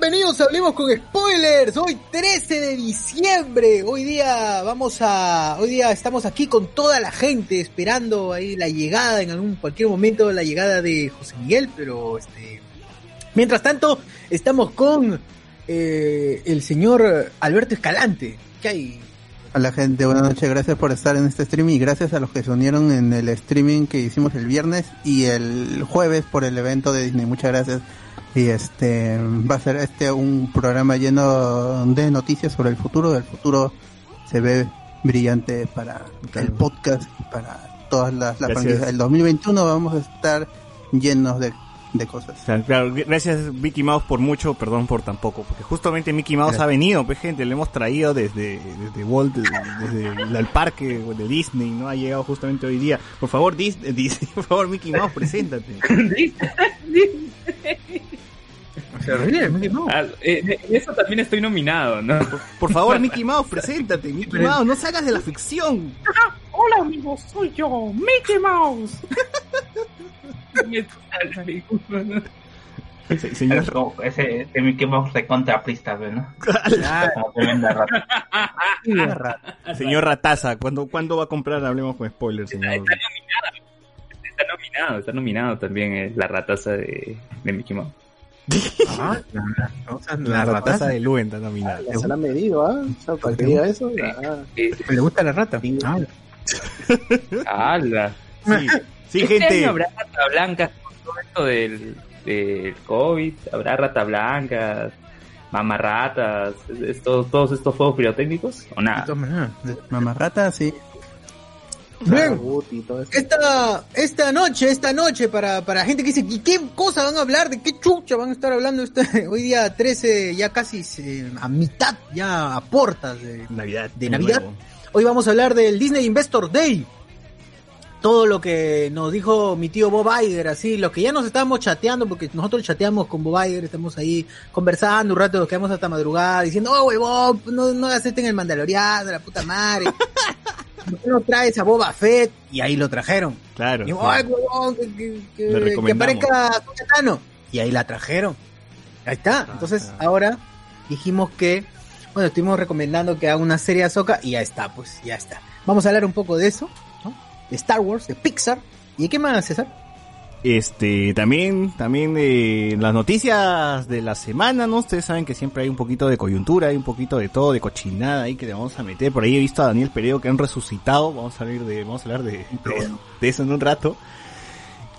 Bienvenidos a Hablemos con Spoilers. Hoy 13 de diciembre. Hoy día vamos a hoy día estamos aquí con toda la gente esperando ahí la llegada en algún cualquier momento la llegada de José Miguel, pero este mientras tanto estamos con eh, el señor Alberto Escalante. ¿Qué hay? Hola gente, buenas noches, gracias por estar en este stream y gracias a los que se unieron en el streaming que hicimos el viernes y el jueves por el evento de Disney, muchas gracias. Y este va a ser este un programa lleno de noticias sobre el futuro, el futuro se ve brillante para el podcast, para todas las, las franquicias. El 2021 vamos a estar llenos de, de cosas. Claro, gracias Mickey Mouse por mucho, perdón por tan poco, porque justamente Mickey Mouse Gracias. ha venido, pues gente, le hemos traído desde, desde Walt, desde el, el parque de Disney, ¿no? Ha llegado justamente hoy día. Por favor, Disney, Disney, por favor, Mickey Mouse, preséntate. Ah, eh, en eso también estoy nominado, ¿no? Por favor, Mickey Mouse, preséntate, Mickey Mouse, no salgas de la ficción. Hola amigos, soy yo, Mickey Mouse. Se- señor, Es como ese, ese Mickey Mouse recontra prista, ¿no? Como tremenda rata. señor Rataza, ¿cuándo, ¿cuándo va a comprar Hablemos con spoilers, señor? Está nominado, está nominado también eh, la rataza de, de Mickey Mouse. La Rataza de Luen está nominada. Se la han medido, ¿ah? O sea, para que diga eso. Eh, ¿Le gusta la rata? Ah, ¡Hala! Sí, sí ¿Este gente. año habrá rata blanca con todo esto del, del COVID? ¿Habrá rata blancas, mamarratas, esto, todos estos fuegos pirotécnicos? ¿O nada? todas maneras. Mamarrata, sí. Bien. Esta, esta noche, esta noche, para, para gente que dice, ¿y qué cosa van a hablar? ¿De qué chucha van a estar hablando esta, hoy día 13, ya casi eh, a mitad, ya a portas de, Navidad. de Navidad? Nuevo. Hoy vamos a hablar del Disney Investor Day. Todo lo que nos dijo mi tío Bob Iger, así, lo que ya nos estábamos chateando, porque nosotros chateamos con Bob Iger, estamos ahí conversando un rato, nos quedamos hasta madrugada, diciendo, oh, huevón, no, no acepten el Mandaloriano, la puta madre. ¿Por qué no traes a Boba Fett? Y ahí lo trajeron. Claro. Y ay, huevón, que, que, que- aparezca. Y ahí la trajeron. Ahí está. Entonces, ahora dijimos que, bueno, estuvimos recomendando que haga una serie de Ahsoka y ya está, pues, ya está. Vamos a hablar un poco de eso. De Star Wars, de Pixar. ¿Y qué más, César? Este, también, también de las noticias de la semana, ¿no? Ustedes saben que siempre hay un poquito de coyuntura, hay un poquito de todo, de cochinada ahí que le vamos a meter. Por ahí he visto a Daniel Peredo que han resucitado. Vamos a salir de, vamos a hablar de, de, de eso en un rato.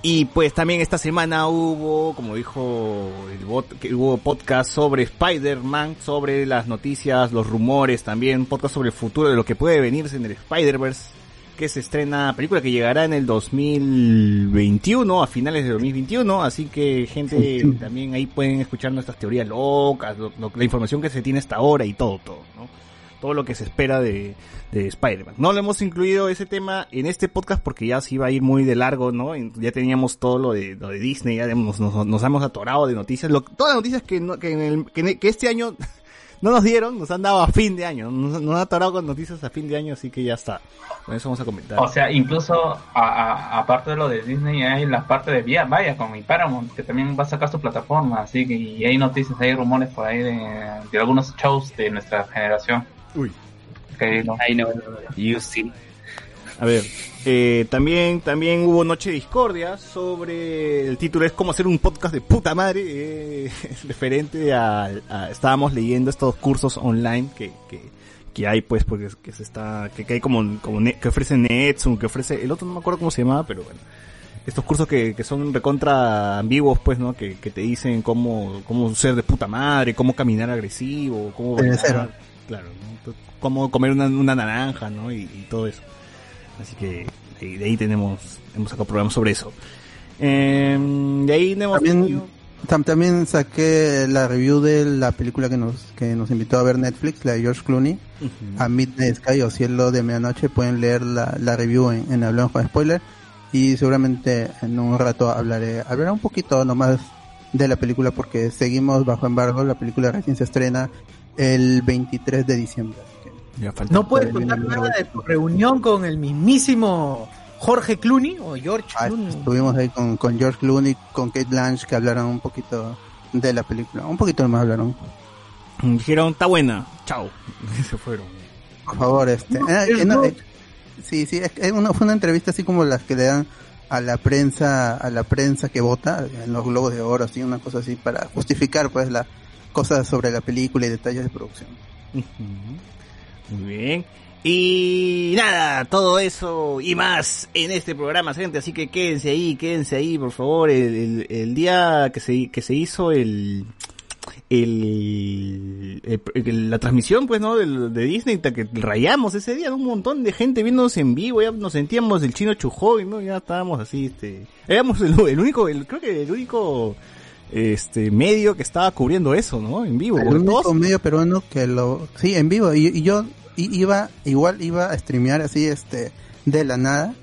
Y pues también esta semana hubo, como dijo el bot, que hubo podcast sobre Spider-Man, sobre las noticias, los rumores también, podcast sobre el futuro de lo que puede venirse en el Spider-Verse, que se estrena, película que llegará en el 2021, a finales de 2021, así que gente también ahí pueden escuchar nuestras teorías locas, lo- lo- la información que se tiene hasta ahora y todo, todo, ¿no? Todo lo que se espera de, de Spider-Man. No lo hemos incluido ese tema en este podcast porque ya se iba a ir muy de largo, ¿no? Ya teníamos todo lo de, lo de Disney, ya nos, nos, nos hemos atorado de noticias, lo- todas las noticias que, no- que, en el- que, que este año no nos dieron, nos han dado a fin de año, nos, nos han atorado con noticias a fin de año, así que ya está. Con eso vamos a comentar. O sea, incluso a- a- aparte de lo de Disney, hay la parte de Vía, vaya, con mi Paramount, que también va a sacar su plataforma, así que y hay noticias, hay rumores por ahí de, de algunos shows de nuestra generación. Uy. Que no. Ay, no, no, no. You see. A ver, eh, también, también hubo Noche de Discordia sobre, el título es cómo hacer un podcast de puta madre, eh, es referente a, a- estábamos leyendo estos cursos online que, que, que hay pues, porque que se está, que, que hay como, como ne- que ofrece Netsum, que ofrece, el otro no me acuerdo cómo se llamaba, pero bueno. estos cursos que, que son recontra ambiguos, pues, ¿no? Que, que te dicen cómo, cómo ser de puta madre, cómo caminar agresivo, cómo bailar, claro, ¿no? cómo comer una, una naranja, ¿no? Y, y todo eso. Así que de ahí, tenemos, hemos sacado programas sobre eso. Eh, de ahí tenemos También, tam- también saqué la review de la película que nos, que nos invitó a ver Netflix, la de George Clooney, a Midnight Sky o Cielo de Medianoche. Pueden leer la, la review en, en Hablamos con Spoiler. Y seguramente en un rato hablaré, hablaré un poquito nomás de la película porque seguimos bajo embargo. La película recién se estrena el 23 de diciembre. Ya falta. ¿No puedes contar no- nada de tu reunión con el mismísimo Jorge Clooney o George Ah, Clooney? estuvimos ahí con, con George Clooney, con Kate Blanche, que hablaron un poquito de la película. Un poquito más hablaron. Dijeron, está buena, chao. Y se fueron. Por favor, este. eh, es eh, no, no. eh, sí, sí, es, es una, fue una entrevista así como las que le dan a la prensa, a la prensa que vota en los globos de oro, así, una cosa así para justificar pues las cosas sobre la película y detalles de producción. Ujú. Muy bien. Y nada, todo eso y más en este programa, gente. Así que quédense ahí, quédense ahí, por favor. El, el- el día que se, que se hizo el, el, la transmisión, pues, ¿no? Del- de Disney, que rayamos ese día, un montón de gente viéndonos en vivo, ya nos sentíamos el chino Chujoy, ¿no? Ya estábamos así, este, éramos el, el único, el, creo que el único, este, medio que estaba cubriendo eso, ¿no? En vivo. El único todos- medio peruano que lo, sí, en vivo, y, y yo iba, igual iba a streamear así, este, de la nada,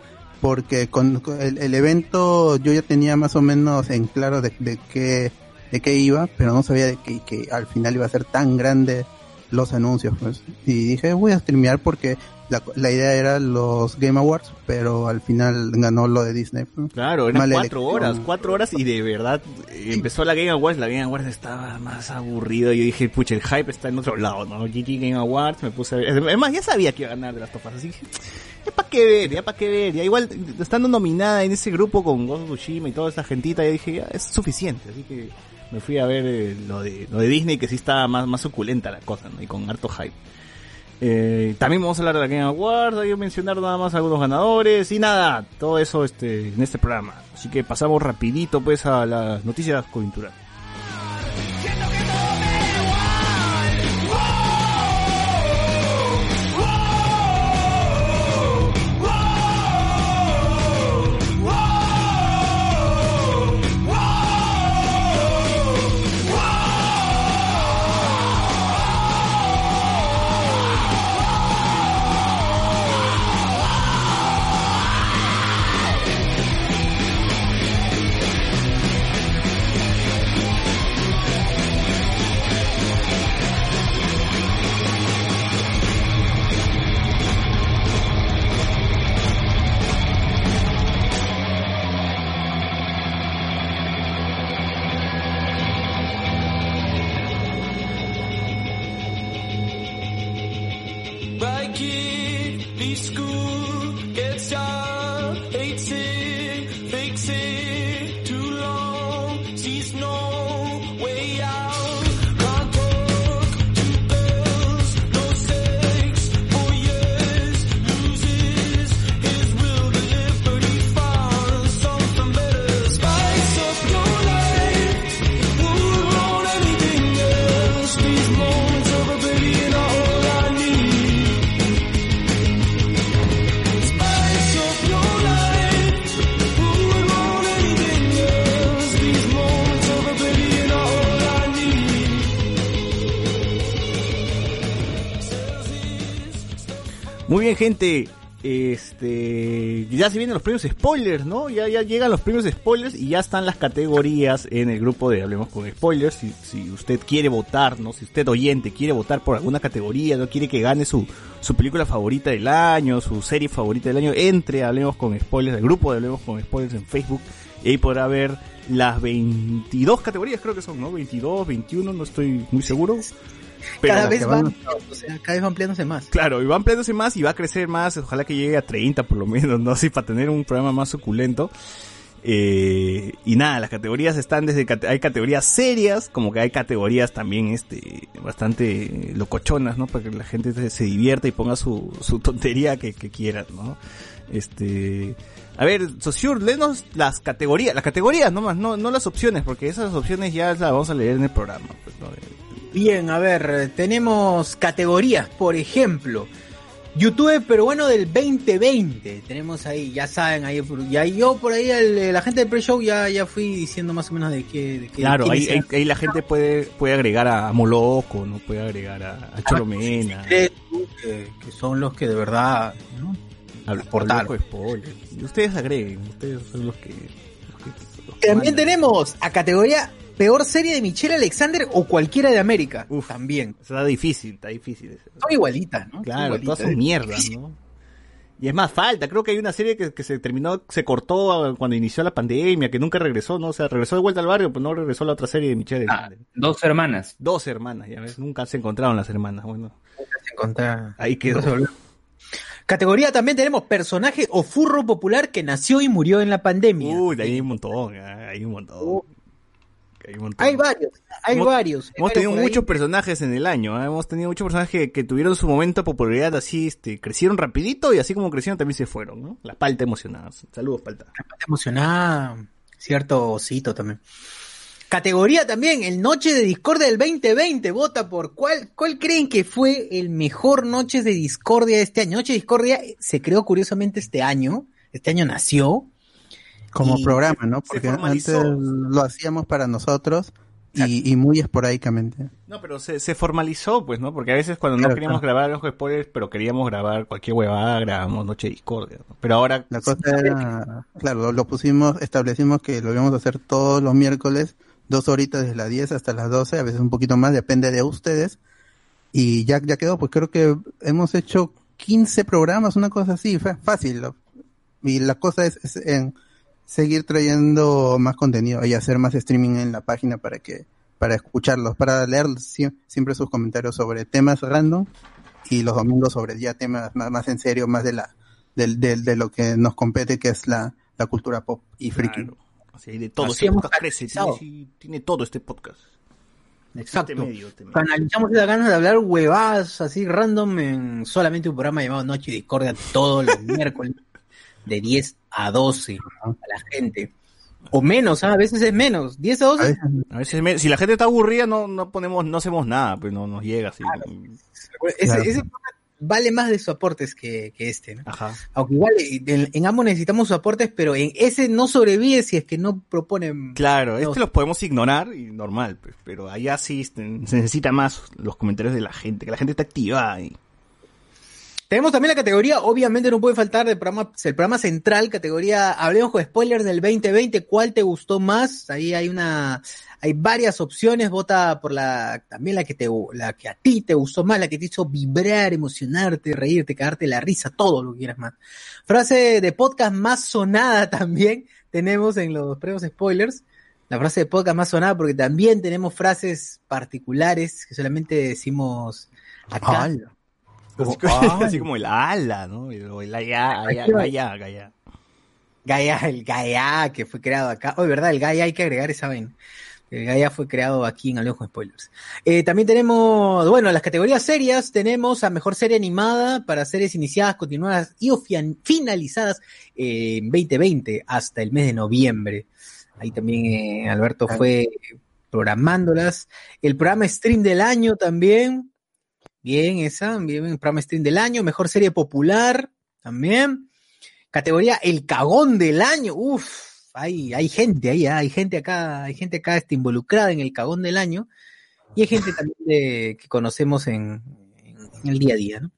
porque con, el, el evento yo ya tenía más o menos en claro de, de qué, de qué iba, pero no sabía de que al final iba a ser tan grande los anuncios, pues. Y dije, voy a streamear porque la, la idea era los Game Awards, pero al final ganó lo de Disney. pues. Claro, eran cuatro elección. horas, cuatro horas y de verdad eh, empezó la Game Awards, la Game Awards estaba más aburrido. Yo dije, pucha, el hype está en otro lado, ¿no? GG Game Awards, me puse a ver. Además, ya sabía que iba a ganar de las topas, así que ya para qué ver, ya para qué ver. Ya igual, estando nominada en ese grupo con Ghost Tsushima y toda esa gentita, ya dije, ya es suficiente, así que me fui a ver eh, lo de lo de Disney que sí estaba más, más suculenta la cosa, ¿no? Y con harto hype. Eh, también vamos a hablar de la Game Awards, hay mencionar nada más algunos ganadores y nada, todo eso este en este programa. Así que pasamos rapidito pues a las noticias coyunturales. Gente, este ya se vienen los premios spoilers, ¿no? Ya ya llegan los premios spoilers y ya están las categorías en el grupo de Hablemos con Spoilers. Si, si usted quiere votar, ¿no? Si usted oyente quiere votar por alguna categoría, no quiere que gane su su película favorita del año, su serie favorita del año, entre Hablemos con Spoilers, el grupo de Hablemos con Spoilers en Facebook y ahí podrá ver las 22 categorías, creo que son, ¿no? 22, 21, no estoy muy seguro. Pero cada vez van, o sea, cada vez va ampliándose más. Claro, y va ampliándose más y va a crecer más, ojalá que llegue a 30 por lo menos, ¿no? Así para tener un programa más suculento. Eh, y nada, las categorías están desde, hay categorías serias, como que hay categorías también, este, bastante locochonas, ¿no? Para que la gente se, se divierta y ponga su, su tontería que, que quiera, ¿no? Este, a ver, Sosur, léenos las categorías, las categorías nomás, no, no las opciones, porque esas opciones ya las vamos a leer en el programa. pues, ¿no? Bien, a ver, tenemos categorías, por ejemplo, YouTube peruano del 2020. Tenemos ahí, ya saben, ahí, ya yo por ahí, el- la gente del pre-show ya, ya fui diciendo más o menos de qué. De qué Claro, ahí, ahí, eran. ahí la gente puede, puede agregar a Moloco, no puede agregar a, a Cholomena, que, que son los que de verdad ¿no? aportaron. Ustedes agreguen, ustedes son los que... los que- los que También mandan. tenemos a categoría peor serie de Michelle Alexander o cualquiera de América. Uf. También. Está difícil, está difícil. ese. Son igualitas, ¿no? Claro, todas son mierdas, ¿no? Y es más, falta. Creo que hay una serie que, que se terminó, se cortó cuando inició la pandemia, que nunca regresó, ¿no? O sea, regresó de vuelta al barrio, pero no regresó la otra serie de Michelle. Ah, dos hermanas. Dos hermanas, ya ves, nunca se encontraron las hermanas. Bueno, Encontrar- ahí quedó. Categoría también tenemos personaje o furro popular que nació y murió en la pandemia. Uy, ahí hay un montón, ah, hay un montón. Hay un montón. hay varios, hay Hemos- varios. Hemos varios tenido ahí. muchos personajes en el año, ¿ah? hemos tenido muchos personajes que, que tuvieron su momento de popularidad así, este, crecieron rapidito y así como crecieron también se fueron, ¿no? La palta emocionada. Saludos, palta. Está emocionada. Cierto osito también. Categoría también, el Noche de Discordia del 2020. Vota por cuál, cuál creen que fue el mejor Noches de Discordia de este año. Noche de Discordia se creó curiosamente este año. Este año nació. Como Y programa, ¿no? Porque antes lo hacíamos para nosotros y, y muy esporádicamente. No, pero se, se formalizó, pues, ¿no? Porque a veces cuando no Claro, queríamos grabar los spoilers, pero queríamos grabar cualquier huevada, grabamos Noche Discordia. ¿no? Pero ahora, La cosa era, claro, lo, lo pusimos, establecimos que lo íbamos a hacer todos los miércoles, dos horitas desde las 10 hasta las 12, a veces un poquito más, depende de ustedes. Y ya, ya quedó, pues creo que hemos hecho 15 programas, una cosa así, fue fácil. Y la cosa es, es en seguir trayendo más contenido y hacer más streaming en la página para que, para escucharlos, para leer sie- siempre sus comentarios sobre temas random y los domingos sobre ya temas más, más en serio, más de la, del, del- de lo que nos compete, que es la, la cultura pop y friki. claro, así hay de todo. Así Este hemos podcast crece, tiene, sí, tiene todo este podcast. Exacto. Este medio, este medio. Analizamos esas ganas de hablar huevadas así random en solamente un programa llamado Noche de Discordia todos los miércoles de 10 a 12 a la gente. O menos, ¿ah? a veces es menos. 10 a A 12 veces A veces, me- si la gente está aburrida, no, no ponemos, no hacemos nada, pues no nos llega así. ese, Claro. ese vale más de sus aportes que, que este, ¿no? Ajá. Aunque igual eh, en, en ambos necesitamos sus aportes, pero en ese no sobrevive si es que no proponen. Claro, No. este los podemos ignorar y normal, pues, pero allá sí se necesita más los comentarios de la gente, que la gente está activa y Tenemos también la categoría, obviamente no puede faltar del programa, el programa central, categoría Hablemos con spoilers del 2020, ¿cuál te gustó más? Ahí hay una, hay varias opciones, vota por la, también la que te, la que a ti te gustó más, la que te hizo vibrar, emocionarte, reírte, cagarte la risa, todo lo que quieras más. Frase de podcast más sonada también tenemos en los premios spoilers. La frase de podcast más sonada porque también tenemos frases particulares que solamente decimos acá. Como, así como el ala, ¿no? El, o el allá, allá, allá, allá. Gaia, el Gaia que fue creado acá. Oh, verdad, el Gaia hay que agregar esa vaina. El Gaia fue creado aquí en con Spoilers. Eh, también tenemos, bueno, las categorías serias. Tenemos a Mejor Serie Animada para series iniciadas, continuadas y finalizadas eh, en 2020 hasta el mes de noviembre. Ahí también eh, Alberto fue programándolas. El programa Stream del año también. Bien, esa, bien, programa Stream del año. Mejor serie popular también. Categoría El Cagón del Año. Uf, hay, hay gente ahí, ah, hay gente acá, hay gente acá este, involucrada en el Cagón del Año. Y hay gente también que conocemos en, el día a día, ¿no?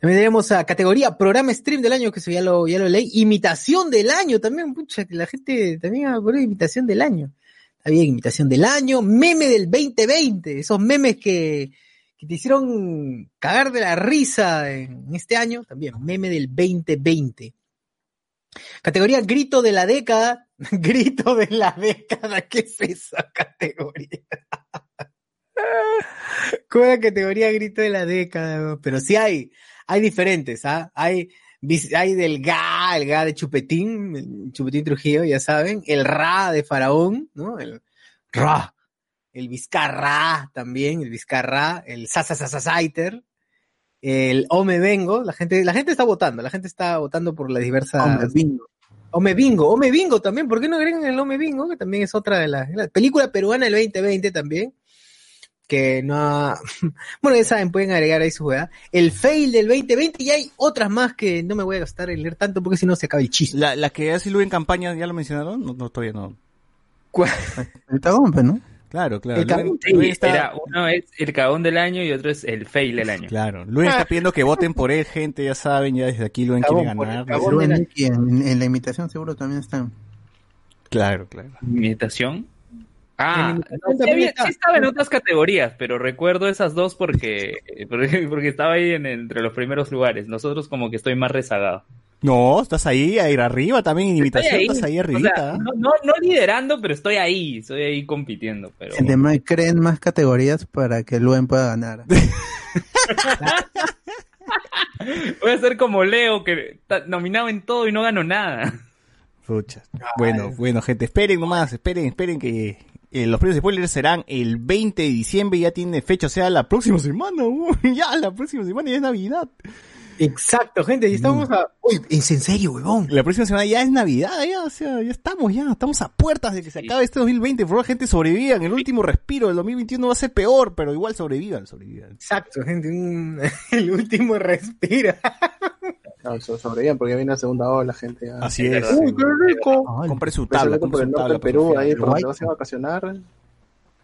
También tenemos a categoría Programa Stream del Año, que eso ya lo, ya lo leí. Imitación del Año también, pucha, que la gente también poner Imitación del Año. Está bien, Imitación del Año. Meme del 2020, esos memes que, te hicieron cagar de la risa en este año, también, meme del 2020. Categoría Grito de la década. Grito de la década, ¿qué es esa categoría? ¿Cuál es la categoría Grito de la década? Pero sí hay, hay diferentes, ¿ah? Hay, hay del GA, el GA de Chupetín, Chupetín Trujillo, ya saben, el RA de Faraón, ¿no? El RA, el Vizcarra también, el Vizcarra, el Sasasasaiter, el Ome Vengo, la gente, la gente está votando, la gente está votando por las diversas. Hombre, bingo. Ome Bingo, Ome Bingo también, ¿por qué no agregan el Ome Bingo? Que también es otra de las, la película peruana del 2020 también. Que no ha- bueno, ya saben, pueden agregar ahí su juega. El fail del 2020 y hay otras más que no me voy a gastar en leer tanto porque si no se acaba el chiste. La, la que hace Lu en campaña, ¿ya lo mencionaron? No, no, todavía no. ¿Cuál? El ¿no? Claro, claro. El Luen- cagón, Sí, Luen está- era, uno es el cagón del año y otro es el fail del año. Claro, Luen está pidiendo que voten por él, gente, ya saben, ya desde aquí Luen quiere ganar. de la- en, en la imitación seguro también están. Claro, claro. ¿Imitación? Ah, no, sí, había- estaba en otras categorías, pero recuerdo esas dos porque, porque, porque estaba ahí en, entre los primeros lugares. Nosotros como que estoy más rezagado. No, estás ahí, ahí arriba también, en imitación, Estoy estás ahí o sea, no, no, no liderando, pero estoy ahí, estoy ahí compitiendo. Pero creen más categorías para que Luen pueda ganar. voy a ser como Leo, que está nominado en todo y no gano nada. Pucha. Bueno, bueno, gente, esperen nomás, esperen, esperen que eh, los premios spoilers serán el 20 de diciembre, ya tiene fecha, o sea, la próxima semana, ya la próxima semana ya es Navidad. Exacto, gente, y estamos a. Uy, es en serio, huevón. La próxima semana ya es Navidad, ya, o sea, ya estamos, ya, estamos a puertas de que se acabe este 2020, por favor, gente, sobrevivan, el último respiro del 2021 va a ser peor, pero igual sobrevivan, sobrevivan. Exacto, gente, un- el último respira. No, so- sobreviven porque ya viene la segunda ola, gente. ya. Así es. Uy, qué rico. Ay, Compre su tabla, compre el su tabla. Perú, ahí su por donde Huayco. vas a vacacionar.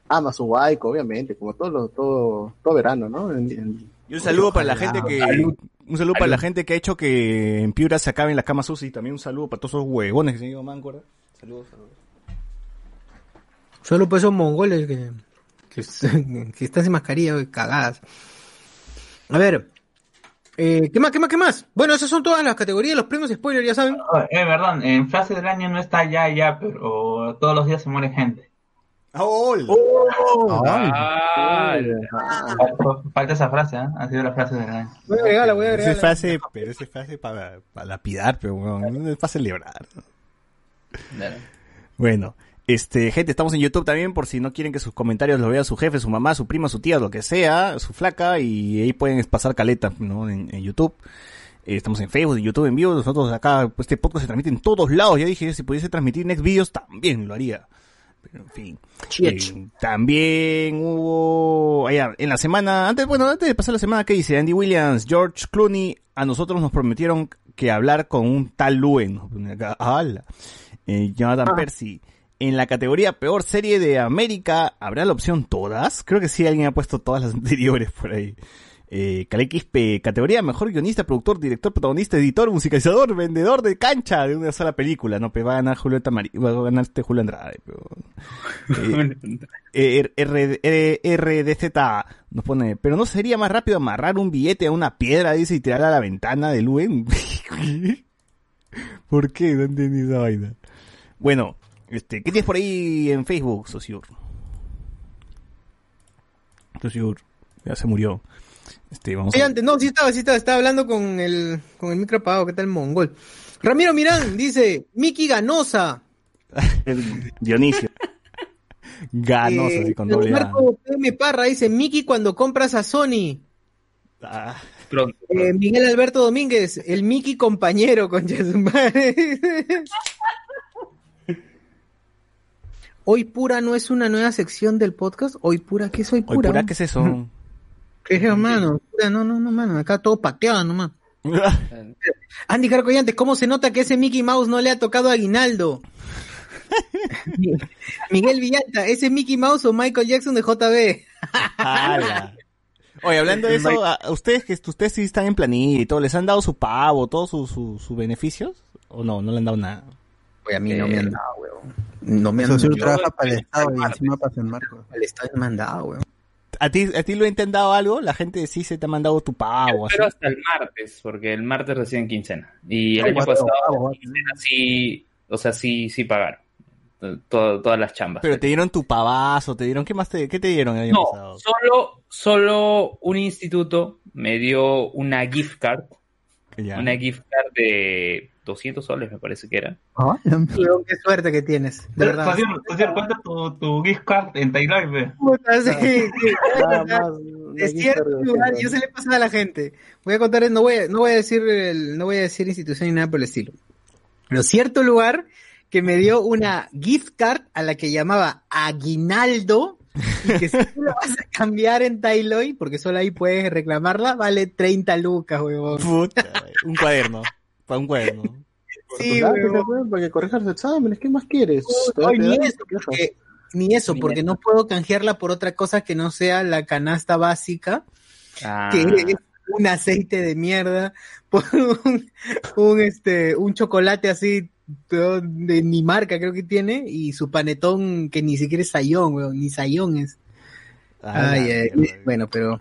Ama su obviamente, como todo, lo- todo, todo verano, ¿no? En- en- Y un saludo para la gente que Salud. Un saludo para la gente que ha hecho que en Piura se acaben las camas sucias y también un saludo para todos esos huevones que se han ido Máncora. Saludos, saludos. Solo por esos mongoles que, que, que están sin mascarilla, cagadas. A ver, eh, ¿qué más, qué más, qué más? Bueno, esas son todas las categorías, los premios spoiler, ya saben. Oh, eh, perdón, en frase del año no está ya, ya, pero todos los días se muere gente. Ah, Falta- Falta esa frase, ¿eh? Ha sido la frase del año. Voy a agregarla, voy a Esa es agregarla. frase, pero esa es frase para, para lapidar, pero bueno, no es para celebrar. Bueno, este, gente, estamos en YouTube también por si no quieren que sus comentarios los vea su jefe, su mamá, su prima, su tía, lo que sea, su flaca, y ahí pueden pasar caleta, ¿no? En, en YouTube. Eh, estamos en Facebook, en YouTube en vivo, nosotros acá, pues, este podcast se transmite en todos lados, ya dije, si pudiese transmitir Next Videos también lo haría. Pero en fin. Eh, también hubo, allá, en la semana, antes, bueno, antes de pasar la semana, ¿qué dice? Andy Williams, George Clooney, a nosotros nos prometieron que hablar con un tal Luen. ¡Hala! Eh, Jonathan Percy. En la categoría peor serie de América, ¿habrá la opción todas? Creo que sí, alguien ha puesto todas las anteriores por ahí. Eh, categoría mejor guionista, productor, director, protagonista, editor, musicalizador, vendedor de cancha de una sola película. No, pero va a ganar Julio Tamari, va a ganar este Julio Andrade. Pero, eh, R- R- R- RDZ nos pone, pero no sería más rápido amarrar un billete a una piedra, dice, y tirarla a la ventana de Luen. ¿Por qué? No entendí esa vaina. Bueno, este, ¿qué tienes por ahí en Facebook, Sociur? Sociur, ya se murió. Este, vamos Oye, a... antes, no, sí estaba, sí estaba, estaba hablando con el, con el micro apagado, ¿qué tal mongol? Ramiro Mirán dice, Miki Ganosa. Dionisio. Ganoso, Eh, así con doble A. Marco PM Parra dice, Miki cuando compras a Sony. Ah, pronto. Eh, Miguel Alberto Domínguez, el Miki compañero con Hoy Pura no es una nueva sección del podcast. Hoy Pura, ¿qué es Hoy Pura? pura, ¿qué es eso? ¿Qué es, hermano? No, no, no, mano. Acá todo pateado nomás. Andy Carcoyantes, ¿cómo se nota que ese Mickey Mouse no le ha tocado a Aguinaldo? Miguel Villanta, ¿ese es Mickey Mouse o Michael Jackson de JB? Ala. Oye, hablando de eso, ¿a a ustedes que ustedes sí están en planilla y todo, ¿les han dado su pavo, todos sus sus sus beneficios? ¿O no? No le han dado nada. Oye, a mí no me han dado, weón. No me han dado. trabaja para el Estado y encima para el marco. El Estado me han dado, weón. ¿A ti, ¿A ti lo he intentado algo? La gente sí se te ha mandado tu pavo. Pero hasta el martes, porque el martes recién quincena. Y el Ay, año guato, pasado, guato. quincena sí, o sea, sí, sí pagaron. Todo- todas las chambas. Pero te dieron tu pavazo, te dieron, ¿qué más te, qué te dieron el año No, pasado? solo, solo un instituto me dio una gift card, Ya. una gift card de 200 soles me parece que era. La. Weón, Qué suerte que tienes, de verdad. Cuenta tu, tu gift card en Tailandia. Puta, sí, sí. Que cierto lugar, yo se le pasa a la gente. Voy a contar, no voy a, no voy a decir, el- no voy a decir institución ni nada por el estilo. Pero cierto lugar que me dio una gift card a la que llamaba Aguinaldo y que si tú lo vas a cambiar en Tailoy, porque solo ahí puedes reclamarla, vale 30 lucas, huevón. Puta, un cuaderno. Para un cuaderno. Sí, ah, para que corrijas los exámenes, ¿qué más quieres? Ay, ni eso, porque, ni eso, porque no puedo canjearla por otra cosa que no sea la canasta básica, Ah, que es un aceite de mierda, por un, un, este, un chocolate así, de ni marca creo que tiene, y su panetón que ni siquiera es sayón, weón, ni sayón es. Ah, Ay, ay, mierda. bueno, pero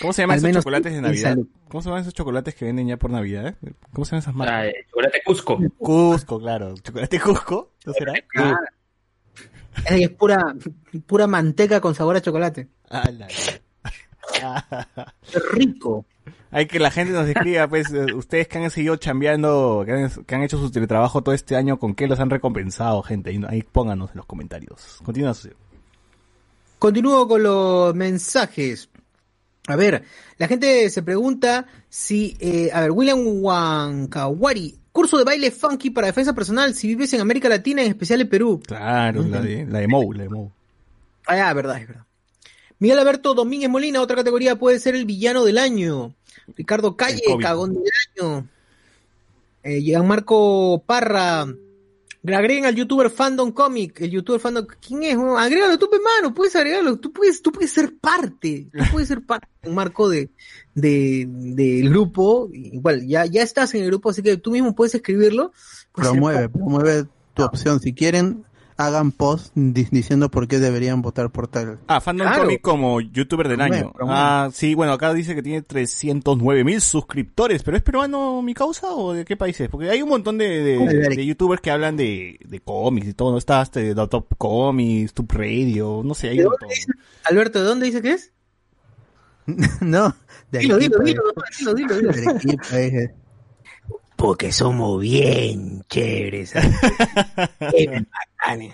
¿Cómo se llaman esos chocolates de en Navidad? ¿Cómo se llaman esos chocolates que venden ya por Navidad? eh? ¿Cómo se llaman esas marcas? ah, eh, chocolate Cusco. Cusco, claro. ¿Chocolate Cusco? ¿No será? ah, es, pura, pura manteca con sabor a chocolate. Ah, la- Es rico. Hay que la gente nos escriba, pues, eh, ustedes que han seguido chambeando, que han, que han hecho su teletrabajo todo este año, ¿con qué los han recompensado, gente? Ahí, ahí pónganos en los comentarios. Continúa. Continúo con los mensajes. A ver, la gente se pregunta si, eh, a ver, William Wankawari, curso de baile funky para defensa personal si vives en América Latina, en especial en Perú. Claro, la de, la de Mou, la de Mou. Ah, ya, verdad, es verdad. Miguel Alberto Domínguez Molina, otra categoría puede ser el villano del año. Ricardo Calle, cagón del año. Eh, Gianmarco Parra. Agreguen al youtuber Fandom Comic, el youtuber Fandom, ¿quién es? weón? Agrégalo tú, pe, mano, puedes agregarlo, tú puedes, tú puedes ser parte, tú puedes ser parte, un marco de, de, del grupo, igual, ya, ya estás en el grupo, así que tú mismo puedes escribirlo. Puedes Promueve, promueve tu opción. Si quieren, hagan post di- diciendo por qué deberían votar por tal. Ah, Fandom Claro. Comic como youtuber del año. Ah, sí, bueno, acá dice que tiene 309 mil suscriptores, pero ¿es peruano mi causa o de qué país es? Porque hay un montón de, de, youtubers que hablan de, de cómics y todo, ¿no? Está este, de Top Comics, Tube Radio, no sé, hay ¿De un montón. dice? Alberto, ¿de dónde dice que es? no, de Dilo, dilo, dilo, dilo, dilo, dilo. de Arequipa, eh. Porque somos bien chéveres. Bien bacanes.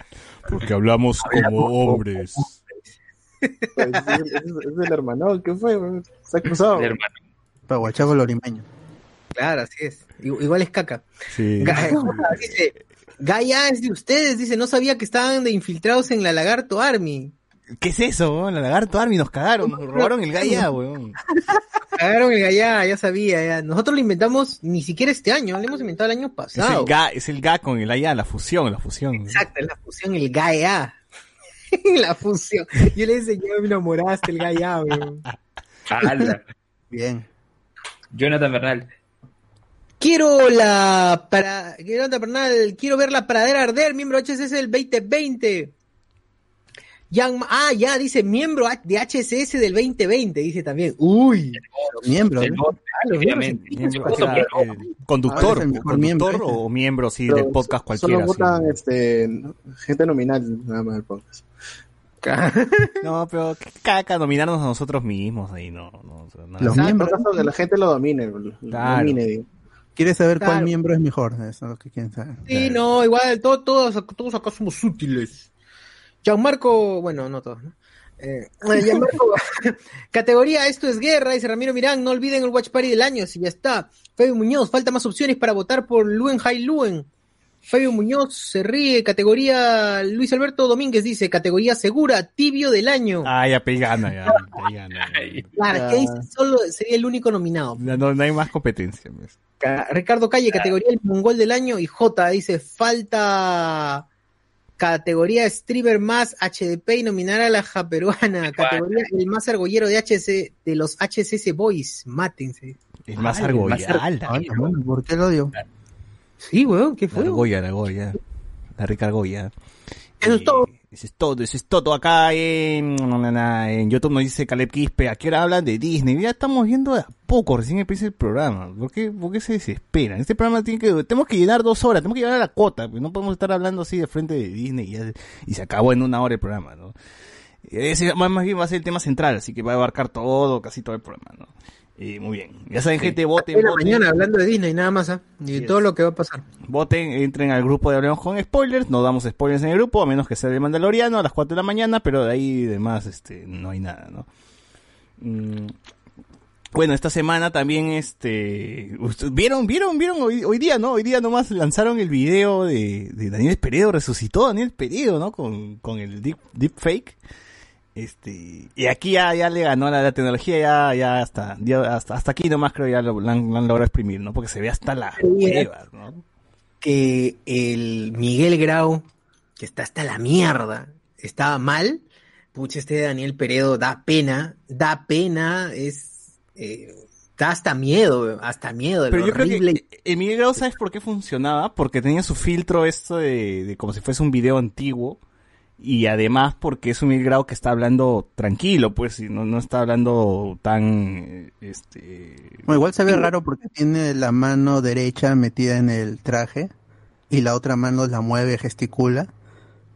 Porque hablamos como hombres. Pues, es, es- es el hermano, ¿qué fue? Se ha cruzado. El hermano. Paguachaco Lorimeño. Claro, así es. Igu- Igual es caca. Sí. Dice, Gaia es de ustedes, dice, no sabía que estaban de infiltrados en la Lagarto Army. ¿Qué es eso, weón? La lagarto Army nos cagaron, nos robaron el Gaia, weón. Cagaron el Gaia, ya sabía, ya. Nosotros lo inventamos ni siquiera este año, lo hemos inventado el año Es pasado. el Ga, es el Ga con el Aya, la fusión, la fusión. Exacto, es la fusión, el Gaia. la fusión. Yo le enseñé, me enamoraste el Gaia, weón. Bien. Jonathan Bernal. Quiero la para quiero, Bernal, quiero ver la pradera arder, miembro HSS del 2020. Jan- ah, ya dice miembro de HSS del 2020, dice también. Uy, ¿no? Miembro, conductor, conductor miembro, o miembro sí Pero del podcast cualquiera. Solo votan sí. este, gente nominal, nada más del podcast. No, pero caca nominarnos a nosotros mismos ahí, no. no, o sea, nada. Los miembros. que la gente lo domine. lo Claro. domine. ¿Quieres saber Claro. cuál miembro es mejor? Eso es lo que quieren saber. Sí, no, igual, todo- todos, todos acá somos útiles. Gianmarco, bueno, no todos, ¿no? Eh, Gianmarco, categoría Esto es Guerra, dice Ramiro Mirán, no olviden el Watch Party del año, si ya está. Fabio Muñoz, falta más opciones para votar por Luen Hai Luen. Fabio Muñoz se ríe, categoría Luis Alberto Domínguez dice, categoría segura, tibio del año. Ah, ya pegana, ya, ya gana. Ay. Claro, que ahí solo sería el único nominado. Ya no, no hay más competencia. Ca- Ricardo Calle, categoría el mongol del año. Y J dice, falta categoría streamer más HDP y nominar a la japeruana. Categoría el más argollero de HC, de los HCC Boys. Mátense. El más. Ay, bueno, ¿Por qué lo odio? Sí, weón, ¿qué La fue? argolla, la argolla. La rica argolla. Eso es todo. Eso es todo, eso es todo. Acá en, en YouTube nos dice Caleb Quispe, ¿a qué hora hablan de Disney? Ya estamos viendo a poco, recién empieza el programa. ¿Por qué, por qué se desesperan? Este programa tiene que, tenemos que llenar dos horas, tenemos que llegar a la cuota, pues no podemos estar hablando así de frente de Disney y, se acabó en una hora el programa, ¿no? Ese más bien va a ser el tema central, así que va a abarcar todo, casi todo el programa, ¿no? Y muy bien. Ya saben, gente, voten, En la voten. mañana hablando de Disney, nada más, ¿ah? Y todo es. lo que va a pasar. Voten, entren al grupo de Hablemos con Spoilers, no damos spoilers en el grupo, a menos que sea de Mandaloriano a las 4 de la mañana, pero de ahí demás este, no hay nada, ¿no? Mm, Bueno, esta semana también, este, vieron, vieron, vieron hoy, hoy día, ¿no? Hoy día nomás lanzaron el video de, de Daniel Peredo, resucitó Daniel Peredo, ¿no? Con, con el deep, deep fake. Este, y aquí ya, ya le ganó la, la tecnología, ya, ya hasta, ya hasta, hasta aquí nomás creo ya lo, lo han, lo han logrado exprimir, ¿no? Porque se ve hasta la hueva, ¿no? que el Miguel Grau, que está hasta la mierda, estaba mal. Pucha, este Daniel Peredo da pena, da pena, es. eh, da hasta miedo, hasta miedo. Pero yo creo horrible. que Emilio Grau, ¿sabes por qué funcionaba? Porque tenía su filtro esto de, de como si fuese un video antiguo. Y además porque es un Emilio Grau que está hablando tranquilo, pues, y no, no está hablando tan, eh, este... Bueno, igual se ve raro porque tiene la mano derecha metida en el traje y la otra mano la mueve, gesticula.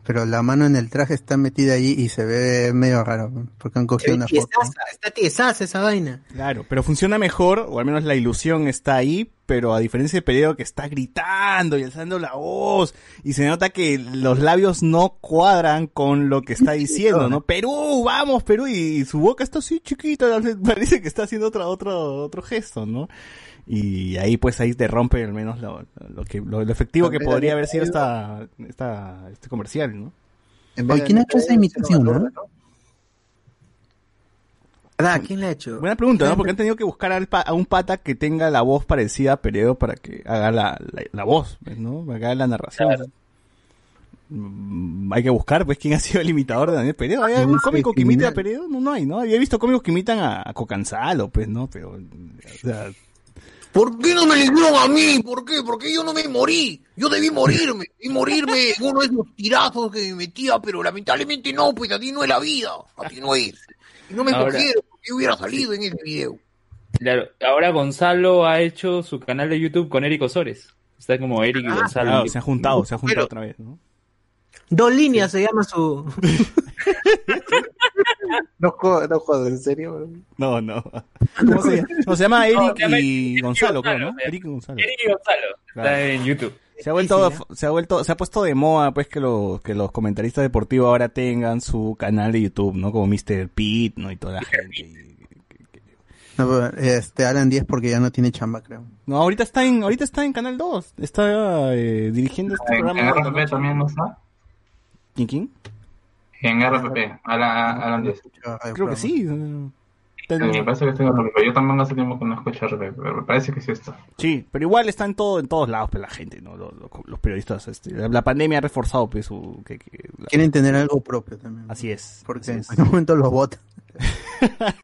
Pero la mano en el traje está metida ahí y se ve medio raro porque han cogido una foto. Tiesaza, está tiesaza esa vaina. Claro, pero funciona mejor, o al menos la ilusión está ahí, pero a diferencia de Peredo que está gritando y alzando la voz, y se nota que los labios no cuadran con lo que está diciendo, ¿no? Perú, vamos, Perú, y su boca está así chiquita, parece que está haciendo otro, otro, otro gesto, ¿no? Y ahí pues ahí te rompe al menos lo, lo que, lo, lo efectivo que podría haber sido esta, esta, este comercial, ¿no? Oye, ¿quién ha hecho esa imitación, no? ¿Verdad? ¿Quién la ha hecho? Buena pregunta, ¿no? Porque han tenido que buscar al pa- a un pata que tenga la voz parecida a Peredo para que haga la, la, la voz, pues, ¿no? Para que haga la narración. Mm, Hay que buscar, pues, quién ha sido el imitador de Daniel Peredo. ¿Hay algún cómico que imite a. Peredo? No, no hay, ¿no? Había visto cómicos que imitan a, a Cocanzalo, pues, ¿no? Pero, o sea, ¿Por qué no me eligieron a mí? ¿Por qué? Porque yo no me morí. Yo debí morirme. Y morirme en uno de esos tirazos que me metía, pero lamentablemente no, pues a ti no es la vida. A ti no es. Y no me cogieron porque yo hubiera salido en ese video. Claro, ahora Gonzalo ha hecho su canal de YouTube con Eric Osores. Está como Eric y Gonzalo. claro, se han juntado, se han juntado Pero- otra vez, ¿no? Dos líneas se llama su. No jodas, no jodas, en serio. No, no. ¿Cómo se llama? No, se llama Eric y Gonzalo, creo, ¿no? Eric y Gonzalo. Eric y Gonzalo. Claro. Está en YouTube. Se ha vuelto, Sí, se ha vuelto, se ha puesto de moda, pues, que los, que los comentaristas deportivos ahora tengan su canal de YouTube, ¿no? Como Mr. Pete, ¿no? Y toda la gente. Y- No, pero, este, Alan 10 porque ya no tiene chamba, creo. No, ahorita está en, ahorita está en Canal 2. Está eh, dirigiendo este programa. en RPP también no está. ¿Quién, quién? En RPP, Alan, Alan 10. Creo que sí. eh, me parece que está en RPP. Yo también hace tiempo que no escucho RPP, pero me parece que sí está. Sí, pero igual está en todo, en todos lados, pues, la gente, ¿no? Los, los- los periodistas, este, la, la pandemia ha reforzado, pues, su, que, que- la- Quieren tener algo propio también. así es. Porque así en es. algún momento los votan.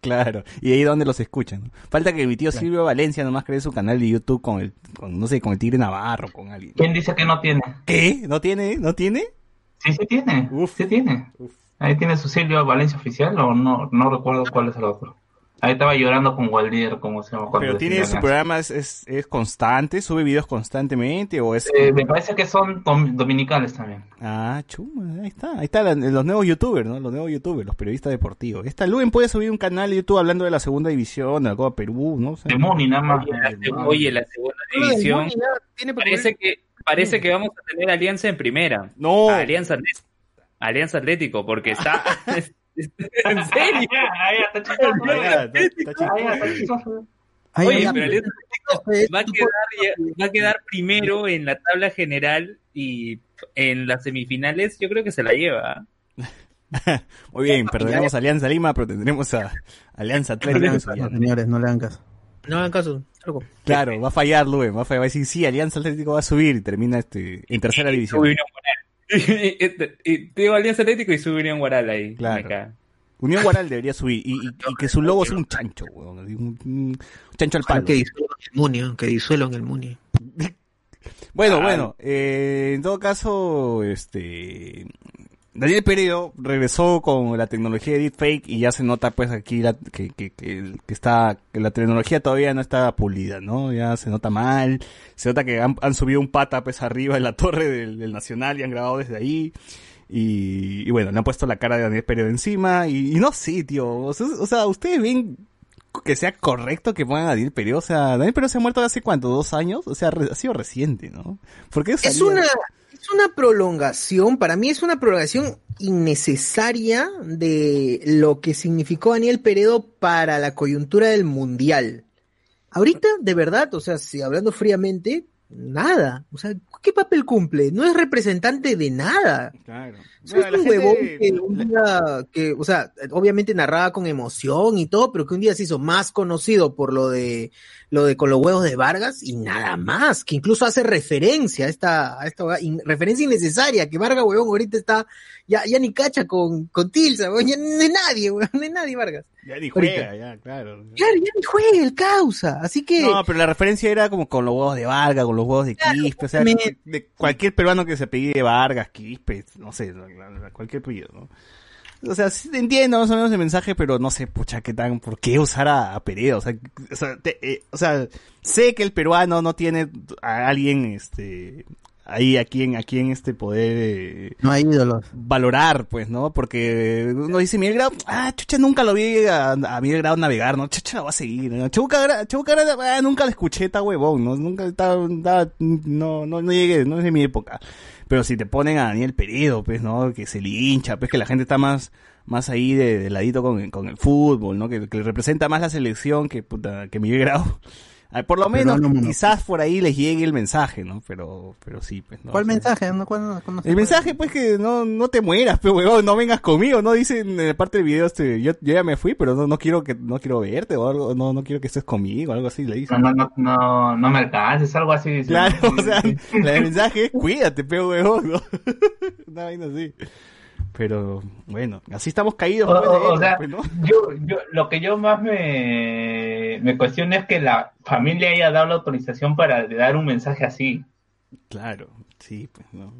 Claro, y ahí es donde los escuchan. Falta que mi tío Silvio Valencia nomás cree su canal de YouTube con el, con, no sé, con el Tigre Navarro, con alguien. ¿Quién dice que no tiene? ¿Qué? ¿No tiene? ¿No tiene? Sí, sí tiene. Sí tiene. Ahí tiene su Silvio Valencia oficial o no, no recuerdo cuál es el otro. Ahí estaba llorando con Waldir, como se llama. cuando Pero tiene su programa, es, es, es constante, sube videos constantemente o es... Eh, me parece que son dom- dominicales también. Ah, chuma, ahí está, ahí está la- los nuevos youtubers, ¿no? Los nuevos youtubers, los periodistas deportivos. Esta Luen puede subir un canal de YouTube hablando de la segunda división, de la Copa Perú, ¿no? O sea, De Muni nada más. Oye, la segunda división. Parece que, parece que vamos a tener alianza en primera. No. Alianza, Atlético. alianza Atlético, porque está. ¿En serio? Oye, pero. Alianza Atlético va a, quedar, va a quedar primero en la tabla general y en las semifinales yo creo que se la lleva. ¿ah? Muy bien, perderemos Alianza Lima, pero tendremos a Alianza Atlético. No, señores, no le hagan caso. No hagan caso. loco. Claro, va a fallar Luen, va a fallar, va a decir, sí, Alianza Atlético va a subir y termina este, en tercera división. Sube Unión Guaral. Y- digo Alianza Atlético y sube Unión Guaral ahí. Claro. Unión Guaral debería subir y, y- y que su logo sea un chancho, weón, un, un chancho al palo. Que disuelvan el Muni, que disuelvan el Muni. Bueno, Ah. bueno, eh, en todo caso, este Daniel Peredo regresó con la tecnología de deepfake y ya se nota pues aquí la- que, que, que, que está que la tecnología todavía no está pulida, ¿no? Ya se nota mal, se nota que han, han subido un pata pues arriba en la torre del, del Nacional y han grabado desde ahí. Y, y bueno, le han puesto la cara de Daniel Peredo encima. Y, y no sé, tío, o sea, o sea, ustedes ven que sea correcto que pongan a Daniel Peredo, o sea, Daniel Peredo se ha muerto hace cuánto, dos años, o sea, re- ha sido reciente, ¿no? Porque Es una, es una prolongación, para mí es una prolongación innecesaria de lo que significó Daniel Peredo para la coyuntura del mundial. Ahorita, de verdad, o sea, si hablando fríamente, nada. O sea, ¿qué papel cumple? No es representante de nada. Claro. Es un huevón que un día, que, o sea, obviamente narraba con emoción y todo, pero que un día se hizo más conocido por lo de, lo de con los huevos de Vargas y nada más, que incluso hace referencia a esta, a esta in- referencia innecesaria, que Vargas, huevón, ahorita está, ya, ya ni cacha con, con Tilsa, huevón, ya no es nadie, huevón, no es nadie Vargas. Ya ni Ahorita. juega, ya, claro. Claro, ya ni juega el causa, así que... No, pero la referencia era como con los huevos de Vargas, con los huevos de Quispe, o sea, me- de cualquier peruano que se apellide Vargas, Quispe, no sé, cualquier apellido, ¿no? O sea, sí entiendo más o menos el mensaje, pero no sé, pucha, qué tan, ¿por qué usar a, a? O sea, o sea, te- eh, o sea, sé que el peruano no tiene a alguien, este, ahí a quien, a quien este poder, eh, No hay ídolos. valorar, pues, ¿no? Porque uno dice Miguel Grau, ah, chucha, nunca lo vi a, a Miguel Grau navegar, ¿no? Chucha, lo va a seguir, ¿no? Chabuca Grau, ah, nunca lo escuché, está huevón, ¿no? Nunca, está, está- no, no, no llegué, no es de mi época. Pero si te ponen a Daniel Peredo, pues, ¿no? Que se le hincha, pues, que la gente está más, más ahí de, de ladito con, el- con el fútbol, ¿no? Que, que representa más la selección que, puta, que Miguel Grau. Ah, Por lo menos, quizás por ahí les llegue el mensaje, ¿no? Pero, pero sí, pues, ¿no? ¿Cuál O sea, mensaje? ¿No? ¿Cuándo- cuándo el puede? mensaje, pues, que no, no te mueras, pero huevón, no vengas conmigo, no dicen en la parte del video, este, yo, yo ya me fui, pero no, no quiero que, no quiero verte, o algo, no, no quiero que estés conmigo, algo así, le No, dicen. no, no, no, no me alcances, algo así. dice. Claro, o sea, del mensaje es cuídate, pero huevón, ¿no? Una vaina así. Pero, bueno, así estamos caídos, O, pues, o- o sea, pues, ¿no? yo, yo, lo que yo más me, me cuestiono es que la familia haya dado la autorización para dar un mensaje así. Claro, sí, pues, no.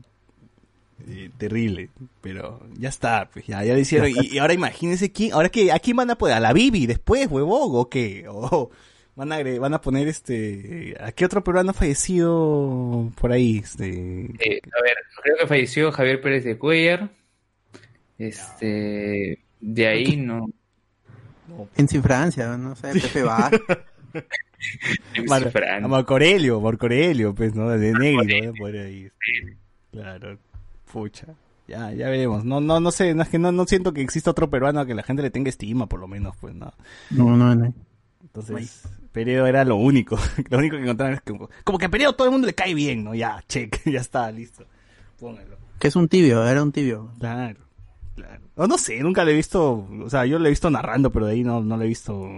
Eh, terrible, pero ya está, pues ya, ya lo hicieron. Y, y ahora imagínense quién, ahora que, ¿a quién van a poner? ¿A la Bibi después, huevón? ¿O qué? ¿O van a, van a poner este, ¿a qué otro peruano ha fallecido por ahí? Este, Eh, a ver, creo que falleció Javier Pérez de Cuellar. Este, de ahí no. En Francia, no sé, Pepe Bar. Mar- Marco Aurelio, Marco Aurelio, pues, ¿no? De negro, ¿no? Por ahí, este, claro, pucha. Ya, ya veremos. No, no, no sé, no es que no, no siento que exista otro peruano a que la gente le tenga estima, por lo menos, pues, ¿no? No, no, no. Entonces, Peredo era lo único. lo único que encontraron es que, como que a Peredo todo el mundo le cae bien, ¿no? Ya, check, ya está, listo. Póngalo. Que es un tibio, era un tibio. Claro, claro. O no sé, nunca le he visto, o sea, yo le he visto narrando, pero de ahí no, no le he visto.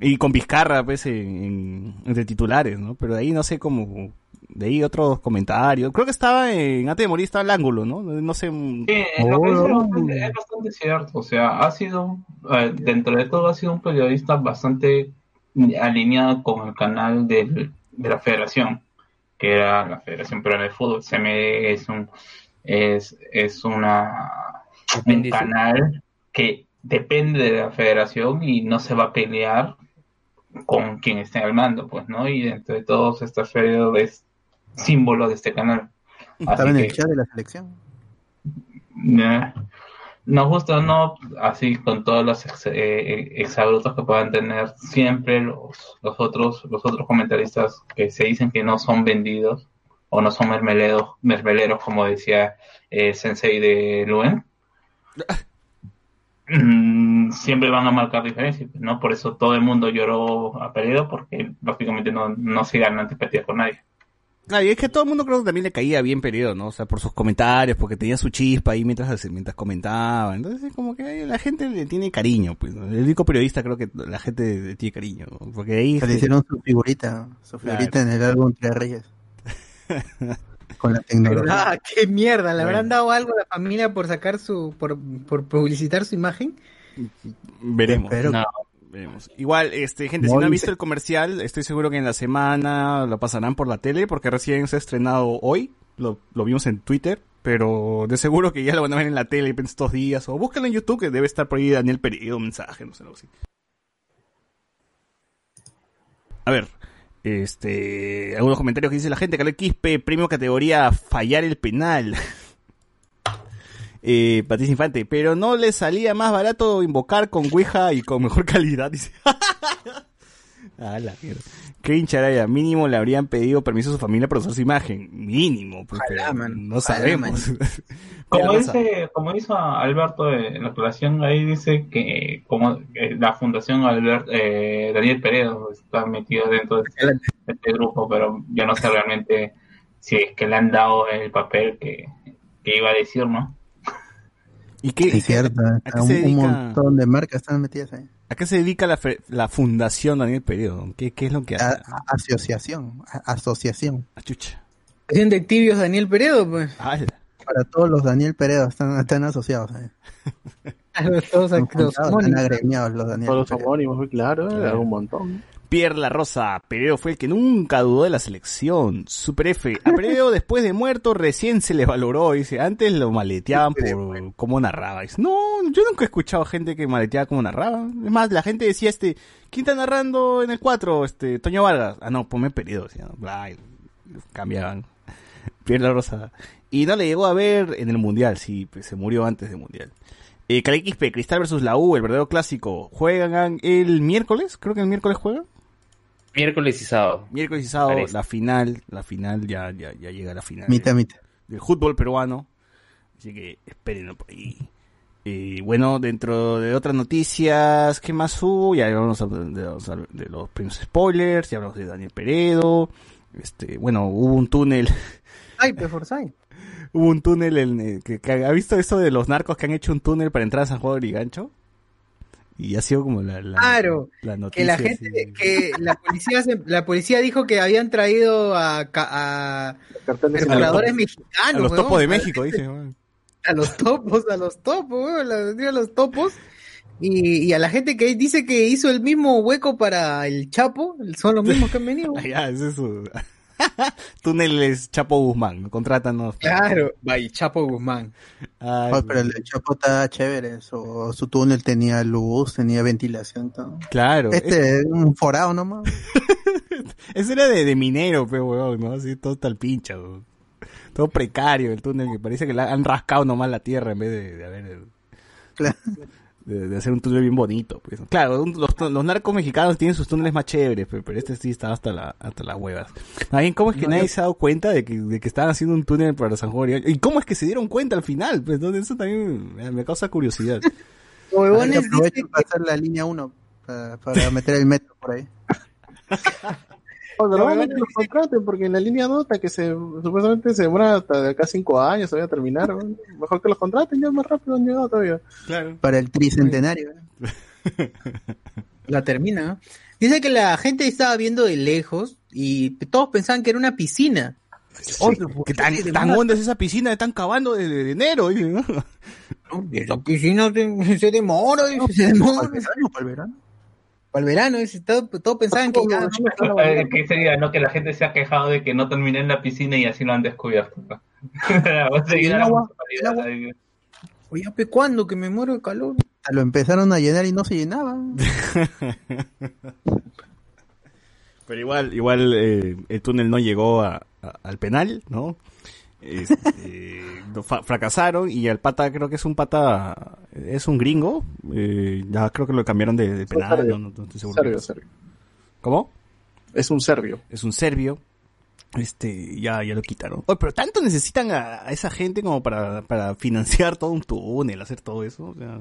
Y con Vizcarra, pues, en, en- entre titulares, ¿no? Pero de ahí no sé cómo. De ahí otros comentarios. Creo que estaba en. Antes de morir estaba el ángulo, ¿no? No sé. mm, Sí, lo que dice Oh. es bastante, es bastante cierto. O sea, ha sido, eh, dentro de todo, ha sido un periodista bastante alineado con el canal del- de la federación, que era la Federación Peruana de Fútbol. CMD es un, es, es una, un canal que depende de la federación y no se va a pelear con quien esté al mando, pues, ¿no? Y dentro de todos, este Alfredo es símbolo de este canal. Estaba en el chat de la selección. Nah. No, justo no, así con todos los ex, eh, exabruptos que puedan tener siempre los, los otros los otros comentaristas que se dicen que no son vendidos o no son mermeleros, mermeleros como decía eh, Sensei de Luen. Mm, siempre van a marcar diferencias, ¿no? Por eso todo el mundo lloró a Peredo porque lógicamente no, no se gana antipatía con nadie. Ah, y es que a todo el mundo creo que también le caía bien Peredo, ¿no? O sea, por sus comentarios, porque tenía su chispa ahí mientras, mientras comentaba. Entonces, es como que la gente le tiene cariño, pues. El único periodista creo que la gente le tiene cariño, ¿no? Porque ahí... Se le hicieron su figurita, su Claro. figurita en el álbum Tres Reyes. Con la tecnología. Ah, qué mierda, ¿le habrán dado algo a la familia por sacar su, por, por publicitar su imagen? Veremos. Pero No. Veremos. Igual, este, gente, si No, han visto el comercial, estoy seguro que en la semana lo pasarán por la tele, porque recién se ha estrenado hoy, lo, lo vimos en Twitter, pero de seguro que ya lo van a ver en la tele en estos días, o búsquenlo en YouTube, que debe estar por ahí Daniel Peredo, un mensaje, no sé, algo así. A ver, este, algunos comentarios que dice la gente, Caleb Quispe, premio categoría fallar el penal. Eh, Patricia Infante, pero no le salía más barato invocar con Ouija y con mejor calidad, dice. Ah, la mierda. Kevin Charaya, mínimo le habrían pedido permiso a su familia para usar su imagen. Mínimo, Ojalá, pero man. no Ojalá, sabemos. Como dice, como hizo Alberto en la aclaración, ahí dice que como eh, la fundación Albert, eh, Daniel Peredo está metido dentro de este, de este grupo, pero yo no sé realmente si es que le han dado el papel que, que iba a decir, ¿no? ¿Y qué, Sí, cierto. ¿a qué Un, se un dedica? montón de marcas están metidas ahí. ¿A qué se dedica la, fe- la fundación Daniel Peredo? ¿Qué, qué es lo que hace? A- asociación. a- asociación. Ah, chucha. Presidente de Tibios Daniel Peredo, pues. Ala. Para todos los Daniel Peredo están, están asociados ahí. Todos los agremiados los Daniel Todos los Peredo. homónimos, muy claro, Claro. un montón. Pierre La Rosa, Peredo fue el que nunca dudó de la selección. Super F, a Peredo después de muerto recién se le valoró, dice, antes lo maleteaban por cómo narraba. Dice, no, yo nunca he escuchado gente que maleteaba como narraba. Es más, la gente decía, este, ¿quién está narrando en el 4? Este, Toño Vargas. Ah, no, ponme decía, bla, y cambiaban. Pierre La Rosa. Y no le llegó a ver en el Mundial, sí, pues se murió antes del Mundial. Eh, Cristal versus la U, el verdadero clásico. Juegan el miércoles, creo que el miércoles juegan. Miércoles y sábado. Miércoles y sábado, Parece. la final, la final, ya, ya, ya llega la final Mitad, del, mitad. del fútbol peruano. Así que espérenlo por ahí. Eh, bueno, dentro de otras noticias, ¿qué más hubo? Ya hablamos de los, de los premios spoilers, ya hablamos de Daniel Peredo. Este, bueno, hubo un túnel, Ay, Forsyth. hubo un túnel en, que, que- ¿ha visto eso de los narcos que han hecho un túnel para entrar a San Juan de Gancho? Y ha sido como la, la, Claro, la Que noticia. la gente, así. que la policía, se- la policía dijo que habían traído a, a en perpetradores a mexicanos. los topos de México, dice. weón. A los topos, a los topos, weón, a los topos. Y, y a la gente que dice que hizo el mismo hueco para el Chapo, son los mismos que han venido. Ah, ya, es su... Túneles Chapo Guzmán, contrátanos. Claro, by Chapo Guzmán. Ay, Oh, pero el Chapo está chévere. Su, su túnel tenía luz, tenía ventilación. Todo. Claro, Este es un forado nomás. ese era de, de minero, pero weón, ¿no? Así todo tal pincha, weón. Todo precario el túnel, que parece que le han rascado nomás la tierra en vez de, de haber... Claro. De, de hacer un túnel bien bonito. Pues. Claro, un- los, los narcos mexicanos tienen sus túneles más chéveres, pero, pero este sí estaba hasta, la, hasta las huevas. Bien, ¿cómo es que nadie se ha dado cuenta de que, de que estaban haciendo un túnel para San Juan? ¿Y cómo es que se dieron cuenta al final? Pues ¿no? eso también me, me causa curiosidad. Huevones dicen para hacer la línea 1 para, para meter el metro por ahí. Pero normalmente los contraten porque en la línea nota que se supuestamente se demora hasta de acá cinco años todavía a terminar. ¿no? Mejor que los contraten, ya más rápido han llegado todavía. Claro. Para el tricentenario. la termina. ¿no? Dice que la gente estaba viendo de lejos y todos pensaban que era una piscina. ¿por ¿Qué tan, tan es esa piscina? Están cavando desde de enero. ¿no? Esa piscina se demora, se demora. Para el verano, para el verano. Para el verano, dice, todo- todos pensaban que ya, Eh, que ¿no? Que la gente se ha quejado de que no terminé en la piscina y así lo han descubierto. Oye, ¿pe cuándo? Que me muero de calor. Lo empezaron a llenar y no se llenaba. Pero igual, igual eh, el túnel no llegó a- a- al penal, ¿no? Este, fracasaron y el pata creo que es un pata, es un gringo, eh, ya creo que lo cambiaron de, de penal, serbio. no, no- no estoy seguro. Serbio, serbio. ¿Cómo? Es un serbio. Es un serbio, este, ya, ya lo quitaron. Oye, pero tanto necesitan a, a esa gente como para, para financiar todo un túnel, hacer todo eso. O sea,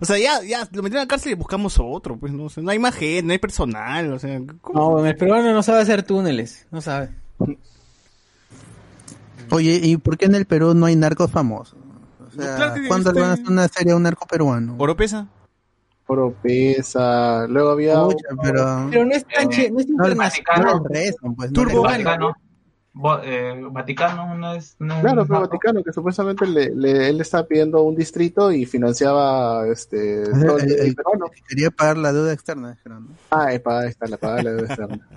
o sea, ya, ya, lo metieron a la cárcel y buscamos otro, pues no, O sea, no hay más gente, no hay personal, o sea, ¿cómo? No, bueno, el peruano no sabe hacer túneles, no sabe. Oye, ¿y por qué en el Perú no hay narcos famosos? O sea, Claro ¿cuándo este- le van a hacer una serie a un narco peruano? ¿Oropesa? Oropesa. Luego había. Pero... Pero no es tan Eh, che- no es No, el internacional. Vaticano rezan, pues, Turbo. Vaticano. Bo- eh, Vaticano no es. No es Claro, pero. Vaticano, que supuestamente le, le- él estaba pidiendo un distrito y financiaba este el, el- el el- peruano. Quería pagar la deuda externa, dijeron, ¿no? Ah, epa, ahí está, la paga la deuda externa.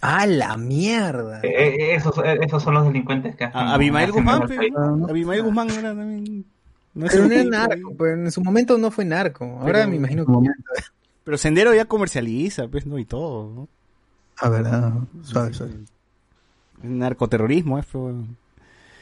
¡Ah, la mierda! Eh, eh, esos, eh, esos son los delincuentes que hacen. A- Abimael Guzmán, mal pe, país. ¿no? Abimael Guzmán era también. No es Pero no un- era narco, pero en su momento no fue narco. Ahora Pero- me imagino que ya. Pero Sendero ya comercializa, pues, ¿no? Y todo, ¿no? A ver, ah, suave, suave. Narcoterrorismo, es, pero...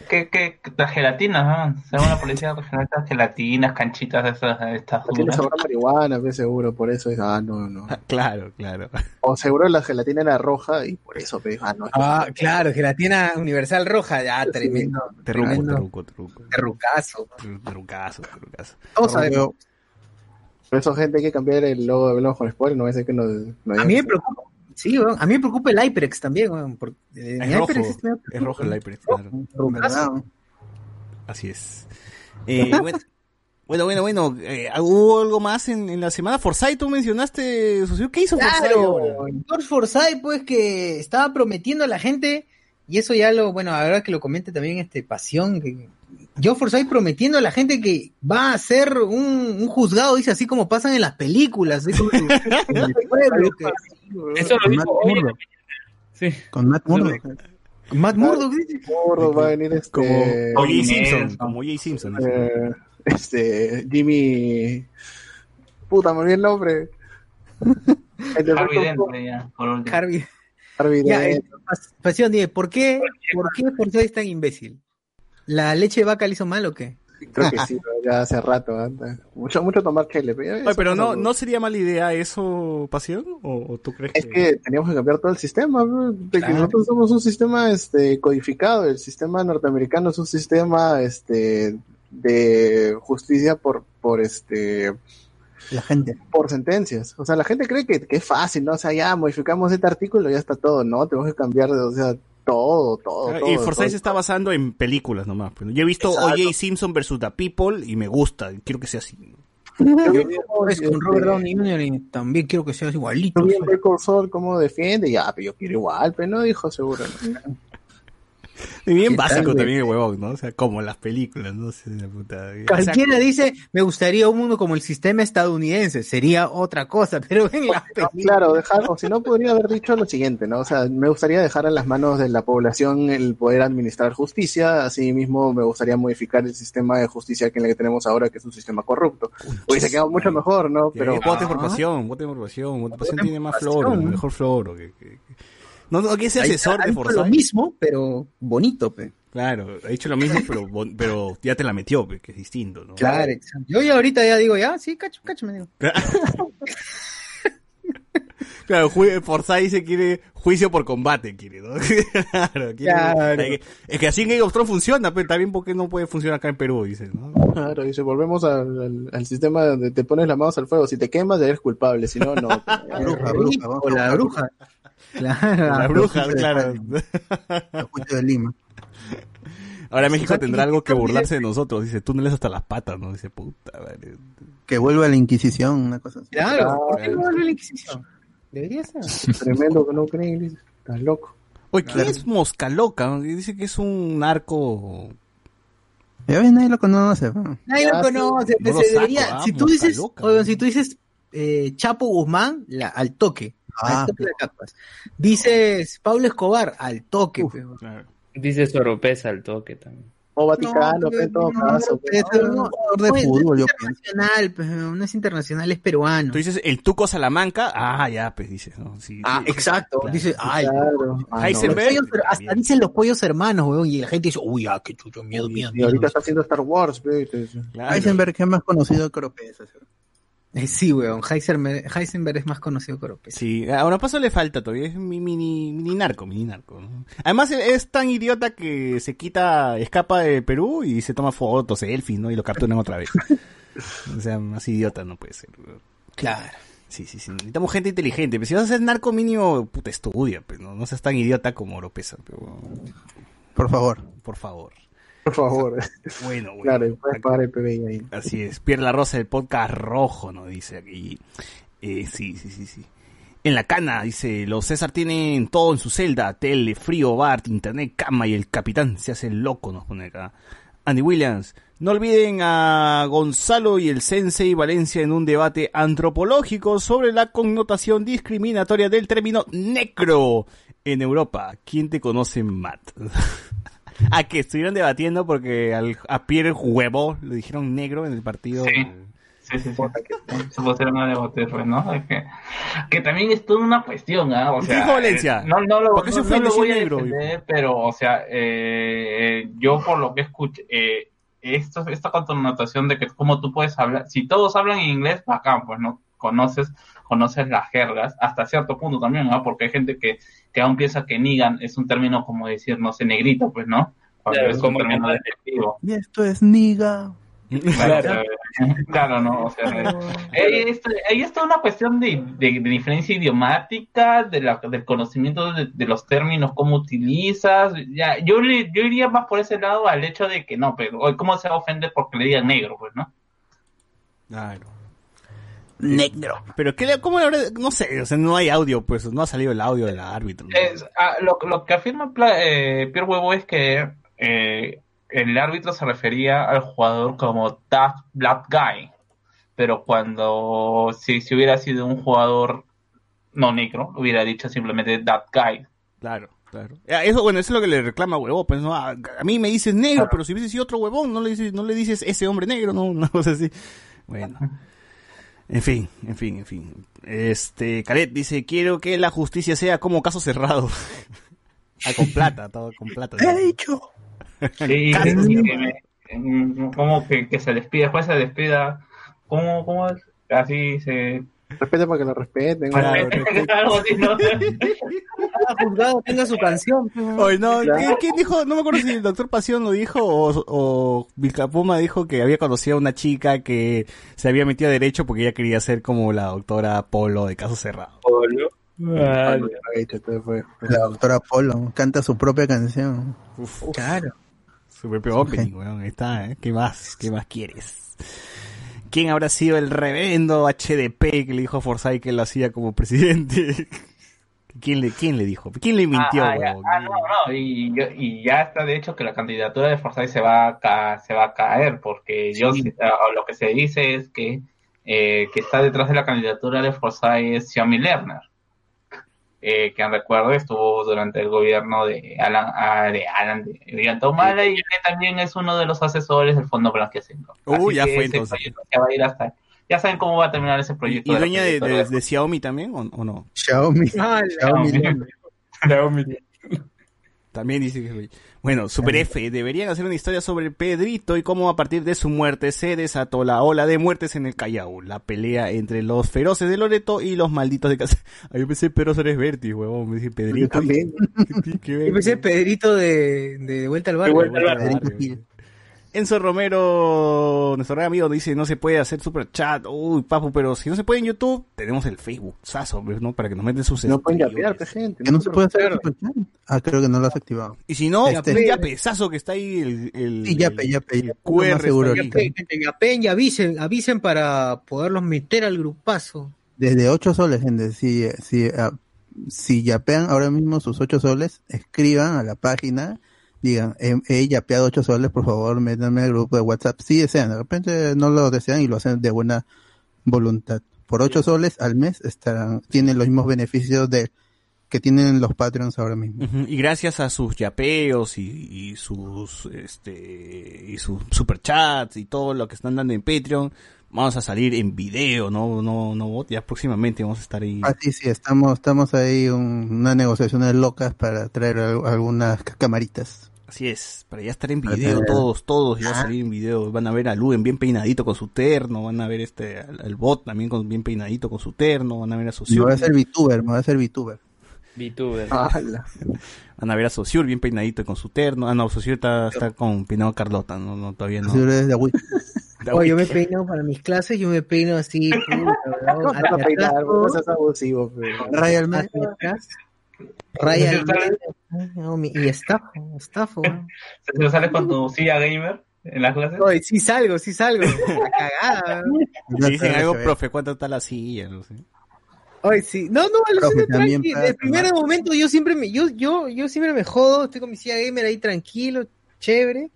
¿Qué, qué, las gelatinas, ¿no? Según la policía, estas gelatinas, canchitas de esas, estas Tiene duras. sabor a marihuana, pues, seguro, por eso es, ah, no, no. Claro, claro. O seguro la gelatina era roja y por eso, pues, ah, no. Ah, claro, gelatina universal roja, ya, tremendo. Terruco, tremendo terruco, terruco. terrucazo. Terrucazo, terrucazo. Todos sabemos. Por eso, gente, hay que cambiar el logo de Hablamos con Spoiler, no va a ser que nos... nos A mí me preocupa, sí, a mí me preocupa el HyperX también, porque eh, Es rojo, HyperX me da- es rojo el HyperX, claro. Rojazo. Así es. Eh, bueno, bueno, bueno, bueno, eh, ¿hubo algo más en, en la semana? Forsyth, tú mencionaste, socio, ¿qué hizo Forsyth? Claro, George Forsyth, pues que estaba prometiendo a la gente, y eso ya lo, bueno, ahora que lo comente también este Pasión, que George Forsyth prometiendo a la gente que va a ser un, un juzgado, dice así como pasan en las películas, como en- pueblo, que- Eso lo dijo. Murdock. Sí. Con Matt Murdock. Matt Murdock dice. Gordo, va a venir este... Como O.J. Nelson. Simpson, como O.J. Simpson. eh, este, Jimmy... Puta, me olvidé el nombre. El de Harvey. Dent, ya, por. Harvey. Harvey Dent. eh, Pas- Pasión, ¿por qué, ¿por qué Forsyth es tan imbécil? ¿La leche de vaca le hizo mal o qué? Creo que sí, ya hace rato. antes. Mucho, mucho tomar chile. Pero, no, no sería mala idea eso, Pasión, o, o tú crees Es que teníamos que cambiar todo el sistema, de que Claro. nosotros somos un sistema este codificado, el sistema norteamericano es un sistema este de justicia por por este La gente. por sentencias. O sea, la gente cree que, que es fácil, ¿no? O sea, ya modificamos este artículo y ya está todo, ¿no? Tenemos que cambiar, o sea, todo, todo, Ah, todo. y Forsyth todo. se está basando en películas nomás. pues, ¿no? Yo he visto. O.J. Simpson versus The People y me gusta, quiero que sea así. Yo vi Es con Robert Downey Jr. y también quiero que seas igualito. En Better Sol cómo defiende, ya, pero yo quiero igual, pero no dijo seguro. ¿no? Y bien ¿Qué tal, básico güey? también el huevón, ¿no? O sea, como las películas, no sé, la puta. O sea, Cualquiera dice, me gustaría un mundo como el sistema estadounidense, sería otra cosa, pero en la No, película... claro, dejar, o si no, podría haber dicho lo siguiente, ¿no? O sea, me gustaría dejar en las manos de la población el poder administrar justicia, así mismo me gustaría modificar el sistema de justicia que, en el que tenemos ahora, que es un sistema corrupto. Hubiese quedado mucho mejor, ¿no? Pero vote por pasión, vote por pasión, vote por pasión tiene más floro, pasión. mejor floro. Que, que- que- No, no, que ese Ahí asesor de ha dicho lo Forsyth. mismo, pero bonito, pe. Claro, ha dicho lo mismo, pero, pero ya te la metió, pe, que es distinto, ¿no? Claro, exacto. Yo ya ahorita ya digo, ya, sí, cacho, cacho, me digo. Claro, Forsyth se quiere juicio por combate, quiere, ¿no? claro, quiere- Claro. es que así en Game of Thrones funciona, pero también porque no puede funcionar acá en Perú, dice, ¿no? claro, dice, volvemos al, al- al sistema donde te pones las manos al fuego. Si te quemas, eres culpable, si no, no. La bruja, bruja, vamos o a la bruja. Claro. La bruja, juicio de claro. Juicio de Lima. Ahora México tendrá algo que burlarse de nosotros, dice, túneles hasta las patas, ¿no? Dice, puta, vale. Que vuelva la Inquisición, una cosa así. Claro, ¿por qué no vuelve la Inquisición? Debería ser. Tremendo que no creen, estás loco. Oye, ¿quién es Mosca Loca? Dice que es un narco... Ya ves, nadie lo conoce. ¿no? Nadie lo Ah, conoce, No pues, lo saco, ah, si tú dices, Loca. oigan, si tú dices eh, Chapo Guzmán, la, al toque. Ah, capas. Dices Pablo Escobar, al toque. pe. Claro. Dice su europeza al toque también. O Vaticano, pero en todo no, caso. pues. no, un jugador de no es- no fútbol, es yo internacional, pe, no es internacional, es peruano. Tú dices el Tuco Salamanca, ah, ya, pues dices, ¿no? Sí, Ah, sí, exacto. claro. Dice, ay, Claro. Ah, no. Hasta dicen los pollos hermanos, weón, y la gente dice, uy, ah, qué chucho, miedo, miedo. Y ahorita miedo. está haciendo Star Wars, entonces, Claro. Heisenberg es más conocido que Oropesa. ¿sí? Sí, weón, Heisenberg, Heisenberg es más conocido que Oropesa. Sí, a Onopazo le falta todavía, es mi mini, mini narco, mini narco. ¿no? Además es- es tan idiota que se quita, escapa de Perú y se toma fotos, selfies, ¿no? Y lo capturan otra vez. o sea, más idiota no puede ser. weón. Claro. Sí, sí, sí. Necesitamos gente inteligente. Pero si vas a ser narco mínimo, puta, estudia, pues, ¿no? No seas tan idiota como Oropesa, pero, Por favor. por favor. Por favor. Bueno, bueno. Claro, puedes pagar el PBI ahí. Así es. Pierre La Rosa del podcast rojo, ¿no? Dice aquí. Eh, sí, sí, sí, sí. En la cana, dice, los César tienen todo en su celda, tele, frío, bar, internet, cama y el capitán se hace loco, nos pone acá. Andy Williams, no olviden a Gonzalo y el Sensei Valencia en un debate antropológico sobre la connotación discriminatoria del término necro en Europa. ¿Quién te conoce, Matt? a que estuvieron debatiendo porque al, a Pierre Huevo le dijeron negro en el partido. Sí. Sí, sí, sí. Se pusieron a debatir, ¿no? Es que, que también es toda una cuestión, ¿ah? O ¿Y qué sea, eh, No, no lo, ¿Por qué se no- no lo voy a defender, pero, o sea, eh, yo por lo que escuché, eh, esto, esta connotación de que como tú puedes hablar, si todos hablan en inglés, bacán, pues, ¿no? Conoces, conoces las jergas, hasta cierto punto también, ¿no? Porque hay gente que, que aún piensa que nigan es un término como decir, no sé, negrito, pues, ¿no? Cuando Claro, es un como término que- despectivo. Y esto es niga. Claro, claro, no, o sea, ahí está, ahí está una cuestión de, de- de diferencia idiomática, de la, del conocimiento de, de los términos, cómo utilizas, ya, yo le, yo iría más por ese lado al hecho de que no, pero hoy cómo se va a ofender porque le digan negro, pues, ¿no? Claro. Negro. Pero qué le, cómo le habrá- no sé, o sea, no hay audio, pues no ha salido el audio del árbitro. ¿no? Es- ah, lo, lo que afirma Pla- eh, Pierre Huevo es que eh, el árbitro se refería al jugador como tough black guy, pero cuando si, si hubiera sido un jugador no negro, hubiera dicho simplemente that guy. Claro, claro. Ah, Eso, bueno, eso es lo que le reclama huevón, pues no, a, a mí me dices negro, pero si hubiese sido otro huevón, no le dices, no le dices ese hombre negro, no, una cosa así. Bueno. En fin, en fin, en fin. Este, Caret dice, quiero que la justicia sea como caso cerrado. ah, con plata, todo con plata. ¿Qué ha dicho? Sí, como que, que se despida, después se despida, ¿cómo, cómo es? Así se... Respeta para que lo respeten. Claro, Algo así, ¿no? Cada juzgado tenga su canción. pues. Oye, no, ¿quién, quién dijo? No me acuerdo si el doctor Pasión lo dijo o, o Vilcapuma dijo que había conocido a una chica que se había metido a derecho porque ella quería ser como la doctora Polo de caso cerrado. Lo he hecho, entonces fue- La doctora Polo canta su propia canción. Uf, Claro. su propio opening, weón, ahí está, ¿eh? ¿Qué más? ¿Qué más quieres? ¿Quién habrá sido el reverendo HDP que le dijo a Forsyth que lo hacía como presidente? ¿Quién le, quién le dijo? ¿Quién le mintió, Ah, ah, ya. Ah, no, no, y, ya está de hecho que la candidatura de Forsyth se va a, ca- se va a caer, porque yo ah, lo que se dice es que, eh, que está detrás de la candidatura de Forsyth es Xiaomi Lerner, eh, que recuerdo estuvo durante el gobierno de Alan, ah, de Alan de y que también es uno de los asesores del Fondo Blanquecinco. Uh, Así ya fue entonces. proyecto se va a ir hasta, ya saben cómo va a terminar ese ¿Y, proyecto. y dueña de, de, candidatura de Xiaomi también o, o no? Xiaomi. Ah, Xiaomi. También dice que... Bueno, Super F, deberían hacer una historia sobre Pedrito y cómo a partir de su muerte se desató la ola de muertes en el Callao. La pelea entre los feroces de Loreto y los malditos de casa. Ay, yo pensé Pedro Suárez Vértiz, huevón. Me dice Yo Pedrito. también. ¿Qué- qué ver- Yo pensé Pedrito de, de, de Vuelta al Barrio. Vuelta al Barrio. Enzo Romero, nuestro gran amigo, dice no se puede hacer super chat. Uy, papu, pero si no se puede en YouTube, tenemos el Facebook, Saso, ¿no? Para que nos meten sus No pueden yapear, pe, gente. Que no se puede hacer Claro. superchat. Ah, creo que no lo has activado. Y si no, Este- yape, Saso que está ahí el, el, Sí, yape, yape, el yape. QR está seguro gente, yapen y avisen, avisen para poderlos meter al grupazo. Desde 8 soles, gente. Si, si, ah, si yapean ahora mismo sus 8 soles, escriban a la página, digan, he, he yapeado 8 soles, por favor, métanme al grupo de WhatsApp. Si desean, de repente no lo desean y lo hacen de buena voluntad. Por 8 soles al mes estarán, tienen los mismos beneficios de que tienen los Patreons ahora mismo. Y gracias a sus yapeos y, y sus este y sus superchats y todo lo que están dando en Patreon, vamos a salir en video, no no no ya próximamente vamos a estar ahí. Ah, sí, sí, estamos, estamos ahí un, unas negociaciones locas para traer al- algunas camaritas. Así es, para ya estar en video todos, todos ya salir en video, van a ver a Luen bien peinadito con su terno, van a ver este al, al bot también con bien peinadito con su terno, van a ver a Me voy Sociur, a hacer VTuber, me voy a hacer VTuber. VTuber. Van a ver a Sociur bien peinadito con su terno, ah no, Sociur está, está con peinado Carlota, no, no todavía no. Así eres de Wii. Oye, yo me peino para mis clases, yo me peino así, puta, weón, No vas a peinar, abusivo. Raya mi- y estafo, estafo. weón. ¿Se lo sales con tu silla gamer en las clases? Oye, sí salgo, sí salgo, la cagada. Si dicen algo, profe, ¿cuánto está la silla? No sé. Oye, sí, no, no, alucina también tranqui. para El primer tomar. momento yo siempre me, yo, yo, yo siempre me jodo, estoy con mi silla gamer ahí tranquilo, chévere,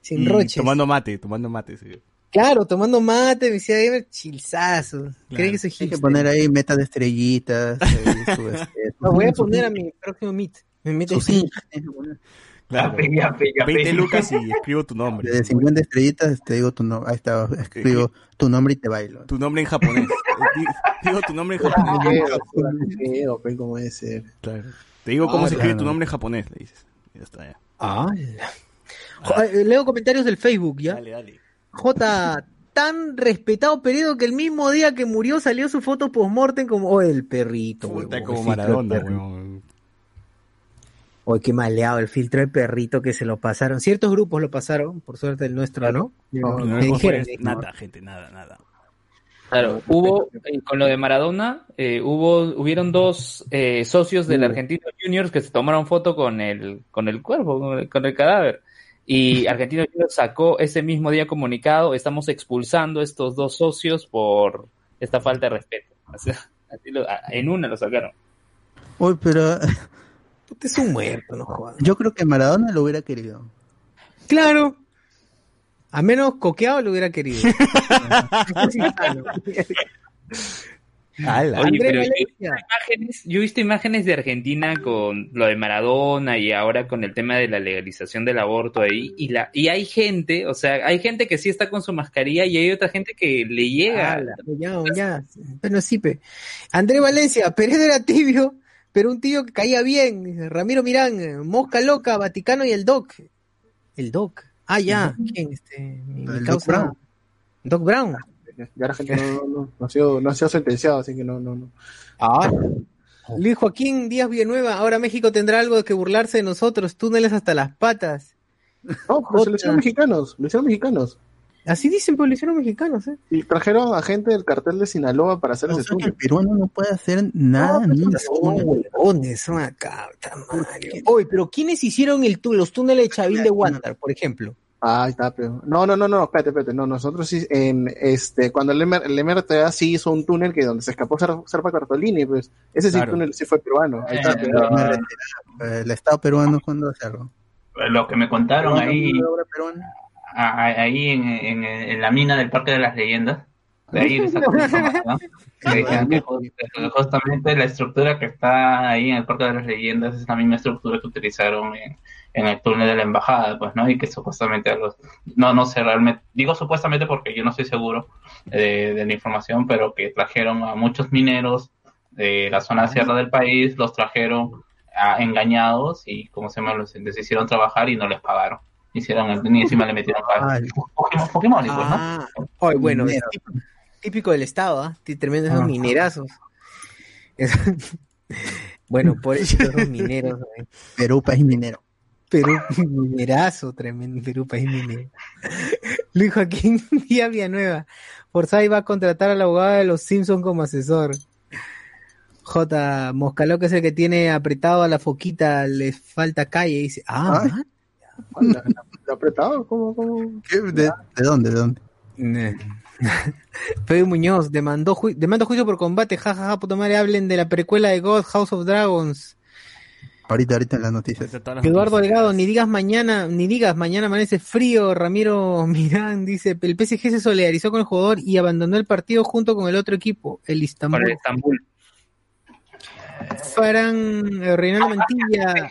sin Y roches. tomando mate, tomando mate, sí. Claro, tomando mate, mi silla gamer, chilzazo. ¿Creen que soy Hay que hipster? poner ahí metas de estrellitas. este, No, voy a poner a mi próximo meet. Que poner. Claro. Yape, yape. 20 lucas y escribo tu nombre. De 50 estrellitas te digo tu nombre. Ahí está, escribo tu nombre y te bailo. Tu nombre en japonés. Di- Digo tu nombre en japonés. Pe, ¿Cómo debe ser? Claro. Te digo cómo Ah, se escribe claro. tu nombre en japonés, le dices. Ya está, ya. Ah. Leo comentarios del Facebook, ¿ya? Dale, dale. J, tan respetado Peredo que el mismo día que murió salió su foto post-mortem como, oh, el perrito, Puta, como Maradona, weón. Oye, qué maleado el filtro de perrito que se lo pasaron. Ciertos grupos lo pasaron, por suerte el nuestro, ¿no? No, No, Me no, dijeron, pues, ¿no? nada, gente, nada, nada. Claro, hubo, eh, con lo de Maradona, eh, hubo, hubieron dos eh, socios del Argentino Juniors que se tomaron foto con el, con el cuerpo, con el, con el cadáver. Y Argentino Juniors sacó ese mismo día comunicado, estamos expulsando a estos dos socios por esta falta de respeto. O sea, así lo- a- en una lo sacaron. Uy, pero es un muerto, no jodas. yo creo que Maradona lo hubiera querido. Claro. A menos coqueado lo hubiera querido. Oye, pero yo, Valencia. imágenes, yo he visto imágenes de Argentina con lo de Maradona y ahora con el tema de la legalización del aborto ahí y la y hay gente, o sea, hay gente que sí está con su mascarilla y hay otra gente que le llega. Ala, ya, ya. Pero sí, pe. André Valencia, Pérez era tibio, pero un tío que caía bien. Ramiro Mirán, Mosca Loca, Vaticano y el Doc. El Doc. Ah, ya. ¿Quién? Este, mi, mi El Doc Brown. Doc Brown. Ya la gente no, no, no, no ha sido, no ha sido sentenciado, así que no, no, no. Ah. Luis Joaquín Díaz Villanueva, ahora México tendrá algo de que burlarse de nosotros, túneles hasta las patas. No, pues lo hicieron mexicanos, lo hicieron mexicanos. Así dicen, pues lo hicieron mexicanos, ¿eh? Y trajeron a gente del cartel de Sinaloa para hacer O ese sea que el peruano no puede hacer nada, No, nunca. son huevones, son acá, puta madre. Oye, pero ¿quiénes hicieron el los túneles de Chavil de Wander, por ejemplo? Ah, ahí está, pero. No, no, no, no, espérate, espérate. No, nosotros sí, en este, cuando el, MR el MRTA sí hizo un túnel que donde se escapó Sar- Serpa Cartolini, pues, ese sí Claro. túnel sí fue peruano. Ahí está, Eh, pero- no, Eh, El Estado peruano cuando hace algo. lo que me contaron ahí, ahí en, en- en la mina del Parque de las Leyendas, de ahí que que justamente la estructura que está ahí en el Parque de las Leyendas es la misma estructura que utilizaron en, en el túnel de la embajada, pues, ¿no? Y que supuestamente algo, no, no sé realmente, digo supuestamente porque yo no estoy seguro de, de la información, pero que trajeron a muchos mineros de la zona sierra del país, los trajeron a- engañados y, como se llama, los les hicieron trabajar y no les pagaron. Hicieron el, ni encima le metieron Ay. Pokémon, Pokémon, pues, ¿no? Ah, oye, bueno. Típico, del Estado, ¿ah? T- Tremendos esos Ah. minerazos. Bueno, por eso esos mineros, ¿eh? Perú, país minero. Perú, minerazo, tremendo Perú, país minero. Luis Joaquín Díaz Villanueva. Forsyth va a contratar al abogado de los Simpsons como asesor. J. Moscaló, que es el que tiene apretado a la foquita, le falta calle. Dice, ah, Ay. man. ¿La, la- la apretado? ¿Cómo, cómo? ¿Qué? ¿De, de dónde? ¿De dónde? Fede Muñoz demandó, ju- demandó juicio por combate. Jajaja, ja, puta madre, hablen de la precuela de God, House of Dragons. Ahorita, ahorita en las noticias. Eduardo noticias. Delgado, ni digas mañana, ni digas mañana amanece frío. Ramiro Mirán dice, el PSG se solidarizó con el jugador y abandonó el partido junto con el otro equipo, el Istanbul. el Estambul. Farán eh, Reinaldo Mantilla.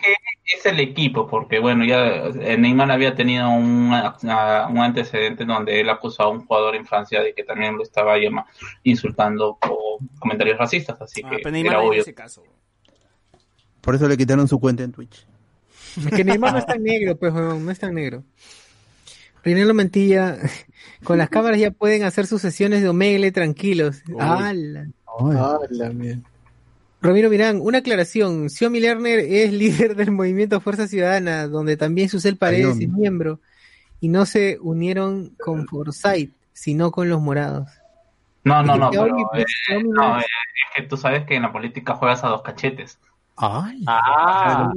es el equipo, porque bueno, ya eh, Neymar había tenido un, a- un antecedente donde él acusó a un jugador en Francia de que también lo estaba llama- insultando por comentarios racistas, así Ah, que pero Neymar era obvio. ese caso. Por eso le quitaron su cuenta en Twitch. Es que Neymar no es tan negro, pues, no es tan negro. Reinaldo Mantilla, con las cámaras ya pueden hacer sus sesiones de Omegle tranquilos. ¡Hala! Ah, la mierda. Ramiro Mirán, una aclaración. Xiomi Lerner es líder del movimiento Fuerza Ciudadana, donde también Susel Paredes es miembro, y no se unieron con Forsyth, sino con los morados. No, no, no, pero, pues, eh, no, no eh, es- que tú sabes que en la política juegas a dos cachetes. ¡Ay! Ah,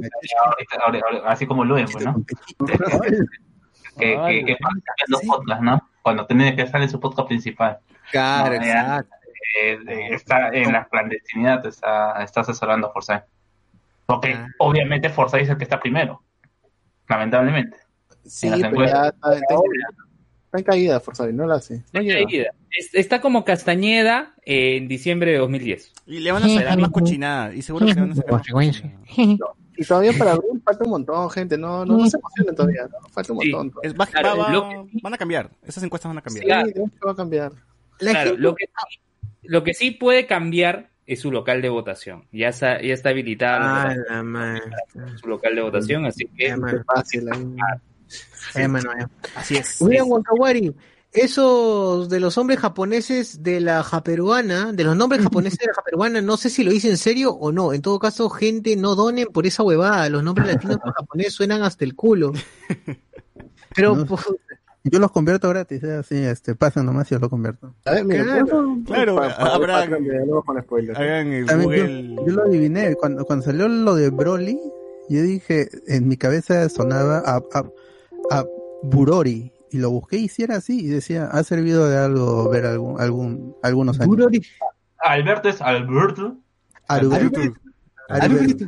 así como Luis, pues, ¿no? Que, que, que participa en dos podcasts, ¿no? Cuando tiene que estar en su podcast principal. Claro, No, ya. exacto. Eh, está en la clandestinidad, está, está asesorando a Forsyth. Porque Ah. obviamente Forsyth es el que está primero. Lamentablemente. Sí, En las pero ya está, está, está en caída, Forsyth, no la hace. está caída. Es- Está como Castañeda en diciembre de 2010. Y le van a sacar más cochinada. Y seguro que le van a sacar más cochinada. Y todavía para abril falta un montón, gente. No, no, no se emocionen todavía. ¿no? Falta un Sí. montón. Es- va- Claro, va- va- lo que- van a cambiar. Esas encuestas van a cambiar. Sí, Claro. va a cambiar. La Claro, gente- lo que, lo que sí puede cambiar es su local de votación. Ya está, ya está habilitado Ah, la su local de votación, así que. Qué fácil. Así es. William Wakawari, esos de los hombres japoneses de la japeruana, de los nombres japoneses de la japeruana, no sé si lo hice en serio o no. En todo caso, gente, no donen por esa huevada. Los nombres latinos en japonés suenan hasta el culo. Pero, No. Yo los convierto gratis, eh, así, este, pasen nomás y yo lo convierto. A ver, mira, Claro. ¿cuánto- Claro, para- para- habrá- con spoilers. Hagan el También yo- Google. Yo, lo adiviné, cuando, cuando salió lo de Broly, yo dije, en mi cabeza sonaba a, a, a Burori, y lo busqué y si era así, y decía, ha servido de algo ver algún, algún, algunos años. Burori- Alberto es Alberto. Aruberto. Aruberto.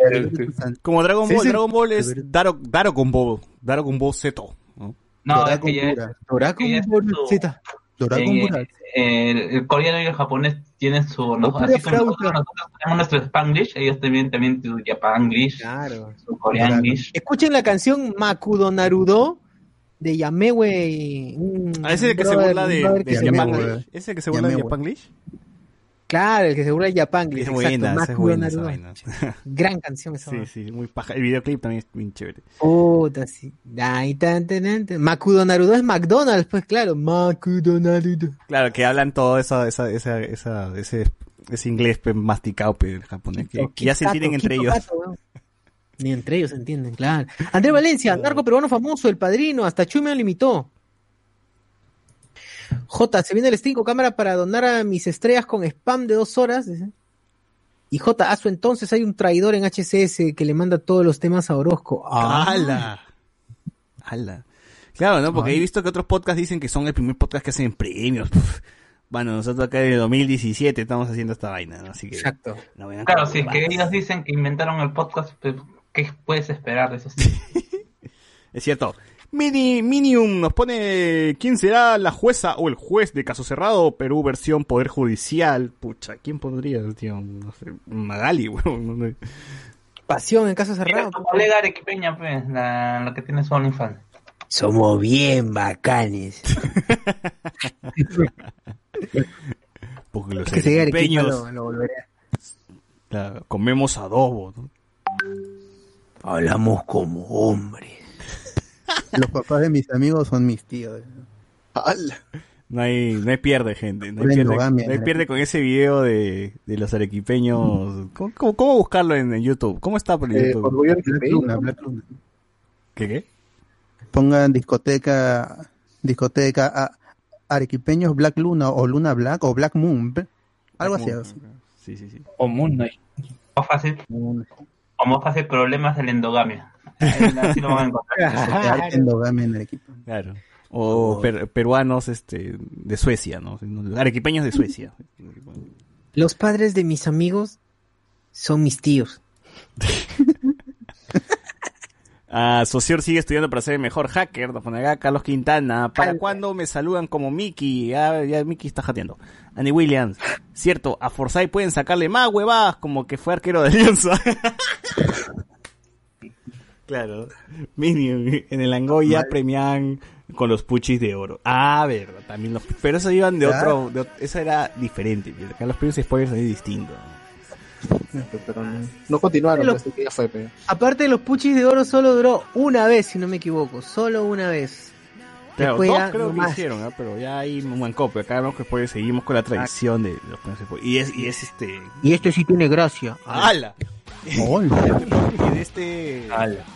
Aruberto. Como Dragon Sí, Ball, sí. Dragon Ball es Daro, Dragon Ball, Dragon Ball Z. ¿no? Es que ya- Ball. el, el coreano y el japonés tienen su. no, así como nosotros, nosotros tenemos nuestro Spanglish, ellos también tienen su Japanglish, Claro. su Koreanglish. Escuchen la canción Makudo Narudo de Yamewe. un Ah, ese es el que se burla de, de que se Yamewe. llama- Japanglish. Ese es el que se burla de. Japanglish. Claro, el que se burla de Japan. Es buena, es buena esa. Gran canción esa. Sí, sí, muy paja. El videoclip también es bien chévere. Puta, sí. Makudo Narudo es McDonald's, pues claro. Makudo Narudo. Claro, que hablan todo esa, esa, esa, esa, ese, ese inglés pe, masticado pe, el japonés, que, que ya se entienden entre ellos. Ni entre ellos se entienden, claro. Andrés Valencia, narco peruano famoso, el padrino, hasta Chuy me lo limitó. J, se viene el Stinko cámara para donar a mis estrellas con spam de dos horas. Y J, a su entonces hay un traidor en HCS que le manda todos los temas a Orozco. Ah, ¡Hala! ¡Hala! Claro, ¿no? Porque he visto que otros podcasts dicen que son el primer podcast que hacen premios. Puf. Bueno, nosotros acá en el 2017 estamos haciendo esta vaina, ¿no? Así que... Exacto. no Claro, si es que ellos dicen que inventaron el podcast, pues, ¿qué puedes esperar de esos? Es cierto. Mini, Minium nos pone quién será la jueza o el juez de caso cerrado Perú versión poder judicial. Pucha, ¿quién pondría, tío? No sé, Magali, weón. no sé. Pasión en caso cerrado. tu colega Arequipeña, pues, la, la que tiene su OnlyFans. Somos bien bacanes. Porque los que arequipeños, lo, lo volveré. comemos adobo, ¿no? Hablamos como hombres. Los papás de mis amigos son mis tíos. ¡Hala! No hay, no hay pierde, gente. No hay pierde, endogamia, no hay ¿no? pierde con ese video de, de los arequipeños. ¿Cómo, cómo, cómo buscarlo en, en YouTube? ¿Cómo está por Eh, YouTube? orgullo Black. Luna, Black Luna. ¿Qué qué? Pongan discoteca, discoteca a- arequipeños Black Luna o Luna Black o Black Moon. Algo así. Sí, sí, sí. O Moon Knight. Más fácil, o más fácil problemas de la endogamia. Así lo van a encontrar. Endogamia en Arequipa. Claro. O per- peruanos este, de Suecia, ¿no? Arequipeños de Suecia. Los padres de mis amigos son mis tíos. Ah, Socior sigue estudiando para ser el mejor hacker. Nos pone acá Carlos Quintana. ¿Para cuándo me saludan como Mickey? Ya, ya Mickey está jateando. Annie Williams. Cierto, a Forsyth pueden sacarle más huevadas como que fue arquero de Alianza. claro. Minion. En el Angoya premian con los puchis de oro. Ah, verdad. También los, pero eso iban de otro. De, eso era diferente. Acá los premios spoilers son distintos. Pero no, no continuaron, Lo- pues, que ya fue, pero. Aparte los puchis de oro, solo duró una vez, si no me equivoco. Solo una vez. Claro, Después dos creo no que más. hicieron, ¿ah? pero ya hay un buen copio. Acá vemos que pues, seguimos con la tradición de los. Y es, y es este. Y este sí tiene gracia. ¡Hala! Y en este.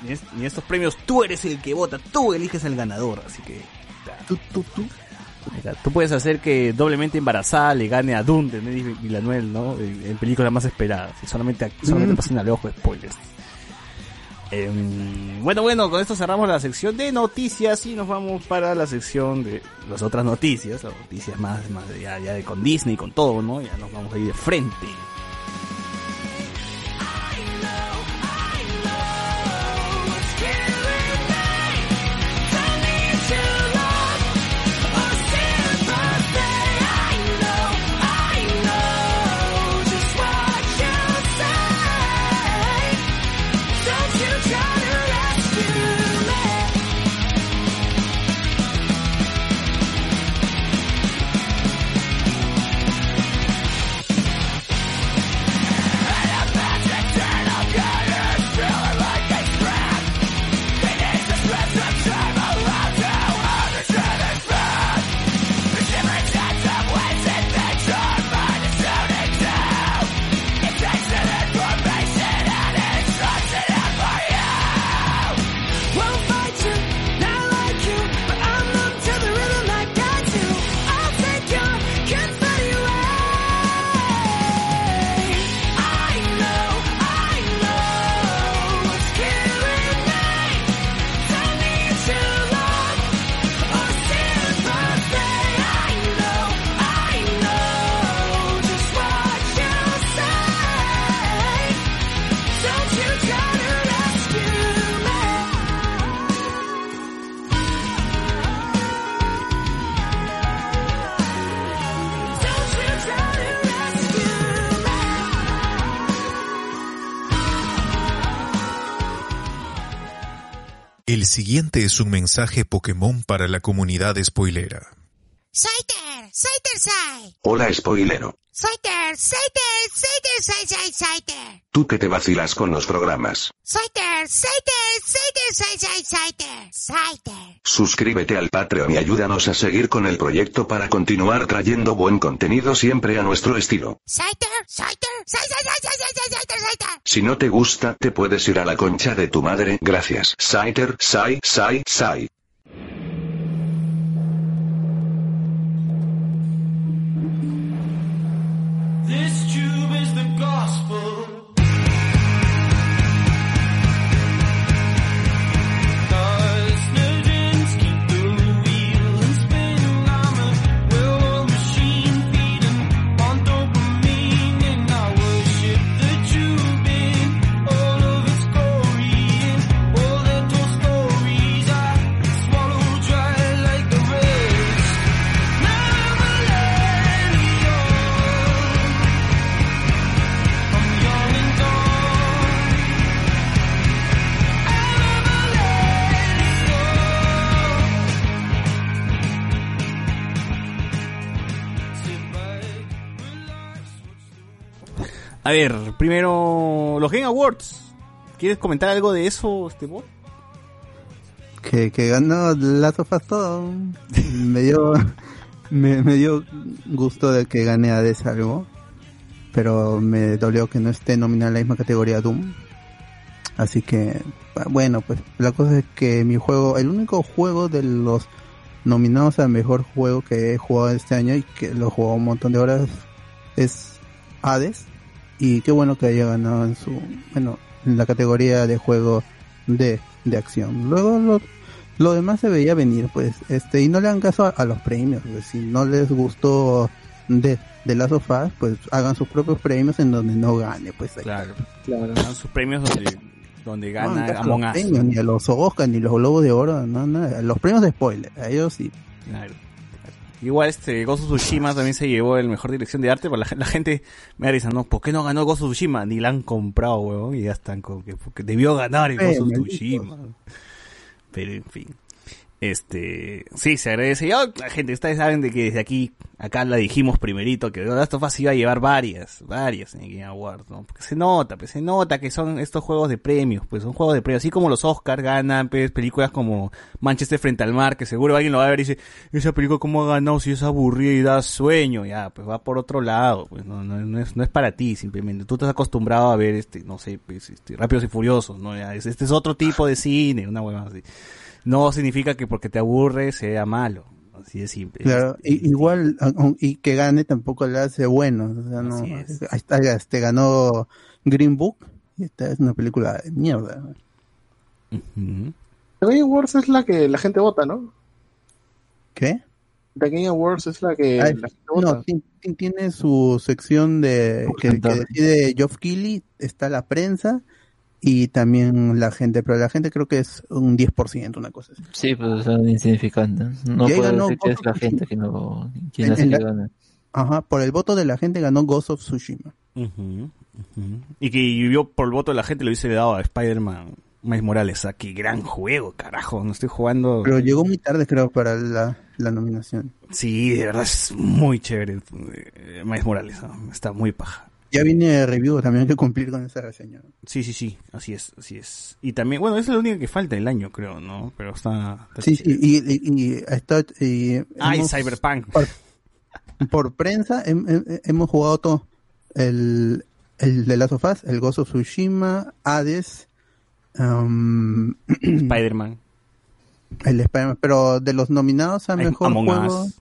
Y en estos premios tú eres el que vota, tú eliges al ganador. Así que. Tú, tú, tú. Tú puedes hacer que doblemente embarazada le gane a Dune de Denis Villeneuve, ¿no? En, en películas más esperadas. Solamente, solamente pasen al ojo spoilers. Em, bueno, bueno, con esto cerramos la sección de noticias y nos vamos para la sección de las otras noticias, las noticias más, más ya, ya de con Disney, con todo, ¿no? Ya nos vamos a ir de frente. Siguiente es un mensaje Pokémon para la comunidad spoilera. Saiter, Saiter Sai. Hola spoilero. Saiter, Saiter, Saiter Sai Sai Saiter. Tú que te vacilas con los programas. Saiter, Saiter, Saiter Sai Sai Saiter. Saiter. Suscríbete al Patreon y ayúdanos a seguir con el proyecto para continuar trayendo buen contenido siempre a nuestro estilo. Saiter, Saiter, Sai Sai Sai Sai Sai Sai Saiter Saiter. Si no te gusta, te puedes ir a la concha de tu madre. Gracias. Saiter, Sai, Sai, Sai. This A ver, primero, los Game Awards. ¿Quieres comentar algo de eso, este bot? Que, que ganó Us todo. me dio me, dio gusto de que gane Hades algo. Pero me dolió que no esté nominada en la misma categoría Doom. Así que, bueno, pues la cosa es que mi juego, el único juego de los nominados a mejor juego que he jugado este año y que lo he jugado un montón de horas es Hades. Y qué bueno que haya ganado en su, bueno, en la categoría de juego de, de acción. Luego lo, lo demás se veía venir, pues, este, y no le hagan caso a, a los premios, pues, si no les gustó de, de Last of Us, pues hagan sus propios premios en donde no gane, pues ahí. Claro. Claro. Dan sus premios donde, donde gana no, Among los Us. premios, ni a los Oscar, ni los Globos de Oro, no, nada. Los premios de spoiler, a ellos sí. Claro. Igual este of Tsushima también se llevó el mejor dirección de arte, pero la, la gente me da risa, ¿no? ¿Por qué no ganó of Tsushima? Ni la han comprado, huevón, y ya están con que porque debió ganar el maldito. Tsushima. Pero en fin. Este, sí, se agradece. Ya, la gente, ustedes saben de que desde aquí, acá la dijimos primerito, que Last of Us iba a llevar varias, varias en Game Awards, ¿no? Porque se nota, pues se nota que son estos juegos de premios, pues son juegos de premios, así como los Oscars ganan, pues, películas como Manchester frente al mar, que seguro alguien lo va a ver y dice, esa película cómo ha ganado si es aburrida y da sueño, ya, pues va por otro lado, pues no, no, no es, no es para ti simplemente, tú estás acostumbrado a ver este, no sé, pues, este, Rápidos y Furiosos, ¿no? Ya, es- este es otro tipo de cine, una hueva así no significa que porque te aburre sea malo. Así de simple. Claro, y- igual, y que gane tampoco le hace bueno. O sea, no, Así es. ahí está, este ganó Green Book, y esta es una película de mierda. Ujú. The Game Awards es la que la gente vota, ¿no? ¿Qué? The Game Awards es la que Ay, la gente vota. no, ti- ti- tiene su sección de que, que decide Geoff Keighley, está la prensa y también la gente, pero la gente creo que es un 10%, una cosa así. Sí, pues son insignificantes. No puedo ganó decir que es la gente que no, quien En- hace en que la- gane. Ajá, por el voto de la gente ganó Ghost of Tsushima. Y que vivió por el voto de la gente, lo hubiese dado a Spider-Man Miles Morales. Ah, qué gran juego, carajo. No estoy jugando. Pero llegó muy tarde creo para la, la nominación. Sí, de verdad es muy chévere. eh, Miles Morales, ¿no? está muy paja. Ya viene review, también hay que cumplir con esa reseña. Sí, sí, sí, así es, así es. Y también, bueno, esa es la única que falta el año, creo, ¿no? Pero está... está Sí, sí, y, y, y está, y Ah, y Cyberpunk. Por, por prensa hem- hem- hemos jugado todo. El, el de Last of Us, el Ghost of Tsushima, Hades, um, Spider-Man. el de Spider-Man, pero de los nominados a mejor Among juego, Us.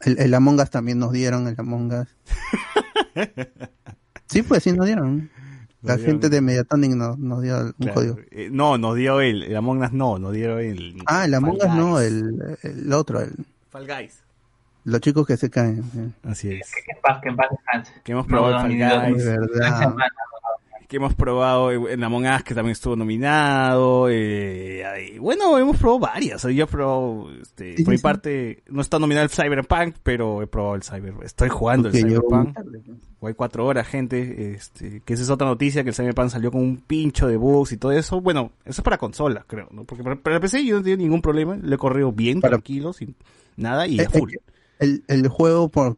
el, el Among Us también nos dieron, el Among Us. sí, pues sí nos dieron. La Nos dieron. gente de Mediatonic nos, nos dio un Claro. código. Eh, no, nos dio el, el Among Us, no, nos dieron el... Ah, el Among Us no, el, el otro, el, Fall Guys. los chicos que se caen. sí. Así es. Que en paz, que en paz descanse. Que hemos probado No, el ni Fall Guys. Verdad. Que hemos probado en Among Us, que también estuvo nominado. Eh, bueno, hemos probado varias. Yo he probado, este, Sí, por sí, mi parte, no está nominado el Cyberpunk, pero he probado el Cyber. Estoy jugando el Cyberpunk. Voy cuatro horas, gente. Este, que esa es otra noticia, que el Cyberpunk salió con un pincho de bugs y todo eso. Bueno, eso es para consolas, creo, ¿no? Porque para, para el PC yo no tengo ningún problema. Lo he corrido bien, tranquilo, sin nada y a Eh, full. eh, El, el juego por,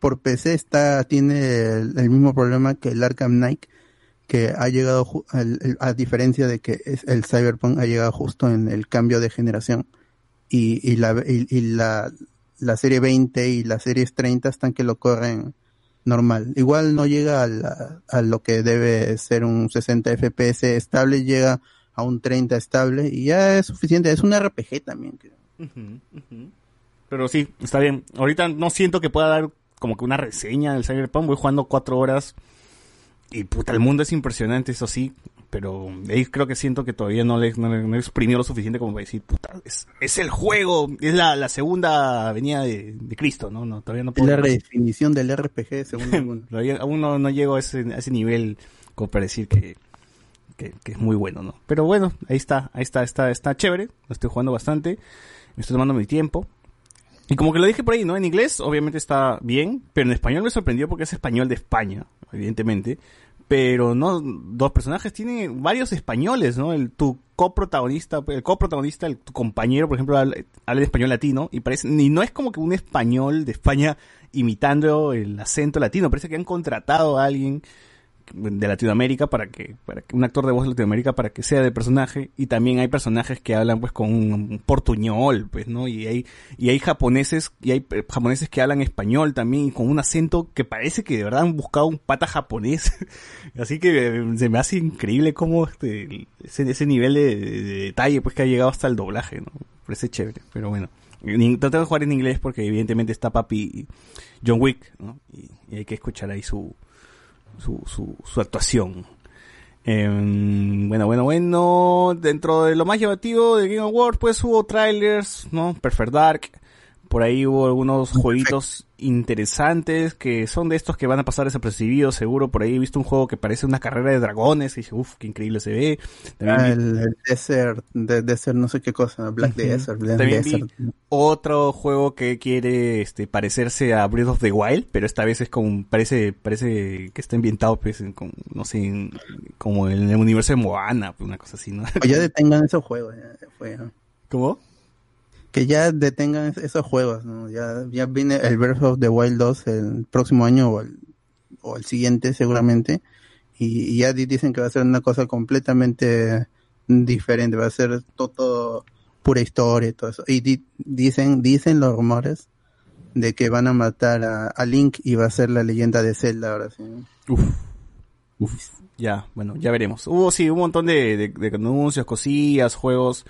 por PC está, tiene el, el mismo problema que el Arkham Knight, que ha llegado, a diferencia de que el Cyberpunk ha llegado justo en el cambio de generación. Y, y, la, y, y la, la serie 20 y las series 30 están que lo corren normal. Igual no llega a, la- a lo que debe ser un 60 FPS estable, llega a un 30 estable y ya es suficiente. Es un RPG también. creo. Pero sí, está bien. Ahorita no siento que pueda dar como que una reseña del Cyberpunk. Voy jugando cuatro horas y puta, el mundo es impresionante, eso sí. Pero ahí creo que siento que todavía no le, no le- no he exprimido lo suficiente como para decir, puta, es, es el juego, es la, la segunda venida de, de Cristo, ¿no? no todavía no Es puedo. la redefinición del RPG según algunos. Todavía aún no, no llego a ese, a ese nivel como para decir que, que, que es muy bueno, ¿no? Pero bueno, ahí está, ahí está, está, está chévere, lo estoy jugando bastante, me estoy tomando mi tiempo. Y como que lo dije por ahí, ¿no? En inglés obviamente está bien, pero en español me sorprendió porque es español de España, evidentemente. Pero no, dos personajes tienen varios españoles, ¿no? El, tu coprotagonista, el coprotagonista, el, tu compañero, por ejemplo, habla, en español latino y parece, y no es como que un español de España imitando el acento latino, parece que han contratado a alguien de Latinoamérica para que, para un actor de voz de Latinoamérica para que sea del personaje. Y también hay personajes que hablan pues con un, portuñol pues no y hay y hay japoneses y hay eh, japoneses que hablan español también con un acento que parece que de verdad han buscado un pata japonés. Así que eh, se me hace increíble cómo este, ese, ese nivel de, de- de detalle pues que ha llegado hasta el doblaje no parece chévere pero bueno. En- trato de jugar en inglés porque evidentemente está papi John Wick ¿no? y, y hay que escuchar ahí su su, su, su actuación. Em, bueno, bueno, bueno. Dentro de lo más llamativo de Game Awards, pues hubo trailers, ¿no? Perfect Dark. Por ahí hubo algunos jueguitos interesantes que son de estos que van a pasar desapercibidos, seguro. Por ahí he visto un juego que parece una carrera de dragones y dije, uff, qué increíble se ve. También Ah, vi- el, el Desert, de, Desert no sé qué cosa, Black. Desert, Black También vi otro juego que quiere este parecerse a Breath of the Wild, pero esta vez es como parece parece que está ambientado pues en, con- no sé, en- como en el universo de Moana, pues, una cosa así, ¿no? O ya detengan esos juegos. ya, ya fue, ¿no? ¿Cómo? Que ya detengan es- esos juegos, ¿no? Ya, ya viene el Breath of the Wild 2 el próximo año o el, siguiente seguramente. Y, ya di- dicen que va a ser una cosa completamente diferente. Va a ser todo, pura historia y todo eso. Y di- dicen, dicen los rumores de que van a matar a, Link y va a ser la leyenda de Zelda ahora sí. Uf. Ya, bueno, ya veremos. Hubo sí un montón de anuncios, cosillas, juegos,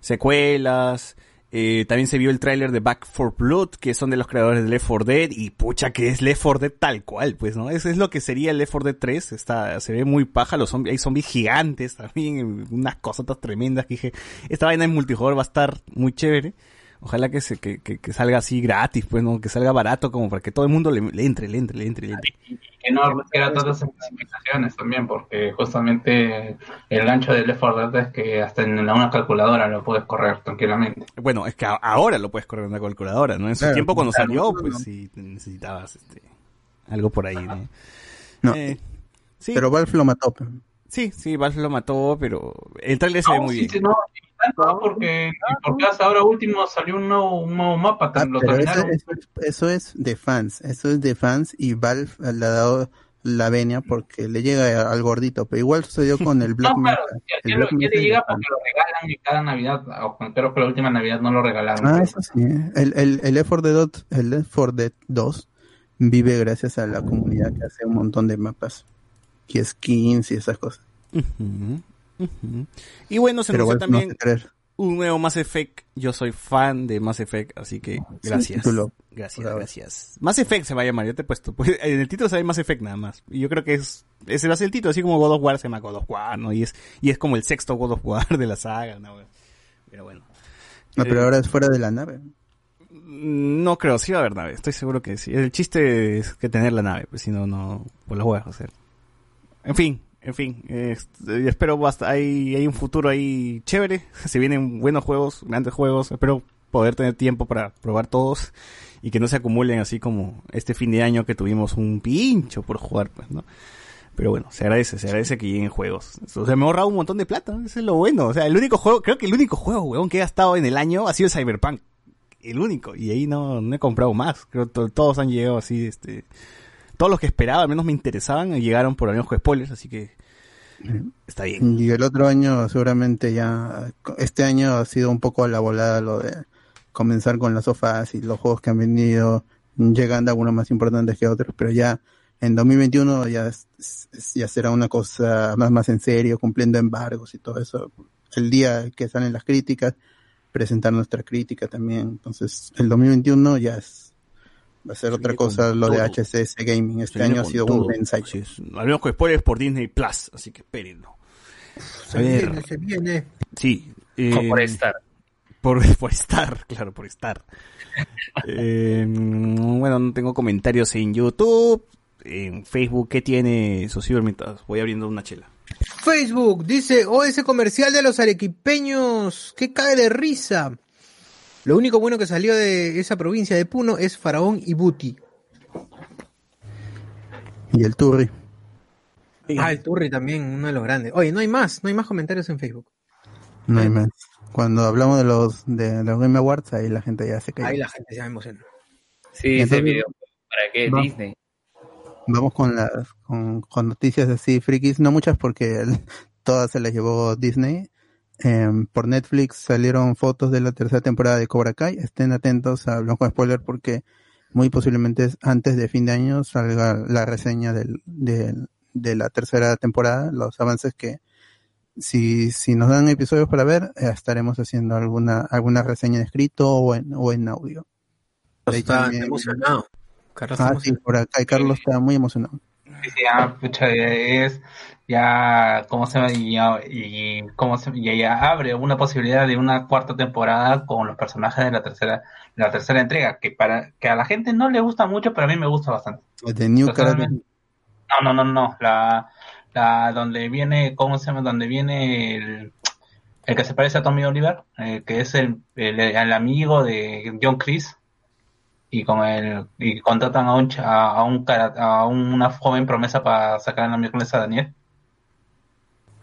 secuelas. Eh, también se vio el tráiler de Back for Blood, que son de los creadores de Left 4 Dead, y pucha que es Left 4 Dead tal cual, pues, ¿no? Eso es lo que sería Left 4 Dead 3, está, se ve muy paja, los zombies, hay zombies gigantes también, unas cosotas tremendas que dije, esta vaina en multijugador va a estar muy chévere. Ojalá que se, que, que, que salga así gratis, pues, ¿no? Que salga barato como para que todo el mundo le, le entre, le entre, le entre, le entre. que no requiera tantas especificaciones también, porque justamente el gancho de Left 4 Dead es que hasta en una calculadora lo puedes correr tranquilamente. Bueno, es que a- ahora lo puedes correr en una calculadora, ¿no? En su Claro, tiempo cuando claro, salió, no, pues no. sí necesitabas este, algo por ahí, ¿no? No. Eh, sí, Pero Valve lo mató. sí, sí, Valve lo mató, pero el trailer se ve muy sí, bien. sí, no, y tanto, porque, porque hasta ahora último salió un nuevo, un nuevo mapa, Ah, Pero eso, eso es- eso es de fans, eso es de fans y Valve le ha dado la venia porque le llega al gordito, pero igual sucedió con el Black No, claro, Mesa. ya, El ya lo- Black ya Mesa le llega de porque lo regalan y cada Navidad, o creo que la última Navidad no lo regalaron. Ah, eso sí. El, el, el Left 4 Dead, el 4 Dead 2 vive gracias a la comunidad que hace un montón de mapas y skins y esas cosas. Y bueno, se Pero anunció también un nuevo Mass Effect. Yo soy fan de Mass Effect, así que gracias. Gracias, gracias. Mass Effect se va a llamar, yo te he puesto. Pues, en el título se llama Mass Effect nada más. Y yo creo que es, ese va a ser el título, así como God of War se llama God of War, ¿no? Y es, y es como el sexto God of War de la saga, ¿no? Pero bueno. No, pero Eh, ahora es fuera de la nave. No creo, sí va a haber nave, estoy seguro que sí. El chiste es que tener la nave, pues si no, no, pues lo voy a hacer. En fin, En fin, eh, espero bast- hay, hay un futuro ahí chévere. Se vienen buenos juegos, grandes juegos. Espero poder tener tiempo para probar todos y que no se acumulen así como este fin de año que tuvimos un pincho por jugar, pues, ¿no? Pero bueno, se agradece, se agradece que lleguen juegos. O sea, me he ahorrado un montón de plata, eso es lo bueno. O sea, el único juego, creo que el único juego, weón, que he gastado en el año ha sido Cyberpunk. El único. Y ahí no, no he comprado más. Creo que to- todos han llegado así, este... Todos los que esperaba, al menos me interesaban, llegaron por amigos con spoilers, así que... Está bien. Y el otro año seguramente ya, este año ha sido un poco a la volada lo de comenzar con las sofás y los juegos que han venido, llegando algunos más importantes que otros, pero ya en 2021 ya, ya será una cosa más, más en serio, cumpliendo embargos y todo eso. El día que salen las críticas, presentar nuestra crítica también. Entonces, el 2021 ya es, va a ser otra cosa lo de. HCS Gaming. Este año ha sido todo, un ensayo. así es. Hablemos con spoilers por Disney Plus, así que espérenlo. Se A ver. viene, se viene. Sí. Por eh, estar. Por, por estar, claro, por estar. Eh, bueno, no tengo comentarios en YouTube. En Facebook, ¿qué tiene Socio mientras voy abriendo una chela? Facebook dice, oh, ese comercial de los arequipeños, que cae de risa. Lo único bueno que salió de esa provincia de Puno es Faraón y Buti. Y el Turri. Ah, el Turri también, uno de los grandes. Oye, no hay más, no hay más comentarios en Facebook. No hay más. Cuando hablamos de los de los Game Awards, ahí la gente ya se cae. Ahí la gente se emociona. Sí, ese video. ¿Para qué? Va. Disney. Vamos con las con, con noticias así frikis, no muchas porque el- todas se las llevó Disney. Em, por Netflix salieron fotos de la tercera temporada de Cobra Kai. Estén atentos a con Spoiler porque muy posiblemente es antes de fin de año salga la reseña del, del- de la tercera temporada, los avances que si, si nos dan episodios para ver, eh, estaremos haciendo alguna, alguna reseña en escrito o en, o en audio. Ahí Está también- emocionado. Carlos Ah, está sí, por acá Carlos está muy emocionado. Ya, pucha, es ya, ¿cómo se llama? Y, y cómo se, y ya abre una posibilidad de una cuarta temporada con los personajes de la tercera, de la tercera entrega, que para, que a la gente no le gusta mucho, pero a mí me gusta bastante. De New No, no, no, no, la, la, donde viene, ¿cómo se llama? Donde viene el, el que se parece a Tommy Oliver, eh, que es el, el, el amigo de John Chris, y con el, y contratan a un, a un, a una joven promesa para sacar en la miércoles a Daniel.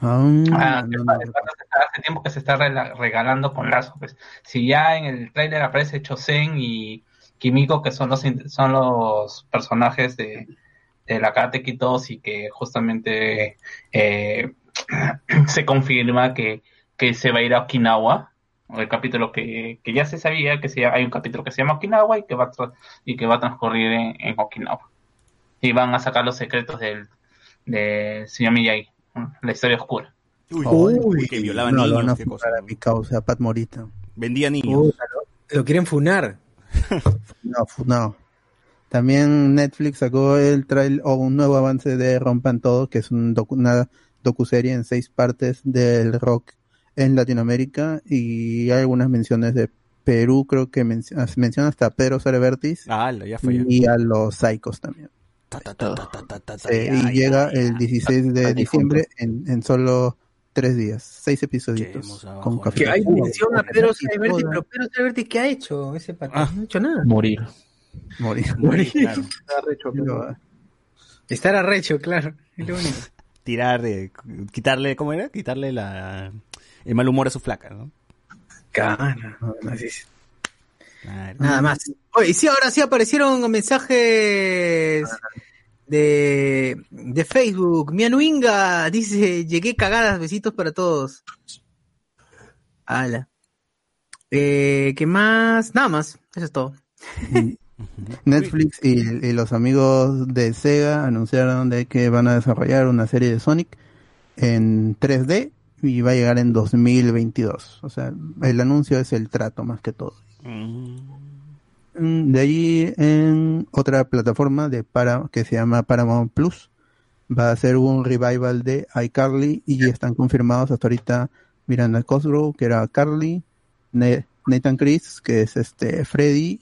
Ah, no, no, hace tiempo que se está regalando con Lazo, pues. Si ya en el tráiler aparece Chosen y Kimiko, que son los son los personajes de, de la Karate Kid 2 y que justamente eh, se confirma que, que se va a ir a Okinawa, el capítulo que, que ya se sabía que se, hay un capítulo que se llama Okinawa y que va a, y que va a transcurrir en, en Okinawa. Y van a sacar los secretos del, del señor Miyagi, la historia oscura. Uy, que violaba no, lo niños, van a qué cosa. funar a mi causa, Pat Morita. Vendía niños. Lo, quieren funar. No, fu- no. También Netflix sacó el trail o un nuevo avance de Rompan Todo, que es un docu- una docuserie en seis partes del rock en Latinoamérica y hay algunas menciones de Perú, creo que menciona, menciona hasta Pedro Cerebertis Ah, ya fue. ya. y a los Psychos también. Ta, ta, ta, ya, y llega el 16 de diciembre en, en solo tres días, seis episodios con café. Que hay mención a Pedro toda- pero Pedro Cereberti, ¿qué ha hecho ese pata? Ah. No ha hecho nada. Morir. Morir. Morir, claro. Está recho, pero- Estar arrecho, claro. Es lo único. Tirar, de, quitarle, ¿cómo era? Quitarle la, el mal humor a su flaca, ¿no? Cara, así es. Claro. Nada más. Oye, sí, ahora sí aparecieron mensajes de, de Facebook. Mianuinga dice, llegué cagadas, besitos para todos. Ala. Eh, ¿Qué más? Nada más, eso es todo. Netflix y, y los amigos de Sega anunciaron de que van a desarrollar una serie de Sonic en 3D y va a llegar en 2022. O sea, el anuncio es el trato más que todo. Mm. De allí en otra plataforma de para que se llama Paramount Plus va a ser un revival de iCarly y están confirmados hasta ahorita Miranda Cosgrove que era Carly, Nathan Chris que es este Freddy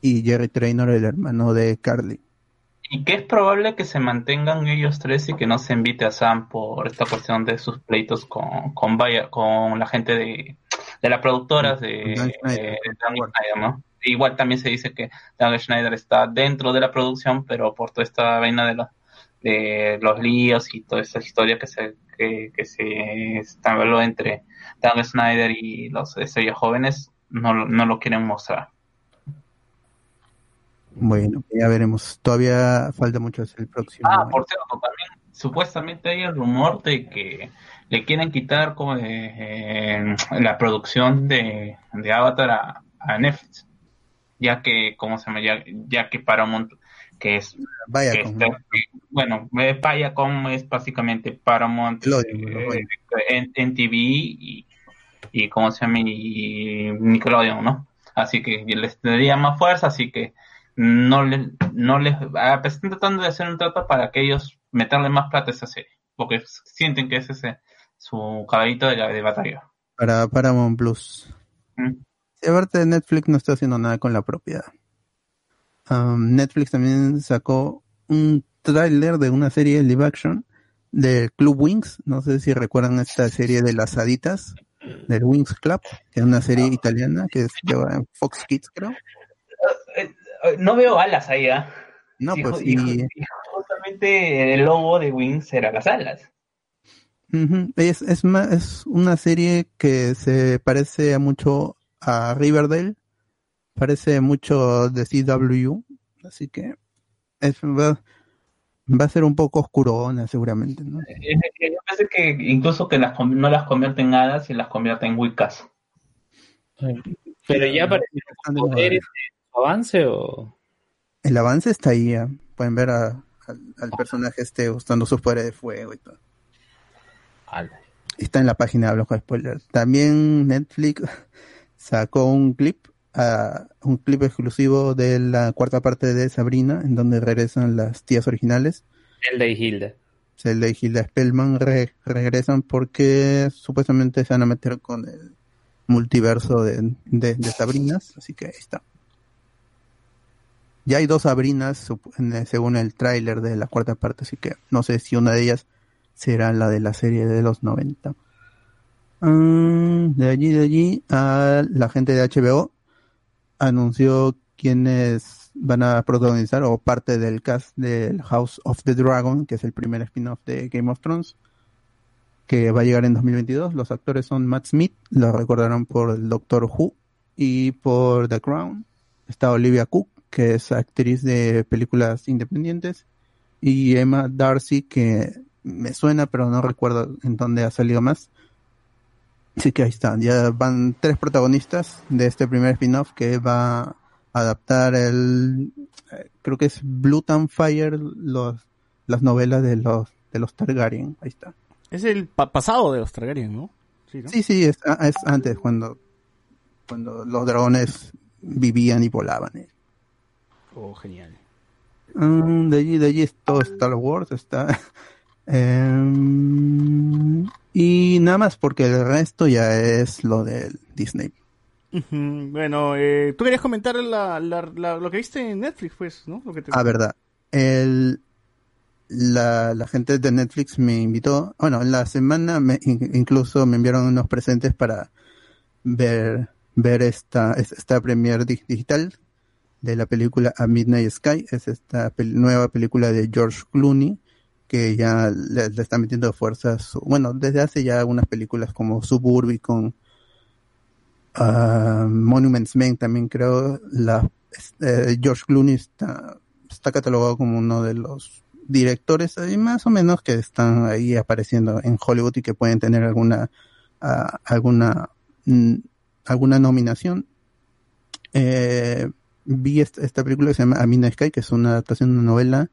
y Jerry Traynor el hermano de Carly. Y que es probable que se mantengan ellos tres y que no se invite a Sam por esta cuestión de sus pleitos con, con, Bayer- con la gente de, de las productoras de, Dan Schneider. de Dan Schneider, ¿no? Igual también se dice que Dan Schneider está dentro de la producción, pero por toda esta vaina de los, de los líos y toda esa historia que se, que, que se establó entre Dan Schneider y los estrellas jóvenes, no, no lo quieren mostrar. Bueno, ya veremos. Todavía falta mucho hasta el próximo. Ah, por cierto, también supuestamente hay el rumor de que le quieren quitar como de, eh, la producción de, de Avatar a, a Netflix, ya que, ¿cómo se llama? Ya, ya que Paramount, que es, Vaya que está- bueno, eh, Viacom es básicamente Paramount, eh, en, en TV y, y, ¿cómo se llama? Y Nickelodeon, ¿no? Así que les daría más fuerza, así que no les, no les, ah, pues están tratando de hacer un trato para que ellos meterle más plata a esa serie, porque sienten que ese es eh, su caballito de, de batalla. Para Paramount Plus. Mm. Aparte de Netflix no está haciendo nada con la propiedad. Um, Netflix también sacó un tráiler de una serie live action del Club Wings. No sé si recuerdan esta serie de las haditas del Wings Club, que es una serie italiana que lleva en Fox Kids, creo. Eh, No veo alas ahí, ¿ah? No, Y pues y ju- y- y justamente el logo de Wings era las alas. Es, es, ma- es una serie que se parece a mucho a Riverdale, parece mucho de CW, así que es, va, va a ser un poco oscurona seguramente, ¿no? Es- es- Yo pensé que incluso que las con- no las convierte en hadas y las convierte en Wicas. Pero ya de poderes avance o. El avance está ahí, ya. pueden ver a- al, al personaje este usando sus poderes de fuego y todo. Está en la página de Hablamos con Spoilers. También Netflix sacó un clip, ah, un clip exclusivo de la cuarta parte de Sabrina, en donde regresan las tías originales. Zelda y Hilda. Zelda y Hilda Spellman re- regresan porque supuestamente se van a meter con el multiverso de, de, de Sabrinas, así que ahí está. Ya hay dos Sabrinas según el tráiler de la cuarta parte, así que no sé si una de ellas será la de la serie de los 90. Mm, de allí, de allí, la gente de HBO anunció quienes van a protagonizar o parte del cast del House of the Dragon, que es el primer spin-off de Game of Thrones, que va a llegar en 2022. Los actores son Matt Smith, lo recordarán por el Doctor Who y por The Crown. Está Olivia Cook, que es actriz de películas independientes, y Emma Darcy, que me suena, pero no recuerdo en dónde ha salido más. Así que ahí están, ya van tres protagonistas de este primer spin-off que va a adaptar el, eh, creo que es Blue Fire, los, las novelas de los, de los Targaryen, ahí está. Es el pa- pasado de los Targaryen, ¿no? Sí, ¿no? Sí, sí, es, ah, es antes, cuando, cuando los dragones vivían y volaban. Eh. Oh, genial. Mm, de allí, de allí es todo Star Wars, está. em, y nada más porque el resto ya es lo del Disney. Bueno, eh, tú querías comentar la, la- la- lo que viste en Netflix, pues, ¿no? Lo que te- Ah, verdad. El, la, la gente de Netflix me invitó, bueno, en la semana me, in- incluso me enviaron unos presentes para ver, ver esta, es- esta premier di- digital de la película A Midnight Sky. Es esta nueva película de George Clooney que ya le, está metiendo fuerzas, bueno, desde hace ya algunas películas como Suburbicon, ah, Monuments Men también creo, la, eh, George Clooney está, catalogado como uno de los directores ahí más o menos que están ahí apareciendo en Hollywood y que pueden tener alguna ah, alguna mm, alguna nominación Eh, vi esta, esta película que se llama Amina Sky que es una adaptación de una novela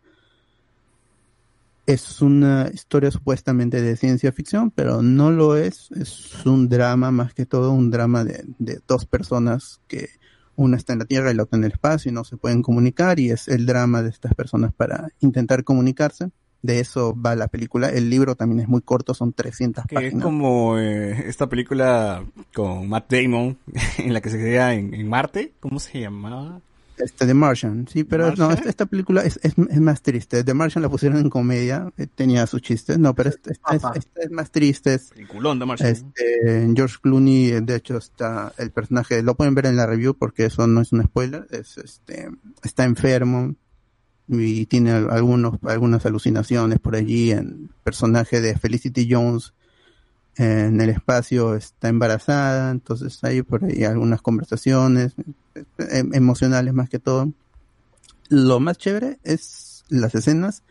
es una historia supuestamente de ciencia ficción, pero no lo es. Es un drama, más que todo, un drama de, de dos personas que una está en la Tierra y la otra en el espacio y no se pueden comunicar y es el drama de estas personas para intentar comunicarse. De eso va la película. El libro también es muy corto, son 300 Que es páginas. como eh, esta película con Matt Damon, en la que se queda en, en Marte. ¿Cómo se llamaba? Este, The Martian, sí, pero no, esta, esta película es, es, es más triste. The Martian la pusieron en comedia, eh, tenía sus chistes, no, pero esta, esta es, esta es más triste. Es, Peliculón, The Martian. este, George Clooney, eh, de hecho, está el personaje, lo pueden ver en la review porque eso no es un spoiler, es, este, está enfermo y tiene al- algunos, algunas alucinaciones por allí. El personaje de Felicity Jones en el espacio está embarazada, entonces hay por ahí algunas conversaciones emocionales más que todo. Lo más chévere es las escenas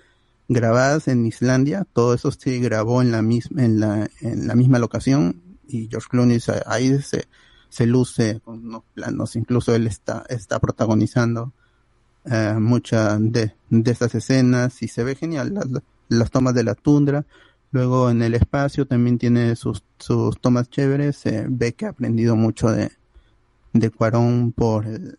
grabadas en Islandia, todo eso se grabó en la misma, en la, en la misma locación y George Clooney ahí se, se luce con unos planos, incluso él está, está protagonizando eh, muchas de, de esas escenas y se ve genial las, las tomas de la tundra. Luego en el espacio también tiene sus, sus tomas chéveres, se ve que ha aprendido mucho de, de Cuarón por, el-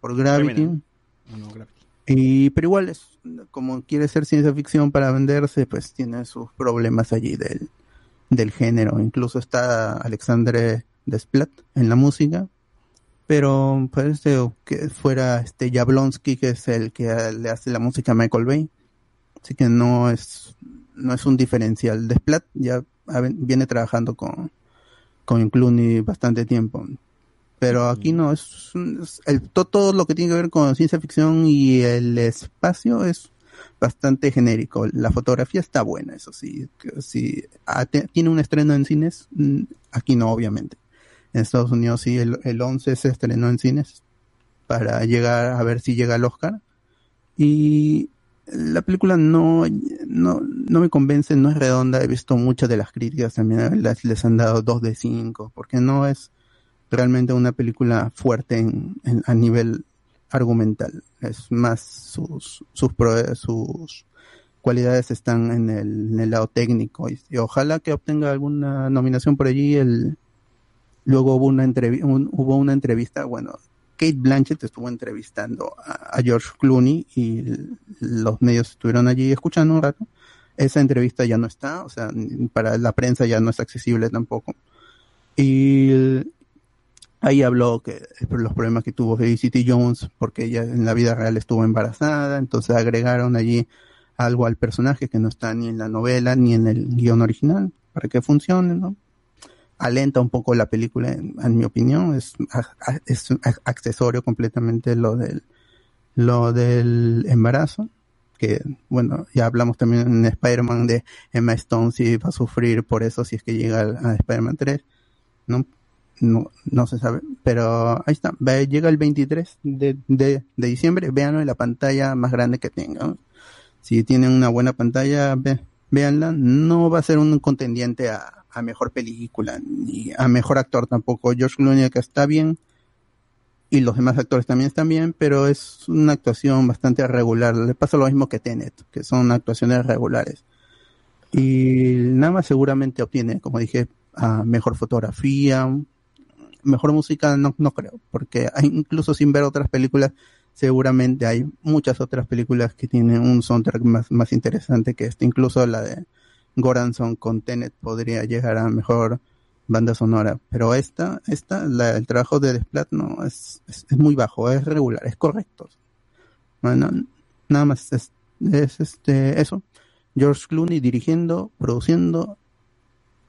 por Gravity. No, Gravity. Y, pero igual es, como quiere ser ciencia ficción para venderse, pues tiene sus problemas allí del, del género. Incluso está Alexandre Desplat en la música, pero parece que fuera este Jablonski, que es el que le hace la música a Michael Bay. Así que no es, no es un diferencial. Desplat ya viene trabajando con, con Clooney bastante tiempo. Pero aquí no, es, el, to- todo lo que tiene que ver con ciencia ficción y el espacio es bastante genérico. La fotografía está buena, eso sí. te- tiene un estreno en cines, mm, aquí no, obviamente. En Estados Unidos sí, el, el 11 se estrenó en cines para llegar a ver si llega al Oscar. Y la película no, no, no me convence, no es redonda. He visto muchas de las críticas también, las, les han dado 2 de 5, porque no es realmente una película fuerte en, a nivel argumental. Es más sus, sus, sus cualidades están en el, lado técnico y, ojalá que obtenga alguna nominación por allí. El, luego hubo una, entrevi- un- hubo una entrevista, bueno, Kate Blanchett estuvo entrevistando a, George Clooney y los medios estuvieron allí escuchando un rato. Esa entrevista ya no está, o sea, para la prensa ya no es accesible tampoco. Y ahí habló que por los problemas que tuvo Felicity Jones, porque ella en la vida real estuvo embarazada, entonces agregaron allí algo al personaje que no está ni en la novela ni en el guion original, para que funcione, ¿no? alenta un poco la película, en, mi opinión, es, es accesorio completamente lo del, lo del embarazo, que bueno, ya hablamos también en Spider-Man de Emma Stone si va a sufrir por eso si es que llega a, a Spider-Man 3, ¿no? No, no se sabe, pero ahí está, llega el 23 de, de, de diciembre, véanlo en la pantalla más grande que tengan. Si tienen una buena pantalla, ve, véanla. No va a ser un contendiente a, a mejor película, ni a mejor actor tampoco. George Clooney que está bien, y los demás actores también están bien, pero es una actuación bastante regular. Le pasa lo mismo que Tenet, que son actuaciones regulares. Y nada más seguramente obtiene, como dije, a mejor fotografía, mejor música, no, no creo, porque hay- incluso sin ver otras películas, seguramente hay muchas otras películas que tienen un soundtrack más, más interesante que este, incluso la de Goranson con Tenet podría llegar a mejor banda sonora, pero esta, esta, la, el trabajo de Desplat no es, es, es muy bajo, es regular, es correcto. Bueno, nada más es, es este eso. George Clooney dirigiendo, produciendo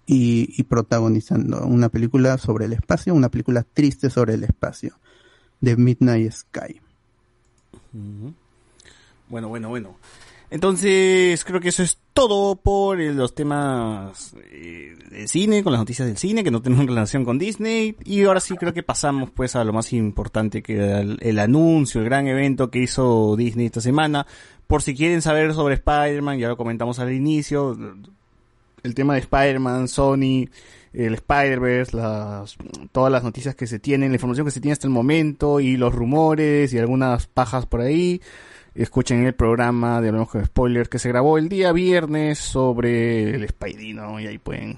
y, protagonizando una película sobre el espacio, una película triste sobre el espacio, de Midnight Sky. Bueno, bueno, bueno. Entonces, creo que eso es todo por eh, los temas eh, de cine, con las noticias del cine, que no tienen relación con Disney. Y ahora sí creo que pasamos pues a lo más importante, que el, el anuncio, el gran evento que hizo Disney esta semana. Por si quieren saber sobre Spider-Man, ya lo comentamos al inicio, el tema de Spider-Man, Sony, el Spider-Verse, las, todas las noticias que se tienen, la información que se tiene hasta el momento y los rumores y algunas pajas por ahí. Escuchen el programa de Hablamos con Spoilers que se grabó el día viernes sobre el Spidey, ¿no? Y ahí pueden...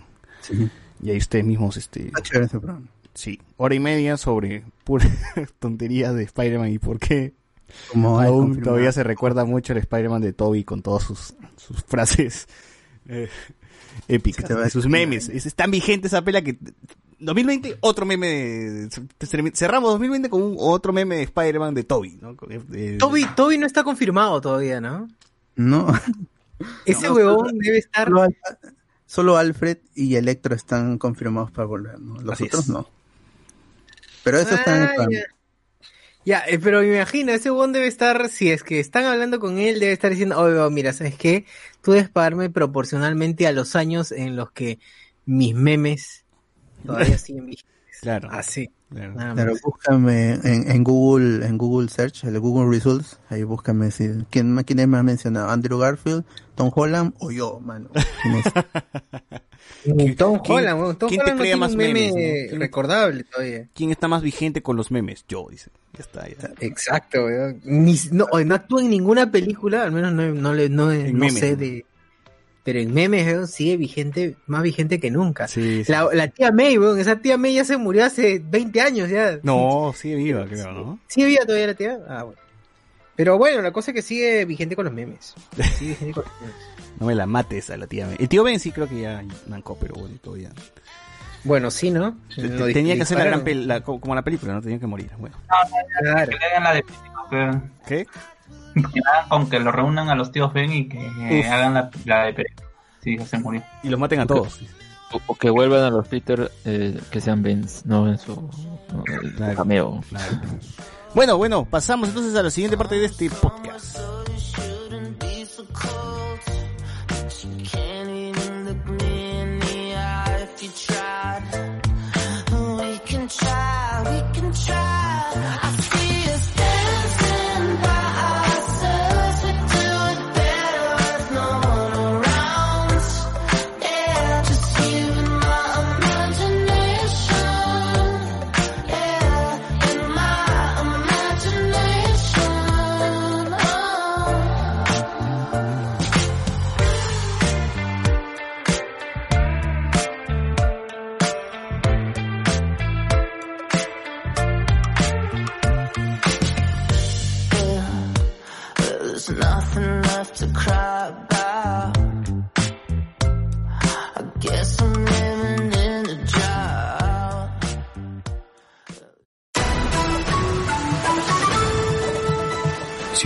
Y ahí ustedes mismos, este... programa. Sí, hora y media sobre pura tonterías de Spider-Man y por qué Como aún confirmado. todavía se recuerda mucho el Spider-Man de Toby con todas sus, sus frases eh, a sus memes. Es, es tan vigente esa pela que 2020, otro meme de- cerramos 2020 con un otro meme de Spider-Man de Toby, ¿no? Toby, Toby no está confirmado todavía, ¿no? No. Ese No, huevón solo- debe estar. Solo, Al- solo Alfred y Electro están confirmados para volver, ¿no? Los Así otros es. no. Pero eso está en el Ah, plan. ya. Ya, eh, pero me imagino, ese huevón debe estar, si es que están hablando con él, debe estar diciendo, oye, oh, mira, ¿sabes qué? Tú debes pagarme proporcionalmente a los años en los que mis memes todavía siguen vigentes. Claro. Así. Claro. nada Claro, más. búscame en, en Google, en Google Search, el Google Results, ahí búscame si, ¿quién, quién me ha mencionado? ¿Andrew Garfield, Tom Holland o yo, mano? ¿Quién es? Tom Holland. Tom quién te Holland no crea más un meme memes, no? ¿Quién- recordable todavía. ¿Quién está más vigente con los memes? Yo, dice. Ya está, ya. Exacto, weón. Ni, no, no actúa en ninguna película, al menos no, no, le- no, En no memes, sé ¿no? de... Pero en memes, weón, sigue vigente, más vigente que nunca. Sí, sí. La, la tía May, weón, esa tía May ya se murió hace 20 años ya. No, sigue viva, creo, ¿no? ¿Sigue viva todavía la tía? Ah, bueno. Pero bueno, la cosa es que sigue vigente con los memes. Sigue vigente con los memes. No me la mates a la tía Ben. El tío Ben sí creo que ya mancó, pero bueno, todavía. Bueno, sí, ¿no? Tenía que hacer la gran la- co- como la película, ¿no? Tenía que morir. Bueno. Claro. Que le hagan la de ¿Qué? Que, que hagan con que lo reúnan a los tíos Ben y que eh, Uf. hagan la, la de Perico. Sí, se murió. Y los maten a todos. O, o que vuelvan a los Peter eh, que sean Benz, no en su, no, el Claro. cameo. Claro. Bueno, bueno, pasamos entonces a la siguiente parte de este podcast.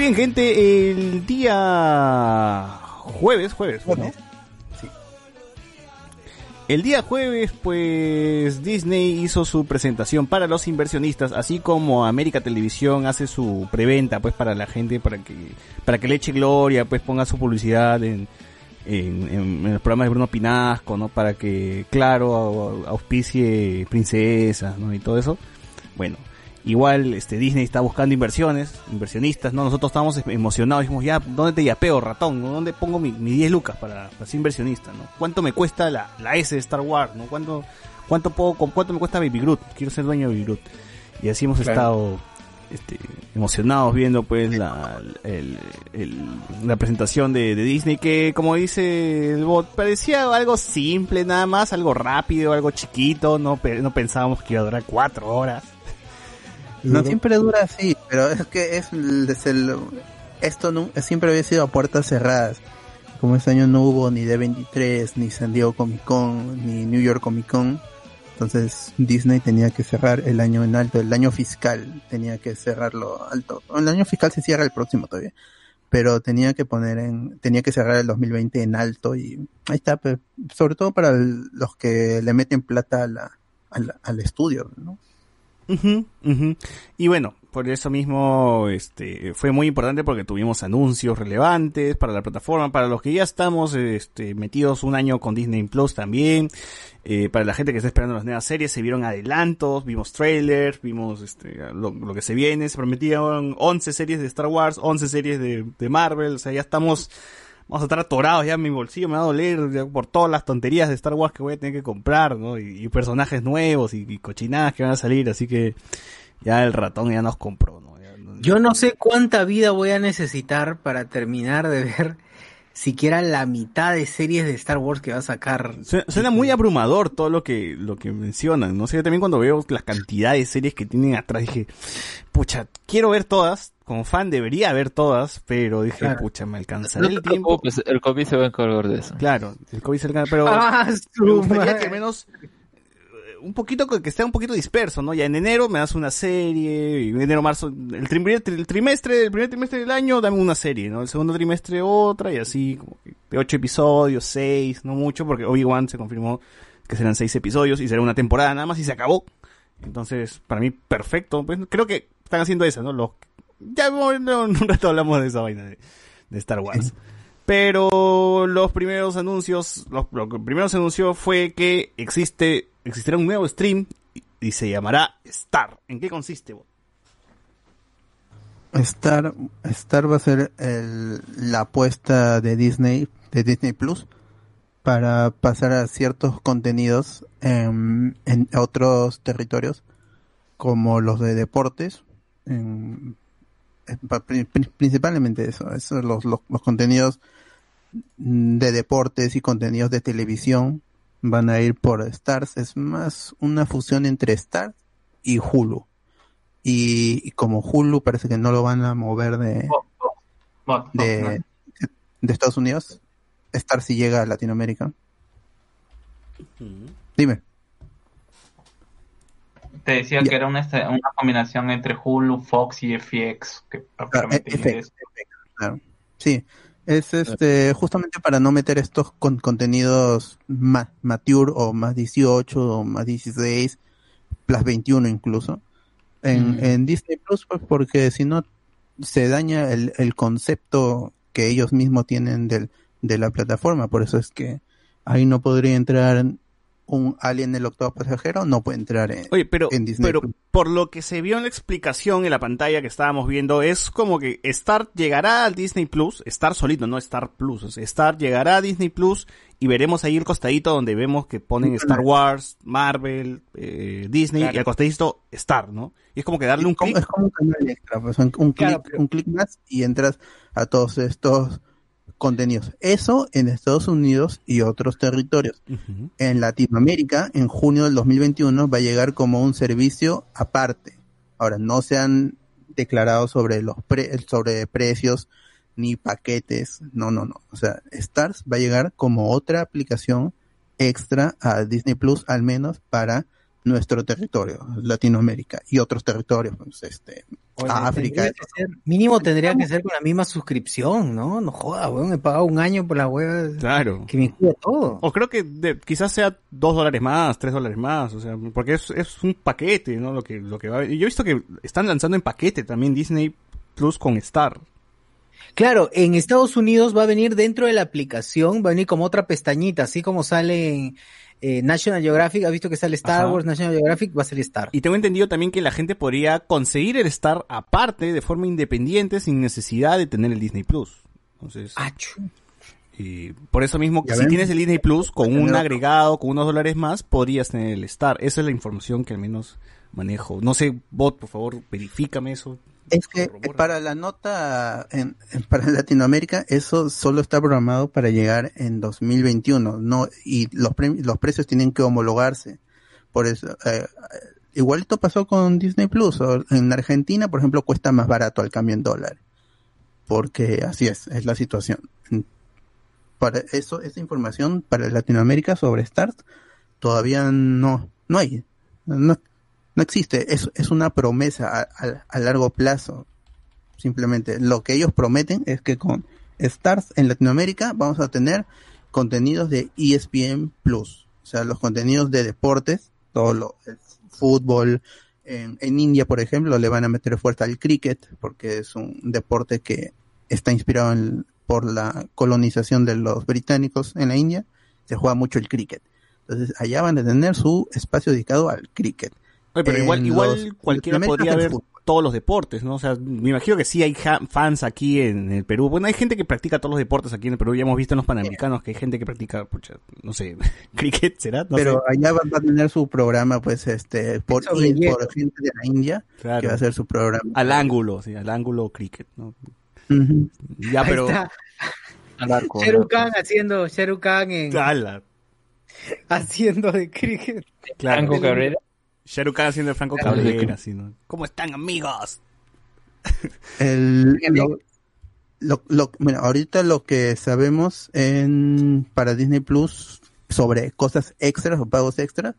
Muy bien, gente, el día jueves, jueves, ¿no? El día jueves, pues Disney hizo su presentación para los inversionistas, así como América Televisión hace su preventa, pues para la gente, para que para que le eche gloria, pues ponga su publicidad en, en, en- en los programas de Bruno Pinasco, ¿no? Para que, claro, au- auspicie princesas, ¿no? Y todo eso. Bueno, igual este Disney está buscando inversiones, inversionistas, ¿no? Nosotros estábamos emocionados, dijimos, ya, ¿dónde te yapeo, ratón? ¿Dónde pongo mi, mi 10 lucas para, para ser inversionista, ¿no? ¿Cuánto me cuesta la, la S de Star Wars, ¿no? ¿Cuánto, cuánto puedo, con cuánto me cuesta Baby Groot? Quiero ser dueño de Baby Groot. Y así hemos Claro. estado este, emocionados viendo pues la, el- el- la presentación de, de Disney que como dice el bot parecía algo simple nada más, algo rápido, algo chiquito, no, no pensábamos que iba a durar cuatro horas. No siempre dura así, pero es que es, es el, esto no, siempre había sido a puertas cerradas. Como este año no hubo ni D23, ni San Diego Comic Con, ni New York Comic Con. Entonces Disney tenía que cerrar el año en alto, el año fiscal tenía que cerrarlo alto. El año fiscal se cierra el próximo todavía, pero tenía que poner en, tenía que cerrar el 2020 en alto y ahí está, pues, sobre todo para el- los que le meten plata a la, a la- al estudio, ¿no? Ujú, ujú. Y bueno, por eso mismo este fue muy importante porque tuvimos anuncios relevantes para la plataforma, para los que ya estamos este, metidos un año con Disney Plus también, eh, para la gente que está esperando las nuevas series, se vieron adelantos, vimos trailers, vimos este, lo, lo que se viene, se prometían 11 series de Star Wars, 11 series de, de Marvel, o sea, ya estamos vamos a estar atorados ya en mi bolsillo, me va a doler ya por todas las tonterías de Star Wars que voy a tener que comprar, ¿no? Y, y personajes nuevos y, y cochinadas que van a salir, así que ya el ratón ya nos compró, ¿no? Ya Yo no sé cuánta vida voy a necesitar para terminar de ver siquiera la mitad de series de Star Wars que va a sacar. Suena, suena muy abrumador todo lo que, lo que mencionan, no sé, yo también cuando veo la cantidad de series que tienen atrás dije, pucha, quiero ver todas, como fan debería ver todas, pero dije, Claro. pucha, me No te el tiempo. el COVID se va a encargar de eso. Claro, el COVID cerca, pero Ah, me gustaría que al menos eh, un poquito que esté un poquito disperso, ¿no? Ya en enero me das una serie, y en enero, marzo, el, trim- el trimestre, el primer trimestre del año dame una serie, ¿no? El segundo trimestre otra y así, como que de ocho episodios, seis, no mucho, porque Obi-Wan se confirmó que serán seis episodios y será una temporada nada más y se acabó. Entonces, para mí, perfecto. Pues creo que están haciendo eso, ¿no? Los, ya en un rato hablamos de esa vaina de, Star Wars. Pero los primeros anuncios, los- lo que primero se anunció fue que existe, existirá un nuevo stream y, se llamará Star. ¿En qué consiste? Bo? Star, Star va a ser la apuesta de Disney, de Disney Plus, para pasar a ciertos contenidos en, en otros territorios, como los de deportes, en- principalmente eso, eso los, los, los contenidos de deportes y contenidos de televisión van a ir por Stars, es más una fusión entre Stars y Hulu. Y, y como Hulu parece que no lo van a mover de, Bueno, de, de Estados Unidos, Star si llega a Latinoamérica. Dime. Te decía que era una, una combinación entre Hulu, Fox y FX, que prácticamente FX, es- Claro. Sí, es este justamente para no meter estos con contenidos más mature o más 18 o más 16, plus 21 incluso, en, Mm. en Disney Plus, pues porque si no se daña el, el concepto que ellos mismos tienen del, de la plataforma, por eso es que ahí no podría entrar un Alien el octavo pasajero, no puede entrar en, Oye, pero, en Disney pero Plus. por lo que se vio en la explicación en la pantalla que estábamos viendo, es como que Star llegará al Disney Plus, Star solito, no Star Plus, o sea, Star llegará a Disney Plus y veremos ahí el costadito donde vemos que ponen Star Wars, Marvel, eh, Disney y al costadito Star, ¿no? Y es como que darle un clic. Es como un canal extra, pues, un, un Claro, clic, un clic más y entras a todos estos contenidos. Eso en Estados Unidos y otros territorios. En Latinoamérica, en junio del 2021, va a llegar como un servicio aparte. Ahora, no se han declarado sobre los pre- sobre precios ni paquetes. No, no, no. O sea, Stars va a llegar como otra aplicación extra a Disney Plus, al menos para nuestro territorio, Latinoamérica y otros territorios, pues, este, Oye, a África. tendría ser- mínimo tendría que ser con la misma suscripción, ¿no? No joda, weón, he pagado un año por la web. Claro. Que me incluye todo. O creo que de- quizás sea dos dólares más, tres dólares más, o sea, porque es, es un paquete, ¿no? Lo que, lo que va. y Yo he visto que están lanzando en paquete también Disney Plus con Star. Claro, en Estados Unidos va a venir dentro de la aplicación, va a venir como otra pestañita, así como sale en eh, National Geographic, ¿has visto que sale Star Ajá. Wars, National Geographic? Va a salir Star. Y tengo entendido también que la gente podría conseguir el Star aparte, de forma independiente, sin necesidad de tener el Disney Plus. Entonces, y por eso mismo, si ven. tienes el Disney Plus con un agregado, con unos dólares más, podrías tener el Star. Esa es la información que al menos manejo. No sé, bot, por favor, verifícame eso. Es que para la nota en, para Latinoamérica eso solo está programado para llegar en 2021, no y los pre- los precios tienen que homologarse. Por eso eh, igualito pasó con Disney Plus. En Argentina, por ejemplo, cuesta más barato al cambio en dólar. Porque así es, es la situación. Para eso esa información para Latinoamérica sobre Stars todavía no No hay. No, no existe. Es, es una promesa a, a- largo plazo. Simplemente lo que ellos prometen es que con Stars en Latinoamérica vamos a tener contenidos de ESPN Plus. O sea, los contenidos de deportes, todo lo, fútbol. En, en India, por ejemplo, le van a meter fuerza al cricket porque es un deporte que está inspirado en- por la colonización de los británicos en la India. Se juega mucho el cricket. Entonces, allá van a tener su espacio dedicado al cricket. Oye, pero igual, igual los- cualquiera podría ver fútbol. todos los deportes, ¿no? O sea, me imagino que sí hay fans aquí en el Perú. Bueno, hay gente que practica todos los deportes aquí en el Perú. Ya hemos visto en los Panamericanos que hay gente que practica, pucha, no sé, cricket, ¿será? No pero sé. allá va, a tener su programa, pues, este, por, por gente de la India, Claro. que va a hacer su programa. Al ángulo, sí, al ángulo cricket, ¿no? Ya, pero... está. Al arco. Sheru Khan haciendo Sheru Khan en Ala, haciendo de cricket. claro. Franco Cabrera. Shahrukh Khan haciendo el Franco. Cabrera, así, ¿no? ¿Cómo están, amigos? El, lo, lo- lo- bueno, ahorita lo que sabemos en para Disney Plus sobre cosas extras o pagos extras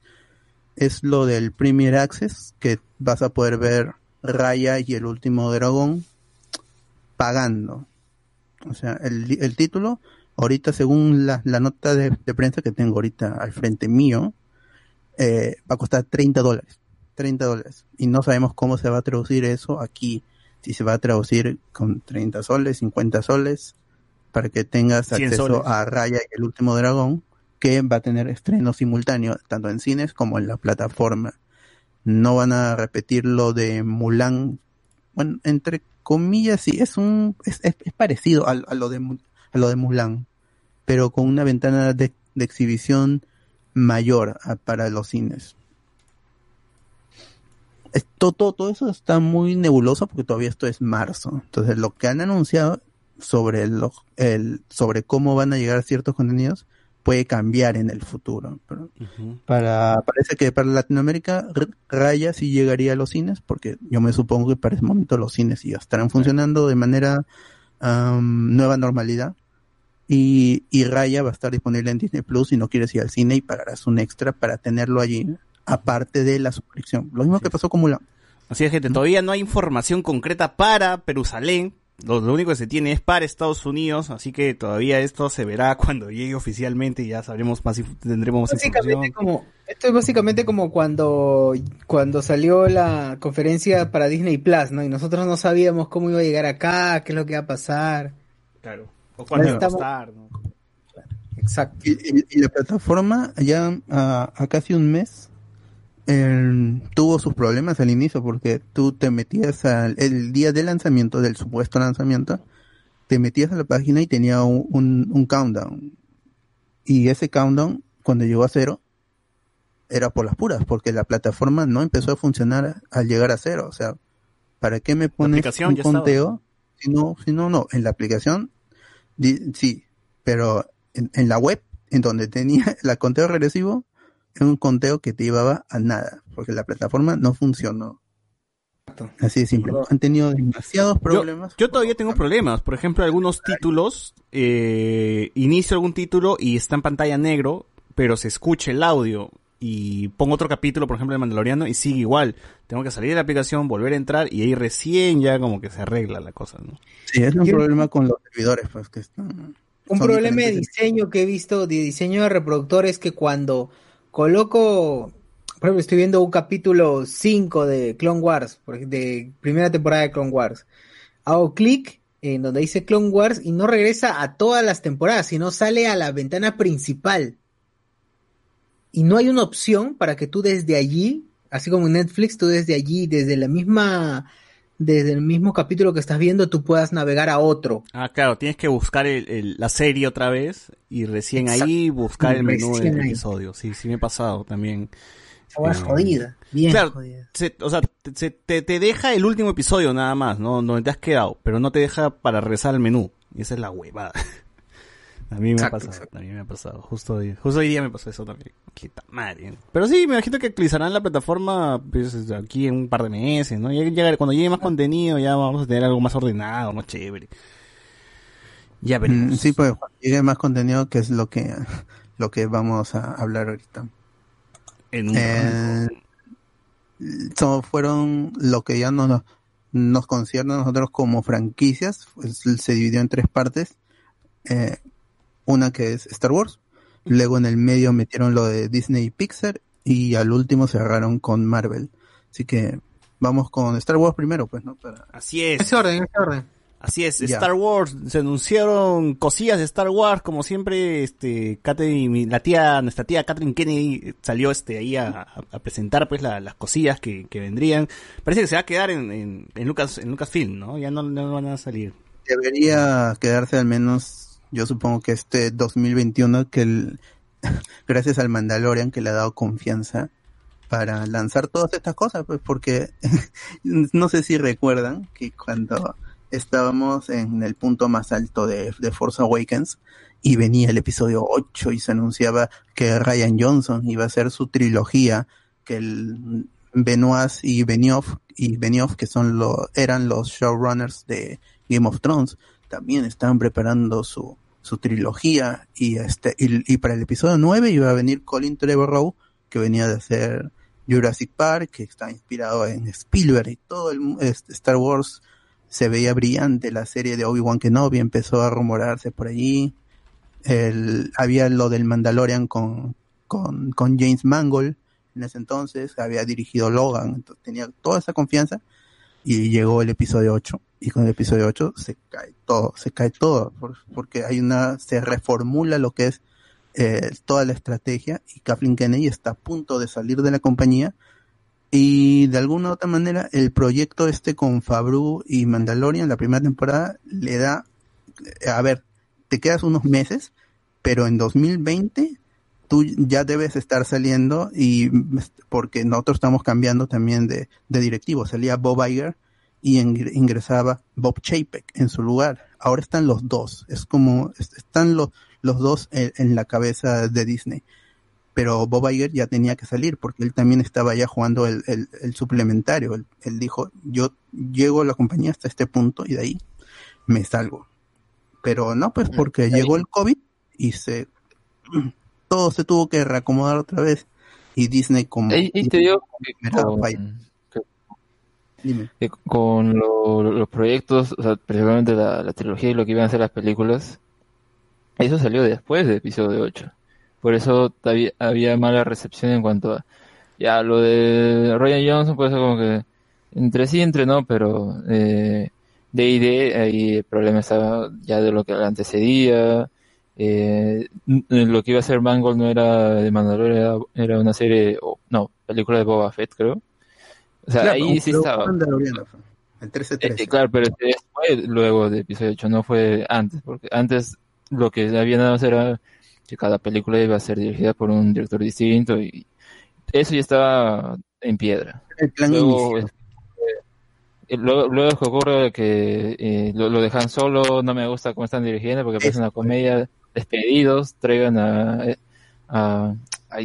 es lo del Premier Access, que vas a poder ver Raya y el último dragón pagando. O sea, el, el título, ahorita según la, la nota de, de prensa que tengo ahorita al frente mío, eh, va a costar 30 dólares. 30 dólares. Y no sabemos cómo se va a traducir eso aquí. Si se va a traducir con 30 soles, 50 soles, para que tengas 100 acceso soles. a Raya y el último dragón, que va a tener estreno simultáneo, tanto en cines como en la plataforma. No van a repetir lo de Mulan. Bueno, entre comillas, sí, es un, es, es- es parecido a, a lo de, a lo de Mulan, pero con una ventana de, de exhibición mayor a- para los cines. Esto, todo, todo eso está muy nebuloso porque todavía esto es marzo. Entonces, lo que han anunciado sobre lo- el, sobre cómo van a llegar ciertos contenidos puede cambiar en el futuro. Pero para, parece que para Latinoamérica Raya sí llegaría a los cines, porque yo me supongo que para ese momento los cines ya estarán funcionando de manera nueva normalidad. Y, y Raya va a estar disponible en Disney Plus si no quieres ir al cine y pagarás un extra para tenerlo allí, aparte de la suscripción. Lo mismo que pasó con Mulan. Así es, gente, todavía no hay información concreta para Jerusalén. Lo, lo único que se tiene es para Estados Unidos, así que todavía esto se verá cuando llegue oficialmente y ya sabremos más, inf- tendremos más información. como, esto es básicamente como cuando, cuando salió la conferencia para Disney Plus, ¿no? Y nosotros no sabíamos cómo iba a llegar acá, qué es lo que iba a pasar. Claro. O cuánto iba a costar, ¿no? Exacto. Y, y- y la plataforma ya a, a casi un mes eh, tuvo sus problemas al inicio porque tú te metías al el día del lanzamiento, del supuesto lanzamiento, te metías a la página y tenía un, un, un countdown. Y ese countdown, cuando llegó a cero, era por las puras, porque la plataforma no empezó a funcionar al llegar a cero. O sea, ¿para qué me pones un estaba. conteo? Si no, si no, no. En la aplicación, sí, pero en, en la web, en donde tenía el conteo regresivo, era un conteo que te llevaba a nada, porque la plataforma no funcionó. Así de simple. Han tenido demasiados problemas. Yo todavía tengo problemas. Por ejemplo, algunos títulos, eh, inicio algún título y está en pantalla negro, pero se escucha el audio. Y pongo otro capítulo, por ejemplo, de Mandaloriano, y sigue igual. Tengo que salir de la aplicación, volver a entrar, y ahí recién ya como que se arregla la cosa, ¿no? Sí, es un Yo- problema con los servidores, pues que están. Un problema de diseño que he visto, de diseño de reproductor, es que cuando coloco, por ejemplo, estoy viendo un capítulo 5 de Clone Wars, de primera temporada de Clone Wars, hago clic en donde dice Clone Wars y no regresa a todas las temporadas, sino sale a la ventana principal. Y no hay una opción para que tú desde allí, así como en Netflix, tú desde allí, desde la misma, desde el mismo capítulo que estás viendo, tú puedas navegar a otro. Ah, claro, tienes que buscar el- el- la serie otra vez, y recién ahí buscar el menú Recién del ahí. episodio. Sí, sí me ha pasado también. Es jodida, bien claro, jodida. se- o sea, te, se- te, te deja el último episodio nada más, ¿no? Donde te has quedado, pero no te deja para regresar al menú. Y esa es la huevada. A mí me Exacto, ha pasado, a mí me ha pasado. Justo hoy, justo hoy día me pasó eso también. Qué ta madre. Pero sí, me imagino que actualizarán la plataforma pues, aquí en un par de meses, ¿no? Ya llega- cuando llegue más contenido ya vamos a tener algo más ordenado, más chévere. Ya Mm, veremos. Sí, pues cuando llegue más contenido, que es lo que, lo que vamos a hablar ahorita. En un Eh, fueron lo que ya no nos, nos concierne a nosotros como franquicias, pues, se dividió en tres partes. Eh, una que es Star Wars, luego en el medio metieron lo de Disney y Pixar y al último cerraron con Marvel. Así que vamos con Star Wars primero, pues, ¿no? Para... Así es. Ese orden, ese orden. Así es. Star Wars, se anunciaron cosillas de Star Wars, como siempre, este, Catherine, mi- la tía, nuestra tía Catherine Kennedy salió este ahí a, a presentar pues la- las cosillas que, que vendrían. Parece que se va a quedar en, en, en Lucas, en Lucasfilm, ¿no? Ya no, no van a salir. Debería quedarse al menos, yo supongo que este 2021, que el, gracias al Mandalorian que le ha dado confianza para lanzar todas estas cosas, pues porque no sé si recuerdan que cuando estábamos en el punto más alto de, de Force Awakens y venía el episodio 8 y se anunciaba que Ryan Johnson iba a hacer su trilogía, que el Benoit y Benioff, y Benioff que son los, eran los showrunners de Game of Thrones, también estaban preparando su, su trilogía y este, y, para el episodio 9 iba a venir Colin Trevorrow, que venía de hacer Jurassic Park, que está inspirado en Spielberg y todo el este, Star Wars se veía brillante, la serie de Obi-Wan Kenobi empezó a rumorarse por allí, el, había lo del Mandalorian con, con, con James Mangold en ese entonces, había dirigido Logan, entonces tenía toda esa confianza y llegó el episodio 8 y con el episodio 8 se cae todo, se cae todo por- porque hay una, se reformula lo que es eh, toda la estrategia y Kathleen Kennedy está a punto de salir de la compañía y de alguna u otra manera el proyecto este con Fabru y Mandalorian la primera temporada le da eh, a ver te quedas unos meses pero en 2020 tú ya debes estar saliendo y porque nosotros estamos cambiando también de, de directivo. Salía Bob Iger y ingr- ingresaba Bob Chapek en su lugar. Ahora están los dos. Es como es- están los los dos en, en la cabeza de Disney. Pero Bob Iger ya tenía que salir porque él también estaba ya jugando el, el, el suplementario. Él, él dijo, yo llego a la compañía hasta este punto y de ahí me salgo. Pero no, pues porque llegó el COVID y se todo se tuvo que reacomodar otra vez y Disney como Ahí, ahí te digo que me da con, falla. Dime. que con lo- los proyectos, o sea, principalmente la, la trilogía y lo que iban a ser las películas, eso salió después del episodio 8. Por eso había, había mala recepción en cuanto a ya lo de Ryan Johnson, puede ser como que entre sí, entre no, pero eh, de ID ahí el problema estaba ya de lo que antecedía. Eh, lo que iba a ser Mangold no era de Mandalorian, era, era una serie, no, película de Boba Fett, creo. O sea, Claro, ahí sí estaba. Mandaloriano fue, El 13-13. Eh, claro, pero este fue luego de episodio 8, no fue antes, porque antes lo que había nada más era que cada película iba a ser dirigida por un director distinto y eso ya estaba en piedra. El plan Luego, inicial. eh, luego, luego que ocurre que eh, lo, lo dejan solo, no me gusta cómo están dirigiendo porque parece una comedia, despedidos, traigan a, eh, a,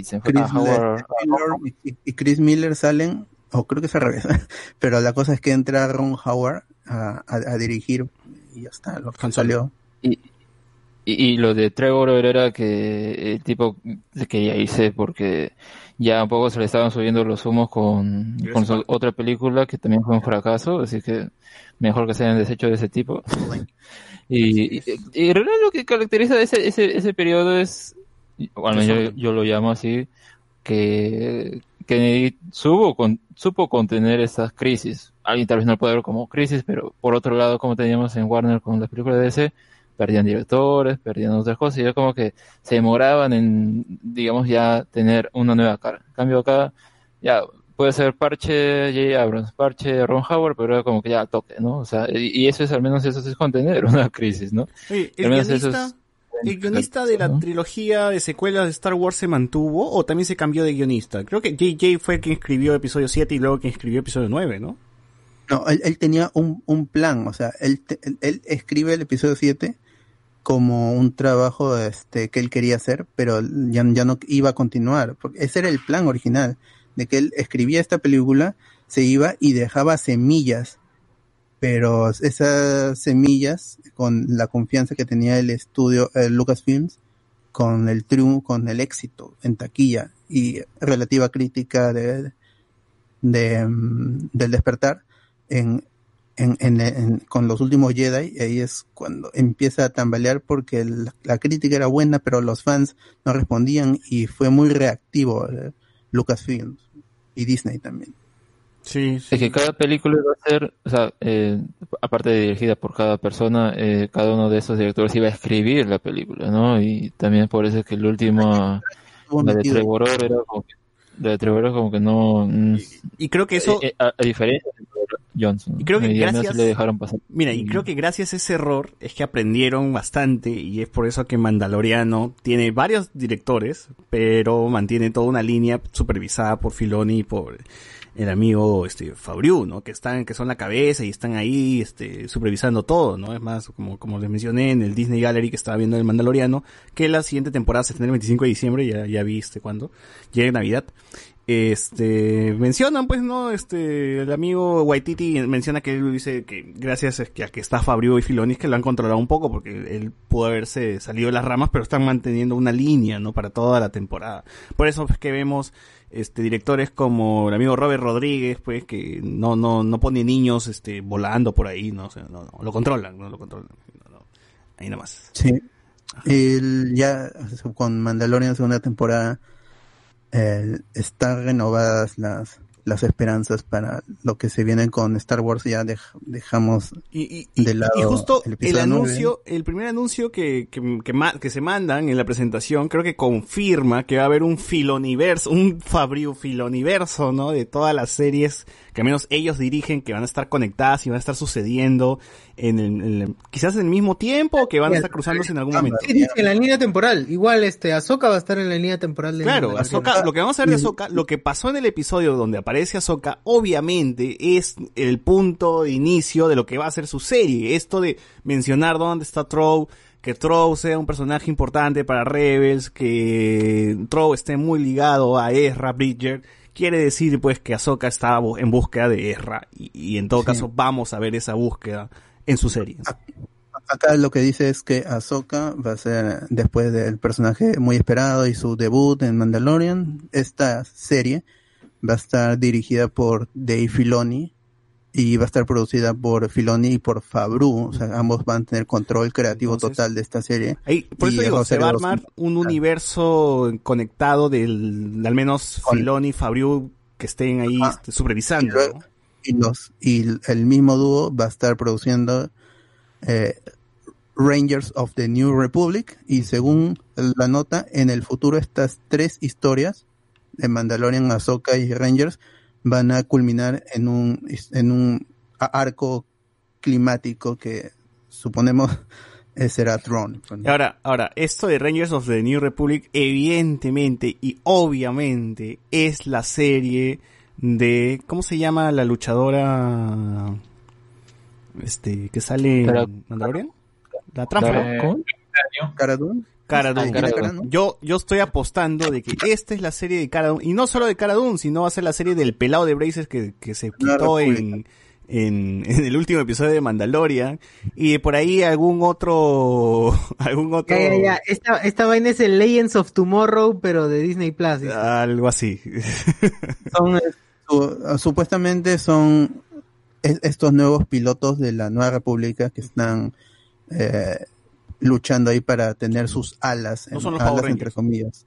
se fue, Chris a Howard, Miller y, y Chris Miller salen, o creo que es al revés, pero la cosa es que entra Ron Howard a, a, a dirigir y ya está, lo que salió. Y, y, y lo de Trevor era que el tipo se quería irse porque ya un poco se le estaban subiendo los humos con, con su otra película que también fue un fracaso, así que mejor que se hayan deshecho de ese tipo. y, y, y en realidad lo que caracteriza ese, ese, ese periodo es, o al menos yo, yo lo llamo así, que Kennedy supo, con, supo contener estas crisis. Alguien tal vez no lo puede ver como crisis, pero por otro lado, como teníamos en Warner con las películas de DC, perdían directores, perdían otras cosas, y ya como que se demoraban en, digamos, ya tener una nueva cara. En cambio acá, ya, puede ser parche J. Abrams, parche Ron Howard, pero era como que ya toque, ¿no? O sea, y, y eso es, al menos eso es contener una crisis, ¿no? Oye, Al el menos eso guionista, es- el guionista de la ¿no? trilogía de secuelas de Star Wars se mantuvo o también se cambió de guionista. Creo que JJ fue quien escribió episodio 7 y luego quien escribió episodio 9, ¿no? No, él, él tenía un, un plan, o sea, él, te- él, él escribe el episodio 7 como un trabajo este, que él quería hacer, pero ya, ya no iba a continuar, porque ese era el plan original, de que él escribía esta película, se iba y dejaba semillas, pero esas semillas, con la confianza que tenía el estudio eh, Lucasfilms, con el triunfo, con el éxito en taquilla y relativa crítica de, de, mm, del despertar en, en, en- con los últimos Jedi, ahí es cuando empieza a tambalear porque la crítica era buena, pero los fans no respondían y fue muy reactivo eh, Lucasfilms y Disney también. Sí, Es que cada película iba a ser, o sea, eh, aparte de dirigida por cada persona, eh, cada uno de esos directores iba a escribir la película, ¿no? Y también por eso es que el último, la de. Trevor era como que, de Trevor era como que no, mm, Y creo que eso, eh, eh, a, a diferencia de Johnson. Y creo que Y gracias- le dejaron pasar. Mira, y creo que gracias a ese error es que aprendieron bastante y es por eso que Mandaloriano tiene varios directores, pero mantiene toda una línea supervisada por Filoni y por el amigo este Fabriu, ¿no? Que están que son la cabeza y están ahí este supervisando todo, ¿no? Es más como como les mencioné en el Disney Gallery que estaba viendo el Mandaloriano, que la siguiente temporada se tendrá el 25 de diciembre, ya ya viste cuando llega Navidad. Este, mencionan pues, ¿no? Este, el amigo Waititi menciona que él dice que gracias a que, está Fabio y Filoni es que lo han controlado un poco porque él pudo haberse salido de las ramas, pero están manteniendo una línea, ¿no? Para toda la temporada. Por eso es que vemos este directores como el amigo Robert Rodríguez, pues, que no, no, no pone niños, este, volando por ahí, ¿no? O no, lo controlan, no lo controlan. No, no. Ahí nomás. Sí. El, ya con Mandalorian segunda temporada están renovadas las las esperanzas para lo que se viene con Star Wars ya dej- dejamos y, de lado Y justo el el, anuncio, el primer anuncio que, que, que, ma- que se mandan en la presentación, creo que confirma que va a haber un filoniverso, un Fabriu filoniverso, ¿no? De todas las series que al menos ellos dirigen, que van a estar conectadas y van a estar sucediendo en el, en el- quizás en el mismo tiempo o que van a estar cruzándose en algún momento. Sí, dice, en la línea temporal. Igual, este, Ahsoka va a estar en la línea temporal de Claro. Ahsoka, lo que vamos a ver de Ahsoka, lo que pasó en el episodio donde aparece Ahsoka, obviamente es el punto de inicio de lo que va a ser su serie. Esto de mencionar dónde está Trow, que Trow sea un personaje importante para Rebels, que Trow esté muy ligado a Ezra Bridger, quiere decir pues que Ahsoka está en búsqueda de Ezra y, y en todo caso vamos a ver esa búsqueda en su serie. Acá lo que dice es que Ahsoka va a ser después del personaje muy esperado y su debut en Mandalorian. Esta serie va a estar dirigida por Dave Filoni y va a estar producida por Filoni y por Fabru. O sea, ambos van a tener control creativo total de esta serie. Ahí, por eso digo, se va a los- armar un universo conectado del, de al menos Filoni y Fabriu que estén ahí este, supervisando. Y, luego- y los y el mismo dúo va a estar produciendo eh, Rangers of the New Republic y según la nota en el futuro estas tres historias de Mandalorian, Ahsoka y Rangers van a culminar en un en un arco climático que suponemos eh, será Tron. Y Ahora, ahora, esto de Rangers of the New Republic, evidentemente y obviamente es la serie de, ¿cómo se llama la luchadora? Este, que sale en Mandalorian? La trampa. Cara- ¿cómo? Cara Dune. Cara Ah, Dune. Cara Dune. Yo, yo estoy apostando de que esta es la serie de Cara Dune, y no solo de Cara Dune, sino va a ser la serie del pelado de Braces que, que se quitó en, en, en el último episodio de Mandalorian, y por ahí algún otro, algún otro, Ya, ya, ya. Esta, esta vaina es el Legends of Tomorrow, pero de Disney Plus. algo así. Son, eh, su- supuestamente son es- estos nuevos pilotos de la Nueva República que están eh, luchando ahí para tener sus alas, No en- son los alas entre comillas,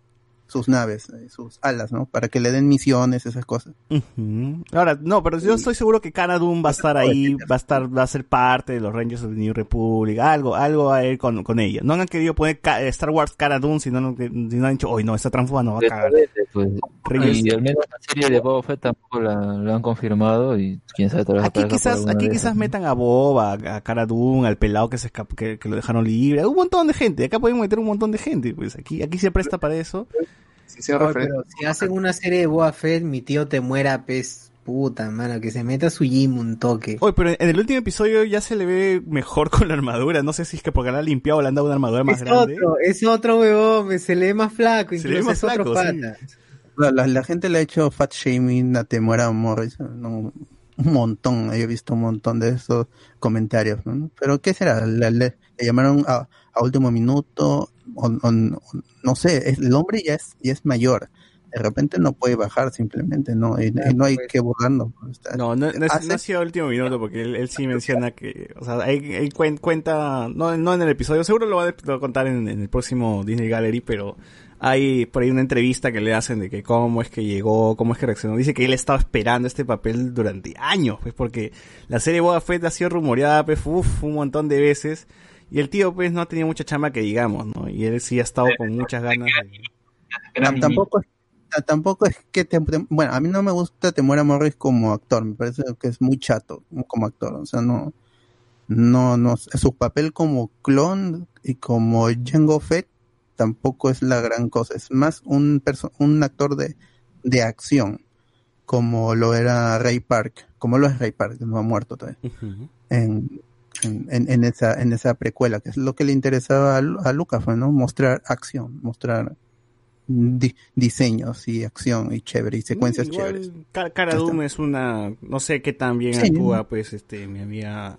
sus naves, eh, sus alas, ¿no? Para que le den misiones, esas cosas. Ujú. Ahora, no, pero yo estoy seguro que Cara Dune va a estar ahí, va a estar, va a ser parte de los Rangers of the New Republic, algo, algo va a ir con, con ella. No han querido poner Ca- Star Wars Cara Dune, si no, si no han dicho, hoy no, esta transforma no va a cagar. Pues, y al menos la serie de Boba Fett tampoco la, la han confirmado y quién sabe tal Aquí quizás, aquí quizás metan a Bob, a, Dune, al pelado que se escapó, que, que lo dejaron libre, un montón de gente, acá pueden meter un montón de gente, pues aquí, aquí se presta para eso. Oye, pero si hacen una serie de Boa Fett, mi tío te muera, pez puta, mano, que se meta su Jim un toque. Oye, pero en el último episodio ya se le ve mejor con la armadura, no sé si es que porque la ha limpiado o le han dado una armadura más es grande. otro, es otro huevón, se le ve más flaco, Se le ve incluso más es otro flaco, sí. pata. La, la- la gente le ha hecho fat shaming a Temuera Morris, no, un montón, he visto un montón de esos comentarios, ¿no? Pero ¿qué será? ¿Le, le- le llamaron a, a último minuto? O, no sé, el hombre ya es, ya es mayor. De repente no puede bajar simplemente, ¿no? Y, y no hay que burlarlo. No, no, no, es- hace- no ha sido último minuto porque él, él sí menciona que, o sea, él, él cuen- cuenta, no, no en el episodio, seguro lo va a, lo va a contar en, en el próximo Disney Gallery, pero hay por ahí una entrevista que le hacen de que cómo es que llegó, cómo es que reaccionó. Dice que él estaba esperando este papel durante años, pues porque la serie Boba Fett ha sido rumoreada, pues, uf, un montón de veces. Y el tío, pues, no ha tenido mucha chamba que digamos, ¿no? Y él sí ha estado con muchas ganas de... Tam- tampoco, ta- tampoco es que te, te- bueno, a mí no me gusta Temuera Morris como actor, me parece que es muy chato como actor, o sea, no, no, no, su papel como clon y como Jango Fett tampoco es la gran cosa, es más un perso- un actor de, de acción, como lo era Ray Park, como lo es Ray Park, que no ha muerto todavía, en, en, en- en esa, en esa precuela, que es lo que le interesaba a, a Lucas, ¿no? Mostrar acción, mostrar di- diseños y acción y chévere y secuencias Igual, chéveres. Ca- Cara es una, no sé qué tan bien Sí. actúa, pues, este, mi amiga,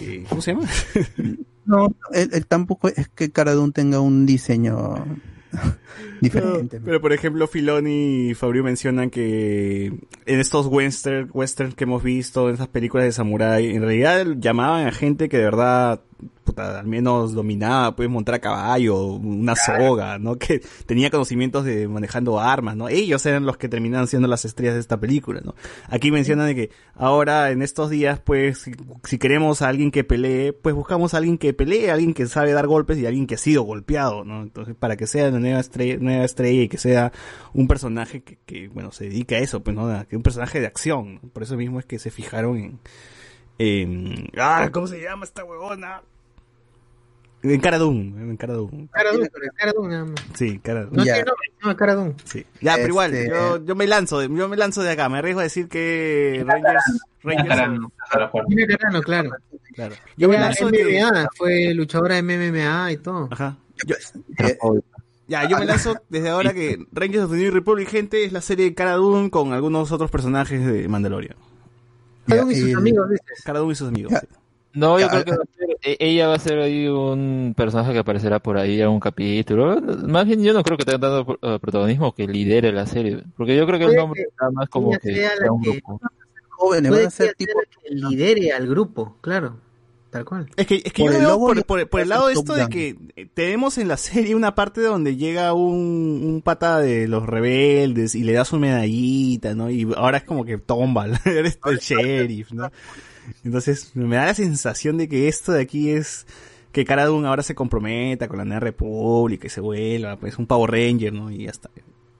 eh, ¿cómo se llama? No, él, él tampoco es que Cara tenga un diseño diferente. Pero, pero, por ejemplo, Filoni y Fabio mencionan que en estos western, western que hemos visto, en esas películas de samurai, en realidad llamaban a gente que de verdad, puta, al menos dominaba, puedes montar a caballo, una soga, ¿no? Que tenía conocimientos de manejando armas, ¿no? Ellos eran los que terminaban siendo las estrellas de esta película, ¿no? Aquí mencionan de que ahora, en estos días, pues, si, si queremos a alguien que pelee, pues buscamos a alguien que pelee, alguien que sabe dar golpes y alguien que ha sido golpeado, ¿no? Entonces, para que sea la nueva estrella, nueva estrella y que sea un personaje que, que, bueno, se dedica a eso, pues, ¿no? A- Que un personaje de acción, ¿no? Por eso mismo es que se fijaron en, en, ah, ¿cómo se llama esta huevona? En Cara Dune, en Cara Dune. Cara Dune, pero Cara Dune nada más. Sí. No Cara Dune. Sí. Ya, pero igual, Este- yo, yo me lanzo, de- yo me lanzo de acá, me arriesgo a decir que Rangers, Rangers, Tiene Carano, claro. claro. Yo me lanzo de MMA, fue luchadora de MMA y todo. Ajá. Ya, yo me lanzo desde ahora que Rangers of the New Republic, gente, es la serie de Cara Dune con algunos otros personajes de Mandalorian. Cara Dune y sus amigos, dices. Cara Dune y sus amigos. sí. No, yo Ya, creo que va a ser- e- ella va a ser ahí un personaje que aparecerá por ahí en un capítulo. Más bien, yo no creo que tenga tanto eh, protagonismo que lidere la serie. Porque yo creo que el nombre que está más como que sea un grupo. Jóvenes, Puede van a ser tipo que lidere al grupo, claro. Tal cual. Es que, es que Por yo veo por, yo por- por el lado de esto de que eh, tenemos en la serie una parte donde llega un, un pata de los rebeldes y le da su medallita, ¿no? Y ahora es como que tomba, eres el sheriff, ¿no? Entonces me da la sensación de que esto de aquí es que Cara Dune ahora se comprometa con la Nueva República y se vuelva, pues un Power Ranger, ¿no? Y ya está.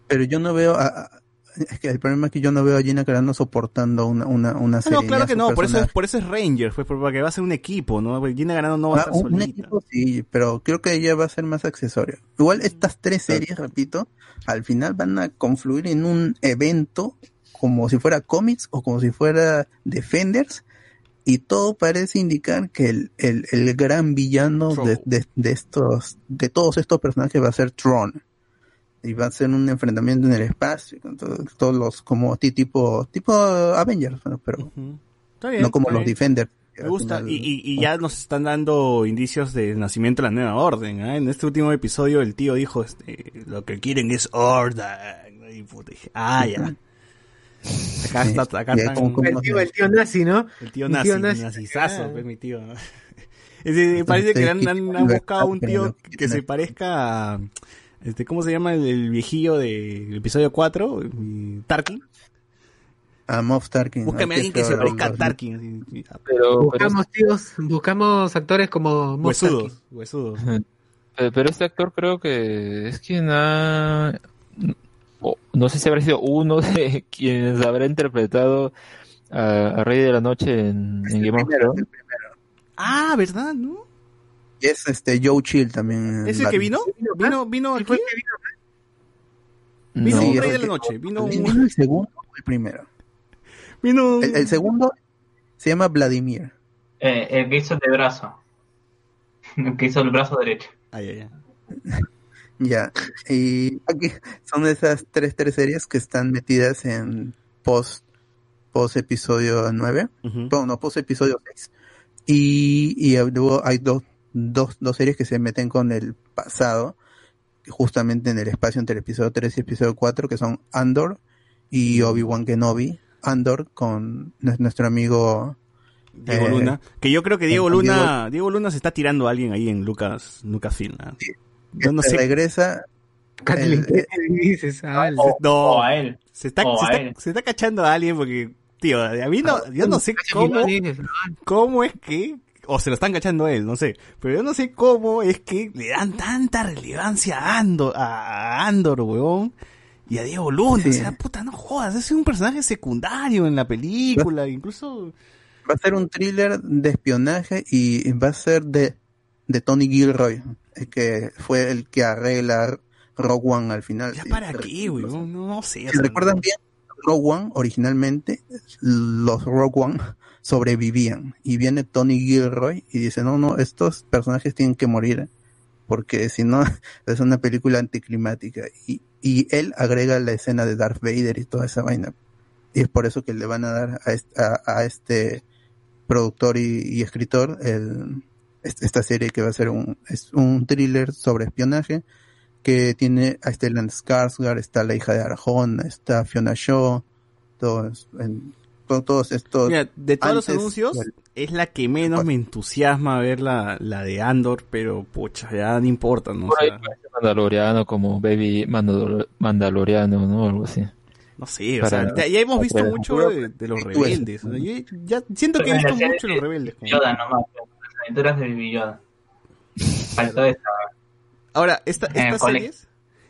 Pero yo no veo a, a- es que el problema es que yo no veo a Gina Carano soportando una, una, una No, serie. no, claro que no, por eso, es, por eso es Ranger, pues porque va a ser un equipo, ¿no? Porque Gina Ganado no va a Ah, estar un, un solita. equipo sí, pero creo que ella va a ser más accesorio. Igual estas tres series, repito, al final van a confluir en un evento como si fuera cómics o como si fuera Defenders y todo parece indicar que el, el, el gran villano de, de, de estos de todos estos personajes va a ser Tron y va a ser un enfrentamiento en el espacio con todo- todos los como ti- tipo tipo Avengers bueno, pero Está bien, no como está los bien. Defenders Me gusta, y, y, y ya nos están dando indicios del nacimiento de la nueva orden. ¿ah? En este último episodio el tío dijo, este, lo que quieren es orden. Y puta, dije, ah, ya. Acá está, acá están- como- como- El tío, el tío nazi, ¿no? el tío El nazi, tío nazi. nazizazo, Ah. pues, mi tío. ¿no? Es decir, parece que han, han- han buscado un tío que se parezca a, este, ¿cómo se llama el, el viejillo del episodio 4? Y- Tarkin. a Moff Tarkin Búscame a alguien que se parezca a Tarkin. y- Pero, Buscamos tíos, buscamos actores como Moff Tarkin. Huesudos, huesudos. pero, este actor creo que es quien ha... o No sé si habrá sido uno de quienes habrá interpretado a, a Rey de la Noche en, en Game of Thrones. Ah, ¿verdad? ¿No? Y es este Joe Chill también. ¿Es el que vino? ¿Vino, vino aquí? Vino No, un rey es de el la que- noche, vino ¿Vino un... el segundo o el primero? Vino... El, el segundo se llama Vladimir. Eh, el que hizo el de brazo. El que hizo el brazo derecho. Ay, ay, ay. Ya. Y aquí son esas tres, tres series que están metidas en post post episodio 9, bueno, no, post episodio 6. Y, y luego hay dos, dos, dos series que se meten con el pasado, justamente en el espacio entre el episodio 3 y el episodio 4, que son Andor y Obi-Wan Kenobi. Andor con nu- nuestro amigo Diego eh, Luna. Que yo creo que Diego Luna, Diego Luna se está tirando a alguien ahí en Lucas, Lucasfilm. ¿ah? Yo no sé. regresa. El- ah, O- no, o a él. Se está, O se, a está, él. se está cachando a alguien porque, tío, a mí no, yo no sé cómo, cómo es que, o se lo están cachando a él, no sé, pero yo no sé cómo es que le dan tanta relevancia a Andor, a Andor, weón, y a Diego Luna, Sí. o sea, puta, no jodas, es un personaje secundario en la película, incluso, Va a ser un thriller de espionaje y va a ser de, de Tony Gilroy, el que fue el que arregla Rogue One al final. ya para qué, weón, no, no sé. Si recuerdan bien, Rogue One originalmente, los Rogue One sobrevivían. Y viene Tony Gilroy y dice, no, no, estos personajes tienen que morir porque si no es una película anticlimática y, y él agrega la escena de Darth Vader y toda esa vaina. Y es por eso que le van a dar a este, a, a este productor y, escritor el, est- esta serie que va a ser un, es un thriller sobre espionaje que tiene a Stellan Skarsgård, está la hija de Arjona, está Fiona Shaw, todos, en, to- todos estos. Mira, de todos los anuncios, del- es la que menos me entusiasma ver la, la de Andor, pero pucha, ya no importa, ¿no? O Por ahí sea, parece Mandaloriano como Baby Mandalor- Mandaloriano, ¿no? Algo así. No sé, o Para- sea, ya, ya hemos visto para- mucho de, de los rebeldes. o sea, yo ya siento que he visto mucho de los rebeldes. Yoda nomás, las aventuras de Baby Yoda. Faltó esa. Ahora, esta, Eh, estas series,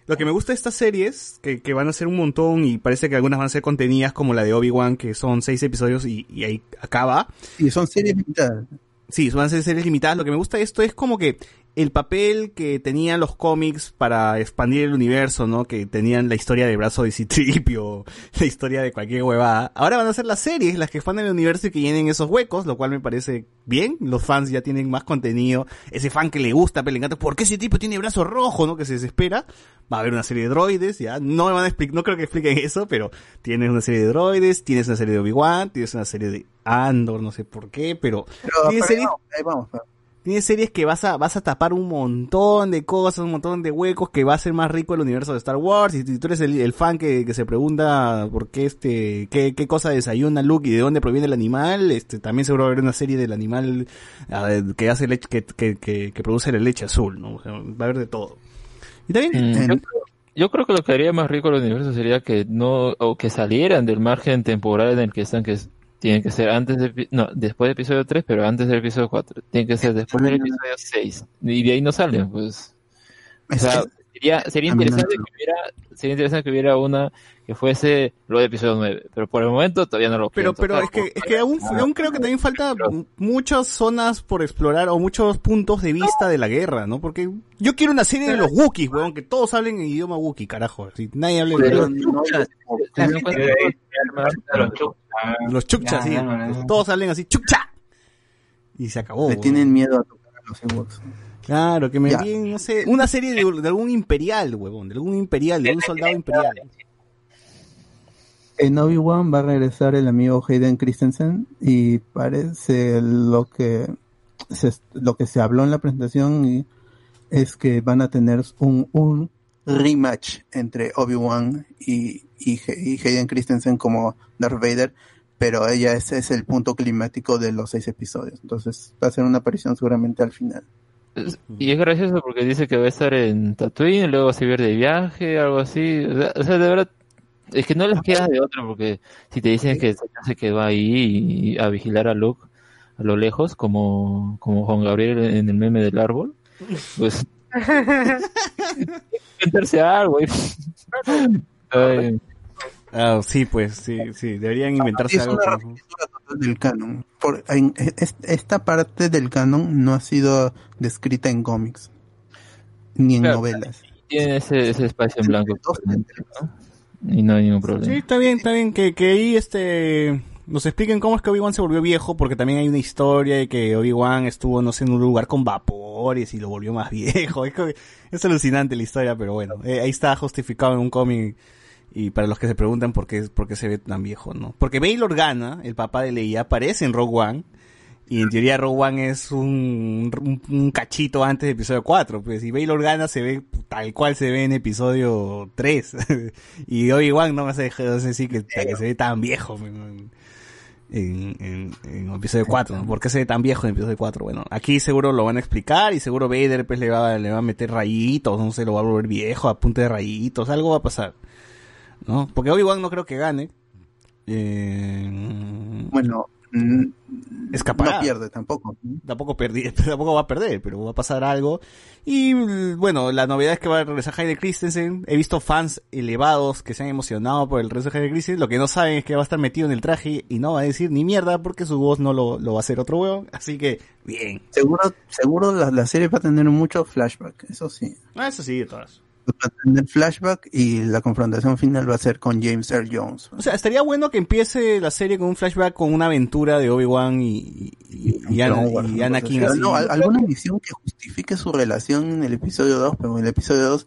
lo que me gusta de estas series, que, que van a ser un montón y parece que algunas van a ser contenidas como la de Obi-Wan, que son seis episodios y, y ahí acaba. Y son series limitadas. Sí, van a ser series limitadas. Lo que me gusta de esto es como que el papel que tenían los cómics para expandir el universo, ¿no? Que tenían la historia de Brazo de Citripio, la historia de cualquier huevada. Ahora van a ser las series las que expanden el universo y que llenen esos huecos, lo cual me parece bien. Los fans ya tienen más contenido. Ese fan que le gusta, pero le encanta, ¿por qué ese tipo tiene brazo rojo, no? Que se desespera. Va a haber una serie de droides, ya. No me van a explicar, no creo que expliquen eso, pero tienes una serie de droides, tienes una serie de Obi-Wan, tienes una serie de Andor, no sé por qué, pero, Pero, no, ahí vamos. pero- Tienes series que vas a, vas a tapar un montón de cosas, un montón de huecos, que va a ser más rico el universo de Star Wars. Y si tú eres el, el fan que, que se pregunta por qué este, qué, qué cosa desayuna Luke y de dónde proviene el animal, este, también seguro va a haber una serie del animal ah, que hace leche, que, que, que, que produce la leche azul, ¿no? O sea, va a haber de todo. Y también, Mm, yo, creo, yo creo que lo que haría más rico el universo sería que no, o que salieran del margen temporal en el que están, que es- tienen que ser antes de, no, después del episodio 3, pero antes del episodio 4. Tienen que ser después del episodio 6. Y de ahí no salen, pues. O sea, sería, sería interesante que hubiera, sería interesante que hubiera una que fuese lo de episodio 9, pero por el momento todavía no lo Pero, pero tocar, es que, es que aún, aún creo que también falta muchas zonas por explorar o muchos puntos de vista de la guerra, ¿no? Porque yo quiero una serie de los Wookiees, weón, que todos hablen en idioma Wookiee, carajo. Si nadie hable Pero en que los chukchas, sí. Todos hablen así, chukcha. Y se acabó. Le tienen miedo a tocar a los Ewoks. Claro, que me Ya. envíen, no sé, una serie de, de algún imperial, huevón, de algún imperial, de un soldado imperial. En Obi-Wan va a regresar el amigo Hayden Christensen y parece lo que se, lo que se habló en la presentación y es que van a tener un, un rematch entre Obi-Wan y, y, y Hayden Christensen como Darth Vader, pero ella ese es el punto climático de los seis episodios. Entonces va a ser una aparición seguramente al final. Y es gracioso porque dice que va a estar en Tatooine, luego se va a ir de viaje, algo así. O sea, o sea, de verdad, es que no les queda de otra porque si te dicen que se quedó ahí y a vigilar a Luke a lo lejos, como, como Juan Gabriel en el meme del árbol, pues inventarse algo. Ah, sí, pues, sí, sí, deberían inventarse Es algo. una como- reescritura total del canon. Por, en- es- esta parte del canon no ha sido descrita en cómics ni en Claro. novelas. tiene ese, ese espacio en blanco ¿no? y no hay ningún problema. Sí, está bien, está bien, que, que ahí este nos expliquen cómo es que Obi-Wan se volvió viejo, porque también hay una historia de que Obi-Wan estuvo, no sé, en un lugar con vapores y lo volvió más viejo. Es alucinante la historia, pero bueno, eh, ahí está justificado en un cómic Y para los que se preguntan por qué, por qué se ve tan viejo, ¿no? Porque Bail Organa, el papá de Leia, aparece en Rogue One. Y en teoría Rogue One es un, un, cachito antes de episodio 4. Pues, y Bail Organa se ve tal cual se ve en episodio 3. y Obi-Wan no me hace decir que, que se ve tan viejo. pues, en, en episodio 4, ¿no? ¿Por qué se ve tan viejo en episodio 4? Bueno, aquí seguro lo van a explicar y seguro Vader pues le va, le va a meter rayitos, no sé, lo va a volver viejo a punta de rayitos, algo va a pasar. ¿No? Porque Obi-Wan no creo que gane. Eh, Bueno, mm, escapará. no pierde tampoco. Tampoco, perdi- tampoco va a perder, pero va a pasar algo. Y bueno, la novedad es que va a regresar Hayden Christensen. He visto fans elevados que se han emocionado por el regreso de Hayden Christensen. Lo que no saben es que va a estar metido en el traje y no va a decir ni mierda porque su voz no lo, lo va a hacer otro huevo. Así que, bien. Seguro, seguro la, la serie va a tener mucho flashback, eso sí. Ah, eso sí, de todas. Va a tener flashback y la confrontación final va a ser con James Earl Jones. O sea, estaría bueno que empiece la serie con un flashback con una aventura de Obi-Wan y, y, y Ana- y Anakin no, al- alguna misión que justifique su relación en el episodio 2, pero en el episodio 2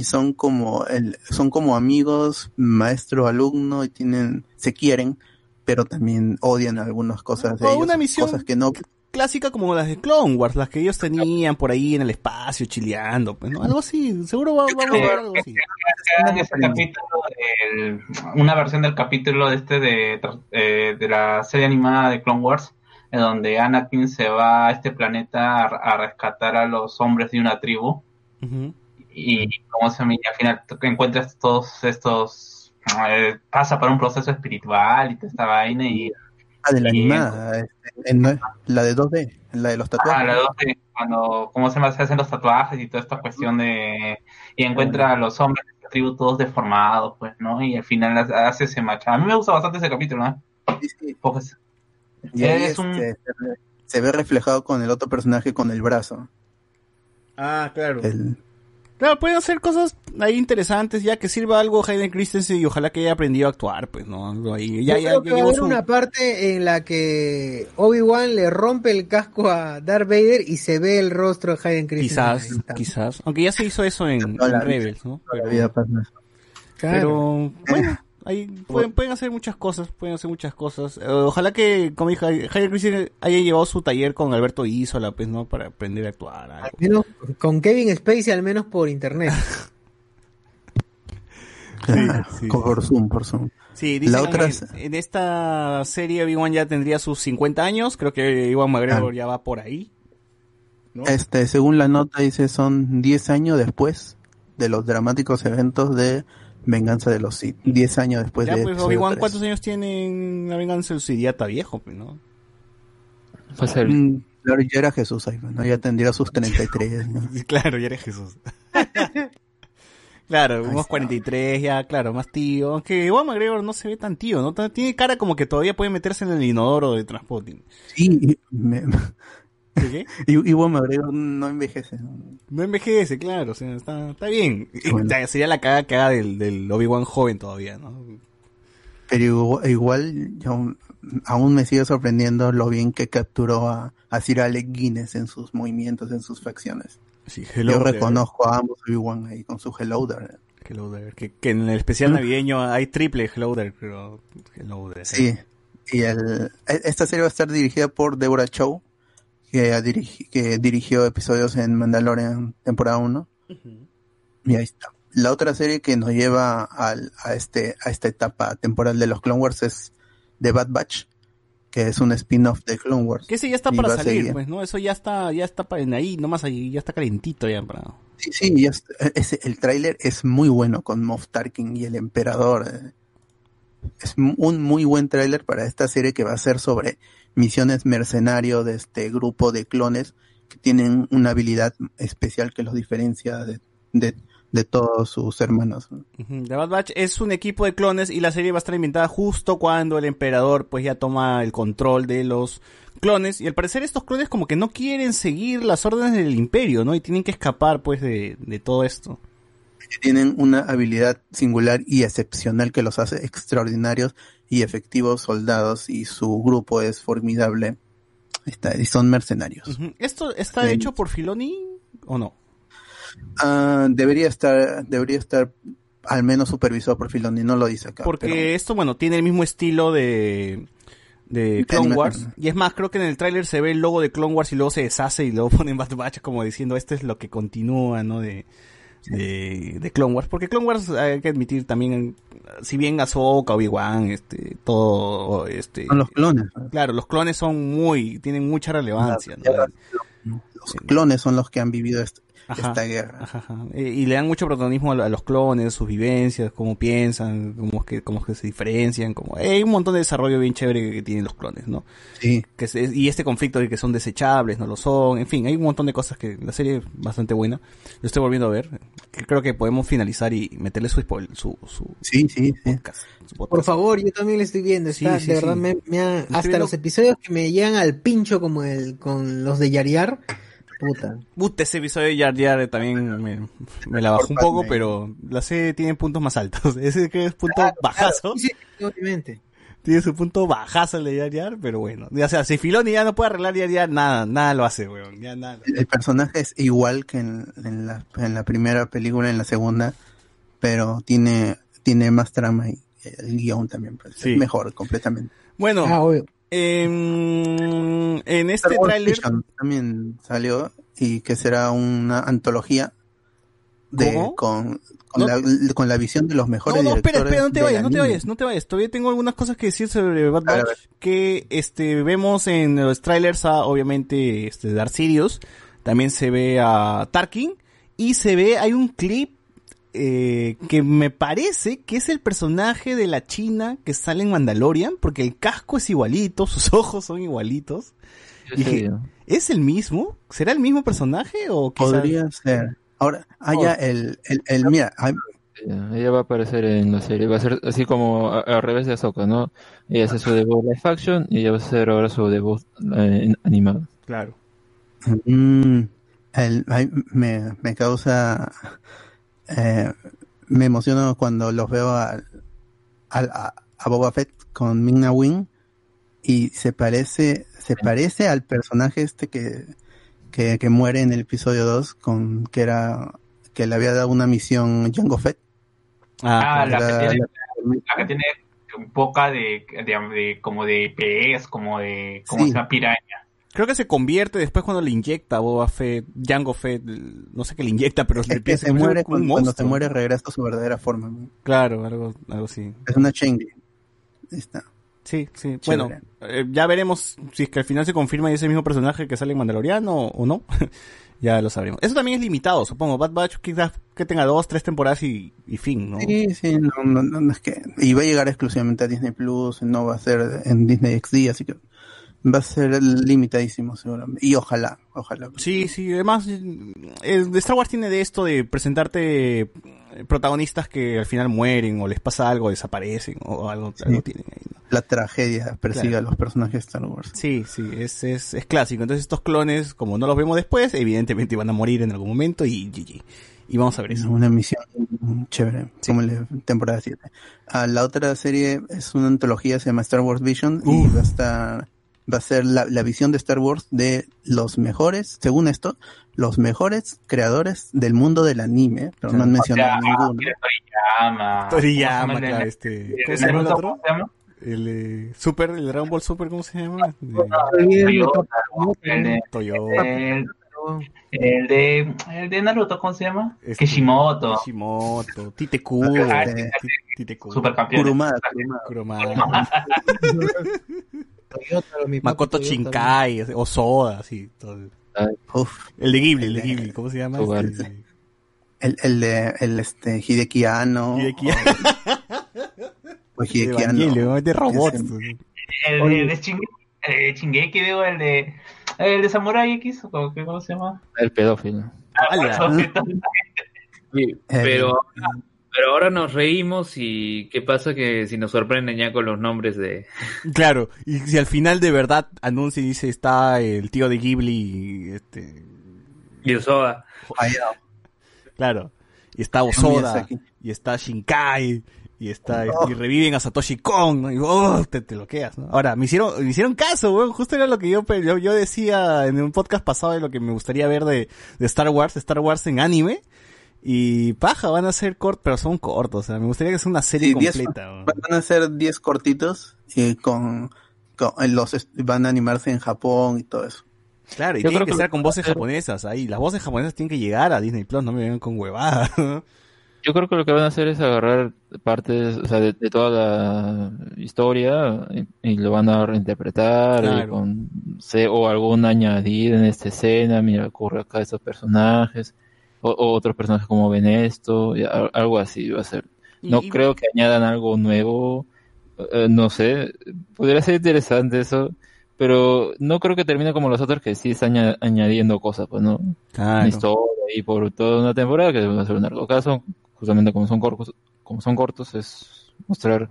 son como el, son como amigos, maestro, alumno y tienen, se quieren, pero también odian algunas cosas de O ellos, una misión cosas que no clásica como las de Clone Wars, las que ellos tenían por ahí en el espacio chileando, pues, ¿no? Algo así, seguro va, vamos a ver algo así. ese capítulo del- una versión del capítulo de este de, eh, de la serie animada de Clone Wars en donde Anakin se va a este planeta a, a rescatar a los hombres de una tribu y como se? Y al final encuentras todos estos eh, pasa por un proceso espiritual y toda esta vaina y Ah, de la y- animada, este, en- la de 2D, la de los tatuajes. Ah, la dos de cuando, ¿cómo se llama? Se hacen los tatuajes y toda esta cuestión de... Y encuentra a los hombres de la tribu todos deformados, pues, ¿no? Y al final hace ese match. A mí me gusta bastante ese capítulo, ¿no? Porque es- Y ahí, es un... este, se, ve, se ve reflejado con el otro personaje con el brazo. Ah, claro. El, Claro, pueden hacer cosas ahí interesantes, ya que sirva algo Hayden Christensen y ojalá que haya aprendido a actuar, pues, ¿no? Algo ahí. Ya, Yo ya, creo ya que va a llevó haber su- una parte en la que Obi-Wan le rompe el casco a Darth Vader y se ve el rostro de Hayden Christensen. Quizás, quizás. Aunque ya se hizo eso en, en Rebels, ¿no? Pero, eso. pero, bueno, ahí pueden, pueden hacer muchas cosas, pueden hacer muchas cosas. Eh, ojalá que, como dije, Hayden Christensen haya llevado su taller con Alberto Isola, pues, ¿no? Para aprender a actuar. algo. Al menos con Kevin Spacey, al menos por internet. Claro, Por Zoom, por Zoom. Sí, dicen la otra que es- en esta serie Obi-Wan ya tendría sus 50 años, creo que Iwan McGregor Ah. ya va por ahí. ¿no? Este, según la nota dice son 10 años después de los dramáticos eventos de Venganza de los Sith. 10 años después ya, de pues episodio Obi-Wan. ¿cuántos años tiene en la venganza del su ya está viejo, pues, ¿no? Pues el- Mm, claro, ya era Jesús ahí, ¿no? Ya tendría sus 33, ¿no? Claro, ya eres Jesús. claro, unos 43 ya, claro, más tío. Aunque Iwan McGregor no se ve tan tío, ¿no? Tiene cara como que todavía puede meterse en el inodoro de transporte. Sí, me- Y McGregor no envejece. ¿no? Envejece, claro, o sea, está, está bien. Bueno. Sería la caga haga del, del Obi-Wan joven todavía, ¿no? Pero igual, yo aún- me sigue sorprendiendo lo bien que capturó a, a Sir Alec Guinness en sus movimientos, en sus facciones. Sí, hello yo there. reconozco a ambos Obi-Wan ahí con su Hello there. Hello there. Que, que en el especial navideño hay triple Hello there, pero Hello there. Sí, y el, e- esta serie va a estar dirigida por Deborah Chow, que, dirigi- que dirigió episodios en Mandalorian temporada 1. Y ahí está. La otra serie que nos lleva al- a, este, a esta etapa temporal de los Clone Wars es The Bad Batch, que es un spin-off de Clone Wars. Que ese ya está para salir, pues, ¿no? Eso ya está, ya está en ahí, nomás ahí, ya está calentito ya para... Sí, sí, ya está- ese- el tráiler es muy bueno con Moff Tarkin y el Emperador. eh. Es un muy buen tráiler para esta serie que va a ser sobre misiones mercenario de este grupo de clones que tienen una habilidad especial que los diferencia de, de, de todos sus hermanos. The Bad Batch es un equipo de clones y la serie va a estar inventada justo cuando el emperador pues ya toma el control de los clones y al parecer estos clones como que no quieren seguir las órdenes del imperio, ¿no? Y tienen que escapar pues de, de todo esto. que tienen una habilidad singular y excepcional que los hace extraordinarios y efectivos soldados y su grupo es formidable. Está, y son mercenarios. ¿Esto está hecho por Filoni o no? Ah, debería estar, debería estar al menos supervisado por Filoni, no lo dice acá. Porque pero- esto, bueno, tiene el mismo estilo de, de Clone Wars. Y es más, creo que en el tráiler se ve el logo de Clone Wars y luego se deshace y luego ponen Bad Batch como diciendo, este es lo que continúa, ¿no? De, de, de Clone Wars. Porque Clone Wars, hay que admitir también, si bien Ahsoka, Obi-Wan, este, todo, este... Son los clones. Claro, los clones son muy, tienen mucha relevancia, ¿no? Los clones son los que han vivido est- Ajá. esta guerra. Ajá, ajá. Y le dan mucho protagonismo a, a los clones, sus vivencias, cómo piensan, cómo es que, cómo es que se diferencian, como eh, hay un montón de desarrollo bien chévere que tienen los clones, ¿no? Sí. Que se- y este conflicto de que son desechables, no lo son, en fin, hay un montón de cosas que la serie es bastante buena. Lo estoy volviendo a ver, creo que podemos finalizar y meterle su su, su Sí, sí, sí. podcast. su podcast. Por favor, yo también le estoy viendo. Está, Sí, sí, de verdad, sí. me, me ha- hasta viendo- los episodios que me llegan al pincho como el con los de Yariar. Puta. Puta, ese episodio de Jar Jar también me, me la bajó un poco, pero la serie tiene puntos más altos. Ese que es punto bajazo. Sí, sí, obviamente. Tiene su punto bajazo el de Jar Jar, pero bueno. O sea, si Filoni ya no puede arreglar Jar Jar, nada, nada lo hace, weón. Ya nada. El personaje es igual que en, en la, en la primera película, en la segunda, pero tiene, tiene más trama y el guion también. pues, Sí. Es mejor, completamente. Bueno, Ah, em, en este tráiler... También salió y que será una antología de ¿Cómo? con, con, No. la, con la visión de los mejores No, no, espera, directores espera, no te vayas, no te vayas, no te vayas. Todavía tengo algunas cosas que decir sobre Bad Batch. Que, este, vemos en los trailers a, obviamente, este, Darth Sirius. También se ve a Tarkin. Y se ve, hay un clip, eh, que me parece que es el personaje de la China que sale en Mandalorian. Porque el casco es igualito, sus ojos son igualitos. Yo Dije, sé, ¿es el mismo? ¿Será el mismo personaje o quizás... Podría ser. Ahora, haya el, el, el, mira, hay- Ella va a aparecer en la serie, va a ser así como al revés de Ahsoka, ¿no? Ella hace su debut live action y ella va a hacer ahora su debut eh, animado. Claro. Mm, el- me, me causa, eh, me emociono cuando los veo a, a Boba Fett con Ming Na Wing y se parece, se parece al personaje este que, que, que muere en el episodio 2 con, que era, que le había dado una misión Jango Fett. Ah, la, Era- que tiene, la que tiene boca de, de, de- como de pez, como de como Sí. una piraña. Creo que se convierte después cuando le inyecta Boba Fett, Jango Fett, no sé qué le inyecta, pero le Es que empieza se a muere cuando, cuando se muere regresa a su verdadera forma. ¿no? Claro, algo, algo así. Es una Chengli. Ahí está. Sí, sí. Chévere. Bueno, eh, ya veremos si es que al final se confirma y es el mismo personaje que sale en Mandaloriano o, o no. ya lo sabremos. Eso también es limitado, supongo. Bad Batch quizás que tenga dos, tres temporadas y, y fin, ¿no? Sí, sí, no, no, no es que... Y va a llegar exclusivamente a Disney Plus, no va a ser en Disney XD, así que va a ser limitadísimo seguramente. Y ojalá, ojalá. Sí, sí, además, eh, Star Wars tiene de esto de presentarte protagonistas que al final mueren o les pasa algo, desaparecen o algo, algo tienen ahí, ¿no? La tragedia persigue Claro. a los personajes de Star Wars. Sí, sí, es, es, es clásico. Entonces estos clones, como no los vemos después, evidentemente van a morir en algún momento y GG. Y vamos a ver eso. Una misión chévere, como la temporada 7. Ah, la otra serie es una antología, se llama Star Wars Vision y va a estar, va a ser la, la visión de Star Wars de los mejores, según esto, los mejores creadores del mundo del anime, pero no han mencionado ninguno. Toriyama. Toriyama, ¿Cómo se llama claro, el- este, ¿cómo se llama el otro? El eh, Super, el Dragon Ball Super, ¿cómo se llama? De- Toyota, el de, Toyota. el, de el de Naruto, ¿cómo se llama? Este, Kishimoto. Kishimoto, Tite Kubo, Ah, Tite- Tite Kubo. Supercampeón. Kurumada, Kurumada. Makoto Shinkai, o Soda, así. Todo. Uf. El de Ghibli, el de Ghibli, ¿cómo se llama? Este, El, el de el este Hideki Anno. Hideki o Hideki Anno. De robots. El, el de Shinge- el de Shingeki, digo, el de el de Samurai X, ¿cómo, cómo se llama? El pedófilo. Ah, Sí, pero, pero ahora nos reímos y ¿qué pasa que si nos sorprenden ya con los nombres de... Claro, y si al final de verdad anuncia y dice está el tío de Ghibli, este... Y. Claro, y está Osoda, y está Shinkai, y está Oh. y reviven a Satoshi Kon, ¿no? y oh, te, te lo quedas, ¿no? Ahora, me hicieron, me hicieron caso, weón, justo era lo que yo, yo, yo decía en un podcast pasado de lo que me gustaría ver de, de Star Wars, Star Wars en anime, Y paja, van a ser cortos, pero son cortos. O sea, me gustaría que sea una serie Sí, completa. Van a ser 10 cortitos y con, con- en los van a animarse en Japón y todo eso. Claro, y Yo tiene creo que que ser lo con voces hacer- japonesas. Ahí, las voces japonesas tienen que llegar a Disney Plus, no me vengan con huevadas. Yo creo que lo que van a hacer es agarrar partes, o sea, de, de toda la historia y, y lo van a reinterpretar Claro. con o algún añadido en esta escena, mira, ocurre acá estos personajes, o, o otros personajes como ven esto, y a- algo así va a ser. No Y- creo que añadan algo nuevo, eh, no sé, podría ser interesante eso, pero no creo que termine como los otros que sí están aña- añadiendo cosas, pues no. Claro. Historia y por toda una temporada que va a ser un largo caso, justamente como son cortos, como son cortos es mostrar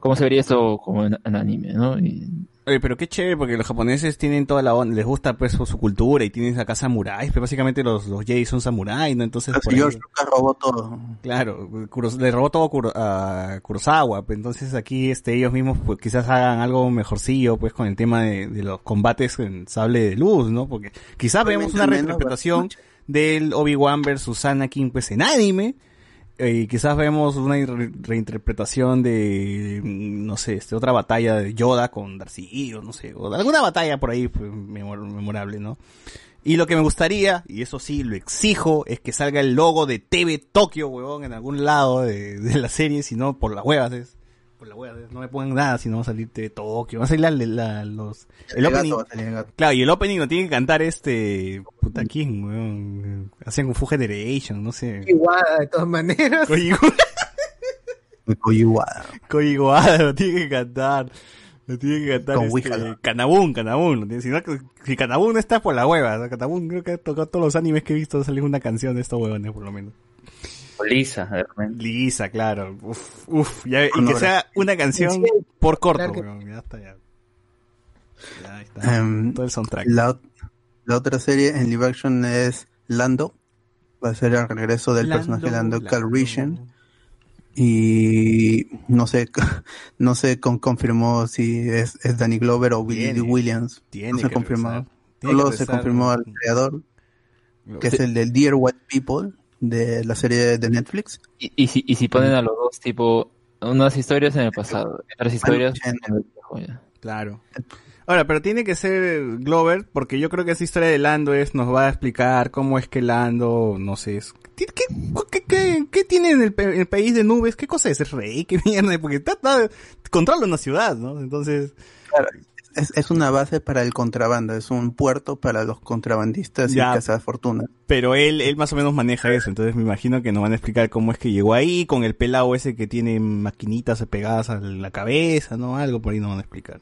cómo se vería esto como en, en anime, ¿no? Y Oye, pero qué chévere, porque los japoneses tienen toda la onda, les gusta pues su, cultura y tienen acá samuráis, pero básicamente los, los Jedi son samuráis, ¿no? Entonces, por ahí- George Lucas robó todo. claro, le robó todo a Kurosawa, pues entonces aquí este ellos mismos pues quizás hagan algo mejorcillo pues con el tema de, de los combates en sable de luz, ¿no? Porque quizás vemos una reinterpretación del Obi-Wan versus Anakin pues en anime, eh, quizás vemos una re- reinterpretación de, no sé, este, otra batalla de Yoda con Darth Vader, no sé, o alguna batalla por ahí pues, memor- memorable, ¿no? Y lo que me gustaría, y eso sí lo exijo, es que salga el logo de TV Tokio, huevón, en algún lado de, de la serie, si no por las huevas es. Por las huevas es. No me pongan nada si no va a salir TV Tokio. Va a salir la, la- los... El El gato opening. va a salir el gato. Claro, y el opening lo tiene que cantar este... Puta, ¿quién, weón? Hacen Kung Fu Generation, no sé. Igual, de todas maneras. Koyiwada. Koyiwada lo tiene que cantar. Lo tiene que cantar Con este, lo tiene- Si, no, si no está por la hueva. ¿no? Kanabun creo que ha tocado todos los animes que he visto salir una canción de estos huevones por lo menos. O Lisa, de repente. Lisa, claro. Uf, uf. ya- y que sea una canción por corto, claro que- weón, Ya está, ya. Ya está. Em, Todo el soundtrack. La, la otra serie en live action es Lando. Va a ser el regreso del Lando, personaje Lando Lando. Calrissian. Y no sé, no sé con, confirmó si es, es Danny Glover o Billy Williams. tiene no se confirmó. Solo se confirmó al creador, que es el de Dear White People, de la serie de Netflix. Y, y si, y si ponen a los dos, tipo, unas historias en el pasado, otras historias en el viejo, ya. Claro. Ahora, pero tiene que ser Glover, porque yo creo que esa historia de Lando es, nos va a explicar cómo es que Lando, no sé, es- ¿qué, qué, qué, tiene en el, pe- el país de nubes? ¿Qué cosa es? ¿Es rey? ¿Qué mierda? Porque está, está- controla una ciudad, ¿no? Entonces, Claro, es, es una base para el contrabando, es un puerto para los contrabandistas Ya. y casas fortuna. pero él, él más o menos maneja eso, entonces me imagino que nos van a explicar cómo es que llegó ahí, con el pelado ese que tiene maquinitas pegadas a la cabeza, ¿no? Algo por ahí nos van a explicar.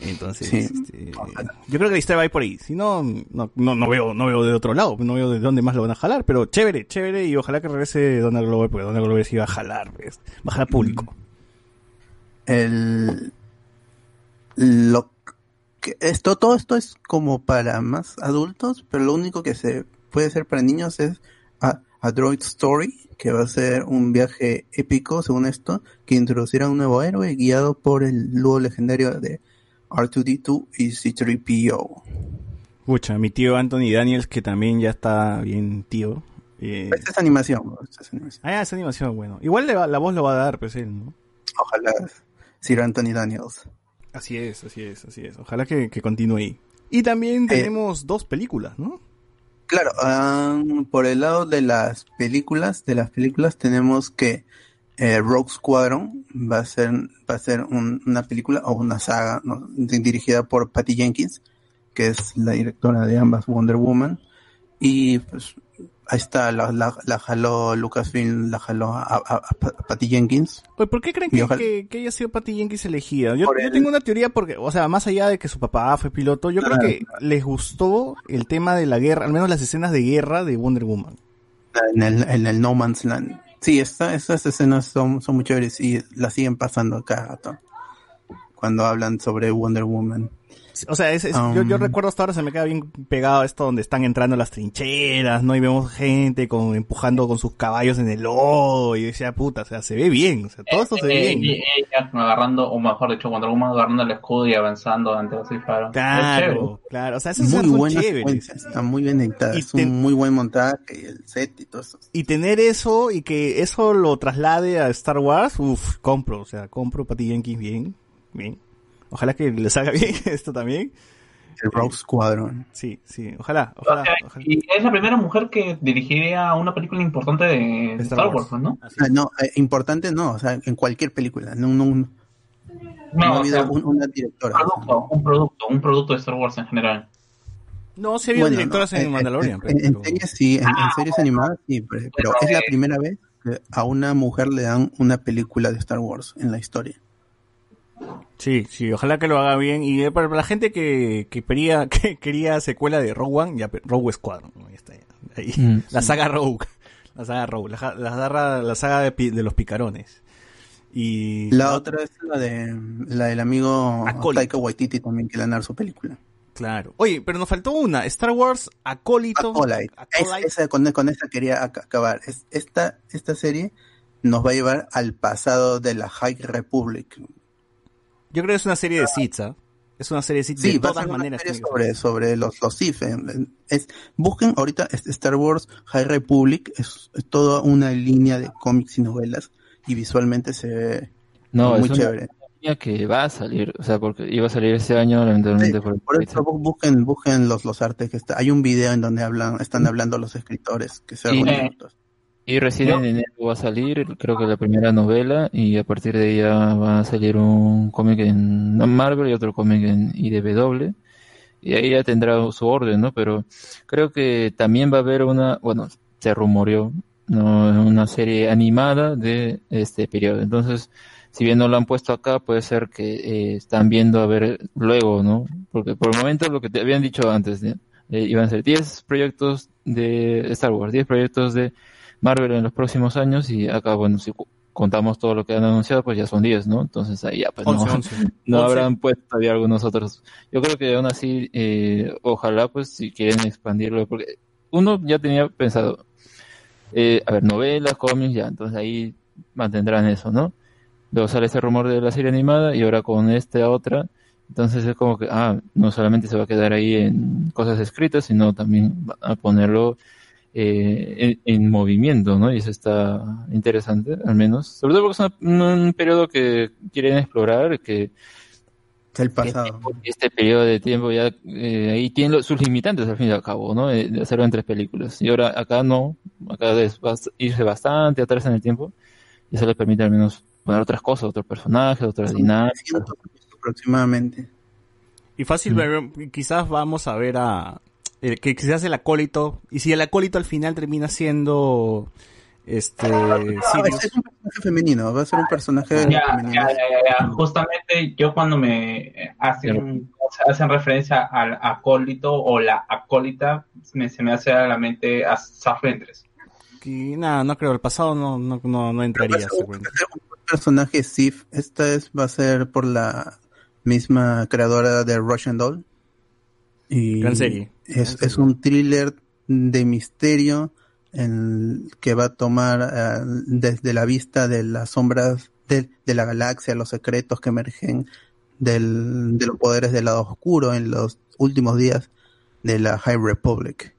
Entonces, Sí. este, yo creo que la historia va a ir por ahí. Si no, no, no, no veo, no veo de otro lado, no veo de dónde más lo van a jalar, pero chévere, chévere, y ojalá que regrese Donald Glover, porque Donald Glover sí va a jalar, pues, va a jalar público. El, lo que esto, todo esto es como para más adultos, pero lo único que se puede hacer para niños es a, a Droid Story, que va a ser un viaje épico, según esto, que introducirá un nuevo héroe guiado por el dúo legendario de R2D2 y C3PO. Pucha, mi tío Anthony Daniels, que también ya está bien tío. eh, Esta es animación. Esta es animación. ah, esa animación, bueno. Igual le va- la voz lo va a dar, pues él, ¿no? Ojalá Sir Anthony Daniels. Así es, así es, así es. Ojalá que, que continúe. Y también tenemos dos películas, ¿no? Claro, ah, por el lado de las películas, de las películas tenemos que eh, Rogue Squadron va a ser va a ser un- una película o una saga ¿no? di- dirigida por Patty Jenkins, que es la directora de ambas Wonder Woman y pues ahí está la, la, la jaló Lucasfilm, la jaló a, a- a- Patty Jenkins. Oye, ¿por qué creen que, ojalá- que, que haya sido Patty Jenkins elegida? Yo, yo el- tengo una teoría porque, o sea, más allá de que su papá fue piloto, yo Claro. creo que les gustó el tema de la guerra, al menos las escenas de guerra de Wonder Woman. en el, en el No Man's Land. Sí, esta, estas escenas son, son muy chéveres y las siguen pasando acá rato cuando hablan sobre Wonder Woman. O sea, es, es- yo, yo recuerdo hasta ahora se me queda bien pegado esto donde están entrando las trincheras, ¿no? Y vemos gente con empujando con sus caballos en el lodo y decía, puta, o sea, se ve bien, o sea, todo esto se ve Eh, bien. y ella agarrando, o mejor dicho, Wonder Woman agarrando el escudo y avanzando ante los disparos. Claro, claro, o sea, esas muy escenas son buena chéveres. secuencia, está muy bien editada, Y es un muy buen montaje el set y todo eso. Y tener eso y que eso lo traslade a Star Wars, uff, compro, o sea, compro Patty Jenkins bien, bien. Ojalá que le salga bien esto también. El Rogue Squadron. Sí, sí, ojalá, O ojalá. sea, y es la primera mujer que dirigiría una película importante de Star Star, Wars. Wars, ¿no? Ah, no, eh, importante no, o sea, en cualquier película, no, no, no, No, ha habido sea, un- una directora. producto, un producto, un producto de Star Wars en general. No, se vio Bueno, directoras no, en eh, Mandalorian. En, series sí, en, en series animadas sí, pero, pero es la primera vez que a una mujer le dan una película de Star Wars en la historia. Sí, sí, ojalá que lo haga bien. Y eh, para la gente que, que quería, que quería secuela de Rogue One, ya, Rogue Squadron, ¿no? ahí está. ya. Ahí. Mm, la sí. saga Rogue. La saga Rogue, la, la, saga- la saga de, los picarones. Y La otra es la de la del amigo. Taika Waititi también que le su película. Claro. Oye, pero nos faltó una. Star Wars Acólito. Acolyte. Acolyte. Es- esa, con, con esa quería ac- acabar. Es, esta, esta serie nos va a llevar al pasado de la High Republic. Yo creo que es una serie de Sith, ¿ah? Es una serie de Sith Sí, de va a todas ser una maneras. serie sobre, sobre los, los Sith. eh, Es, busquen ahorita es- Star Wars High Republic. Es, es toda una línea de cómics y novelas. Y visualmente se ve No, muy es una chévere. línea que va a salir, o sea, porque iba a salir este año, lamentablemente por el Por eso bu- busquen, busquen los, los artes que está. Hay un video en donde hablan, están hablando los escritores que se Sí. reúnen. Y recién en enero va a salir, creo que la primera novela, y a partir de ella va a salir un cómic en Marvel y otro cómic en IDW. Y ahí ya tendrá su orden, ¿no? Pero creo que también va a haber una, bueno, se rumoreó, ¿no? Una serie animada de este periodo. Entonces, si bien no lo han puesto acá, puede ser que eh, están viendo a ver luego, ¿no? Porque por el momento lo que te habían dicho antes, ¿no? Eh, iban a ser 10 proyectos de Star Wars, 10 proyectos de Marvel en los próximos años y acá, bueno, si contamos todo lo que han anunciado, pues ya son 10, ¿no? Entonces ahí ya, pues no, habrán puesto todavía algunos otros. Yo creo que aún así, eh, ojalá, pues, si quieren expandirlo, porque uno ya tenía pensado, eh, a ver, novelas, cómics, ya, entonces ahí mantendrán eso, ¿no? Luego sale ese rumor de la serie animada y ahora con esta otra, entonces es como que, ah, no solamente se va a quedar ahí en cosas escritas, sino también a ponerlo eh, en, en movimiento, ¿no? Y eso está interesante, al menos. Sobre todo porque es una- un, periodo que quieren explorar, que Es el pasado. este periodo de tiempo ya eh, ahí tiene lo- sus limitantes al fin y al cabo, ¿no? Eh, De hacerlo en tres películas. Y ahora acá no, acá es bast- irse bastante atrás en el tiempo y eso le permite al menos poner otras cosas, otros personajes, otras dinámicas. aproximadamente. Y fácil, ver- quizás vamos a ver a... eh, que quizás el acólito... Y si el acólito al final termina siendo... Este... Ah, Sirius. es un personaje femenino, va a ser un personaje Ya, femenino. ya, ya, ya, ya. Justamente yo cuando me eh, hacen, hacen referencia al acólito o la acólita, me- se me hace a la mente a Saf Ventress. Que, nada, no creo, el pasado no, no, no, no entraría. personaje Sif, esta es, va a ser por la misma creadora de Russian Doll. Y Gran serie. Es, es un thriller de misterio en que va a tomar eh, desde la vista de las sombras de, de la galaxia, los secretos que emergen del, de los poderes del lado oscuro en los últimos días de la High Republic,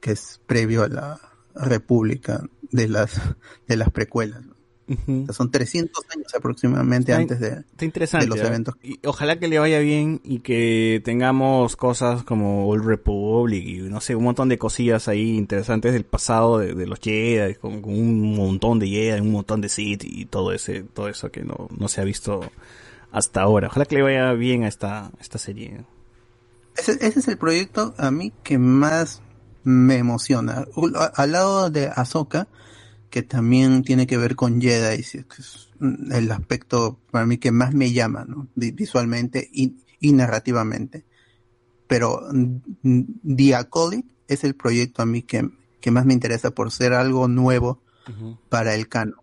que es previo a la República de las, de las precuelas. Ujú. O sea, son 300 años aproximadamente Está antes de, Está interesante. de los ¿eh? eventos. Y ojalá que le vaya bien y que tengamos cosas como Old Republic y no sé, un montón de cosillas ahí interesantes del pasado de, de los Jedi, con, con un montón de Jedi, un montón de Sith y todo ese, todo eso que no, no se ha visto hasta ahora. Ojalá que le vaya bien a esta, esta serie. Ese, ese es el proyecto a mí que más me emociona. Al lado de Ahsoka, que también tiene que ver con Jedi, es el aspecto para mí que más me llama, ¿no? Vi- visualmente y, y narrativamente. Pero mm, The Acolyte es el proyecto a mí que, que más me interesa por ser algo nuevo para el canon.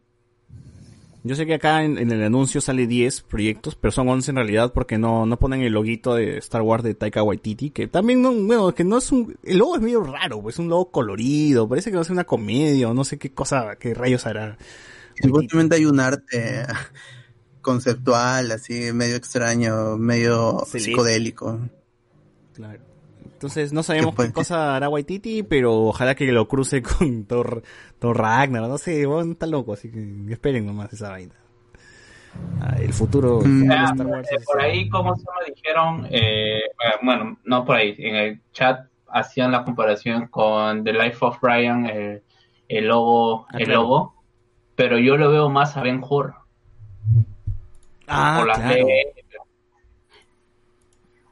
Yo sé que acá en, en el anuncio sale 10 proyectos, pero son 11 en realidad porque no, no ponen el loguito de Star Wars de Taika Waititi, que también no, bueno, que no es un, el logo es medio raro, pues es un logo colorido, parece que va a ser una comedia o no sé qué cosa, qué rayos hará. Supuestamente hay un arte conceptual, así, medio extraño, medio Celeste. psicodélico. Claro. Entonces no sabemos qué cosa hará Waititi, pero ojalá que lo cruce con Thor, Thor Ragnar, no sé, bueno, está loco, así que esperen nomás esa vaina. Ah, el futuro, el Mm. Ah, Star Wars eh, es- por ahí, como se me dijeron, eh, eh, bueno, no por ahí, en el chat hacían la comparación con The Life of Brian, eh, el logo, Ah, el claro. logo, pero yo lo veo más a Ben Hur. Ah, por las claro. leyes,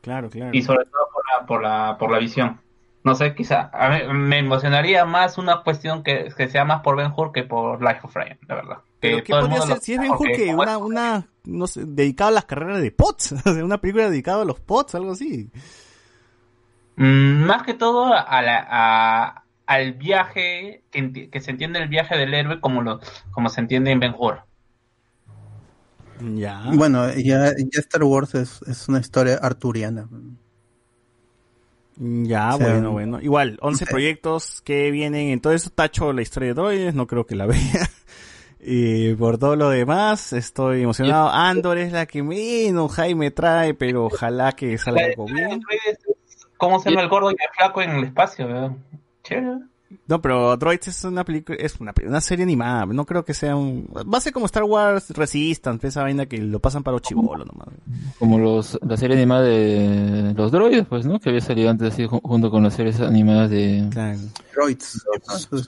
Claro, claro. y sobre todo por la, por la, por la visión. No sé, quizá a mí me emocionaría más una cuestión que, que sea más por Ben Hur que por Life of Brian, la verdad. Que ¿qué podría ser? Si es Ben Hur que una, una, no sé, dedicada a las carreras de POTS, una película dedicada a los POTS, algo así. Mm, más que todo a la, a- al viaje, que, que se entiende el viaje del héroe como, lo, como se entiende en Ben Hur. Ya. Bueno, ya, ya Star Wars es, es una historia arturiana. Ya, O sea, bueno, bueno. Igual, 11 proyectos que vienen. Entonces, tacho la historia de droides, no creo que la vea. Y por todo lo demás, estoy emocionado. Andor es la que menos Jaime trae, pero ojalá que salga algo bien. ¿Cómo se llama el gordo y el flaco en el espacio? ¿verdad? Chévere. No, pero Droids es una película, es una, una serie animada. No creo que sea un. Va a ser como Star Wars Resistance, esa vaina que lo pasan para los chivolos nomás. Como los, la serie animada de los droides, pues, ¿no? Que había salido antes así ju- junto con las series animadas de... Droids. ¿Cómo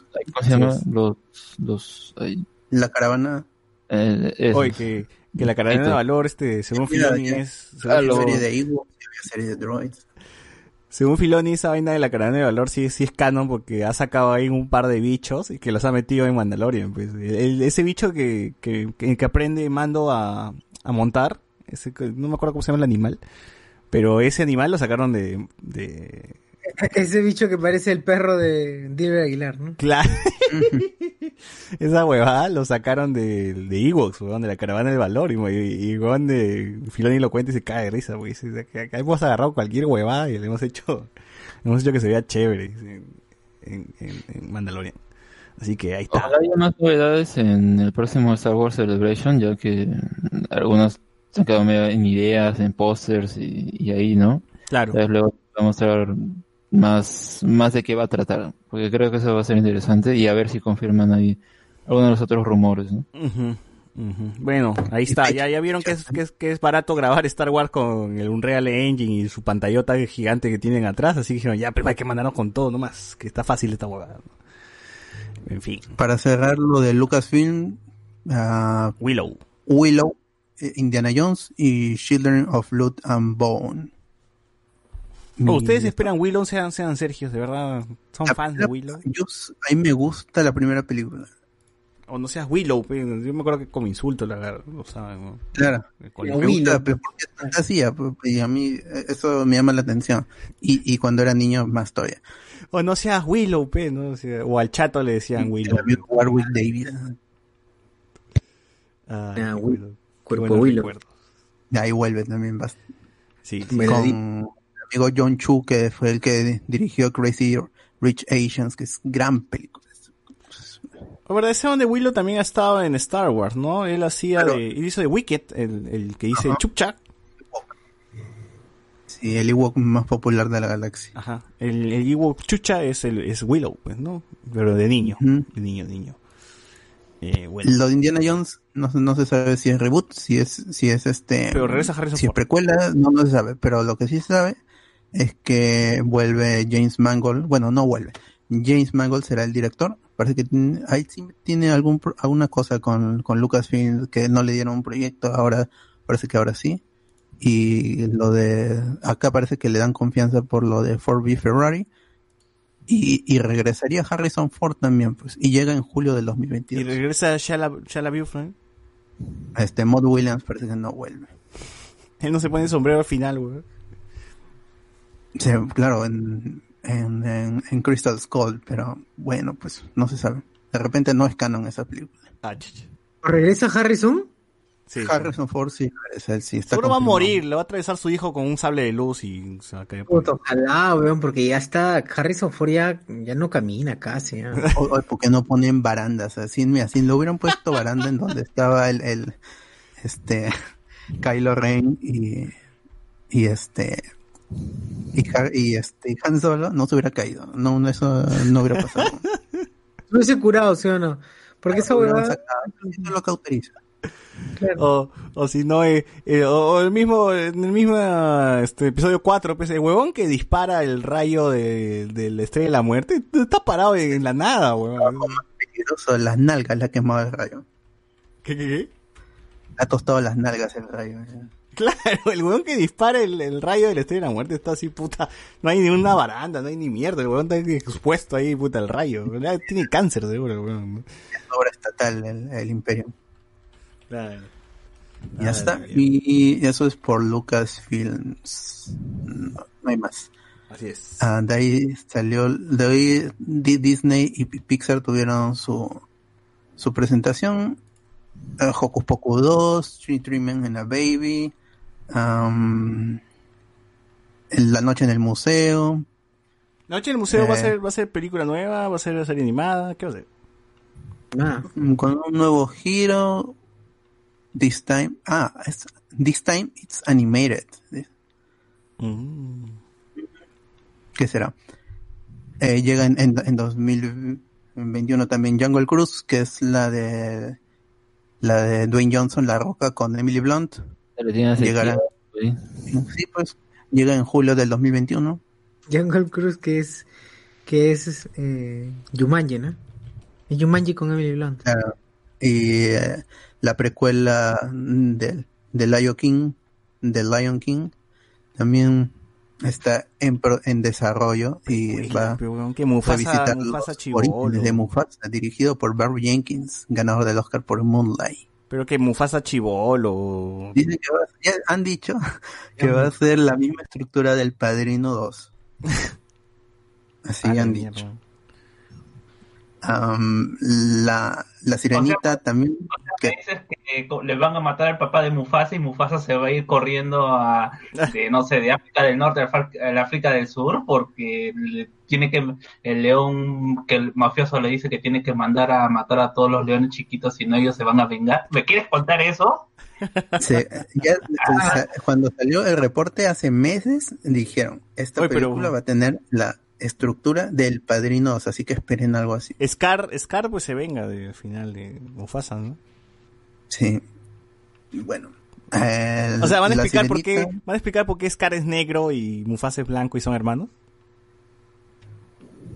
se llama? Los... los ay, La caravana. eh, esos. Oye, que, que la cadena de valor, este, según Filoni es. había según- serie de Ewoks, había serie de Droids. Según Filoni, esa vaina de la cadena de valor sí, sí es canon porque ha sacado ahí un par de bichos y que los ha metido en Mandalorian. Pues. Ese bicho que, que, que, aprende mando a, a montar, no me acuerdo cómo se llama el animal, pero ese animal lo sacaron de... de... Ese bicho que parece el perro de Diego Aguilar, ¿no? Claro. Esa huevada lo sacaron de, de Ewoks, weón, de la caravana del valor. Y, y, y weón, de Filoni lo cuenta y se cae de risa, güey. Dice, que acá hemos agarrado cualquier huevada y le hemos hecho, hemos hecho que se vea chévere en, en, en Mandalorian. Así que ahí está. Ojalá haya más novedades en el próximo Star Wars Celebration, ya que algunos se han quedado en ideas, en pósters y, y ahí, ¿no? Claro. Entonces luego va a mostrar más, más de qué va a tratar, porque creo que eso va a ser interesante y a ver si confirman ahí algunos de los otros rumores, ¿no? Bueno, ahí está. Ya, ya vieron que es, que, es, que es barato grabar Star Wars con el Unreal Engine y su pantallota gigante que tienen atrás. Así que dijeron, ya, pero hay que mandarnos con todo nomás, que está fácil esta huevada. En fin. Para cerrar lo de Lucasfilm, ah, Willow. Willow, eh, Indiana Jones y Children of Blood and Bone. Oh, Ustedes Mi- esperan Willow, sean, sean Sergios, de verdad. Son La fans de Willow. Yo, a mí me gusta la primera película. O no seas Willow, yo me acuerdo que como insulto la lo saben. ¿no? Claro. Con- Me gusta, pero porque es fantasía, y a mí eh, eso me llama la atención. Y, y cuando era niño, más todavía. O no seas Willow, pe, ¿no? O, sea, o al chato le decían Willow. Warwick Davis. Ah, Ah, qué Wi- bueno. Qué Cuerpo Willow. recuerdos. Ahí vuelve también bastante. Sí, sí. Con amigo John Chu, que fue el que dirigió Crazy Rich Asians, que es gran película. La verdad, ese donde Willow también ha estado en Star Wars, ¿no? Él hacía de, él hizo de Wicked, el, el que dice Chupchak. Sí, el Ewok más popular de la galaxia. Ajá. El, el Ewok Chucha es el, es Willow, pues, ¿no? Pero de niño. De niño, niño. Eh, bueno. Lo de Indiana Jones no, no se sabe si es reboot, si es, si es este. Pero regresa Harrison Si es Ford. precuela, no, no se sabe. Pero lo que sí se sabe es que vuelve James Mangold. Bueno, no vuelve. James Mangold será el director. Parece que ahí sí tiene algún, alguna cosa con, con Lucasfilm que no le dieron un proyecto. Ahora parece que ahora sí. Y lo de acá parece que le dan confianza por lo de Ford v Ferrari. Y, y regresaría Harrison Ford también, pues. Y llega en julio del 2022. Y regresa Shala, Shala Buford. Este Mod Williams parece que no vuelve. Él no se pone sombrero al final, güey. Sí, claro, en, en, en, en Crystal Skull, pero bueno, pues no se sabe. De repente no es canon esa película. Ah. ¿Regresa Harrison? Sí, Harrison Ford sí, es él, sí está Seguro va a morir, le va a atravesar su hijo con un sable de luz y se va a caer. Puta, ojalá, weón, porque ya está, Harrison Ford ya, ya no camina casi. ya. O- o ¿Por qué no ponen barandas? Así, mira, si le hubieran puesto baranda en donde estaba el, el este Kylo Ren y, y este y, y este Han Solo no se hubiera caído. No, no, eso no hubiera pasado. No hubiese curado, ¿sí o no? Porque esa Hubieran huevada, sacado, no lo cauteriza. O, o si no, eh, eh, o, o el mismo, en el mismo este, episodio 4, pues, el huevón que dispara el rayo de, del estrella de la muerte, está parado en la nada, huevón. Peligroso, las nalgas le ha quemado el rayo. ¿Qué, qué, qué? Le ha tostado las nalgas el rayo. Claro, el huevón que dispara el, el rayo del estrella de la muerte está así, puta. No hay ni una baranda, no hay ni mierda. El huevón está expuesto ahí, puta, el rayo. Tiene cáncer, seguro, huevón. Es obra estatal el, el imperio. Claro. Ya está. Y eso es por Lucasfilms. No, no hay más. Así es. Ah, de ahí salió, de ahí Di- Disney y Pi- Pixar tuvieron su, su presentación. Eh, Hocus Pocus 2, Three Men and a Baby, en La Noche en el Museo. Noche en el museo va a Eh. ser, va a ser película nueva, va a ser serie animada, ¿qué va a ser? nada. mm, Con un nuevo giro. This time, ah, es- this time it's animated. Mm. ¿Qué será? Eh, llega en, en, en 2021 también Jungle Cruise, que es la de la de Dwayne Johnson, La Roca con Emily Blunt. Llegará. Sí, pues llega en julio del 2021. Jungle Cruise que es, que es, eh, Jumanji, ¿no? Es Jumanji con Emily Blunt. Claro. Y eh, la precuela del de Lion King, de Lion King, también está en, pro- en desarrollo y va weón, que a visitar Mufasa los chibolo. orígenes de Mufasa, dirigido por Barry Jenkins, ganador del Oscar por Moonlight. Pero que Mufasa chivolo. Dicen que va- ya han dicho que va a ser la misma estructura del Padrino 2. Así han dicho. La, la sirenita también. Dices que le van a matar al papá de Mufasa y Mufasa se va a ir corriendo a, de, no sé, de África del Norte a la África del Sur porque le- tiene que, el león, que el mafioso le dice que tiene que mandar a matar a todos los leones chiquitos si no ellos se van a vengar. ¿Me quieres contar eso? ya- o sea, cuando salió el reporte hace meses, dijeron: Esta Oye, pero- película va a tener la estructura del Padrino 2, así que esperen algo así. Scar, Scar pues se venga del final de Mufasa, ¿no? Sí. Y Bueno. O sea, van a explicar por qué, van a explicar por qué Scar es negro y Mufasa es blanco y son hermanos.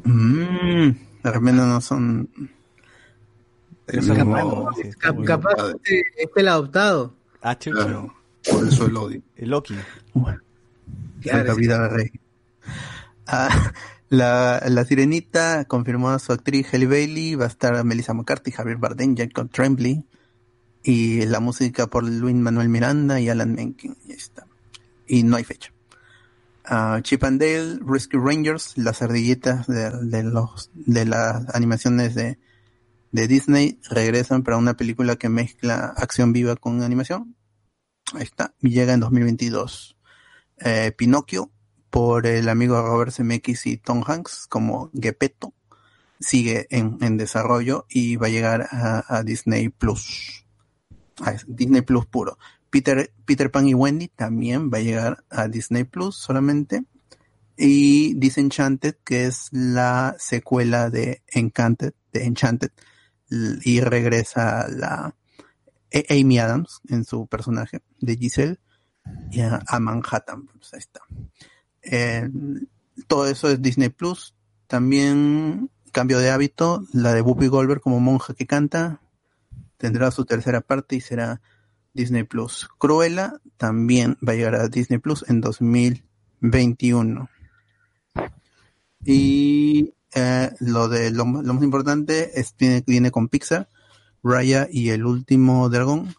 Mm, de repente no son. Sí, capaz padre. este, es el adoptado. Ah. Claro, por eso el odio. El Loki. Claro, la sí. vida de rey. Ah, la, la sirenita confirmó a su actriz Halle Bailey, va a estar Melissa McCarthy, Javier Bardem, Jacob Tremblay y la música por Luis Manuel Miranda y Alan Menken. Y está. Y no hay fecha. Ah, Chip and Dale, Rescue Rangers, las ardillitas de, de los de las animaciones de, de Disney regresan para una película que mezcla acción viva con animación. Ahí está. Llega en 2022. Eh, Pinocchio, por el amigo Robert Zemeckis y Tom Hanks, como Gepetto, sigue en, desarrollo y va a llegar a, Disney Plus. A Disney Plus puro. Peter, Peter Pan y Wendy también va a llegar a Disney Plus solamente. Y Disenchanted, que es la secuela de Encanted, de Enchanted, y regresa la Amy Adams en su personaje de Giselle a, a Manhattan. Pues ahí está. Eh, todo eso es Disney Plus. También cambio de hábito, la de Whoopi Goldberg como monja que canta tendrá su tercera parte y será Disney Plus. Cruella también va a llegar a Disney Plus en 2021. Y eh, lo de lo, lo más importante es viene, viene con Pixar, Raya y el último dragón,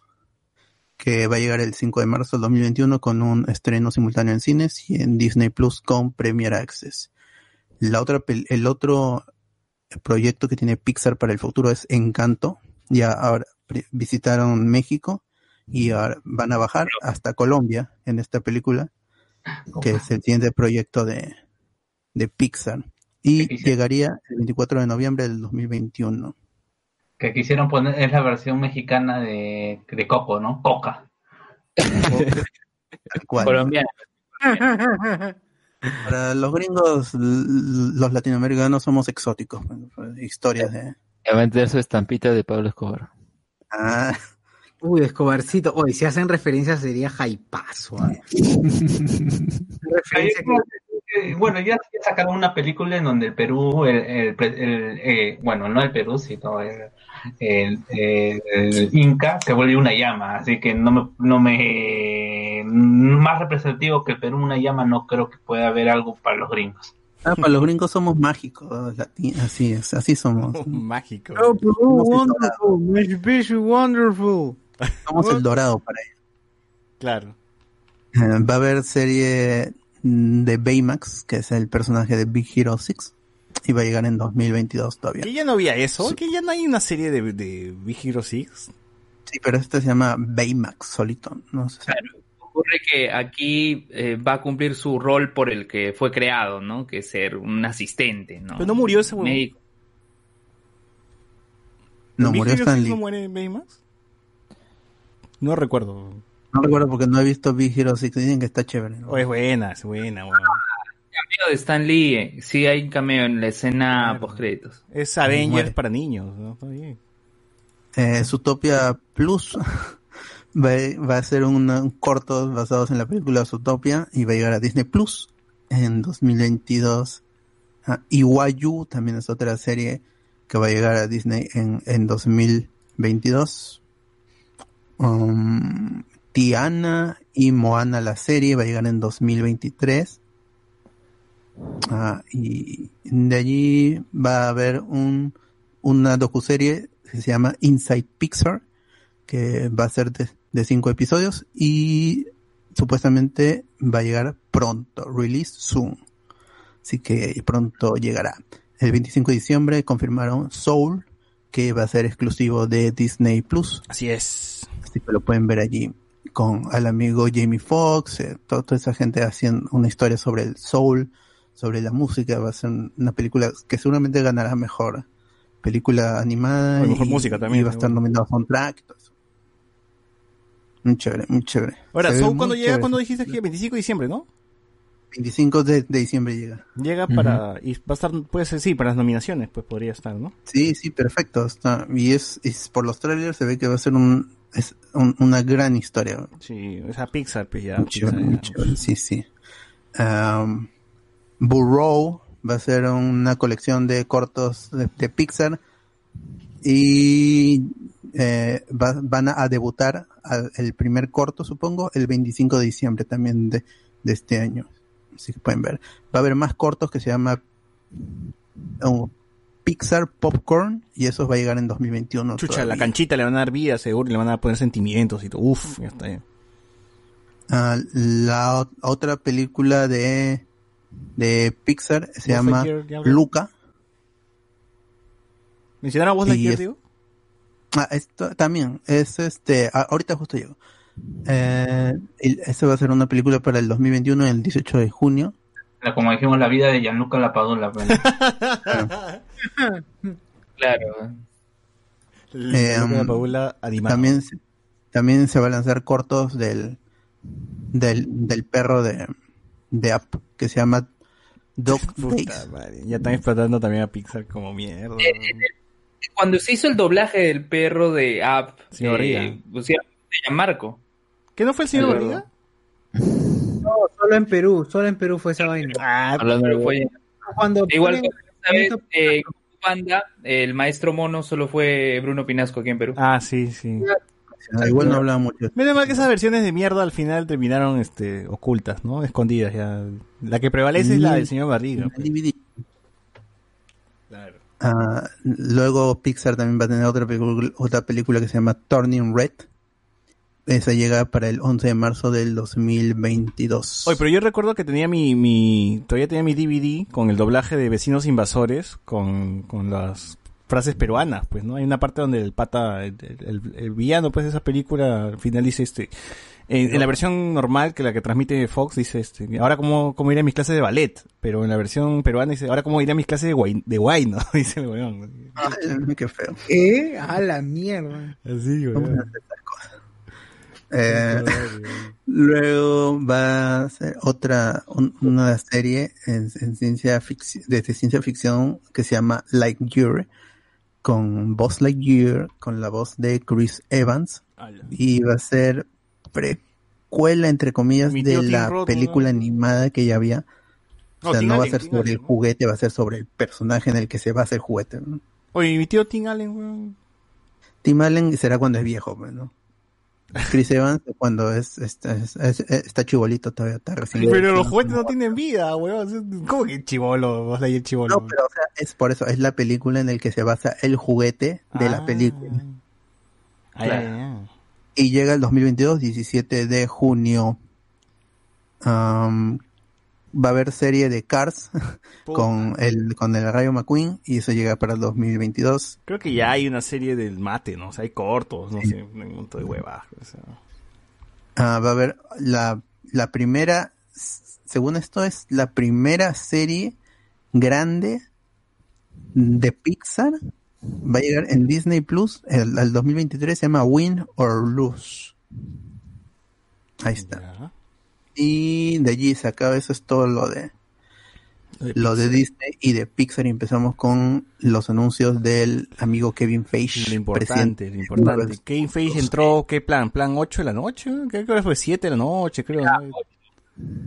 que va a llegar el 5 de marzo del 2021 con un estreno simultáneo en cines y en Disney Plus con Premier Access. La otra, el otro proyecto que tiene Pixar para el futuro es Encanto. Ya ahora visitaron México y ahora van a bajar hasta Colombia en esta película, que es el siguiente proyecto de, de Pixar. Y llegaría el 24 de noviembre del 2021. Que quisieron poner, es la versión mexicana de, de Coco, ¿no? Coca. Colombiano. Para los gringos, los latinoamericanos somos exóticos. Historias de... Va a su estampita de Pablo Escobar. Ah, Uy, Escobarcito. Oye, si hacen referencia sería jaipazo. ¿eh? Que- Eh, Bueno, ya, ya sacaron una película en donde el Perú, el, el pre- el, eh, bueno, no el Perú, sino el, el, Inca se vuelve una llama, así que no me, no me, más representativo que el Perú una llama, no creo que pueda haber algo para los gringos. ah, para los gringos somos mágicos, así es, así somos. Mágico. Oh, Perú, wonderful, wonderful. Somos el dorado para ellos. Claro. Eh, va a haber serie de Baymax, que es el personaje de Big Hero 6, y va a llegar en 2022 todavía. Que ya no había eso, que ya no hay una serie de, de Big Hero 6. Sí, pero este se llama Baymax solito, no sé. Ocurre que aquí eh, va a cumplir su rol por el que fue creado, ¿no? Que es ser un asistente, ¿no? Pero no murió ese. Médico. No, ¿Big murió Stan 6 Lee. no muere Baymax? No recuerdo. No recuerdo porque no he visto Big Hero 6, dicen que está chévere. ¿no? Oh, es buena, es buena, weón. Cameo de Stan Lee, eh, sí hay un cameo en la escena post créditos. Es Avengers para niños, ¿no? Está bien. Eh, Zootopia Plus va, va a ser una- un corto basados en la película Zootopia y va a llegar a Disney Plus en 2022. Ah, Iwayu también es otra serie que va a llegar a Disney en, en 2022. Um, Tiana y Moana la serie va a llegar en 2023. Ah, y de allí va a haber un, una docuserie que se llama Inside Pixar, que va a ser de, de cinco episodios y supuestamente va a llegar pronto, release soon. Así que pronto llegará. El 25 de diciembre confirmaron Soul, que va a ser exclusivo de Disney Plus. Así es. Así que lo pueden ver allí con al amigo Jamie Foxx, eh, to- toda esa gente haciendo una historia sobre el soul, sobre la música. Va a ser una película que seguramente ganará mejor película animada. O mejor y- música también, Y va a estar nominado a soundtrack. y todo eso. Muy chévere, muy chévere. Ahora, Soul, muy cuando llega? chévere. cuando dijiste que 25 de diciembre, no? 25 de, de diciembre llega. Llega para. Y va a estar, puede ser, sí, para las nominaciones, pues podría estar, ¿no? Sí, sí, perfecto. Está, y es, es por los trailers se ve que va a ser un, es un- una gran historia. Sí, esa Pixar, pues ya. Pixar, chévere, ya. muy chévere, Sí, sí. Um, Burrow va a ser una colección de cortos de, de Pixar y eh, va- van a, debutar al- el primer corto, supongo, el 25 de diciembre también de, de este año. Así que pueden ver. Va a haber más cortos que se llama oh, Pixar Popcorn y eso va a llegar en 2021. Chucha, todavía. la canchita le van a dar vida, seguro, le van a poner sentimientos y todo. Uf, ya está. Ah, la otra película de, de Pixar se Buzz llama. Luca. ¿Mencionaron a Buzz Lightyear, es- digo? Ah, esto también es este. ah, ahorita justo llego. Eh, esa va a ser una película para el 2021, el 18 de junio. Como dijimos, la vida de Gianluca Lapadula. pues. Claro. Eh, La um, también, se- también se va a lanzar cortos del del, del perro de, de App que se llama Dog Puta Days. madre, Ya están explotando también a Pixar como mierda. Cuando se hizo el doblaje del perro de App, Señor eh, pusieron a Gianmarco. ¿Qué no fue el señor Barriga? No, solo en Perú, solo en Perú fue esa vaina. Ah, Hablando de- Fue- Cuando Igual ponen- que esta vez, eh, banda, el maestro mono solo fue Bruno Pinasco aquí en Perú. Ah, sí, sí. Ah, igual no hablaba mucho. Menos mal que esas versiones de mierda al final terminaron este, ocultas, ¿no? Escondidas ya. La que prevalece es la del señor Barriga. pues. DVD. Claro. Ah, luego Pixar también va a tener otra película, otra película que se llama Turning Red. Esa llega para el 11 de marzo del 2022. Oye, pero yo recuerdo que tenía mi, mi, todavía tenía mi DVD con el doblaje de Vecinos Invasores, con, con las frases peruanas, pues, ¿no? Hay una parte donde el pata, el, el- el villano, pues, de esa película, al final dice, este, en, en la versión normal, que la que transmite Fox, dice, este, ahora cómo, cómo iré a mis clases de ballet, pero en la versión peruana dice, ahora cómo iré a mis clases de guay, de guay, ¿no? Dice el weón. Ay, qué feo. ¿Qué? A la mierda. Así, weón. Eh, luego va a ser otra, un- una serie en, en ciencia ficción, de ciencia ficción que se llama Lightyear, con Buzz Lightyear, con la voz de Chris Evans, y va a ser precuela, entre comillas, Mi de la película animada que ya había. O sea, no va a ser Tim sobre el juguete, va a ser sobre el personaje en el que se basa el juguete. ¿no? Oye, mi tío Tim Allen, weón. Tim Allen será cuando es viejo, pues, ¿no? Chris Evans cuando es, está, es- es- está chibolito todavía, está recién. Pero los juguetes no tienen vida, weón. ¿Cómo que chivolo? Vos ahí el chivolo. No, pero o sea, es por eso, es la película en el que se basa el juguete de Ah. la película. Ah, ya, ya. Y llega el 2022, 17 de junio. Am, va a haber serie de Cars con el con el Rayo McQueen y eso llega para el 2022. Creo que ya hay una serie del mate, ¿no? O sea, hay cortos, no sé, un montón de huevas. o sea. Ah, va a haber la, la primera, según esto es la primera serie grande de Pixar. Va a llegar en Disney Plus el, al 2023, se llama Win or Lose. Ahí está. Y de allí se acaba, eso es todo lo de lo de Disney y de Pixar y empezamos con los anuncios del amigo Kevin Feige. Lo importante, lo importante. Kane Feige entró, ¿qué plan? ¿Plan 8 de la noche? Creo que fue 7 de la noche, creo. ¿no?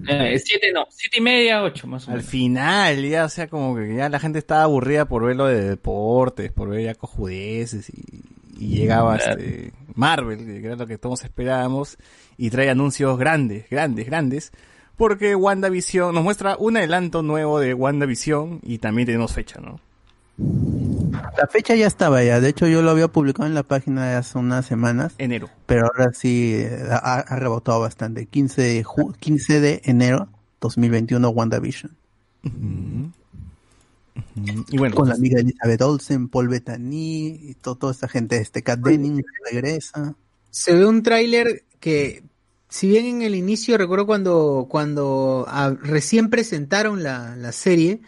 Eh, siete no, siete y media, ocho más o Al menos. final, ya, o sea, como que ya la gente estaba aburrida por ver lo de deportes, por ver ya cojudeces y, y llegaba este Marvel, que era lo que todos esperábamos, y trae anuncios grandes, grandes, grandes, porque WandaVision nos muestra un adelanto nuevo de WandaVision y también tenemos fecha, ¿no? La fecha ya estaba ya, de hecho yo lo había publicado en la página de hace unas semanas. Enero. Pero ahora sí eh, ha, ha rebotado bastante. 15 de, ju- 15 de enero 2021 WandaVision. Y bueno, Con la amiga Elizabeth Olsen, Paul Bettany y to- toda esta gente, este Kat Dennings regresa. Se ve un tráiler que, si bien en el inicio, recuerdo cuando, cuando ah, recién presentaron la, la serie,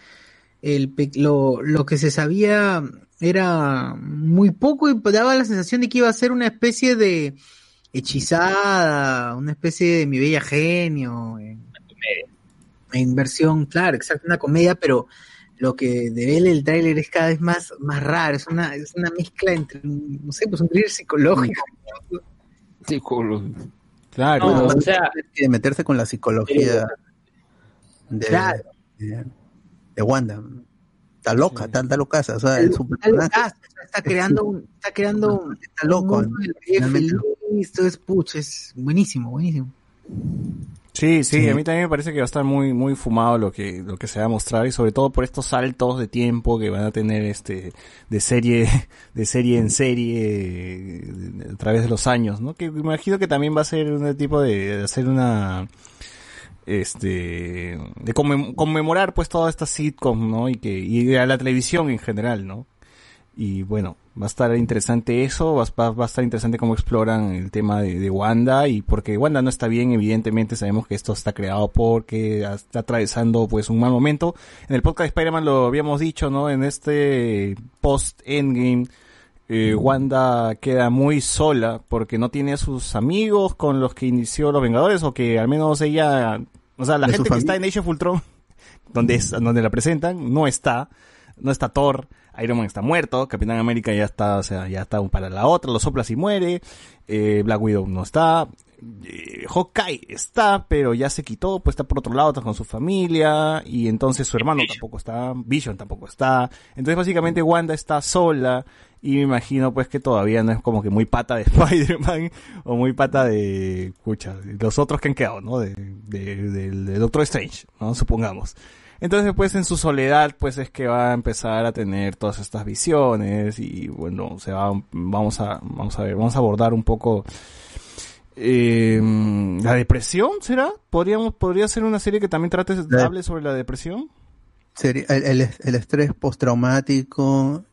el, lo, lo que se sabía era muy poco y daba la sensación de que iba a ser una especie de hechizada, una especie de mi bella genio, en, en versión, claro, exacto, una comedia, pero lo que devela el tráiler es cada vez más, más raro, es una, es una mezcla entre, un- no sé, pues un thriller psicológico. Claro. No, Bueno, o sea- de meterse con la psicología de, Claro. de, de Wanda. Está loca, está, está locaza, o sea, el Está locazo, o sea, está creando un, está creando un, está loco. un mundo el feliz, todo es pucha, es buenísimo, buenísimo. Sí, sí, Sí. a mí también me parece que va a estar muy, muy fumado lo que, lo que se va a mostrar y sobre todo por estos saltos de tiempo que van a tener este, de serie, de serie en serie, eh, a través de los años, ¿no? Que me imagino que también va a ser un tipo de, de hacer una, este, de conmem- conmemorar pues toda esta sitcom, ¿no? Y que, y a la televisión en general, ¿no? Y bueno, va a estar interesante eso, va, va- va a estar interesante cómo exploran el tema de, de Wanda y porque Wanda no está bien, evidentemente sabemos que esto está creado porque está atravesando pues un mal momento. En el podcast de Spider-Man lo habíamos dicho, ¿no? En este post-endgame, eh, Wanda queda muy sola porque no tiene a sus amigos con los que inició los Vengadores o que al menos ella, o sea, la gente que está en Age of Ultron, donde es, donde la presentan, no está, no está Thor, Iron Man está muerto, Capitán América ya está, o sea, ya está para la otra, lo soplas y muere, eh, Black Widow no está, eh, Hawkeye está, pero ya se quitó, pues está por otro lado, está con su familia, y entonces su hermano tampoco está, Vision tampoco está, entonces básicamente Wanda está sola, y me imagino pues que todavía no es como que muy pata de Spider-Man, o muy pata de, escucha, los otros que han quedado, ¿no? De, de, del- de Doctor Strange, ¿no? Supongamos. Entonces, pues, en su soledad, pues, es que va a empezar a tener todas estas visiones y, bueno, se va, vamos a, vamos a ver, vamos a abordar un poco, eh, la depresión, ¿será? Podríamos, podría ser una serie que también trate, hable sobre la depresión. Sería el, el, el estrés postraumático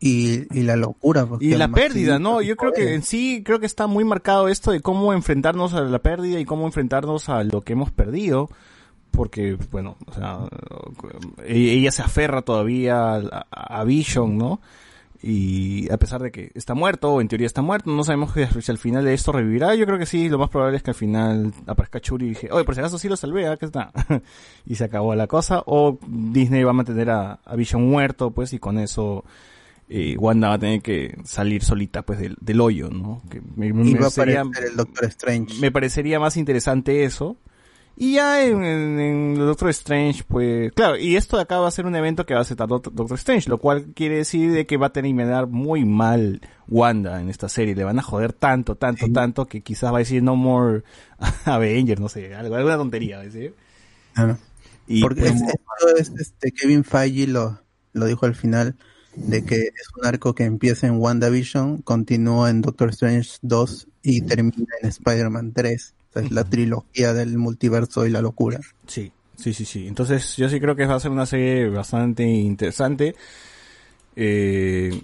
y, y la locura. porque Y la pérdida, ¿no? Yo creo que en sí, creo que está muy marcado esto de cómo enfrentarnos a la pérdida y cómo enfrentarnos a lo que hemos perdido. Porque, bueno, o sea, e- ella se aferra todavía a, a Vision, ¿no? Y a pesar de que está muerto, o en teoría está muerto, no sabemos que si al final de esto revivirá. Yo creo que sí, lo más probable es que al final aparezca Churi y dije, oye, por si acaso sí lo salvé, ¿ah? ¿qué está? y se acabó la cosa. O Disney va a mantener a, a Vision muerto, pues, y con eso eh, Wanda va a tener que salir solita, pues, del, del hoyo, ¿no? Que me, me sería- el Doctor Strange. me parecería más interesante eso. Y ya en, en, en Doctor Strange, pues, claro, y esto de acá va a ser un evento que va a aceptar Doc- Doctor Strange, lo cual quiere decir de que va a terminar muy mal Wanda en esta serie. Le van a joder tanto, tanto, tanto, que quizás va a decir no more Avengers, no sé, algo, alguna tontería, va a decir. Y Porque pues, es- esto es, este, Kevin Feige lo, lo dijo al final, de que es un arco que empieza en WandaVision, continúa en Doctor Strange 2 y termina en Spider-Man 3. O sea, es la trilogía del multiverso y la locura. Sí, sí, sí, sí. Entonces yo sí creo que va a ser una serie bastante interesante. Eh,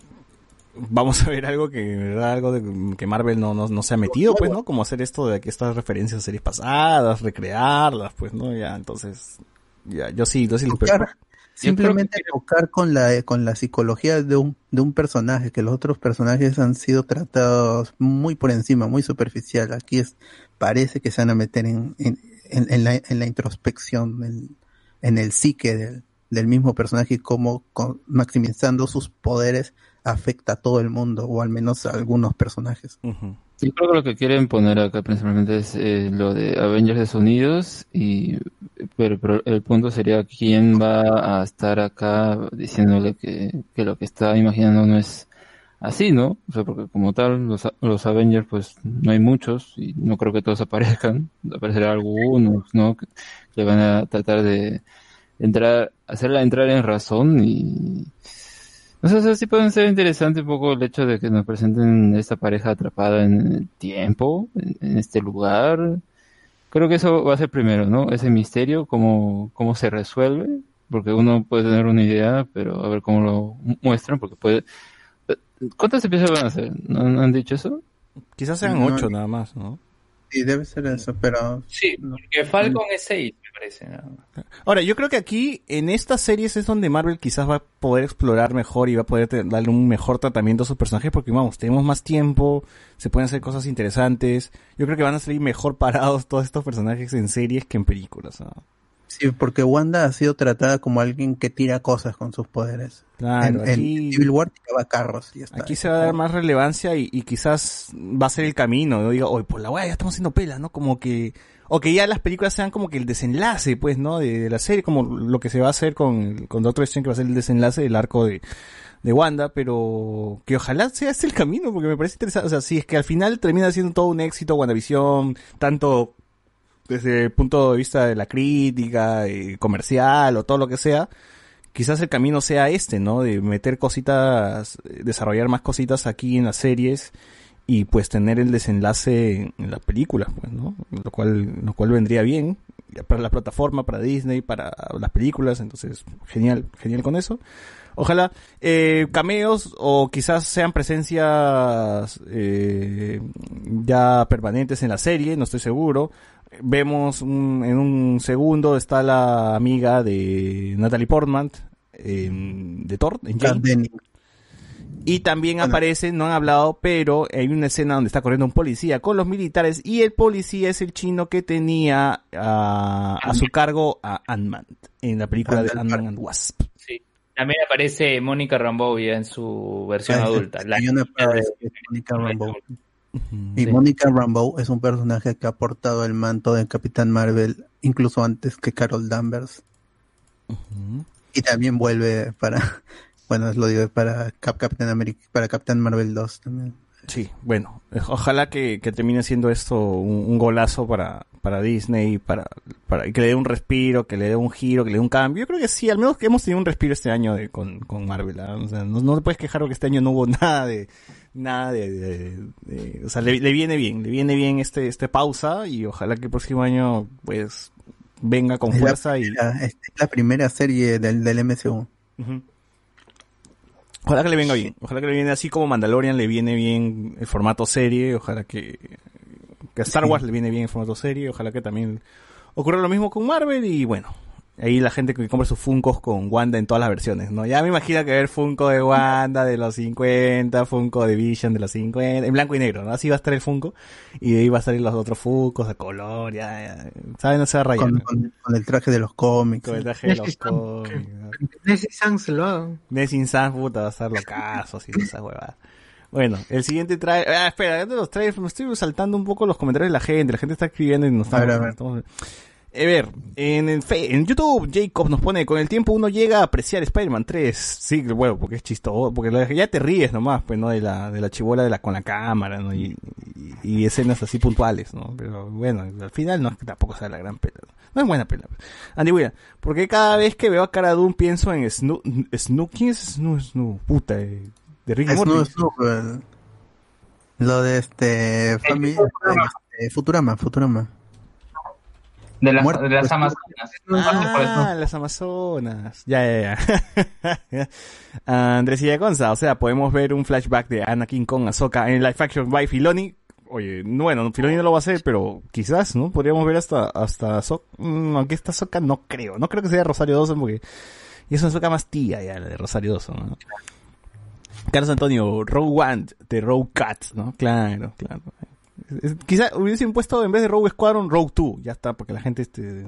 vamos a ver algo que, verdad, algo de, que Marvel no, no, no se ha metido, pues, ¿no? Como hacer esto de que estas referencias a series pasadas, recrearlas, pues, ¿no? Ya, entonces, ya, yo sí, yo sí lo espero. Tocar- simplemente tocar con la con la psicología de un de un personaje que los otros personajes han sido tratados muy por encima muy superficial aquí es parece que se van a meter en en, en- en la, en la introspección en, en el psique del, del mismo personaje y cómo con- maximizando sus poderes afecta a todo el mundo o al menos a algunos personajes. Yo creo que lo que quieren poner acá principalmente es eh, lo de Avengers de sonidos y pero, pero el punto sería quién va a estar acá diciéndole que, que lo que está imaginando no es así, ¿no? O sea, porque como tal los, los Avengers pues no hay muchos y no creo que todos aparezcan, aparecerá algunos, ¿no? Que, van a tratar de entrar, hacerla entrar en razón y o sea, o sea, pueden ser interesante un poco el hecho de que nos presenten esta pareja atrapada en el tiempo, en, este lugar. Creo que eso va a ser primero, ¿no? Ese misterio, cómo, cómo se resuelve, porque uno puede tener una idea, pero a ver cómo lo mu- muestran, porque puede... ¿Cuántos episodios van a hacer? ¿No, no han dicho eso? Quizás sean No, ocho nada más, ¿no? sí debe ser eso pero Sí, porque Falcon es 6, me parece. nada más. Ahora, yo creo que aquí, en estas series, es donde Marvel quizás va a poder explorar mejor y va a poder darle un mejor tratamiento a sus personajes, porque vamos, tenemos más tiempo, se pueden hacer cosas interesantes. Yo creo que van a salir mejor parados todos estos personajes en series que en películas. ¿no? Sí porque Wanda ha sido tratada como alguien que tira cosas con sus poderes Claro, en, en aquí- Civil War tiraba carros y está Aquí se va a dar más relevancia y, y quizás va a ser el camino. Yo digo, oye, por la weá ya estamos haciendo pelas, ¿no? Como que, o que ya las películas sean como que el desenlace, pues, ¿no? De, de la serie, como lo que se va a hacer con, con Doctor Strange, que va a ser el desenlace del arco de, de Wanda, pero que ojalá sea ese el camino, porque me parece interesante. O sea, si es que al final termina siendo todo un éxito WandaVision, tanto desde el punto de vista de la crítica, comercial o todo lo que sea, quizás el camino sea este, ¿no? De meter cositas, desarrollar más cositas aquí en las series y pues tener el desenlace en, las películas, pues, ¿no? Lo cual, lo cual vendría bien para la plataforma, para Disney, para las películas, entonces genial, genial con eso. Ojalá eh, cameos o quizás sean presencias eh, ya permanentes en la serie, no estoy seguro. Vemos un- en un segundo está la amiga de Natalie Portman de Thor, en Jane. Y también aparece, no han hablado, pero hay una escena donde está corriendo un policía con los militares y el policía es el chino que tenía a, a su cargo a Ant-Man en la película de Ant-Man and Wasp. Sí. También aparece Mónica Rambeau ya en su versión Ah, adulta. La hay una de- Mónica Rambeau. Y Sí. Mónica Rambeau es un personaje que ha portado el manto de Capitán Marvel incluso antes que Carol Danvers. Y también vuelve para, bueno, lo digo para Cap Captain America, para Capitán Marvel 2 también. Sí, bueno, ojalá que, que termine siendo esto un, un golazo para, para Disney, para, para que le dé un respiro, que le dé un giro, que le dé un cambio. Yo creo que sí, al menos que hemos tenido un respiro este año de, con, con Marvel. ¿ah? O sea, no, no te puedes quejar porque este año no hubo nada de, nada de, de- de- o sea, le, le viene bien, le viene bien este, este pausa y ojalá que el próximo año, pues, venga con Es la fuerza y, es la primera serie del, del MCU. Ojalá que le venga bien. Ojalá que le viene así como Mandalorian le viene bien el formato serie. Ojalá que, que a Star Wars le viene bien el formato serie. Ojalá que también ocurra lo mismo con Marvel. Y bueno, ahí la gente que compra sus Funkos con Wanda en todas las versiones, ¿no? Ya me imagino que ver Funko de Wanda de los 50, Funko de Vision de los 50, en blanco y negro, ¿no? Así va a estar el Funko. Y de ahí va a salir los otros Funkos de color, ya, ya. ¿Saben? No se va a rayar. Con, ¿no? con- con el traje de los cómics. Con el traje de los cómics, ¿no? Nessie Sans lo hago. Nessin Sans, puta, va a ser locazo, así, esa huevada. Bueno, el siguiente trae, ah, espera, antes de los trailers, me estoy saltando un poco los comentarios de la gente, la gente está escribiendo y nos A ver, estamos- a ver. en, en, fe- en YouTube, Jacob nos pone, con el tiempo uno llega a apreciar Spider-Man 3. Sí, bueno, porque es chistoso, porque ya te ríes nomás, pues, ¿no? De la, de la chibola de la, con la cámara, ¿no? Y, y, y escenas así puntuales, ¿no? Pero bueno, al final no es que tampoco sea la gran pela. ¿no? No es buena pela. Andy Williams, porque cada vez que veo a Cara Dune pienso en Snoop, Snoop, ¿quién es Snoop? Snoop, puta, eh, de Rick Morty. Snoop, el- Lo de este, fami- este, Futurama, Futurama. De las, Muerto, de las pues, Amazonas. Por Ah, las Amazonas. Ya, ya, ya. Andrés Illaconza, o sea, podemos ver un flashback de Anakin con Ahsoka en live action by Filoni. Oye, no, bueno, Filoni no lo va a hacer, pero quizás, ¿no? Podríamos ver hasta, hasta Ahsoka. Mm, aunque esta Ahsoka no creo. No creo que sea Rosario Dawson porque y es una Ahsoka más tía ya, la de Rosario Dawson, ¿no? Carlos Antonio, Rogue One de Rogue Cat, ¿no? Claro, claro. Quizá hubiesen puesto en vez de Rogue Squadron, Rogue 2, ya está, porque la gente este,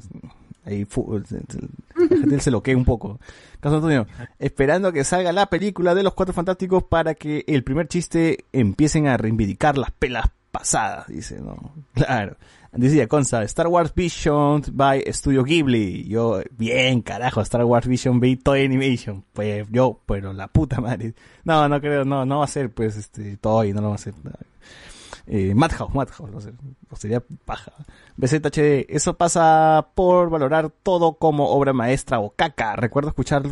ahí la gente se lo un poco. Carlos Antonio, esperando que salga la película de los Cuatro Fantásticos para que el primer chiste empiecen a reivindicar las pelas pasadas, dice, ¿no? Claro. Decía Consa, Star Wars Vision by Studio Ghibli. Yo, bien, carajo, Star Wars Vision by Toy Animation. Pues yo, pero la puta madre. No, no creo, no, no va a ser, pues, este, Toy, no lo va a hacer. Eh, Madhouse, Madhouse, lo, sé, sería paja. BZHD, eso pasa por valorar todo como obra maestra o caca. Recuerdo escuchar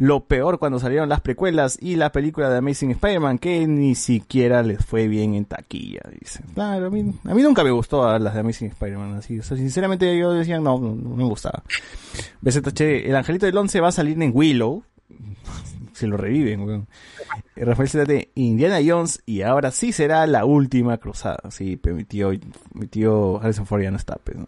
lo peor cuando salieron las precuelas y la película de Amazing Spider-Man que ni siquiera les fue bien en taquilla, dice. Claro, a mí, a nunca me gustó las de Amazing Spider-Man, así. O sea, sinceramente yo decía, no, no, no me gustaba. BZH, el angelito del 11 va a salir en Willow. Se lo reviven, weón. Eh, Rafael ZT, Indiana Jones y ahora sí será la última cruzada. Sí, pero mi tío, mi tío Harrison Ford ya no está, pues, ¿no?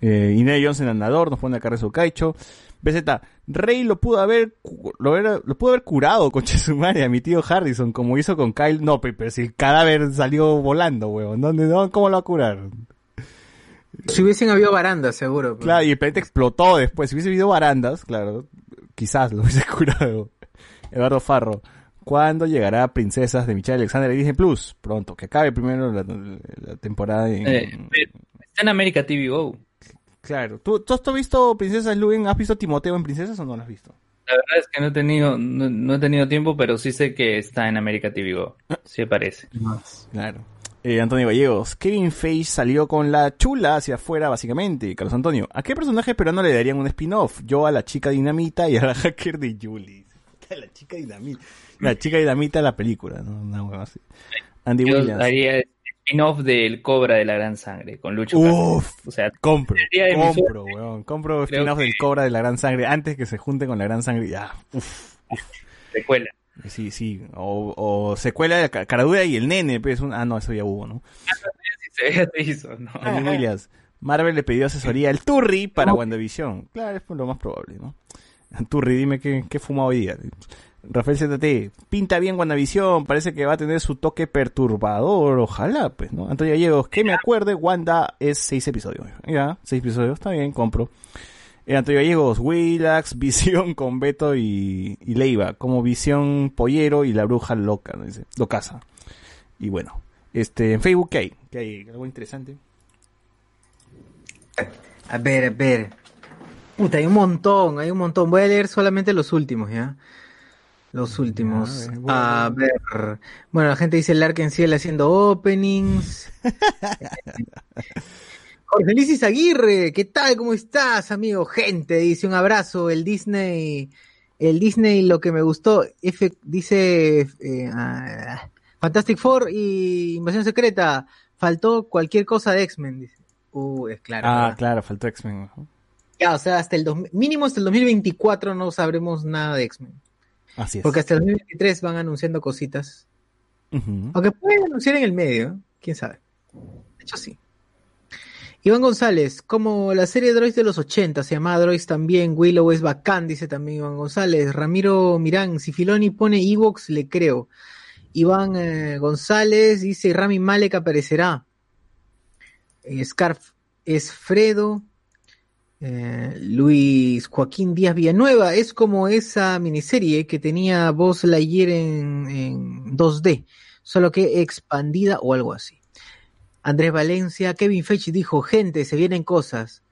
Eh, Indiana Jones en andador, nos pone acá Rezo Caicho. BZ, Rey lo pudo haber, lo, era- lo pudo haber curado con Chesumare a mi tío Harrison, como hizo con Kyle. No, pe- pero si el cadáver salió volando, weón. ¿Dónde, no? ¿Cómo lo va a curar? Si hubiesen habido barandas, seguro. pues. Claro, y el planeta explotó después. Si hubiese habido barandas, claro, quizás lo hubiese curado. Eduardo Farro. ¿Cuándo llegará Princesas de Michelle Alexander y Disney Plus? Pronto, que acabe primero la, la temporada en... Eh, está en América TV Go. Claro. ¿Tú, ¿Tú has visto Princesas, Luen? ¿Has visto Timoteo en Princesas o no lo has visto? La verdad es que no he tenido, no, no he tenido tiempo, pero sí sé que está en América TV Go. Sí parece. Claro. Eh, Antonio Gallegos. Kevin Feige salió con la chula hacia afuera, básicamente. Carlos Antonio. ¿A qué personaje peruano le darían un spin-off? Yo a la chica dinamita y a la hacker de Julie. La chica dinamita. La chica dinamita la película, ¿no? Una hueva así. Andy Yo Williams. haría el spin-off del Cobra de la Gran Sangre con Lucho Uf. O sea, compro, compro, weón. Compro spin-off que- del Cobra de la Gran Sangre antes que se junte con la Gran Sangre. Ya, uf. Secuela. Sí, sí. O, o secuela de Ca- Caradura y el nene, pues. Un... Ah, no, eso ya hubo, ¿no? Te hizo, ¿no? Andy Williams. Marvel le pidió asesoría al Turri para WandaVision. Claro, es lo más probable, ¿no? Turri, dime qué, qué fuma hoy día. Rafael ZT, pinta bien WandaVision, parece que va a tener su toque perturbador, ojalá, pues, ¿no? Antonio Gallegos, que me acuerde, Wanda es seis episodios. Ya, seis episodios, está bien, compro. Eh, Antonio Gallegos, Willax, Visión con Beto y, Leiva, como Visión Pollero y la Bruja Loca, ¿no? Dice, lo casa. Y bueno, este, en Facebook, ¿qué hay? ¿Qué hay? ¿Algo interesante? A ver, a ver. Puta, hay un montón, hay un montón. Voy a leer solamente los últimos, ¿ya? Los últimos. A ver. Bueno, la gente dice Larken Ciel haciendo openings. Jorge Luis Aguirre, ¿qué tal? ¿Cómo estás, amigo? Gente, dice un abrazo. El Disney, el Disney, lo que me gustó, F, dice eh, ah, Fantastic Four y Invasión Secreta. Faltó cualquier cosa de X-Men, dice. Uh, es claro. Ah, ¿verdad? claro, faltó X-Men. ¿no? Ya, o sea, hasta el dos- mínimo hasta el 2024 no sabremos nada de X-Men. Así es. Porque hasta el 2023 van anunciando cositas. Aunque pueden anunciar en el medio, quién sabe. De hecho, sí. Iván González, como la serie Droids de los 80, se llamaba Droids también, Willow es bacán, dice también Iván González. Ramiro Mirán, si Filoni pone Ewoks, le creo. Iván eh, González dice, Rami Malek aparecerá. Eh, Scarf es Fredo. Eh, Luis Joaquín Díaz Villanueva, es como esa miniserie que tenía voz Lightyear en, en 2D, solo que expandida o algo así. Andrés Valencia, Kevin Feige dijo, gente, se vienen cosas.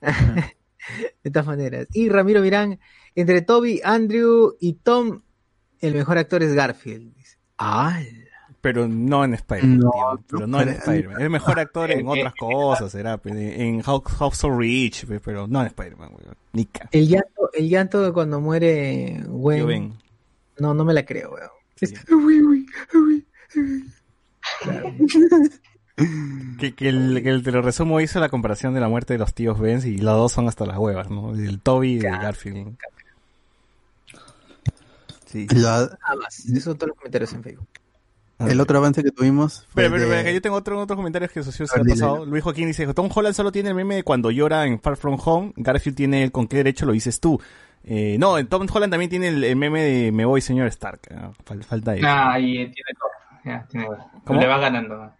de todas maneras. Y Ramiro Mirán, entre Toby, Andrew y Tom, el mejor actor es Garfield. Dice. Ah, Pero no en Spider-Man, No, pero no en Spider-Man. Es mejor actor en otras cosas, será, en House, House of Rich, pe, pero no en Spider-Man, weón. Nica. el llanto, el llanto de cuando muere Gwen. Ven. No, no me la creo, weón. Es- Que, que el, que el te lo resumo hizo la comparación de la muerte de los tíos Benz y los dos son hasta las huevas, ¿no? El Toby y el Garfield. Sí. La- Nada más. Esos son todos los comentarios en Facebook. El otro avance que tuvimos fue Pero, pero, de- pero, que yo tengo otro, otros comentarios que socio se ha pasado. Luis Joaquín dice, Tom Holland solo tiene el meme de cuando llora en Far From Home. Garfield tiene el con qué derecho lo dices tú. Eh, no, Tom Holland también tiene el, el meme de me voy señor Stark. Fal- falta eso. Ah, y tiene dos. Ya, tiene. ¿Cómo? Le va ganando.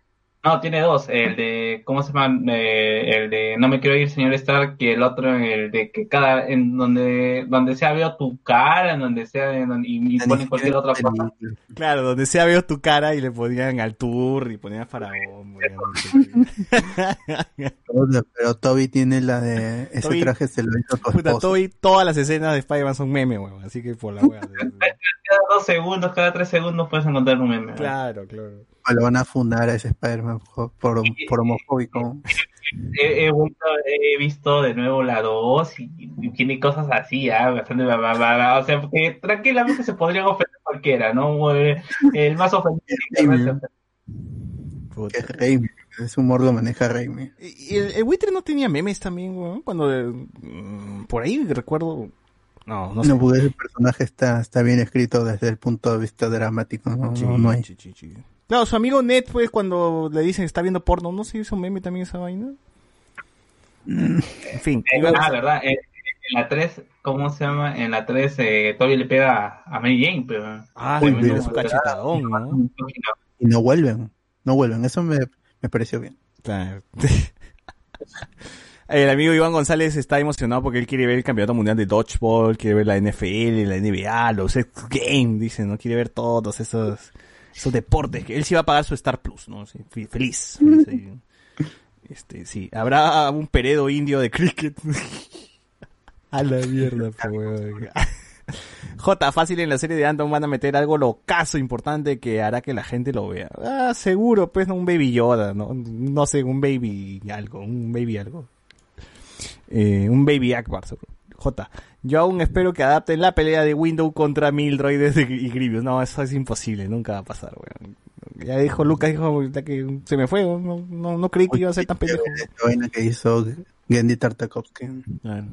No, tiene dos. El de, ¿cómo se llama? Eh, el de No me quiero ir, señor Stark, y el otro, el de que cada, en donde, donde sea veo tu cara, en donde sea, en donde- y, y ponen cualquier otra cosa. Claro, donde sea veo tu cara y le ponían al tour y ponían a Faraón. sé. pero Toby tiene la de ese Toby- traje se lo hizo tu Puta. Toby, todas las escenas de Spider-Man son meme, weón. Así que por la wea. Cada dos segundos, cada tres segundos puedes encontrar un meme. Claro, claro. O lo van a fundar a ese Spider-Man por, por, por homofóbico. He, he vuelto- he visto de nuevo la 2 y, y tiene cosas así, ah, bastante ba- ba- ba- O sea, que tranquilamente se podrían ofender cualquiera, ¿no? Eh, El más ofendido. Que es Raimi. Ese humor lo maneja Raimi. Y el, el buitre no tenía memes también, weón. Cuando eh, mm, por ahí recuerdo. No, no sé. No, porque ese personaje está, está bien escrito desde el punto de vista dramático. No, Sí, no, no hay. sí, sí, sí. Claro, su amigo Ned, pues, cuando le dicen está viendo porno, ¿no se hizo un meme también esa vaina? En fin. Eh, a- ah, ¿verdad? En, en la 3, ¿cómo se llama? En la 3 eh, todavía le pega a Mary Jane, pero... Ah, Uy, su cachetadón, ¿no? Y no vuelven. No vuelven. Eso me, me pareció bien. Claro. El amigo Iván González está emocionado porque él quiere ver el campeonato mundial de dodgeball, quiere ver la NFL, la NBA, los X Games, dice, no quiere ver todos esos, esos deportes. Que él sí va a pagar su Star Plus, ¿no? Sí, fe- feliz. Sí. Este, sí. Habrá un peredo indio de cricket. a la mierda, weón. J, fácil en la serie de Andon van a meter algo locazo importante que hará que la gente lo vea. Ah, seguro, pues, un baby Yoda, ¿no? No sé, un baby algo, un baby algo. Eh, un baby Akbar, seguro. J, yo aún espero que adapten la pelea de Window contra mil droides de- y Grievous. No, eso es imposible, nunca va a pasar, weón. Ya dijo Lucas, dijo que se me fue, no, no, no creí que iba a ser tan pendejo. La vaina que hizo Gendy Tartakovsky. Claro.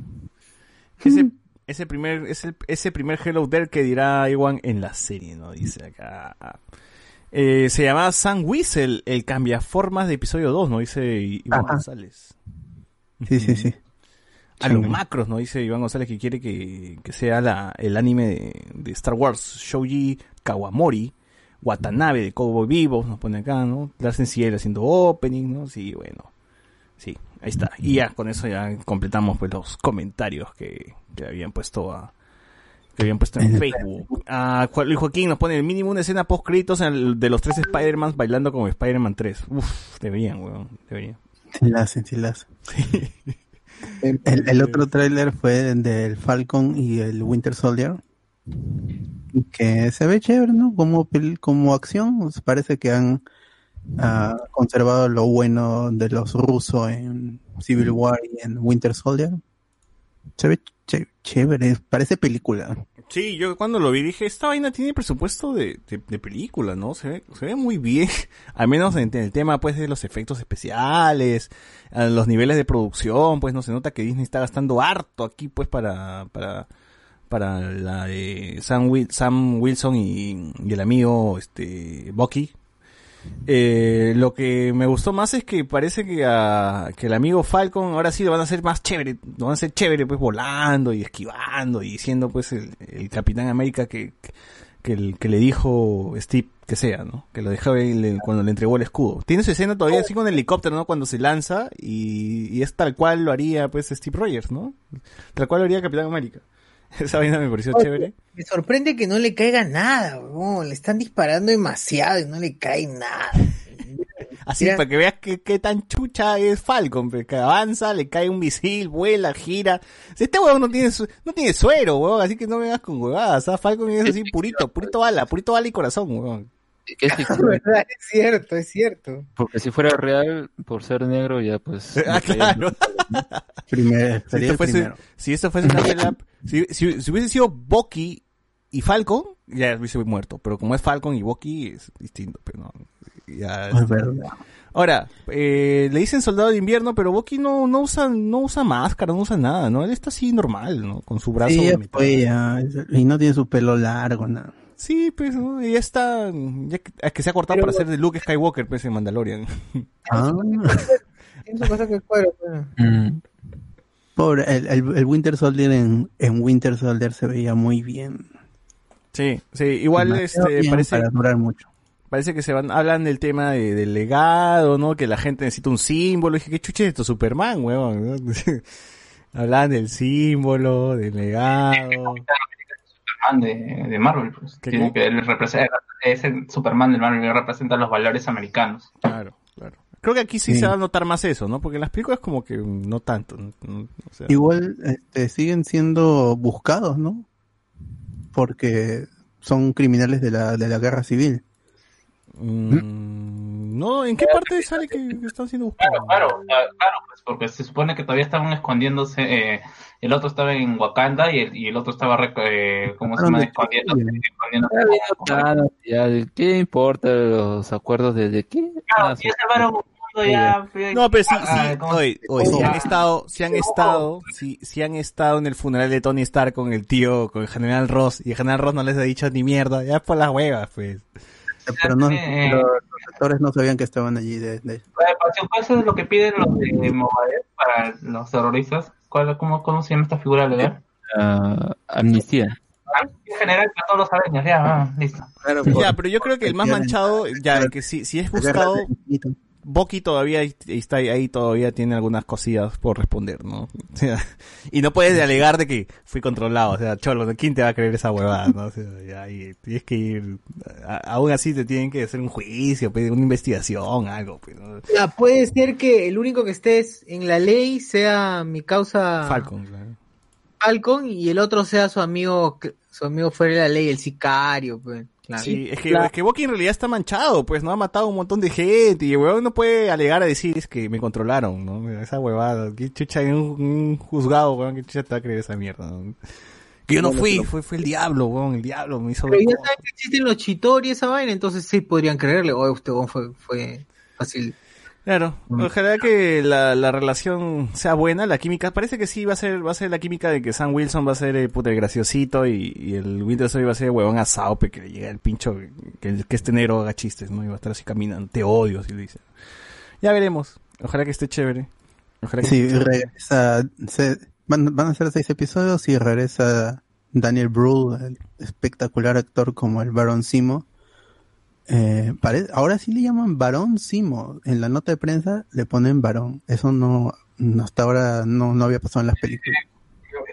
Ese, ese primer, ese, ese primer Hello There que dirá Iwan en la serie, ¿no? Dice acá. Eh, se llama Sam Whistle, el cambiaformas de episodio 2, ¿no? Dice Ajá. González. Sí, sí, sí. A los macros, ¿no? Dice Iván González que quiere que, que sea la, el anime de, de Star Wars. Shoji Kawamori, Watanabe de Cowboy Vivos, nos pone acá, ¿no? Larsen Ciel haciendo opening, ¿no? Sí, bueno. Sí, ahí está. Y ya con eso ya completamos pues los comentarios que, que habían puesto a que habían puesto en Facebook. Ah, Juan- Luis Joaquín nos pone el mínimo una escena post créditos de los tres Spider-Man bailando como Spider-Man 3. Uf, deberían, weón, deberían. Sí la hacen, sí la hacen. El, el otro tráiler fue del Falcon y el Winter Soldier. Que se ve chévere, ¿no? Como, como acción, pues parece que han ah, conservado lo bueno de los rusos en Civil War y en Winter Soldier. Se ve ché- chévere, parece película. Sí, yo cuando lo vi dije, esta vaina tiene presupuesto de, de, de película, ¿no? Se ve, se ve muy bien, al menos en, el tema pues de los efectos especiales, los niveles de producción, pues no se nota que Disney está gastando harto aquí pues para, para, para la de Sam, Sam Wilson y, y el amigo este Bucky. Eh, lo que me gustó más es que parece que, a, que el amigo Falcon ahora sí lo van a hacer más chévere, lo van a hacer chévere pues volando y esquivando y siendo pues el, Capitán América que, que, le dijo Steve que sea, ¿no? Que lo le- cuando le entregó el escudo. Tiene su escena todavía así con el helicóptero, ¿no? Cuando se lanza y, y es tal cual lo haría pues Steve Rogers, ¿no? Tal cual lo haría Capitán América. Esa vaina me pareció chévere. Me sorprende que no le caiga nada, weón. Le están disparando demasiado y no le cae nada. Así, Mira. para que veas que, qué tan chucha es Falcon, que avanza, le cae un misil, vuela, gira. Si Este huevón no tiene, su- no tiene suero, huevón, así que no me vengas con huevadas. ¿ah? Falcon es así purito, purito bala, purito bala y corazón, huevón. Es cierto, es cierto. porque si fuera real, por ser negro, ya pues... Ah, claro. Primer, Si sería esto fuese, primero. si esto fuese una pelea, si, si, si hubiese sido Bucky y Falcon, ya hubiese muerto. Pero como es Falcon y Bucky, es distinto, pero no. Ya, Es verdad. Ahora, eh, le dicen soldado de invierno, pero Bucky no, no usa, no usa máscara, no usa nada, ¿no? Él está así normal, ¿no? Con su brazo. Sí, fue, ya. Y no tiene su pelo largo, nada. Sí, pues, ¿no? Y ya está, ya que, es que se ha cortado para hacer de Luke Skywalker, pues, en Mandalorian. Ah. Tiene su cosa que cuadra, pues. Mm. Pobre, el, el, el Winter Soldier en, en Winter Soldier se veía muy bien. Sí, sí, igual, Demasiado este, parece, Para durar mucho. parece que se van, hablan del tema de- del legado, ¿no? Que la gente necesita un símbolo. Y dije, ¿qué chuche es esto? Superman, huevón, ¿no? Hablan del símbolo, del legado. Superman de, de Marvel, pues. ¿Qué, Tiene qué? que él representa, es el Superman de Marvel que representa los valores americanos. Claro. Creo que aquí sí, Sí. se va a notar más eso, ¿no? Porque en las películas como que no tanto. o sea, Igual este, siguen siendo buscados, ¿no? Porque son criminales de la, de la guerra civil. mm, no, ¿en qué parte sale que están siendo buscados? Claro, ah, claro, pues porque se supone que todavía estaban escondiéndose. eh, el otro estaba en Wakanda y el, y el otro estaba, eh, ¿cómo se llama? Escondiéndose. Claro, ya, ¿de ¿qué importa los acuerdos de, de qué? Claro, Ah, si ya ya. No, pero sí, Ah, sí, ¿cómo oye, se- oye, si han estado, si han estado, si, si han estado en el funeral de Tony Stark con el tío, con el general Ross, y el general Ross no les ha dicho ni mierda, ya por las huevas, pues. Pero no, pero los actores no sabían que estaban allí. De, de- Eso es lo que piden los de Movadez para los terroristas. ¿Cuál, cómo, ¿Cómo se llama esta figura legal? ah, amnistía. Ah, En general, para todos los areños, ya, ah, listo. Ya, pero yo creo que el más manchado, ya, que si, si es buscado, Bucky todavía está ahí, todavía tiene algunas cosillas por responder, ¿no? O sea, y no puedes alegar de que fui controlado, o sea, cholo. ¿quién te va a creer esa huevada, no? O sea, ya, ahí tienes que ir, a- aún así te tienen que hacer un juicio, pedir una investigación, algo, pues, ¿no? Ya, puede ser que el único que estés en la ley sea mi causa Falcon, claro. Falcon y el otro sea su amigo, su amigo fuera de la ley, el sicario, pues. Claro. Sí, es que, La- es que Bucky en realidad está manchado, pues, ¿no? Ha matado a un montón de gente y el huevón no puede alegar a decir es que me controlaron, ¿no? Esa huevada, qué chucha, en un, un juzgado, huevón, qué chucha te va a creer esa mierda, ¿no? Que yo no fui, fue, fue el diablo, huevón, el diablo me hizo Pero ya saben que existen los chitori y esa vaina, entonces sí podrían creerle, oye, usted weón, fue, fue fácil. Claro, ojalá que la, la relación sea buena, la química, parece que sí va a ser, va a ser la química de que Sam Wilson va a ser el puta el graciosito y, y el Winter Soldier va a ser el huevón asado, que le llega el pincho, que, este negro haga chistes, ¿no? Y va a estar así caminando, te odio, si le dice. Ya veremos, ojalá que esté chévere. Ojalá que Sí, esté chévere. regresa. se- van, van a ser seis episodios y regresa Daniel Brühl, el espectacular actor como el Barón Simo. Eh, pare- ahora sí le llaman Barón Simo. En la nota de prensa le ponen Barón. Eso no, no hasta ahora no, no había pasado en las películas.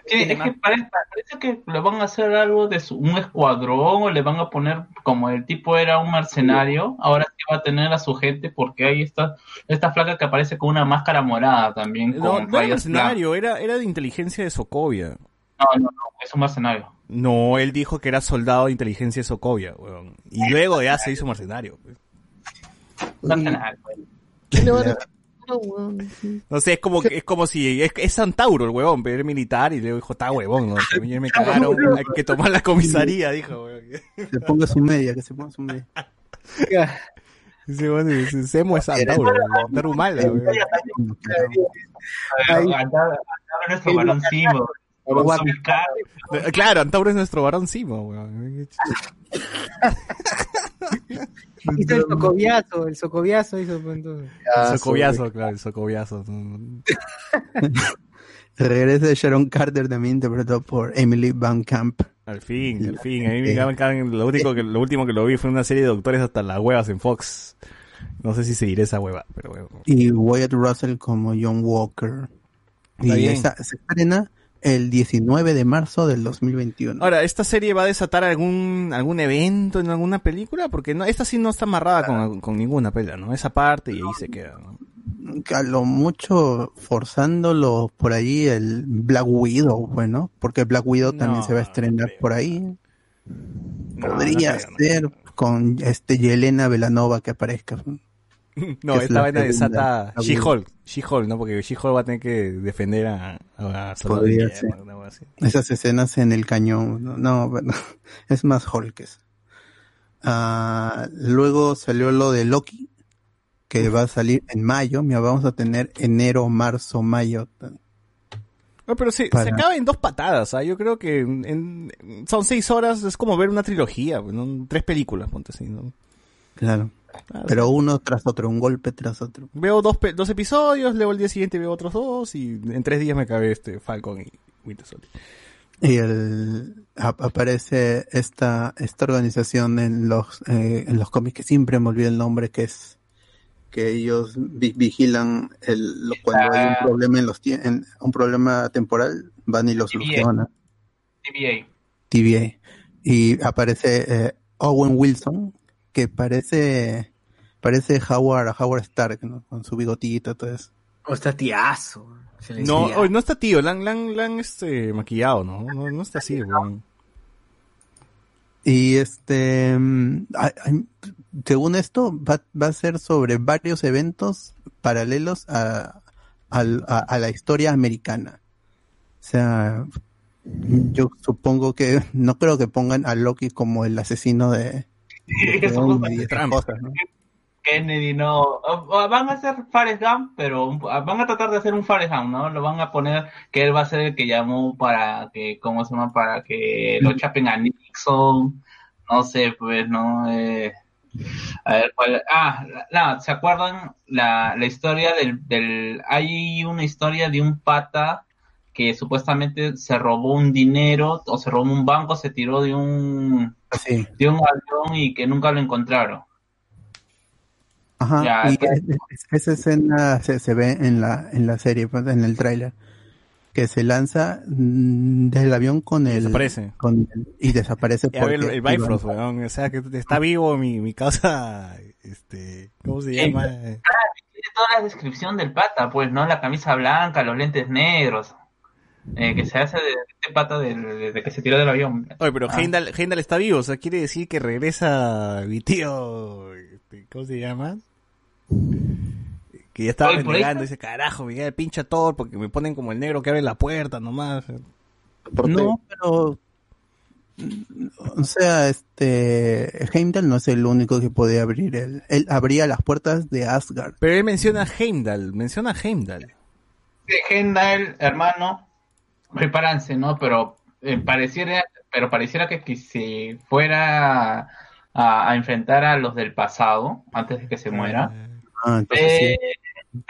Sí, es que parece, parece que le van a hacer algo de su, un escuadrón o le van a poner, como el tipo era un mercenario, ahora sí va a tener a su gente porque hay esta, esta flaca que aparece con una máscara morada también. No, con no era mercenario, era, era de inteligencia de Sokovia. blancas. No, no, no, es un mercenario. No, él dijo que era soldado de inteligencia de Sokovia, weón. Y luego ya se hizo mercenario. pues. Mercenario. No sé, es como, es como si, es, es Santauro el huevón, pero era militar y luego dijo, está huevón, ¿no? También me cagaron, hay que tomar la comisaría, dijo, weón. Que se ponga su media, que se ponga su media. Weón es- Semo es Santauro, weón. Tarumala, acá nuestro Simo. Claro, Antauro es nuestro varón Simo, weón. Hizo el socoviazo, el socoviazo hizo pues, entonces. El socoviazo, claro, el socoviazo. Regresa de Sharon Carter también interpretado por Emily Van Camp. Al fin, al fin. A mí me encantan- lo único que, lo último que lo vi fue una serie de doctores hasta las huevas en Fox. No sé si seguiré esa hueva, pero bueno. Y Wyatt Russell como John Walker. Y bien. esa se estrena el 19 de marzo del 2021. Ahora, ¿esta serie va a desatar algún algún evento en alguna película? Porque no, esta sí no está amarrada con, con ninguna película, ¿no? Esa parte y ahí se queda, ¿no? a lo mucho forzándolo por ahí el Black Widow, bueno, porque Black Widow también se va a estrenar por ahí. Podría ser con este Yelena Velanova que aparezca. No, esta vaina desata She-Hulk, She-Hulk, ¿no? Porque She-Hulk va a tener que defender a, a Podría ser. así. Esas escenas en el cañón, no, es más Hulk eso. Ah, luego salió lo de Loki, que va a salir en mayo, mira, vamos a tener enero, marzo, mayo. No, pero sí, Para- se acaba en dos patadas, ¿ah? Yo creo que en, en- son seis horas, es como ver una trilogía, ¿no? Tres películas, ponte así, ¿no? Claro. Pero uno tras otro, un golpe tras otro. Veo dos, pe- dos episodios, luego el día siguiente veo otros dos y en tres días me acabé este Falcon y Winter Soldier. Y el, ap- aparece esta, esta organización en los, eh, en los cómics que siempre me olvido el nombre, que es que ellos vi- vigilan el, lo- cuando hay un problema en los en- un problema temporal, van y lo solucionan. TVA. TVA. Y aparece eh, Owen Wilson, que parece parece Howard, Howard Stark, ¿no? Con su bigotito, todo eso. O está tiazo. No, hoy no está tío, la han, la han- la han, este, maquillado, ¿no? No, no está así, weón. Y este, mm, según esto, va, va a ser sobre varios eventos paralelos a, al- a, a la historia americana. O sea, yo supongo que, no creo que pongan a Loki como el asesino de, cosas, ¿no? Kennedy no. Van a hacer Forrest Gump, pero un- van a tratar de hacer un Forrest Gump, ¿no? Lo van a poner que él va a ser el que llamó para que, ¿cómo se llama? Para que lo chapen a Nixon. No sé, pues, ¿no? Eh, a ver, ¿cuál? Ah, no, ¿se acuerdan la, la historia del, del. Hay una historia de un pata que supuestamente se robó un dinero o se robó un banco, se tiró de un. Sí. De un avión y que nunca lo encontraron. Ajá, Ya, y está. es- es- esa escena se, se ve en la, en la serie, pues, en el tráiler, que se lanza mm, del avión con el, Desaparece. con el- y desaparece porque el, el Bifrost, weón. O sea, que está vivo mi, mi causa, este, ¿cómo se llama? Tiene toda la descripción del pata, pues, ¿no? La camisa blanca, los lentes negros. Eh, que se hace de este pata de, de- de que se tiró del avión. Oye, pero Ah. Heimdall, Heimdall está vivo, o sea, quiere decir que regresa mi tío, este, ¿cómo se llama? Que ya estaba renegando, dice, carajo, me queda el pinche Thor porque me ponen como el negro que abre la puerta nomás. No, pero o sea, este Heimdall no es el único que puede abrir el, él abría las puertas de Asgard. Pero él menciona a Heimdall, menciona a Heimdall. Hendal, hermano, prepárense, ¿no? Pero eh, pareciera, pero pareciera que, que si fuera a, a enfrentar a los del pasado, antes de que se muera. Ah, entonces sí.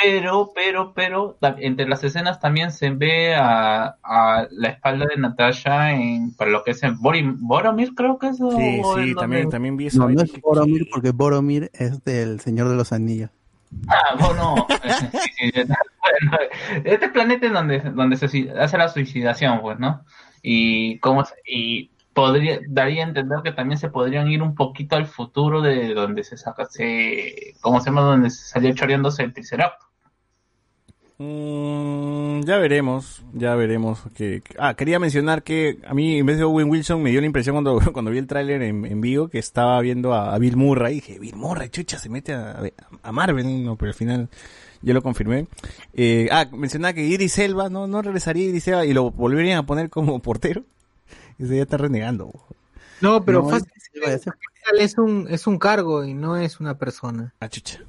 Pero, pero, pero, entre las escenas también se ve a, a la espalda de Natasha en, para lo que es en Borim- Boromir, creo que es. Sí, sí, donde- también, también vi eso. No, no es Boromir porque Boromir es del Señor de los Anillos. Ah, bueno, este planeta es donde, donde se hace la suicidación, pues, ¿no? Y cómo y podría, daría a entender que también se podrían ir un poquito al futuro de donde se saca, se, ¿cómo se llama? Donde se salió choreándose el Triceratops. Mm, ya veremos, ya veremos. Que, ah, quería mencionar que a mí, en vez de Owen Wilson, me dio la impresión cuando, cuando vi el tráiler en, en vivo que estaba viendo a, a Bill Murray. Y dije, Bill Murray, chucha, se mete a, a Marvel, no, pero al final yo lo confirmé. Eh, ah, mencionaba que Iris Elba, no, no regresaría Iris Elba y lo volverían a poner como portero. Y se ya está renegando. No, pero No, fácil, es es un, es un cargo y no es una persona. Ah, chucha.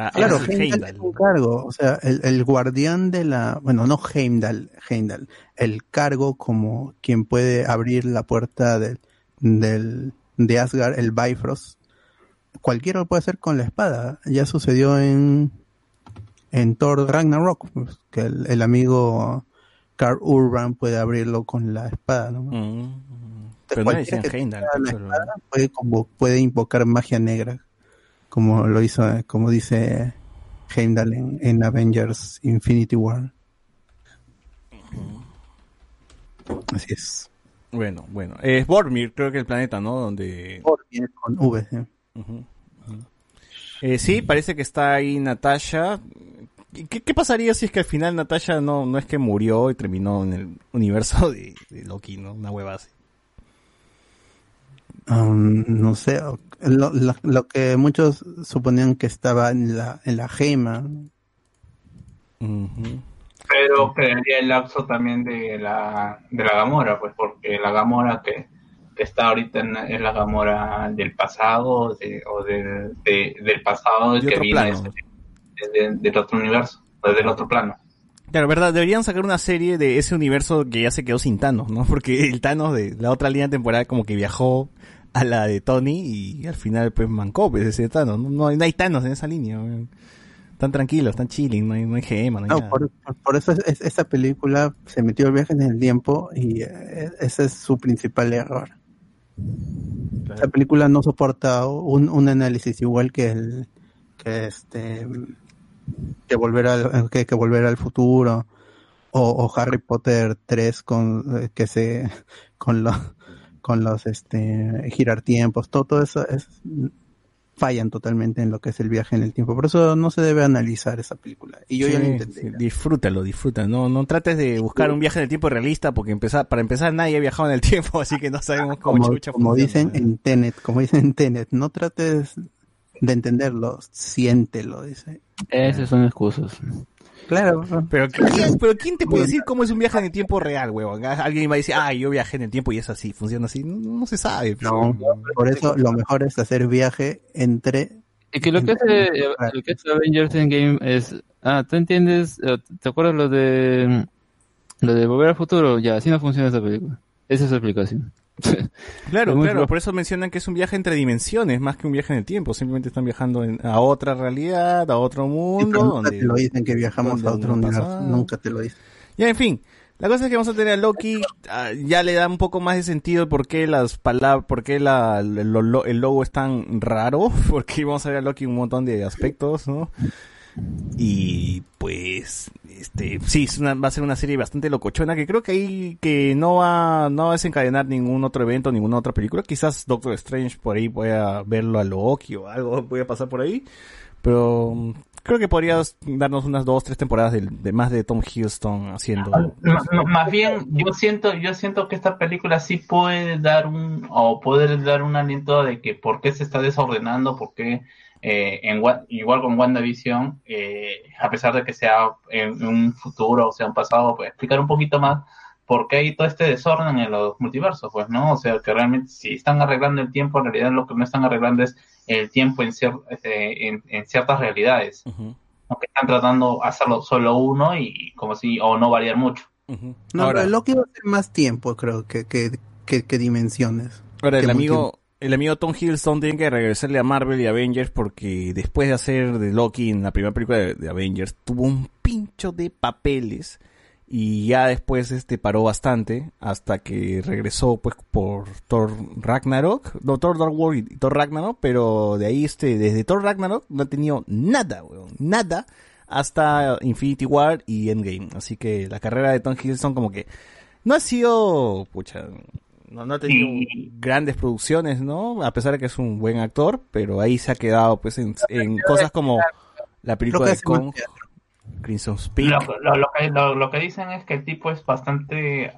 Ah, Claro, ese es Heimdall Heimdall. un cargo, o sea, el, el guardián de la, bueno, no Heimdall, Heimdall, el cargo como quien puede abrir la puerta del, del, de Asgard, el Bifrost, cualquiera lo puede hacer con la espada, ya sucedió en, en Thor Ragnarok, pues, que el, el amigo Carl Urban puede abrirlo con la espada, ¿no? Mm, Pero no Cualquiera decían que Heimdall. la pero- espada puede, como, puede invocar magia negra, como lo hizo, como dice Heimdall en, en Avengers Infinity War. Así es. Bueno, bueno. Es Bormir, creo que el planeta, ¿no? Donde... Bormir con V. ¿eh? Eh, sí, parece que está ahí Natasha. ¿Qué, qué pasaría si es que al final Natasha no, no es que murió y terminó en el universo de, de Loki, ¿no? Una hueva así. Um, no sé, lo, lo- lo que muchos suponían que estaba en la, en la gema. Pero quedaría el lapso también de la, de la Gamora, pues porque la Gamora que, que está ahorita en, es la Gamora del pasado de- o del, de- del pasado De que viene de- del otro universo, o del otro plano. Claro, verdad, deberían sacar una serie de ese universo que ya se quedó sin Thanos, ¿no? Porque el Thanos de la otra línea temporal como que viajó a la de Tony y al final pues mancó pues ese Thanos. No, no, hay- no hay Thanos en esa línea. Están tranquilos, están chilling, no hay, no hay gema, no hay No, nada. por, por- por eso es, es- esa película se metió el viaje en el tiempo y eh, ese es su principal error. Esa película no soporta un, un análisis igual que el que este que volver al que, que volver al futuro o, o Harry Potter 3 con eh, que se con los con los este girar tiempos todo, todo eso es fallan totalmente en lo que es el viaje en el tiempo por eso no se debe analizar esa película y yo ya lo intenté sí, disfrútalo, disfruta. No, no trates de buscar un viaje en el tiempo realista porque empezar, para empezar nadie ha viajado en el tiempo, así que no sabemos cómo como, chucha como dicen en Tenet, como dicen en Tenet, no trates de entenderlo, siéntelo, dice. Esas son excusas. Claro. Pero, ¿quién, pero ¿quién te puede decir cómo es un viaje en el tiempo real, huevón? Alguien va a decir, ah, yo viajé en el tiempo y es así, funciona así. No, no se sabe. pues. Por eso lo mejor es hacer viaje entre Y que lo que hace, eh, lo que hace Avengers Endgame es, ah, ¿tú entiendes? Eh, ¿Te acuerdas lo de lo de Volver al Futuro? Ya, así no funciona esa película. Esa es su explicación. Claro, claro, por eso mencionan que es un viaje entre dimensiones, más que un viaje en el tiempo. Simplemente están viajando en- a otra realidad, a otro mundo. pero nunca donde te lo dicen que viajamos a otro universo, nunca te lo dicen. Ya, en fin. La cosa es que vamos a tener a Loki, ah, ya le da un poco más de sentido por qué las palabras, por qué la, el, lo- el logo es tan raro, porque vamos a ver a Loki en un montón de aspectos, ¿no? Y pues, este, sí, es una- va a ser una serie bastante locochona que creo que ahí que no va, no va a desencadenar ningún otro evento, ninguna otra película. Quizás Doctor Strange por ahí pueda verlo a Loki o algo puede pasar por ahí. Pero mm, creo que podrías darnos unas dos, tres temporadas de, más de Tom Hiddleston haciendo. No, más bien, yo siento, yo siento que esta película sí puede dar un, o poder dar un aliento de que por qué se está desordenando, por qué eh, en, igual con WandaVision, eh, a pesar de que sea en un futuro o sea un pasado, pues explicar un poquito más por qué hay todo este desorden en los multiversos, pues, ¿no? O sea, que realmente si están arreglando el tiempo, en realidad lo que no están arreglando es el tiempo en, cier- este, en, en ciertas realidades. Aunque están tratando de hacerlo solo uno y como si, o no variar mucho. No, Ahora- pero Loki va a ser más tiempo, creo, que, que, que, que dimensiones. Ahora, el Que amigo, el amigo Tom Hiddleston tiene que regresarle a Marvel y Avengers porque después de hacer de Loki en la primera película de, Avengers, tuvo un pincho de papeles y ya después este paró bastante hasta que regresó pues por Thor Ragnarok, no Thor Dark World y Thor Ragnarok, pero de ahí este, desde Thor Ragnarok no ha tenido nada, weón, nada hasta Infinity War y Endgame, así que la carrera de Tom Hiddleston como que no ha sido, pucha, no, no ha tenido grandes producciones, ¿no? A pesar de que es un buen actor, pero ahí se ha quedado pues en, en cosas como la película de Kong, Crimson Peak. Lo, lo- lo que, lo, lo que dicen es que el tipo es bastante eh,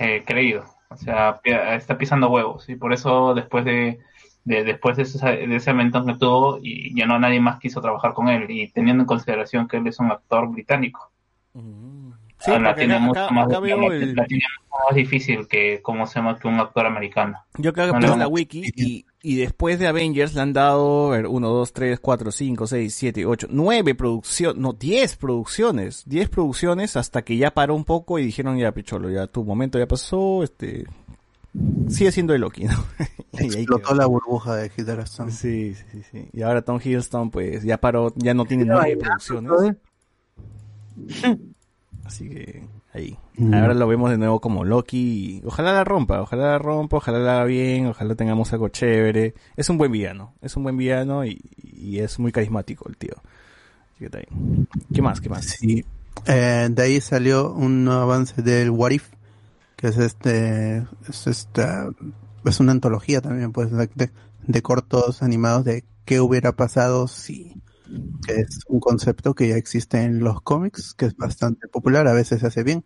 eh, creído, o sea, está pisando huevos y por eso después de, de- después de ese, de ese evento que tuvo y ya no nadie más quiso trabajar con él y teniendo en consideración que él es un actor británico. Sí, la tiene acá- mucho más, acá veo el- la tiene mucho más difícil que como se llama que un actor americano. Yo creo No que puse van la wiki y, Y después de Avengers le han dado, a ver, 1, 2, 3, 4, 5, 6, 7, 8, 9 producciones, no, 10 producciones, 10 producciones hasta que ya paró un poco y dijeron ya, Picholo, ya tu momento ya pasó, este, sigue siendo el Loki, ¿no? Y ahí Explotó la burbuja de Hiddleston. Sí, sí, sí. Y ahora Tom Hiddleston, pues, ya paró, ya no tiene nueve producciones. Así que, ahí. Mm. Ahora lo vemos de nuevo como Loki. y Ojalá la rompa, ojalá la rompa, ojalá la haga bien, ojalá tengamos algo chévere. Es un buen villano, es un buen villano y, y es muy carismático el tío. Así que está bien. ¿Qué más, qué más? Sí. Eh, de ahí salió un avance del What If, que es este, es esta, es una antología también, pues, de cortos animados de qué hubiera pasado si, que es un concepto que ya existe en los cómics, que es bastante popular, a veces se hace bien,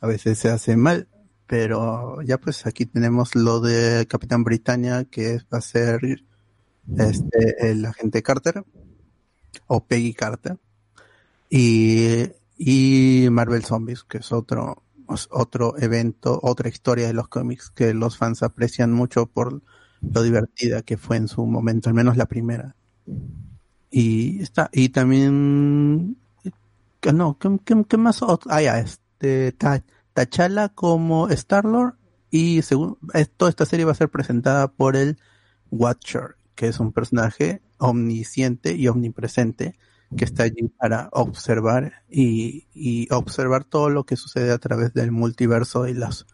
a veces se hace mal, pero ya pues aquí tenemos lo de Capitán Britannia, que va a ser este, el agente Carter, o Peggy Carter, y, y Marvel Zombies, que es otro, otro evento, otra historia de los cómics que los fans aprecian mucho por lo divertida que fue en su momento, al menos la primera. Y está, y también, no, ¿qué, qué- qué más? Ah, ya, este, Ta- T'Challa como Star-Lord y según, toda esta serie va a ser presentada por el Watcher, que es un personaje omnisciente y omnipresente que está allí para observar y, y observar todo lo que sucede a través del multiverso y las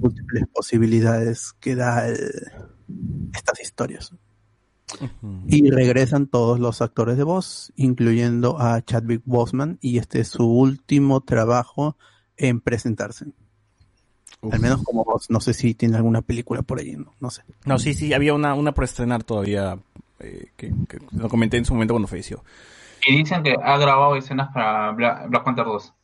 múltiples posibilidades que da estas historias. Y regresan todos los actores de voz, incluyendo a Chadwick Boseman, y este es su último trabajo en presentarse. Al menos como voz. No sé si tiene alguna película por ahí, no, no sé. No, sí, sí, había una, una por estrenar todavía, eh, que, que lo comenté en su momento cuando falleció. Y dicen que ha grabado escenas para Black, Black Panther 2.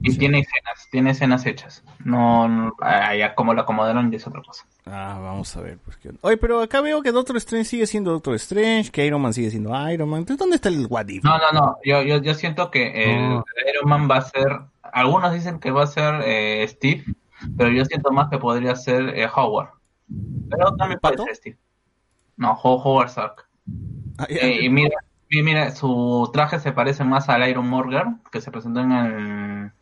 Y tiene escenas, tiene escenas hechas. No, no ah, ya como lo acomodaron ya es otra cosa. Ah, vamos a ver. Pues, qué onda. Oye, pero acá veo que Doctor Strange sigue siendo Doctor Strange, que Iron Man sigue siendo Iron Man. Entonces, ¿dónde está el What If? No, no, no. Yo, yo, yo siento que el. Iron Man va a ser. Algunos dicen que va a ser eh, Steve, pero yo siento más que podría ser eh, Howard. Pero también puede ser Steve. No, Ho- Howard Stark. Eh, y mira, mira, su traje se parece más al Iron Morgan que se presentó en el.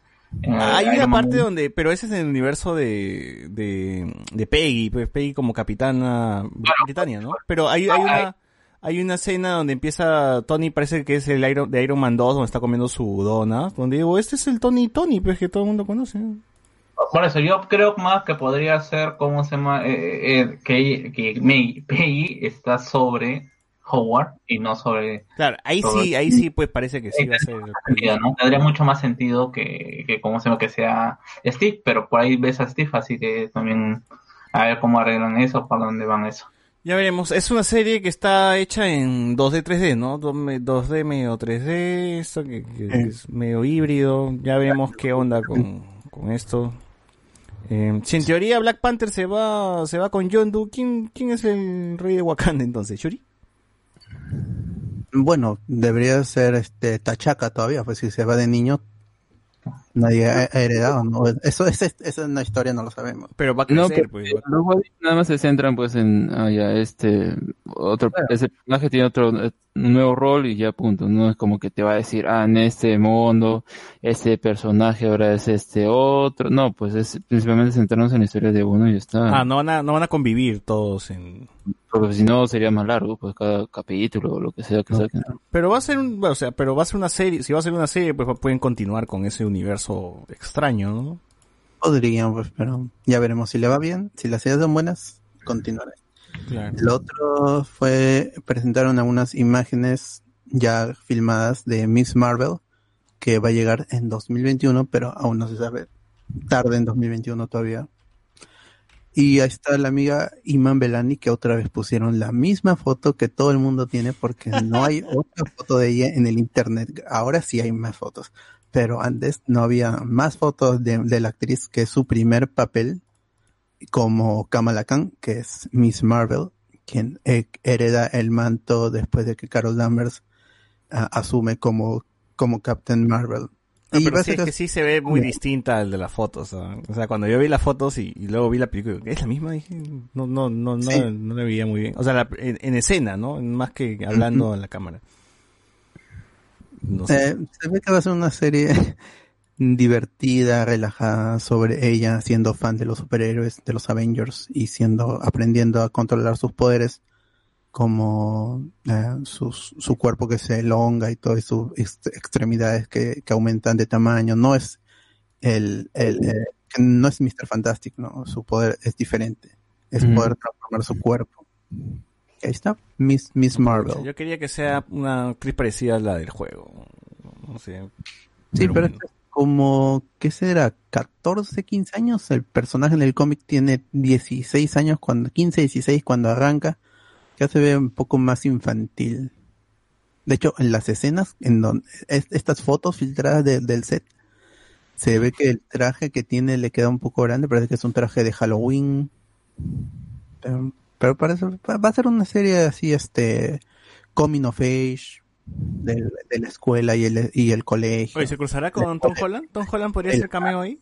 El Ah, hay una parte donde, pero ese es en el universo de, de, de Peggy, pues Peggy como capitana Britannia, ¿no? Pero hay, hay una, hay una escena donde empieza Tony, parece que es el Iron, de Iron Man 2, donde está comiendo su dona, donde digo, este es el Tony Tony, pues que todo el mundo conoce. Por eso yo creo más que podría ser, ¿cómo se llama? Eh, eh, que, que Peggy está sobre Howard y no sobre... Claro, ahí sobre- sí, ahí sí, pues parece que sí va a ser. sentido, ¿no? Tendría mucho más sentido que, que ¿cómo se llama? Que sea Steve, pero por ahí ves a Steve, así que también a ver cómo arreglan eso, para dónde van eso. Ya veremos, es una serie que está hecha en 2D, 3D, ¿no? 2D medio 3D, esto que, que es medio híbrido, ya veremos qué onda con, con esto. Eh, si en teoría Black Panther se va se va con Yondu, ¿quién, ¿quién es el rey de Wakanda entonces? ¿Shuri? Bueno, debería ser este Tachaca todavía, pues si se va de niño, nadie ha ha heredado, ¿no? Eso, esa es una historia, no lo sabemos. Pero va a No, crecer, pero pues. If nada más se centran pues en, ah, ya, este, otro, ese personaje tiene otro, eh, un nuevo rol y ya punto, no es como que te va a decir, ah, en este mundo, este personaje ahora es este otro, no, pues es principalmente centrarnos en la historia de uno y ya está. Ah, no van a, no van a convivir todos en... Porque si no sería más largo, pues cada capítulo o lo que sea que saquen. Pero va a ser un, o sea, pero va a ser una serie, si va a ser una serie, pues pueden continuar con ese universo extraño, ¿no? Podrían, pues, pero ya veremos si le va bien, si las ideas son buenas, continuaré. Claro. Lo otro fue, presentaron algunas imágenes ya filmadas de Miss Marvel, que va a llegar en 2021, pero aún no se sabe. Tarde en 2021 todavía. Y ahí está la amiga Iman Belani, que otra vez pusieron la misma foto que todo el mundo tiene, porque no hay otra foto de ella en el internet. Ahora sí hay más fotos, pero antes no había más fotos de, de la actriz que su primer papel como Kamala Khan, que es Miss Marvel, quien eh, hereda el manto después de que Carol Danvers ah, asume como, como Captain Marvel. No, Y pero sí, es que sí se ve muy distinta al de las fotos. O sea, cuando yo vi las fotos y, y luego vi la película, ¿es la misma? Dije, no, no, no, no, Sí. no la veía muy bien. O sea, la- en, en escena, ¿no? Más que hablando en la cámara. No sé. Eh, se ve que va a ser una serie divertida, relajada sobre ella siendo fan de los superhéroes, de los Avengers y siendo aprendiendo a controlar sus poderes como eh, sus- su cuerpo que se elonga y todas sus ex- extremidades que, que aumentan de tamaño. No es el, el eh, no es Mr. Fantastic, no, su poder es diferente. Es Mm. poder transformar su cuerpo. Está, Miss, Miss Marvel. Yo quería que sea una actriz parecida a la del juego. No sé. Sí, pero, bueno. como, ¿qué será? 14, 15 años. El personaje en el cómic tiene 16 años, cuando 15, 16 cuando arranca. Ya se ve un poco más infantil. De hecho, en las escenas, en donde es- estas fotos filtradas de- del set, se ve que el traje que tiene le queda un poco grande. Parece que es un traje de Halloween. Pero, pero parece, va a ser una serie así, este, coming of age, del- de la escuela y el, y el colegio. Oye, ¿se cruzará con Tom Holland? ¿Tom Holland podría El- ser cameo ahí?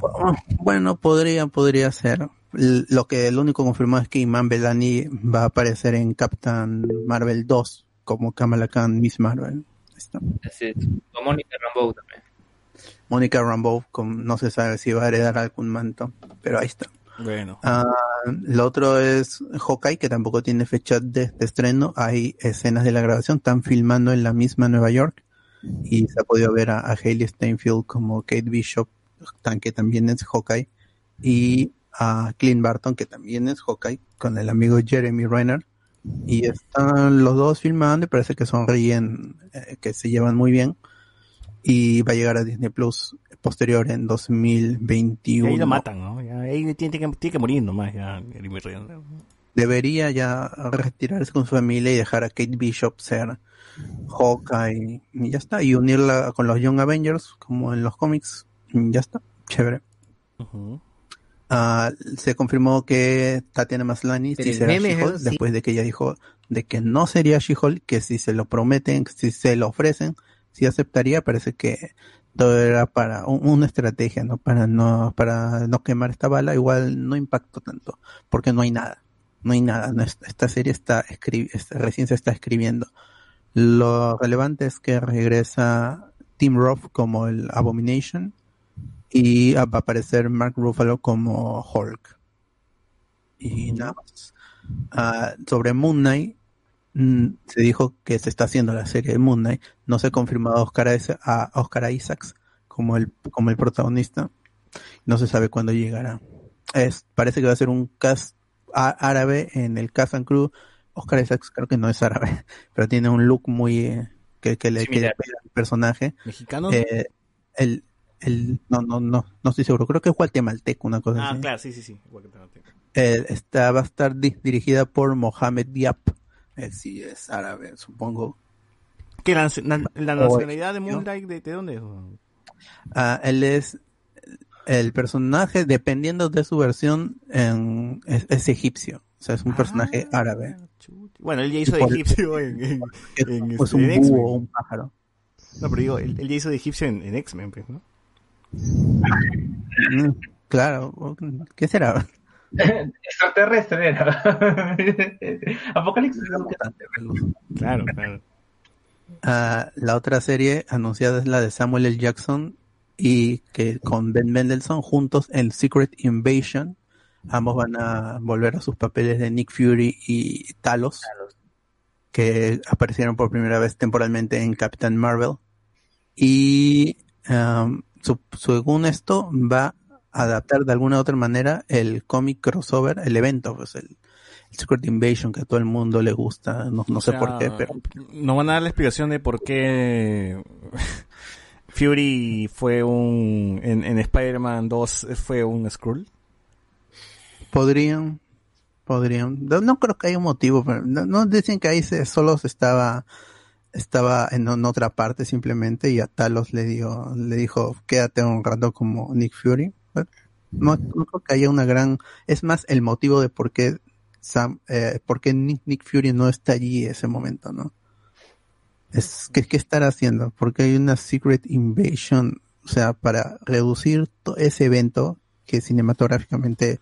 Oh, Bueno, podría, podría ser. Lo que el único confirmado es que Iman Belani va a aparecer en Captain Marvel 2 como Kamala Khan Miss Marvel. Está. Así es. O Mónica Rambeau también. Mónica Rambeau, con- no se sabe si va a heredar algún manto, pero ahí está. Bueno. Ah, lo otro es Hawkeye, que tampoco tiene fecha de, de estreno. Hay escenas de la grabación, están filmando en la misma Nueva York y se ha podido ver a, a Hailey Steinfeld como Kate Bishop, que también es Hawkeye, y a Clint Barton, que también es Hawkeye, con el amigo Jeremy Renner. Y están los dos filmando y parece que sonríen, eh, que se llevan muy bien. Y va a llegar a Disney Plus posterior en Y 2021 ahí lo matan, ¿no? Ya, ahí tiene, que, tiene que morir nomás. Ya, debería ya retirarse con su familia y dejar a Kate Bishop ser Hawkeye y ya está, y unirla con los Young Avengers como en los cómics, y ya está, chévere. Ah, se confirmó que Tatiana Maslany sí será She-Hulk, después de que ella dijo de que no sería She-Hulk, que si se lo prometen, si se lo ofrecen, sí aceptaría, parece que todo era para un- una estrategia, ¿no? Para no, para no quemar esta bala, igual no impactó tanto, porque no hay nada, no hay nada, no es- esta serie está escri- está- recién se está escribiendo. Lo relevante es que regresa Tim Roth como el Abomination y va a aparecer Mark Ruffalo como Hulk. Y nada más. Ah, sobre Moon Knight, se dijo que se está haciendo la serie de Moon Knight. No se ha confirmado a Oscar, a Oscar Isaacs como el, como el protagonista. No se sabe cuándo llegará. Es, parece que va a ser un cast árabe en el cast and crew. Oscar Isaacs creo que no es árabe, pero tiene un look muy eh, que, que le, pega al personaje. ¿Mexicano? Eh, el, el, no, no, no, no estoy seguro. Creo que es guatemalteco, una cosa ah, así. claro, sí, sí, sí. Eh, esta va a estar di- dirigida por Mohamed Diab. Sí es árabe, supongo. ¿Qué, la, la- la O nacionalidad de. Moonlight, de, de dónde es? Ah, él es el personaje, dependiendo de su versión, en- es, es egipcio. O sea, es un personaje árabe. Bueno, él ya hizo de egipcio en, en, en, pues este, un búho, un pájaro. No, pero digo, él, él ya hizo de egipcio en, en X-Men, pues, ¿no? Mm, claro, ¿qué será? Extraterrestre era. Apocalipsis. Claro, claro. Ah, la otra serie anunciada es la de Samuel L. Jackson y que con Ben Mendelsohn juntos en Secret Invasion. Ambos van a volver a sus papeles de Nick Fury y Talos, que aparecieron por primera vez temporalmente en Captain Marvel. Y um, su- según esto va a adaptar de alguna u otra manera el cómic crossover, el evento, pues el, el Secret Invasion que a todo el mundo le gusta, no, no sé sea, por qué, pero Nos van a dar la explicación de por qué Fury fue un. En, en Spider-Man 2 fue un Skrull. Podrían, podrían. No, no creo que haya un motivo, pero no, no dicen que ahí se, solo se estaba, estaba en, en otra parte simplemente y a Talos le dio, le dijo, quédate un rato como Nick Fury. No, no creo que haya una gran, es más el motivo de por qué Sam, eh, por qué Nick, Nick Fury no está allí en ese momento, ¿no? es que qué estar haciendo, porque hay una Secret Invasion, o sea, para reducir to- ese evento que cinematográficamente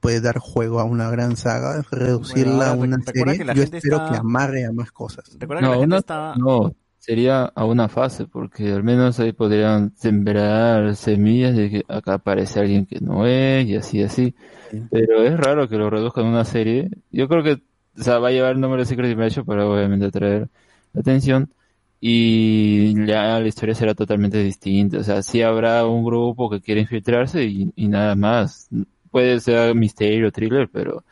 puede dar juego a una gran saga, reducirla a una serie, yo espero está- que amarre a más cosas. Recuerda que No, la gente una- está... no, sería a una fase, porque al menos ahí podrían sembrar semillas de que acá aparece alguien que no es, y así, así. Pero es raro que lo reduzcan a una serie. Yo creo que, o sea, va a llevar el nombre de Secret Invasion para obviamente atraer la atención. Y ya la historia será totalmente distinta. O sea, sí habrá un grupo que quiere infiltrarse y, y nada más. Puede ser misterio, thriller, pero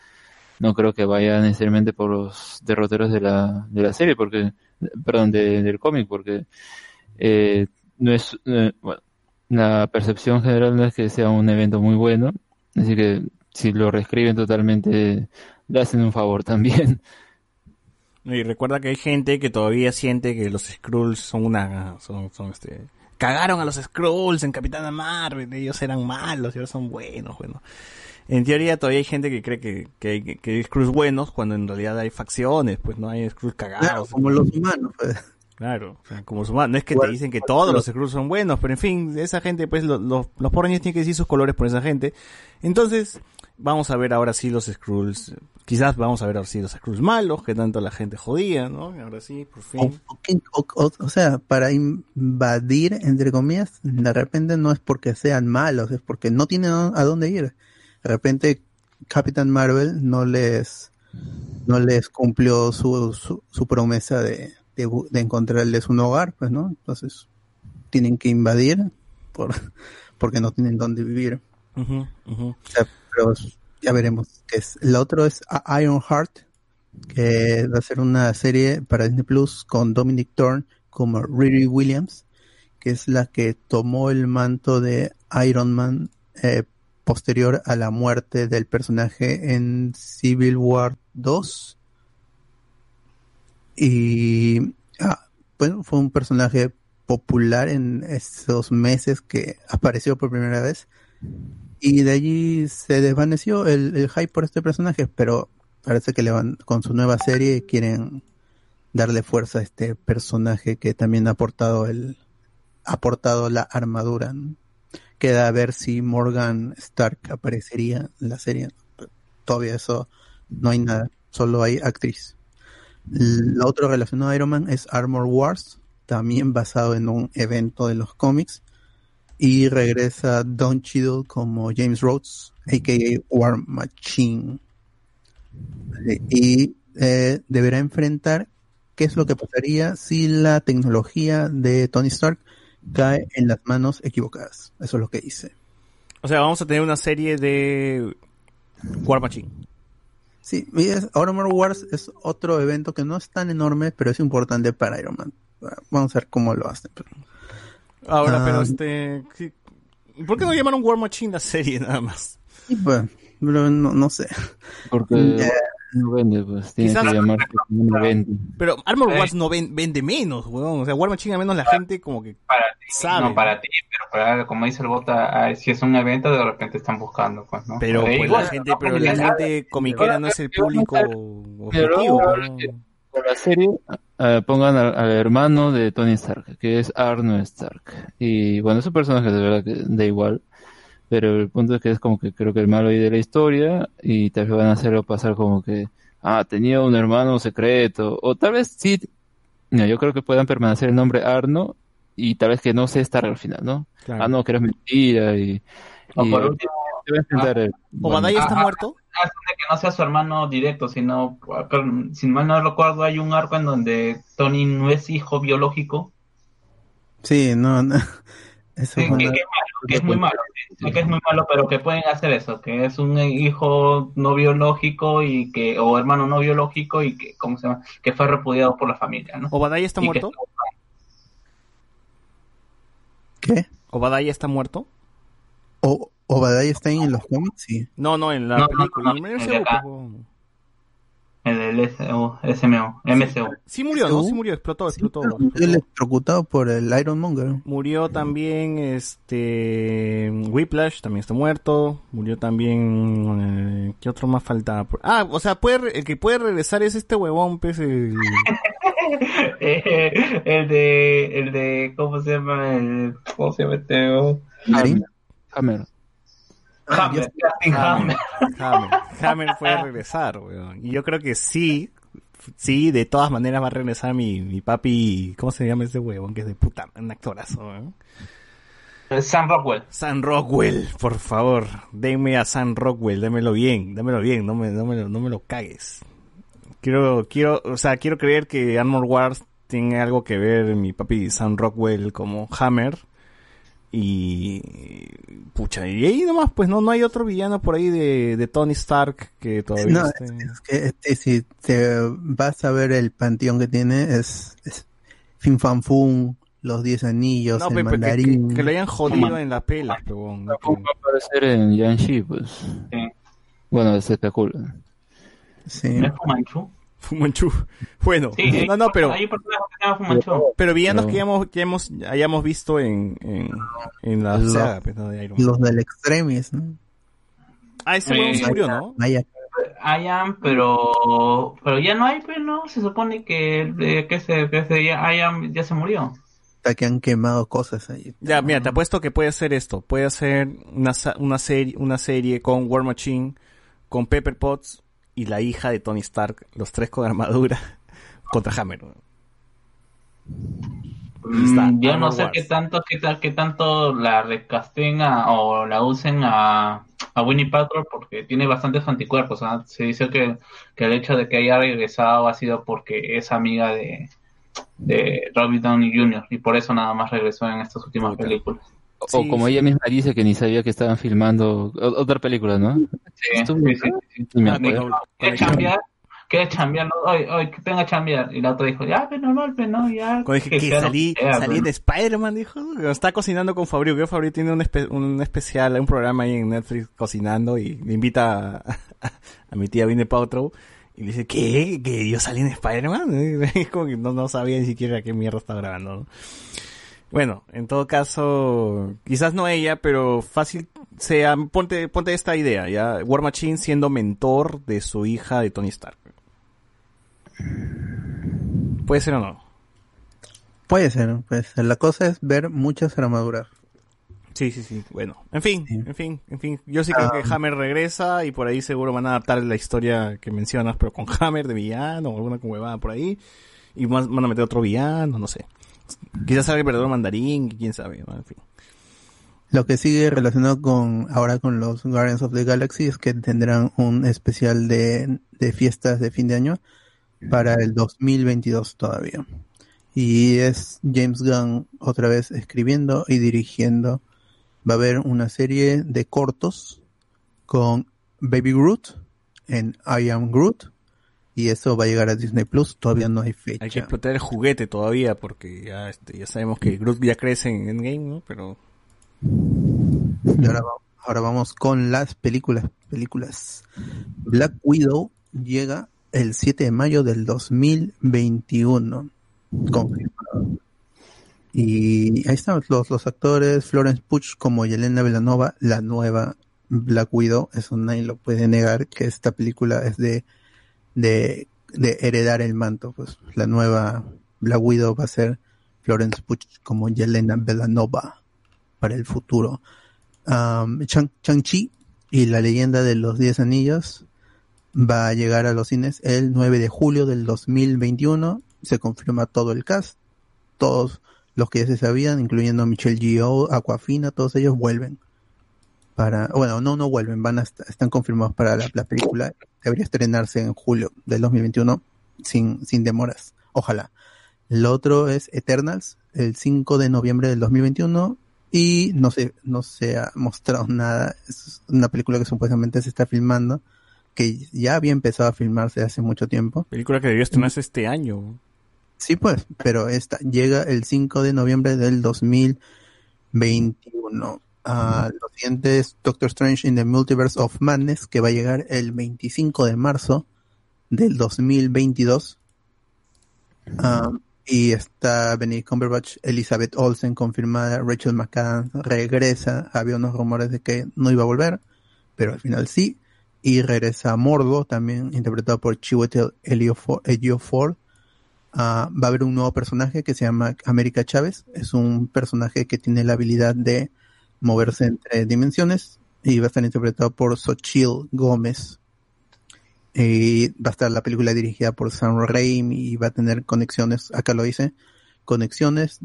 no creo que vaya necesariamente por los derroteros de la, de la serie, porque, perdón, de- del cómic, porque eh, no es, eh, bueno, la percepción general no es que sea un evento muy bueno, así que si lo reescriben totalmente, le hacen un favor también. Y recuerda que hay gente que todavía siente que los Skrulls son una... Son, son este... Cagaron a los Skrulls en Capitana Marvel, ellos eran malos y ahora son buenos, bueno. En teoría todavía hay gente que cree que, que, hay, que hay Skrulls buenos cuando en realidad hay facciones, pues no hay Skrulls cagados. Claro, como los humanos, pues. Claro, o sea, como los humanos. No es que te dicen que todos los Skrulls son buenos, pero en fin, esa gente, pues lo- lo- los Rangers tienen que decir sus colores por esa gente. Entonces, vamos a ver ahora sí los Skrulls. Quizás vamos a ver ahora sí los Skrulls malos, que tanto la gente jodía, ¿no? Ahora sí, por fin. O, o- o sea, para invadir, entre comillas, de repente no es porque sean malos, es porque no tienen a dónde ir. De repente Capitán Marvel no les no les cumplió su, su, su promesa de, de, encontrarles un hogar, pues, ¿no? Entonces tienen que invadir por, porque no tienen dónde vivir. O sea, pero ya veremos qué es. La otra es Iron Heart, que va a ser una serie para Disney Plus con Dominic Thorne como Riri Williams, que es la que tomó el manto de Iron Man eh, posterior a la muerte del personaje en Civil War 2. Y ah, bueno, fue un personaje popular en esos meses que apareció por primera vez. Y de allí se desvaneció el, hype por este personaje, pero parece que le van, con su nueva serie quieren darle fuerza a este personaje que también ha aportado el ha aportado la armadura. Queda a ver si Morgan Stark aparecería en la serie. Todavía eso no hay nada, solo hay actriz. Lo otro relacionado a Iron Man es Armor Wars, también basado en un evento de los cómics. Y regresa Don Cheadle como James Rhodes, a.k.a. War Machine. Y eh, deberá enfrentar qué es lo que pasaría si la tecnología de Tony Stark cae en las manos equivocadas. Eso es lo que dice. O sea, vamos a tener una serie de War Machine. Sí, y es- Armor Wars es otro evento que no es tan enorme, pero es importante para Iron Man. Vamos a ver cómo lo hacen. pero- Ahora, Ah. pero este... sí. ¿Por qué no llamaron War Machine la serie nada más? Y pues, pero no, no sé. Porque Eh, no vende, pues tiene Quizás- que llamarse como no vende. Pero Armor Eh. Wars no ven- vende menos, weón. O sea, War Machine al menos la gente como que Para ti, sabe. no para ti, pero para, como dice el bota, ah, si es un evento, de repente están buscando, pues, ¿no? Pero Eh, pues igual, la gente, pero la gente comiquera no es el público objetivo. weón. Por la serie eh, pongan al, al hermano de Tony Stark, que es Arno Stark. Y bueno, es un personaje de verdad que da igual. Pero el punto es que es como que creo que el malo ahí de la historia y tal vez van a hacerlo pasar como que, ah, tenía un hermano secreto. O tal vez sí, no, yo creo que puedan permanecer el nombre Arno y tal vez que no sea Stark al final, ¿no? Claro. Ah, no, que era mentira y... O y- por último, se a el- ¿Obadiah está Ah, muerto? que no sea su hermano directo, sino, si mal no recuerdo, hay un arco en donde Tony no es hijo biológico. sí, no, no. Eso Sí, fue que, una- que es malo, que es muy malo, que es muy malo, pero que pueden hacer eso, que es un hijo no biológico y que, o hermano no biológico y que, ¿cómo se llama? Que fue repudiado por la familia, ¿no? ¿Obadiah está Y que- muerto? ¿Qué? ¿Obadiah está muerto? ¿O Obadiah está en los cómics? Sí. No, no, en la No, no, película. no, no, el. El del SMO, MCU. Sí murió, ¿no? Sí murió, explotó, explotó. Murió explotó. electrocutado por el Iron Monger. Murió también este Whiplash, también está muerto. Murió también eh, ¿qué otro más faltaba? Por- Ah, o sea, puede re- el que puede regresar es este huevón, pues el, Eh, el de, el de, ¿cómo se llama? El, ¿Cómo se llama este? Hammer. Hammer. Hammer, Hammer. Hammer. Hammer puede regresar, weón. Y yo creo que sí, sí, de todas maneras va a regresar mi, mi papi, ¿cómo se llama ese huevón? Que es de puta, un actorazo, weón. Sam Rockwell. Sam Rockwell, por favor, denme a Sam Rockwell, démelo bien, démelo bien, no me, no me, lo- no me lo cagues. Quiero, quiero, o sea, quiero creer que Armor Wars tiene algo que ver mi papi Sam Rockwell como Hammer. Y pucha, y ahí nomás, pues no, no hay otro villano por ahí de, de Tony Stark que todavía No, esté- es, que este, si te vas a ver el panteón que tiene, es, es Fin Fan Fum, Los Diez Anillos, No, el pe- pe- que, mandarín. que- que lo hayan jodido en la pela, pero Va a aparecer en Yanshi, pues. Bueno, se especula. Sí. ¿Es Fumanchu? Fumanchu. Bueno, Sí, no, no, pero, Hay personajes que se llaman Fumanchu. pero villanos Pero- que hayamos, que hemos, hayamos visto en, en, en la Los- saga, pues, ¿no? de Iron Man. Los del Extremis, ¿no? Ah, ese huevón se Eh, murió, ¿no? Ian, pero pero ya no hay, pues no, se supone que eh, que se que se ya Ian ya se murió. hasta que han quemado cosas ahí. Ya, mira, te apuesto que puede hacer esto. Puede hacer una, una, serie, una serie con War Machine, con Pepper Potts y la hija de Tony Stark, los tres con armadura, contra Hammer. está, Mm, yo no sé Wars. qué tanto qué, qué tanto la recasten a- o la usen a a Winnie Patrol porque tiene bastantes anticuerpos. ¿ah? Se dice que, que el hecho de que haya regresado ha sido porque es amiga de de Robert Downey Jr. y por eso nada más regresó en estas últimas películas. O Sí, como sí. ella misma dice que ni sabía que estaban filmando otra película, ¿no? Sí, sí, sí, sí. Ah, acuerdo. con- ¿Quieres chambear? ¿Quieres chambear? No, Hoy, hoy, que venga a chambear. Y la otra dijo, ya, pues normal, pues no, ya. Cuando dije que salí, sea, salí en Spider-Man, dijo. Está cocinando con Fabio. Que Fabio tiene un, espe- un especial, un programa ahí en Netflix cocinando y me invita a, a mi tía Vine Paltrow. Y le dice, ¿qué? ¿Que yo salí en Spider-Man? Es como que no, no sabía ni siquiera qué mierda estaba grabando. ¿no? Bueno, en todo caso, quizás no ella, pero fácil sea, ponte, ponte esta idea, ya, War Machine siendo mentor de su hija de Tony Stark. ¿Puede ser o no? Puede ser, puede ser. La cosa es ver muchas armaduras. Sí, sí, sí. Bueno, en fin, en fin, en fin. Yo sí creo que Ah. Hammer regresa y por ahí seguro van a adaptar la historia que mencionas, pero con Hammer de villano o alguna huevada por ahí. Y más- van a meter otro villano, no sé. Quizás salga el verdadero mandarín, quién sabe, en fin. Lo que sigue relacionado con ahora con los Guardians of the Galaxy es que tendrán un especial de, de fiestas de fin de año para el 2022 todavía. Y es James Gunn otra vez escribiendo y dirigiendo. Va a haber una serie de cortos con Baby Groot en I Am Groot. Y eso va a llegar a Disney Plus. Todavía no hay fecha. Hay que explotar el juguete todavía porque ya, este, ya sabemos que Groot ya crece en Endgame, ¿no? Pero Y ahora, va- ahora vamos con las películas. Películas. Black Widow llega el 7 de mayo del 2021. Confirmado. Y ahí están los, los actores. Florence Pugh como Yelena Belanova, la nueva Black Widow. Eso nadie lo puede negar que esta película es de, de, de heredar el manto. Pues la nueva Black Widow va a ser Florence Pugh como Yelena Belanova para el futuro. Um, Chang- Shang-Chi y la leyenda de los Diez Anillos va a llegar a los cines el 9 de julio del 2021. Se confirma todo el cast. Todos los que ya se sabían, incluyendo Michelle Yeoh, Aquafina, todos ellos vuelven. Para, bueno, no, no vuelven, van a est- están confirmados para la, la película. Debería estrenarse en julio del 2021 sin, sin demoras. Ojalá. El otro es Eternals, el 5 de noviembre del 2021 y no se, no se ha mostrado nada. Es una película que supuestamente se está filmando, que ya había empezado a filmarse hace mucho tiempo. película que debió estrenarse este año. Sí, pues, pero esta llega el 5 de noviembre del 2021. Ah, lo siguiente es Doctor Strange in the Multiverse of Madness, que va a llegar el 25 de marzo del 2022. Ah, y está Benedict Cumberbatch, Elizabeth Olsen confirmada, Rachel McAdams regresa. Había unos rumores de que no iba a volver, pero al final sí. Y regresa Mordo, también interpretado por Chiwetel Ejiofor-. Ah, va a haber un nuevo personaje que se llama América Chávez. Es un personaje que tiene la habilidad de moverse entre dimensiones y va a estar interpretado por Xochitl Gómez. Y va a estar la película dirigida por Sam Raimi y va a tener conexiones, acá lo dice, conexiones,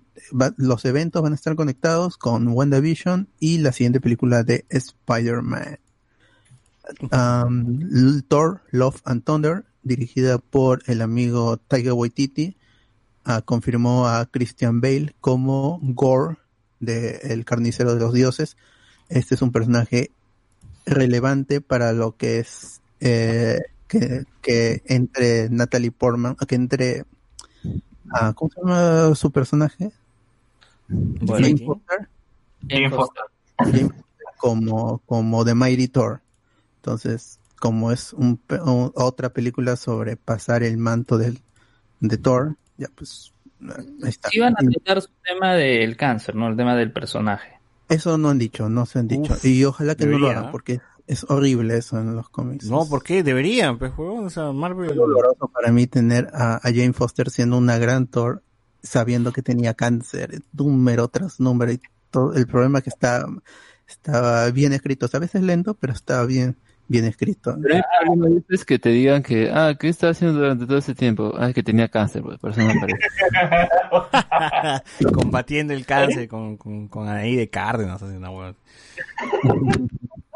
los eventos van a estar conectados con WandaVision y la siguiente película de Spider-Man. Um, Thor, Love and Thunder, dirigida por el amigo Taika Waititi, ah, confirmó a Christian Bale como Gore de El Carnicero de los Dioses. Este es un personaje relevante para lo que es eh, que, que entre Natalie Portman, que entre ah, ¿cómo se llama su personaje? Bueno, Jane. Foster. Jane Foster. Jane Foster como como The Mighty Thor. Entonces, como es un, otra película sobre pasar el manto del, de Thor, ya pues ahí está. Iban a tratar su tema del cáncer, ¿no? El tema del personaje. Eso no han dicho, no se han dicho. Uf, y ojalá que no lo debería, hagan, ¿eh? porque es horrible eso en los cómics. No, ¿por qué? Deberían, pues, huevón. O sea, Marvel. Es doloroso para mí tener a, a Jane Foster siendo una gran Thor, sabiendo que tenía cáncer, número tras número, y todo el problema que está, estaba bien escrito, o sea, a veces lento, pero estaba bien, bien escrito. Pero el problema es que te digan que, ah, ¿qué estaba haciendo durante todo ese tiempo? Ah, que tenía cáncer, pues, por eso no aparece. Combatiendo el cáncer con, con, con Anaí de Cárdenas. así, una huevada.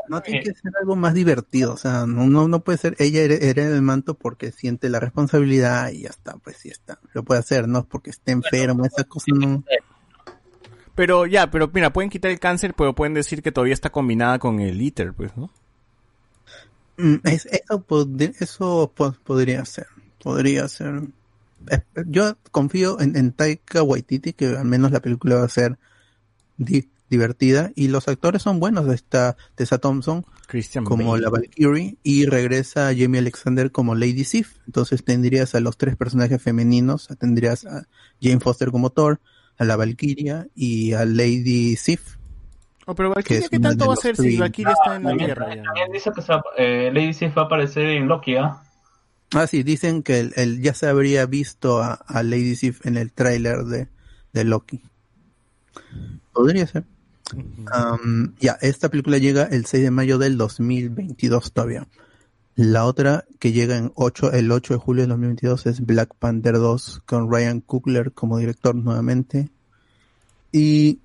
No tiene que ser algo más divertido, o sea, no, no, no puede ser ella here- hereda el manto porque siente la responsabilidad y ya está, pues sí está, lo puede hacer, no es porque esté enfermo, esa cosa no. Pero ya, pero mira, pueden quitar el cáncer, pero pueden decir que todavía está combinada con el ITER, pues, ¿no? Mm, es- eso, pod- eso po- podría ser, podría ser. Yo confío en, en Taika Waititi que al menos la película va a ser di- divertida y los actores son buenos. Está Tessa Thompson Christian como Bale. la Valkyrie y regresa Jamie Alexander como Lady Sif. Entonces tendrías a los tres personajes femeninos, tendrías a Jane Foster como Thor, a la Valkyria y a Lady Sif. Oh, pero Valkyria, es ¿qué tanto va a ser si. Valkyria está en la También, guerra ya? también dice que va- eh, Lady Sif va a aparecer en Loki, ¿ah? Ah, sí, dicen que el, el- ya se habría visto a, a Lady Sif en el tráiler de, de Loki. Podría ser. Am, ya, esta película llega el 6 de mayo del 2022 todavía. La otra que llega en 8, el 8 de julio del 2022 es Black Panther 2 con Ryan Coogler como director nuevamente. Y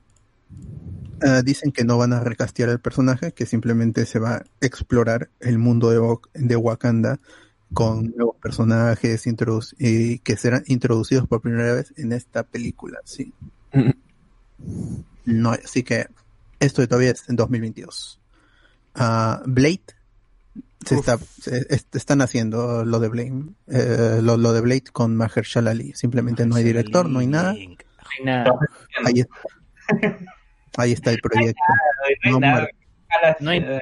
ah, dicen que no van a recastear el personaje, que simplemente se va a explorar el mundo de, Wak- de Wakanda con nuevos personajes y que serán introducidos por primera vez en esta película, sí. No, así que esto todavía es en 2022. Ah, Blade se está se- es- están haciendo lo de Blade eh, lo, lo de Blade con Mahershala Ali simplemente no hay director no hay nada Hay nada. ahí está ahí está el proyecto No nada. No hay- eh,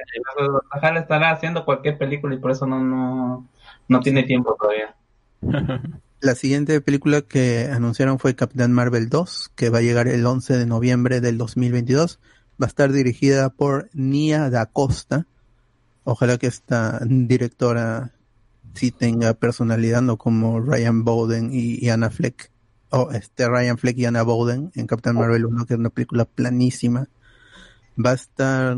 ojalá estará haciendo cualquier película y por eso no, no, no tiene tiempo todavía. La siguiente película que anunciaron fue Capitán Marvel 2, que va a llegar el 11 de noviembre del 2022. Va a estar dirigida por Nia Da Costa. Ojalá que esta directora sí tenga personalidad, no como Ryan Bowden y, y Anna Fleck. O este Ryan Fleck y Anna Bowden en Capitán Marvel 1, que es una película planísima. Va a estar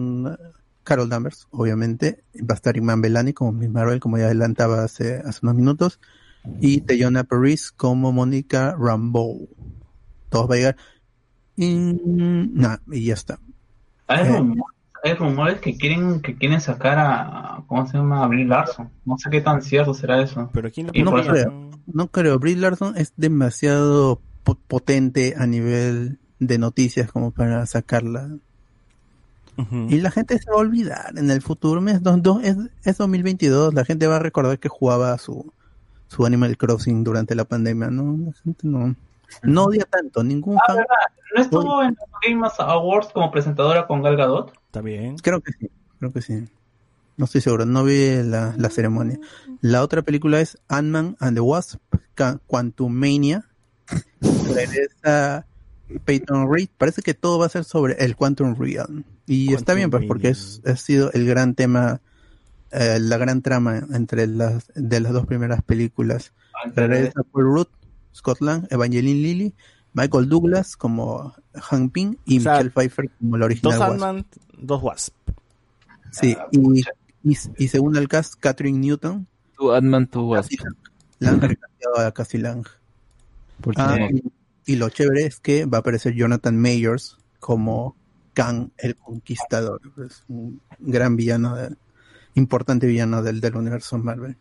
Carol Danvers, obviamente. Va a estar Iman Belani como Miss Marvel, como ya adelantaba hace, hace unos minutos y Teyona Paris como Mónica Rambeau. Todos va a llegar. Y, nah, y ya está. Hay, Eh. rumores, hay rumores que quieren que quieren sacar a ¿cómo se llama? a Brie Larson. No sé qué tan cierto será eso. Pero ¿quién No creo, no creo. Brie Larson es demasiado po- potente a nivel de noticias como para sacarla. Y la gente se va a olvidar en el futuro. Es, dos- dos- es, es 2022. La gente va a recordar que jugaba su, su Animal Crossing durante la pandemia. No, la gente no, no odia tanto. Ningún Ah, fan. ¿verdad? ¿No estuvo en los Game Awards como presentadora con Gal Gadot? Está bien. Creo que sí, creo que sí. No estoy seguro, no vi la, la ceremonia. La otra película es Ant-Man and the Wasp, Quantumania. Regresa Peyton Reed. Parece que todo va a ser sobre el Quantum Realm. Y está bien, pues, porque es, ha sido el gran tema, eh, la gran trama entre las, de las dos primeras películas. Regresa Paul Rudd, Scott Lang, Evangeline Lilly, Michael Douglas como Hank Pym y O sea, Michelle Pfeiffer como la original Dos. Ant-Man, dos Wasp. Sí, y, y, y según el cast, Catherine Newton, Tú, Ant-Man, tú, Wasp. la han recasteado a Cassie Lang. Ah, y, y lo chévere es que va a aparecer Jonathan Mayors como Kang el Conquistador. Es un gran villano, de- importante villano del, del universo Marvel.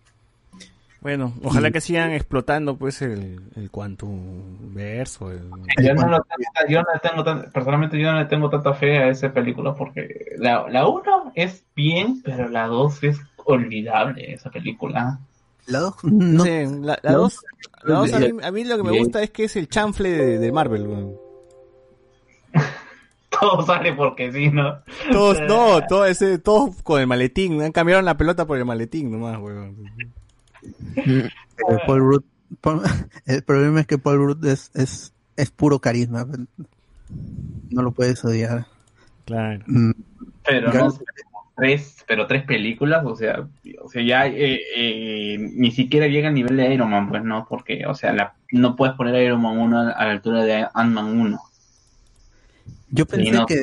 Bueno, ojalá Y- que sigan explotando pues el, el Quantum Verso. el- Yo no, lo tengo- yo no le tengo tan- personalmente yo no le tengo tanta fe a esa película porque la, la 1 es bien, pero la 2 es olvidable esa película. La 2 no, Sí, la, la no. dos, la dos a, mí, a mí lo que me gusta es que es el chanfle de, de Marvel. Todo sale porque sí, ¿no? Todos, no, todo ese, todos con el maletín, cambiaron la pelota por el maletín nomás, weón. Eh, Paul Rudd- Paul- el problema es que Paul Rudd es, es, es puro carisma. No lo puedes odiar. Claro. Mm, Pero no tres, pero tres películas, o sea, o sea ya eh, eh, ni siquiera llega al nivel de Iron Man, pues no, porque, o sea, la, no puedes poner a Iron Man 1 a, a la altura de Ant-Man 1. Yo pensé no. que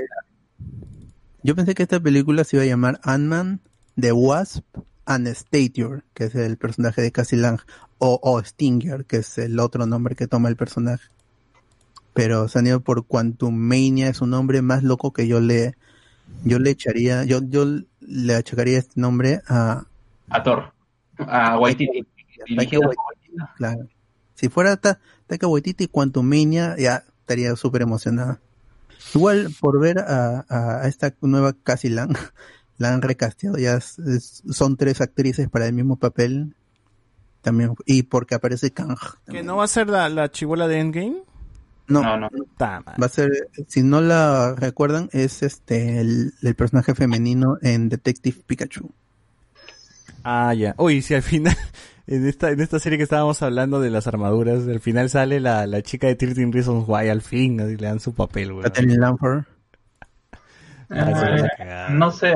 yo pensé que esta película se iba a llamar Ant-Man, The Wasp and Stature, que es el personaje de Cassie Lang, o, o Stinger, que es el otro nombre que toma el personaje. Pero se han ido por Quantum Mania, es un nombre más loco que yo le yo le echaría, yo yo le achacaría este nombre a A Thor, a Waititi. Taika claro. Si fuera Ta- Taika Waititi Quantum Mania, ya estaría súper emocionada. Igual por ver a, a- a esta nueva Cassie Lang, la han recasteado, ya es- es- son tres actrices para el mismo papel. También, y porque aparece Kang. ¿Que no va a ser la, la chibola de Endgame? No, No, no. Va a ser, si no la recuerdan, es este el, el personaje femenino en Detective Pikachu. Ah, ya. Uy, si al final, en esta, en esta serie que estábamos hablando de las armaduras, al final sale la, la chica de 13 Reasons Why, al fin, así le dan su papel, weón. Kathleen Lanford. Ah, no sé,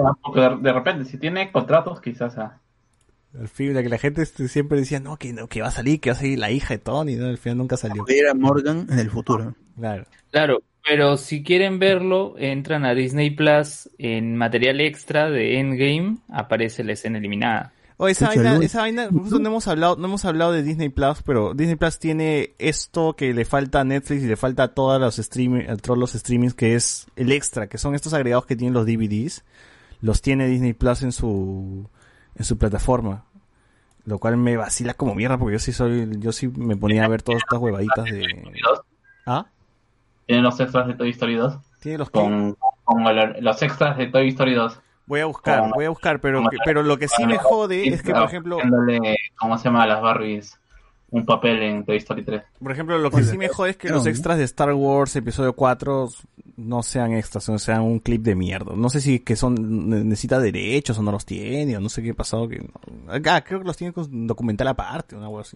de, repente, si tiene contratos, quizás. ah. Al fin, la que la gente este, siempre decía, no, que, no, que va a salir, que va a salir la hija de Tony, ¿no? Al final nunca salió. Era Morgan en el futuro. Claro. Claro, pero si quieren verlo, entran a Disney Plus en material extra de Endgame, aparece la escena eliminada. O esa Pucha, vaina, esa vaina, justo no hemos hablado, no hemos hablado de Disney Plus, pero Disney Plus tiene esto que le falta a Netflix y le falta a todos los streaming, a todos los streamings que es el extra, que son estos agregados que tienen los DVDs, los tiene Disney Plus en su, en su plataforma. Lo cual me vacila como mierda porque yo sí soy, yo sí me ponía a ver todas estas huevaditas de, ¿ah? Tiene los extras de Toy Story 2. Tiene los Con, con el- los extras de Toy Story 2. Voy a buscar, voy a buscar, pero, que- pero lo que sí me jode es que, por ejemplo, ¿Cómo se llama? A las Barbies. Un papel en Toy Story 3. Por ejemplo, lo que sí me jode es que los extras de Star Wars Episodio 4 no sean extras, no sean un clip de mierda. No sé si que son ne- necesita derechos o no los tiene, o no sé qué ha pasado. Que no. Ah, creo que los tiene con documental aparte, una algo así.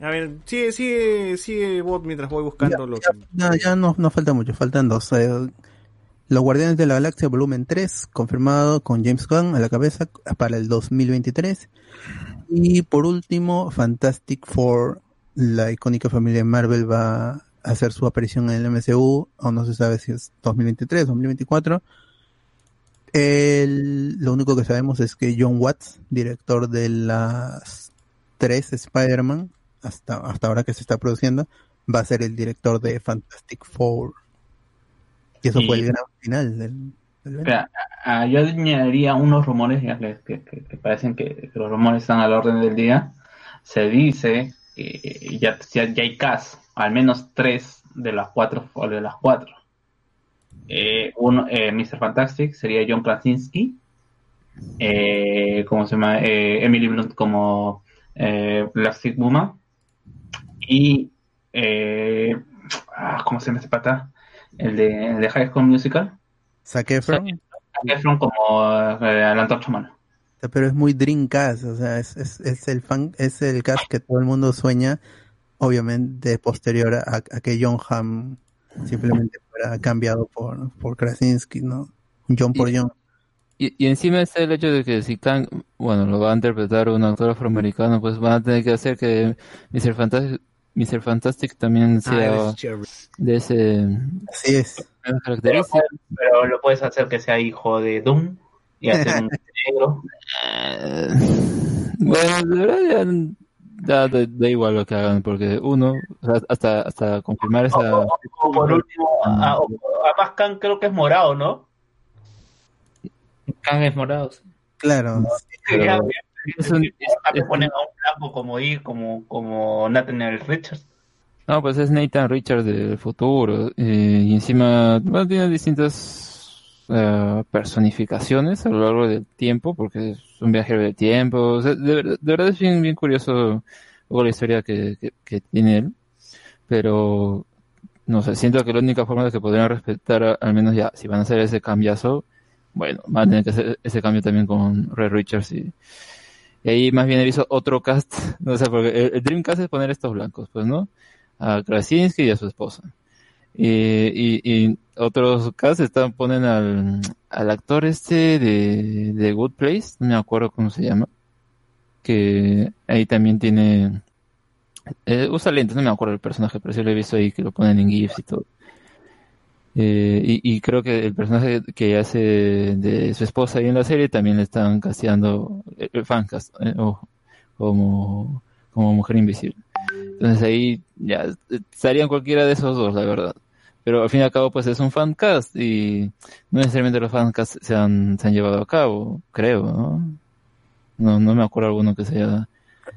A ver, sigue, sigue, sigue bot mientras voy buscando lo que... No, ya no, no falta mucho, faltan dos. Eh, Los Guardianes de la Galaxia Volumen 3, confirmado con James Gunn a la cabeza para el 2023. Y por último, Fantastic Four, la icónica familia de Marvel va a hacer su aparición en el MCU, o no se sabe si es 2023, 2024. El- lo único que sabemos es que John Watts, director de las tres Spider-Man, hasta, hasta ahora que se está produciendo, va a ser el director de Fantastic Four. Y eso Y- fue el gran final del, del yo añadiría unos rumores que, que- que- que parecen que, que los rumores están a la orden del día. Se dice que ya, ya, ya hay cast, al menos tres de las cuatro, o de las cuatro. Eh, uno, eh, Mr. Fantastic sería John Krasinski. Eh, ¿Cómo se llama? Eh, Emily Blunt como eh, Plastic Woman. Y eh, ah, ¿cómo se llama ese pata? El de, el de High School Musical. Zac Efron, Zac Efron como eh, la antorcha humana. pero es muy Dreamcast, o sea, es, es, es el fan, es el cast que todo el mundo sueña, obviamente posterior a, a que John Hamm simplemente fuera cambiado por, por Krasinski, ¿no? John por John. Y, y encima está el hecho de que si Kang, bueno, lo va a interpretar un actor afroamericano, pues van a tener que hacer que Mr. Fantastic, Mr. Fantastic también sea Ah, de ese Así es. Pero, pero lo puedes hacer que sea hijo de Doom y hacer un negro. Eh, bueno, de verdad ya da, da- da igual lo que hagan, porque uno, hasta, hasta confirmar esa... O por último, a, o- además Khan creo que es morado, ¿no? Kang es morado. sí. Claro. Pero- Ya, es un- me ponen a un blanco como ahí, como, como Nathaniel Richards. No, pues es Nathan Richards del futuro. eh, y encima, bueno, tiene distintas eh, personificaciones a lo largo del tiempo, porque es un viajero del tiempo. o sea, de, verdad- de verdad es bien, bien curioso la historia que, que, que tiene él. Pero, no sé, siento que la única forma de que podrían respetar, al menos ya, si van a hacer ese cambiazo, bueno, van a tener que hacer ese cambio también con Red Richards y, y ahí más bien he visto otro cast, no sé, porque el, el Dreamcast es poner estos blancos, pues, ¿no? A Krasinski y a su esposa. Y, y, y otros cast están, ponen al, al actor este de, de Good Place, no me acuerdo cómo se llama, que ahí también tiene, eh, usa lentes, no me acuerdo el personaje, pero sí lo he visto ahí que lo ponen en GIFs y todo. Eh, y, y creo que el personaje que hace de su esposa ahí en la serie también le están casteando el, fancast eh, ojo, como, como mujer invisible. Entonces ahí ya estarían cualquiera de esos dos, la verdad. Pero al fin y al cabo, pues es un fancast y no necesariamente los fancasts se han, se han llevado a cabo, creo, ¿no? No, no me acuerdo alguno que se haya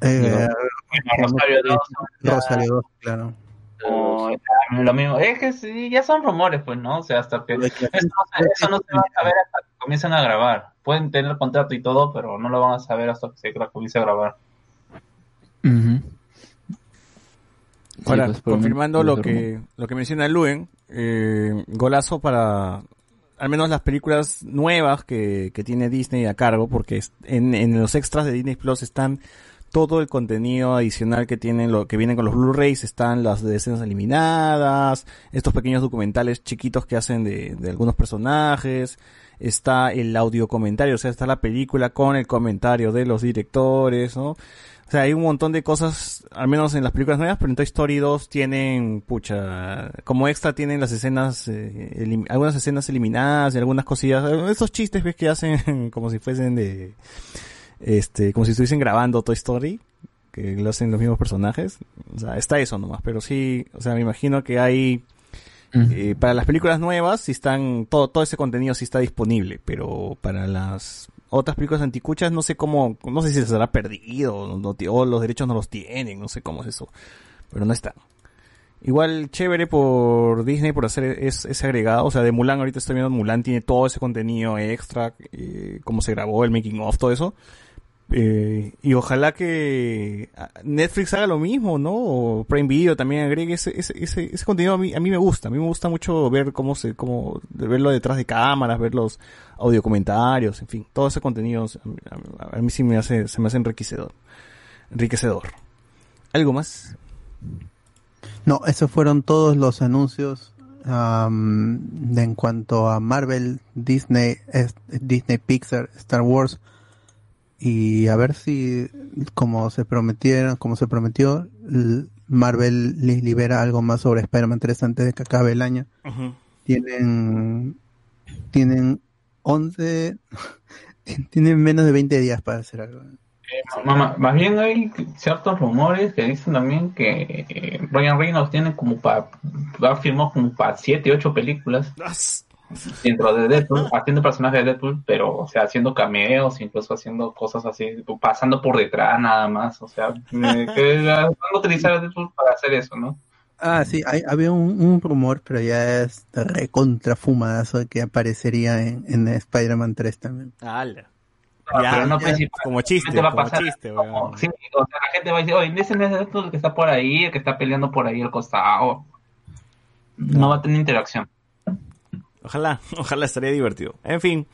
Eh, llevado. Rosario Dawson, Rosario 2, claro. O, lo mismo. Es que sí, ya son rumores, pues, ¿no? O sea, hasta que. Eso no, se- eso no se va a saber hasta que comiencen a grabar. Pueden tener contrato y todo, pero no lo van a saber hasta que se comience a grabar. Sí, Ahora, pues, confirmando lo que, lo que menciona Luen, eh, golazo para al menos las películas nuevas que, que tiene Disney a cargo, porque es- en, en los extras de Disney Plus están todo el contenido adicional que tienen, lo que vienen con los Blu-rays, están las escenas eliminadas, estos pequeños documentales chiquitos que hacen de, de algunos personajes, está el audio comentario, o sea, está la película con el comentario de los directores, ¿no? O sea, hay un montón de cosas, al menos en las películas nuevas, pero en Toy Story 2 tienen, pucha, como extra tienen las escenas, eh, algunas escenas eliminadas y algunas cosillas, esos chistes ves que hacen como si fuesen de, este, como si estuviesen grabando Toy Story, que lo hacen los mismos personajes. O sea, está eso nomás, pero sí, o sea, me imagino que hay, eh, para las películas nuevas, sí están, todo, todo ese contenido sí está disponible, pero para las otras películas anticuchas no sé cómo, no sé si se habrá perdido, o, no ti- o los derechos no los tienen, no sé cómo es eso, pero no están. Igual chévere por Disney por hacer es- ese agregado, o sea, de Mulan ahorita estoy viendo Mulan tiene todo ese contenido extra, eh, cómo se grabó, el making of, todo eso. Eh, y ojalá que ah, Netflix haga lo mismo, ¿no? O Prime Video también agregue ese, ese, ese, ese contenido a mí, a mí me gusta. A mí me gusta mucho ver cómo se, cómo, verlo detrás de cámaras, ver los audio comentarios, en fin, todo ese contenido a, mí sí me hace, se me hace enriquecedor. Enriquecedor. ¿Algo más? No, esos fueron todos los anuncios de en cuanto a Marvel, Disney, Disney Pixar, Star Wars y a ver si como se prometieron, como se prometió, Marvel li- libera algo más sobre Spider-Man 3 antes de que acabe el año. Tienen tienen 11 tienen menos de 20 días para hacer algo. Mamá, más bien hay ciertos rumores que dicen también que eh, Ryan Reynolds tiene como para, ha firmado como para 7, 8 películas dentro de Deadpool, haciendo personajes de Deadpool, pero, o sea, haciendo cameos, incluso haciendo cosas así, pasando por detrás nada más, o sea, que van a utilizar a Deadpool para hacer eso, ¿no? Ah, sí, hay, había un, un rumor, pero ya es recontra fumadazo que aparecería en, en Spider-Man 3 también. ¡Hala! Ah, Ya, pero no ya, principal. como chiste, Te va a como chiste, como- sí, o sea, la gente va a decir, oye, ese es Deadpool el que está por ahí, el que está peleando por ahí al costado. No va a tener interacción. Ojalá, ojalá estaría divertido. En fin,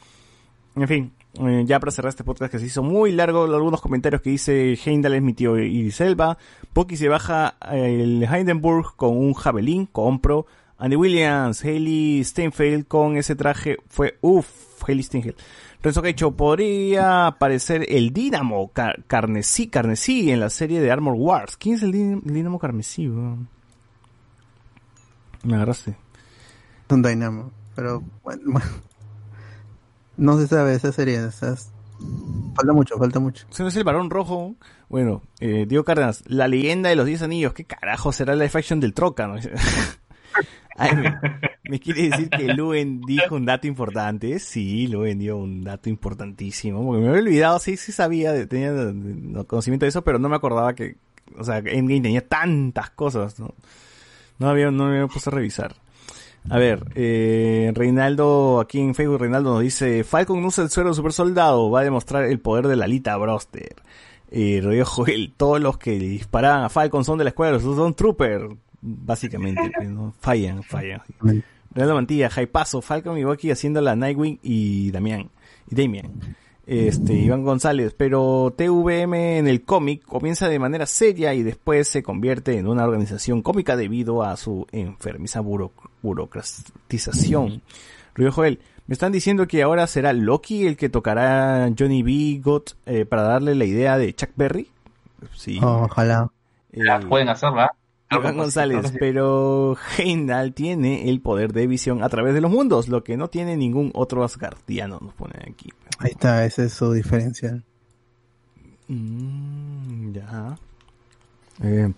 en fin, eh, ya para cerrar este podcast que se hizo muy largo, algunos comentarios que dice Heimdall es mi tío Iriselva, Poki se baja el Hindenburg con un javelín, compro, Andy Williams, Hailey Steinfeld con ese traje fue uff, Hailey Steinfeld. Renzo Quecho, podría aparecer el Dínamo Car- Carnesí, Carnesí en la serie de Armor Wars. ¿Quién es el Dín- el Dínamo Carnesí? weón? Me agarraste. Un Dynamo. Pero bueno, no se sabe esa serie. esas- Falta mucho, falta mucho. ¿Ese no es el varón rojo? Bueno, eh, Diego Cárdenas, la leyenda de los 10 anillos. ¿Qué carajo será la action del Troca? no? Me, quiere decir que Luen dijo un dato importante. Sí, Luen dio un dato importantísimo. Porque me había olvidado, sí, sí sabía, tenía conocimiento de eso, pero no me acordaba que, o sea, Endgame tenía tantas cosas, ¿no? No había, no me había puesto a revisar. A ver, eh, Reinaldo, aquí en Facebook, Reinaldo nos dice, Falcon usa el suero super soldado, va a demostrar el poder de la Lita Broster. Eh, Rodrigo Joel, todos los que disparaban a Falcon son de la escuela, los son trooper, básicamente, pues, ¿no? fallan, fallan. Reinaldo Mantilla, Jaipazo, Falcon y Bucky haciendo la Nightwing y Damián, y Damian. Este, Iván González, pero TVM en el cómic comienza de manera seria y después se convierte en una organización cómica debido a su enfermiza buro- burocratización. Río Joel, me están diciendo que ahora será Loki el que tocará Johnny B. Gott eh, para darle la idea de Chuck Berry. Sí. Ojalá. Eh, La pueden hacer, ¿verdad? Iván González, pero Heimdall tiene el poder de visión a través de los mundos, lo que no tiene ningún otro asgardiano, nos ponen aquí. Ahí está, esa es su diferencia. Mm, ya. Eh,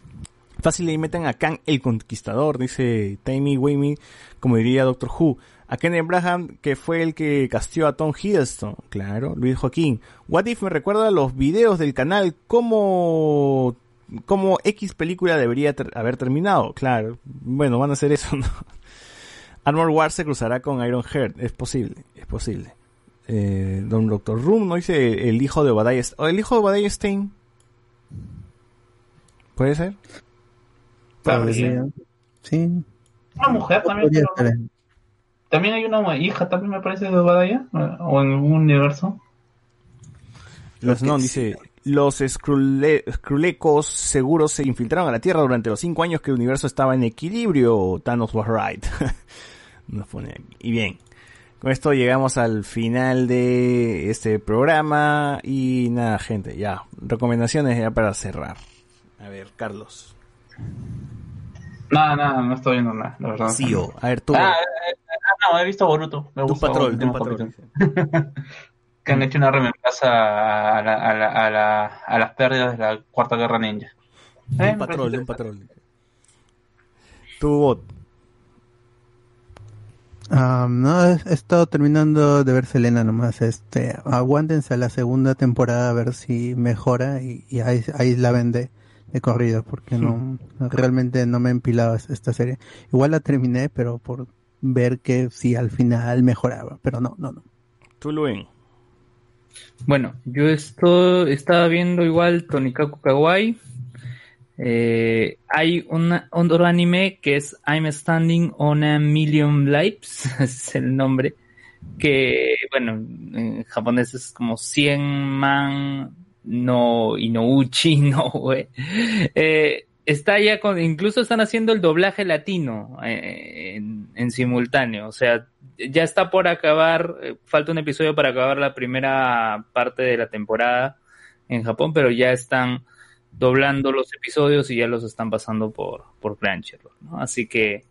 fácil y meten a Kang el Conquistador, dice Tammy Wimey, como diría Doctor Who. A Ken Abraham, que fue el que castió a Tom Hiddleston. Claro, Luis Joaquín. What If me recuerda a los videos del canal como como X película debería ter- haber terminado. Claro, bueno, van a hacer eso, ¿no? Armor Wars se cruzará con Iron Heart. Es posible, es posible. Eh, Don Doctor Room, ¿no dice el hijo de Obadiah ¿O el hijo de Obadiah Stein? ¿Puede ser? Sí. Una mujer también. Pero-. También hay una hija, también me parece, de Obadiah, o en algún universo. Los no, dice, los Skrule- Skrulecos seguros se infiltraron a la Tierra durante los cinco años que el universo estaba en equilibrio. Thanos was right. Nos pone aquí. Y bien, con esto llegamos al final de este programa. Y nada, gente, ya. Recomendaciones ya para cerrar. A ver, Carlos. Nada, nada, no estoy viendo nada, la verdad. Sí, o- a ver, tú. Ah, eh, eh, ah, no, he visto Boruto. Me Tu gusta patrón, tu patrón. que han hecho una remembranza a, la- a, la- a, la- a las pérdidas de la Cuarta Guerra Ninja. Eh, un me patrón, un patrón. Tu bot. Ah, no, he he estado terminando de ver Selena nomás. Este, aguántense a la segunda temporada a ver si mejora y, y ahí, ahí la vende de corrido porque no, realmente no me empilaba esta serie. Igual la terminé, pero por ver que si al final mejoraba, pero no, no, no. Tú, Luen. Bueno, yo esto estaba viendo igual Tonikaku Kawaii. Eh, hay una, otro anime que es I'm Standing on a Million Lives, es el nombre, que, bueno, en japonés es como 100 man no Inouchi no güey. Eh, está ya con, incluso están haciendo el doblaje latino eh, en, simultáneo, o sea, ya está por acabar, eh, falta un episodio para acabar la primera parte de la temporada en Japón, pero ya están doblando los episodios y ya los están pasando por, por Crunchyroll, ¿no? Así que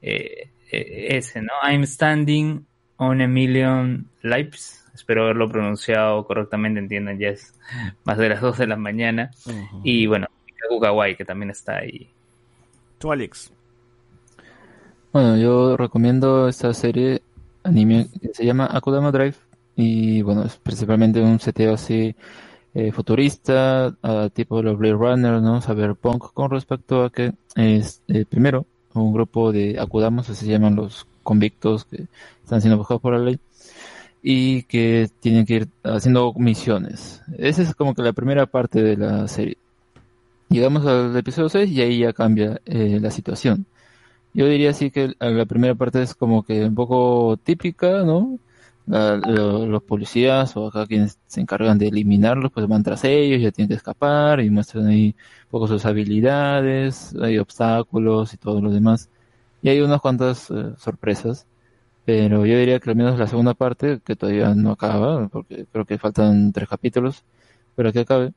ese, ¿no? I'm standing on a million lives. Espero haberlo pronunciado correctamente, entiendan, ya es más de las 2 de la mañana. Y bueno, Kaku Kawaii, que también está ahí. Tú, Alex. Bueno, yo recomiendo esta serie anime que se llama Akudama Drive y bueno, es principalmente un seteo así eh, futurista, a tipo los Blade Runner, ¿no? Cyberpunk con respecto a que es eh, primero un grupo de Akudamos, así se llaman los convictos que están siendo buscados por la ley y que tienen que ir haciendo misiones. Esa es como que la primera parte de la serie. Llegamos al episodio 6 y ahí ya cambia eh, la situación. Yo diría así que la primera parte es como que un poco típica, ¿no? La- lo- los policías o acá quienes se encargan de eliminarlos, pues van tras ellos, ya tienen que escapar y muestran ahí un poco sus habilidades, hay obstáculos y todo lo demás. Y hay unas cuantas eh, sorpresas. Pero yo diría que al menos la segunda parte, que todavía no acaba, porque creo que faltan tres capítulos, pero que acabe,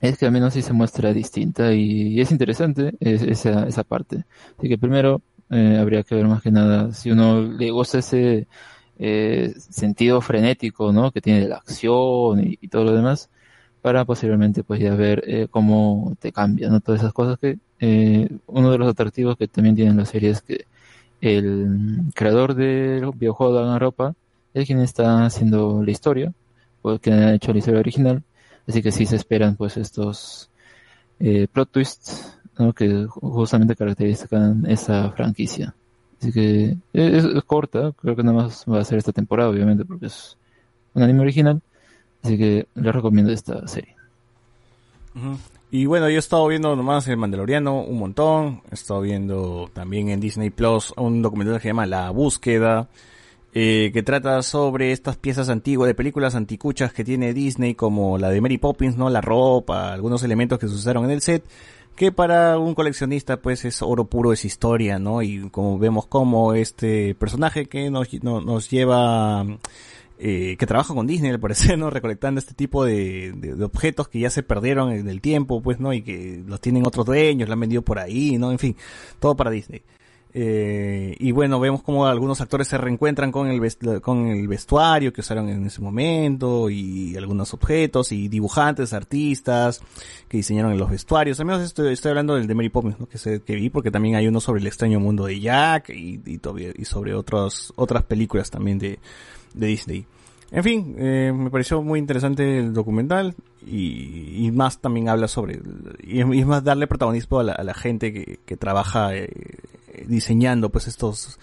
es que al menos sí se muestra distinta y, es interesante es- esa, esa parte. Así que primero eh, habría que ver más que nada si uno le gusta ese eh, sentido frenético, ¿no? Que tiene la acción y, y todo lo demás, para posteriormente pues ya ver eh, cómo te cambia, ¿no? Todas esas cosas que eh, uno de los atractivos que también tienen la serie es que el creador del videojuego de Ropa es quien está haciendo la historia, o quien ha hecho la historia original, así que sí se esperan pues estos eh, plot twists que ju- justamente caracterizan esa franquicia. Así que es, es corta, creo que nada más va a ser esta temporada, obviamente, porque es un anime original, así que les recomiendo esta serie. Y bueno, yo he estado viendo nomás el Mandaloriano un montón. He estado viendo también en Disney Plus un documental que se llama La Búsqueda, eh, que trata sobre estas piezas antiguas de películas anticuchas que tiene Disney, como la de Mary Poppins, ¿no? La ropa, algunos elementos que se usaron en el set, que para un coleccionista pues es oro puro, es historia, ¿no? Y como vemos como este personaje que nos, no- nos lleva eh, que trabaja con Disney, al parecer, ¿no? Recolectando este tipo de, de- de objetos que ya se perdieron en el tiempo, pues, ¿no? Y que los tienen otros dueños, lo han vendido por ahí, ¿no? En fin, todo para Disney. Eh, y bueno, vemos como algunos actores se reencuentran con el, con el vestuario que usaron en ese momento y algunos objetos y dibujantes, artistas que diseñaron los vestuarios. Al menos estoy, estoy hablando del de Mary Poppins, ¿no? que, se, que vi porque también hay uno sobre el extraño mundo de Jack y, y, y sobre otros, otras películas también de, de Disney. En fin, eh, me pareció muy interesante el documental y, más también habla sobre, y es, más darle protagonismo a la, a la gente que, trabaja eh, diseñando pues estos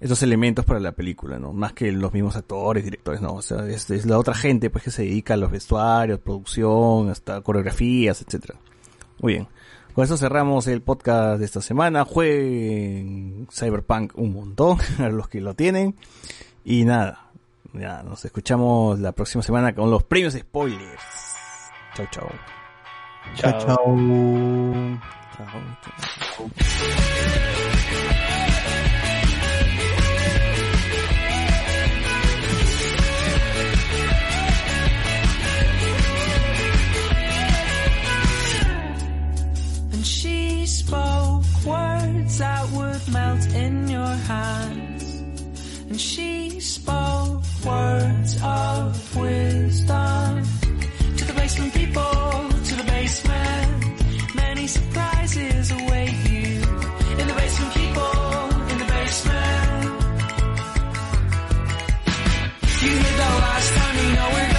estos elementos para la película, ¿no? Más que los mismos actores, directores, no, o sea, es, es la otra gente pues que se dedica a los vestuarios, producción, hasta coreografías, etcétera. Muy bien. Con eso cerramos el podcast de esta semana. Jueguen Cyberpunk un montón, a los que lo tienen. Y nada, ya nos escuchamos la próxima semana con los premios spoilers. Chau, chau. Chao, chao. And she spoke words that would melt in your hands. And she spoke words of wisdom to the basement people, to the basement. Many surprises await you in the basement people, in the basement. You hear the last time you know we're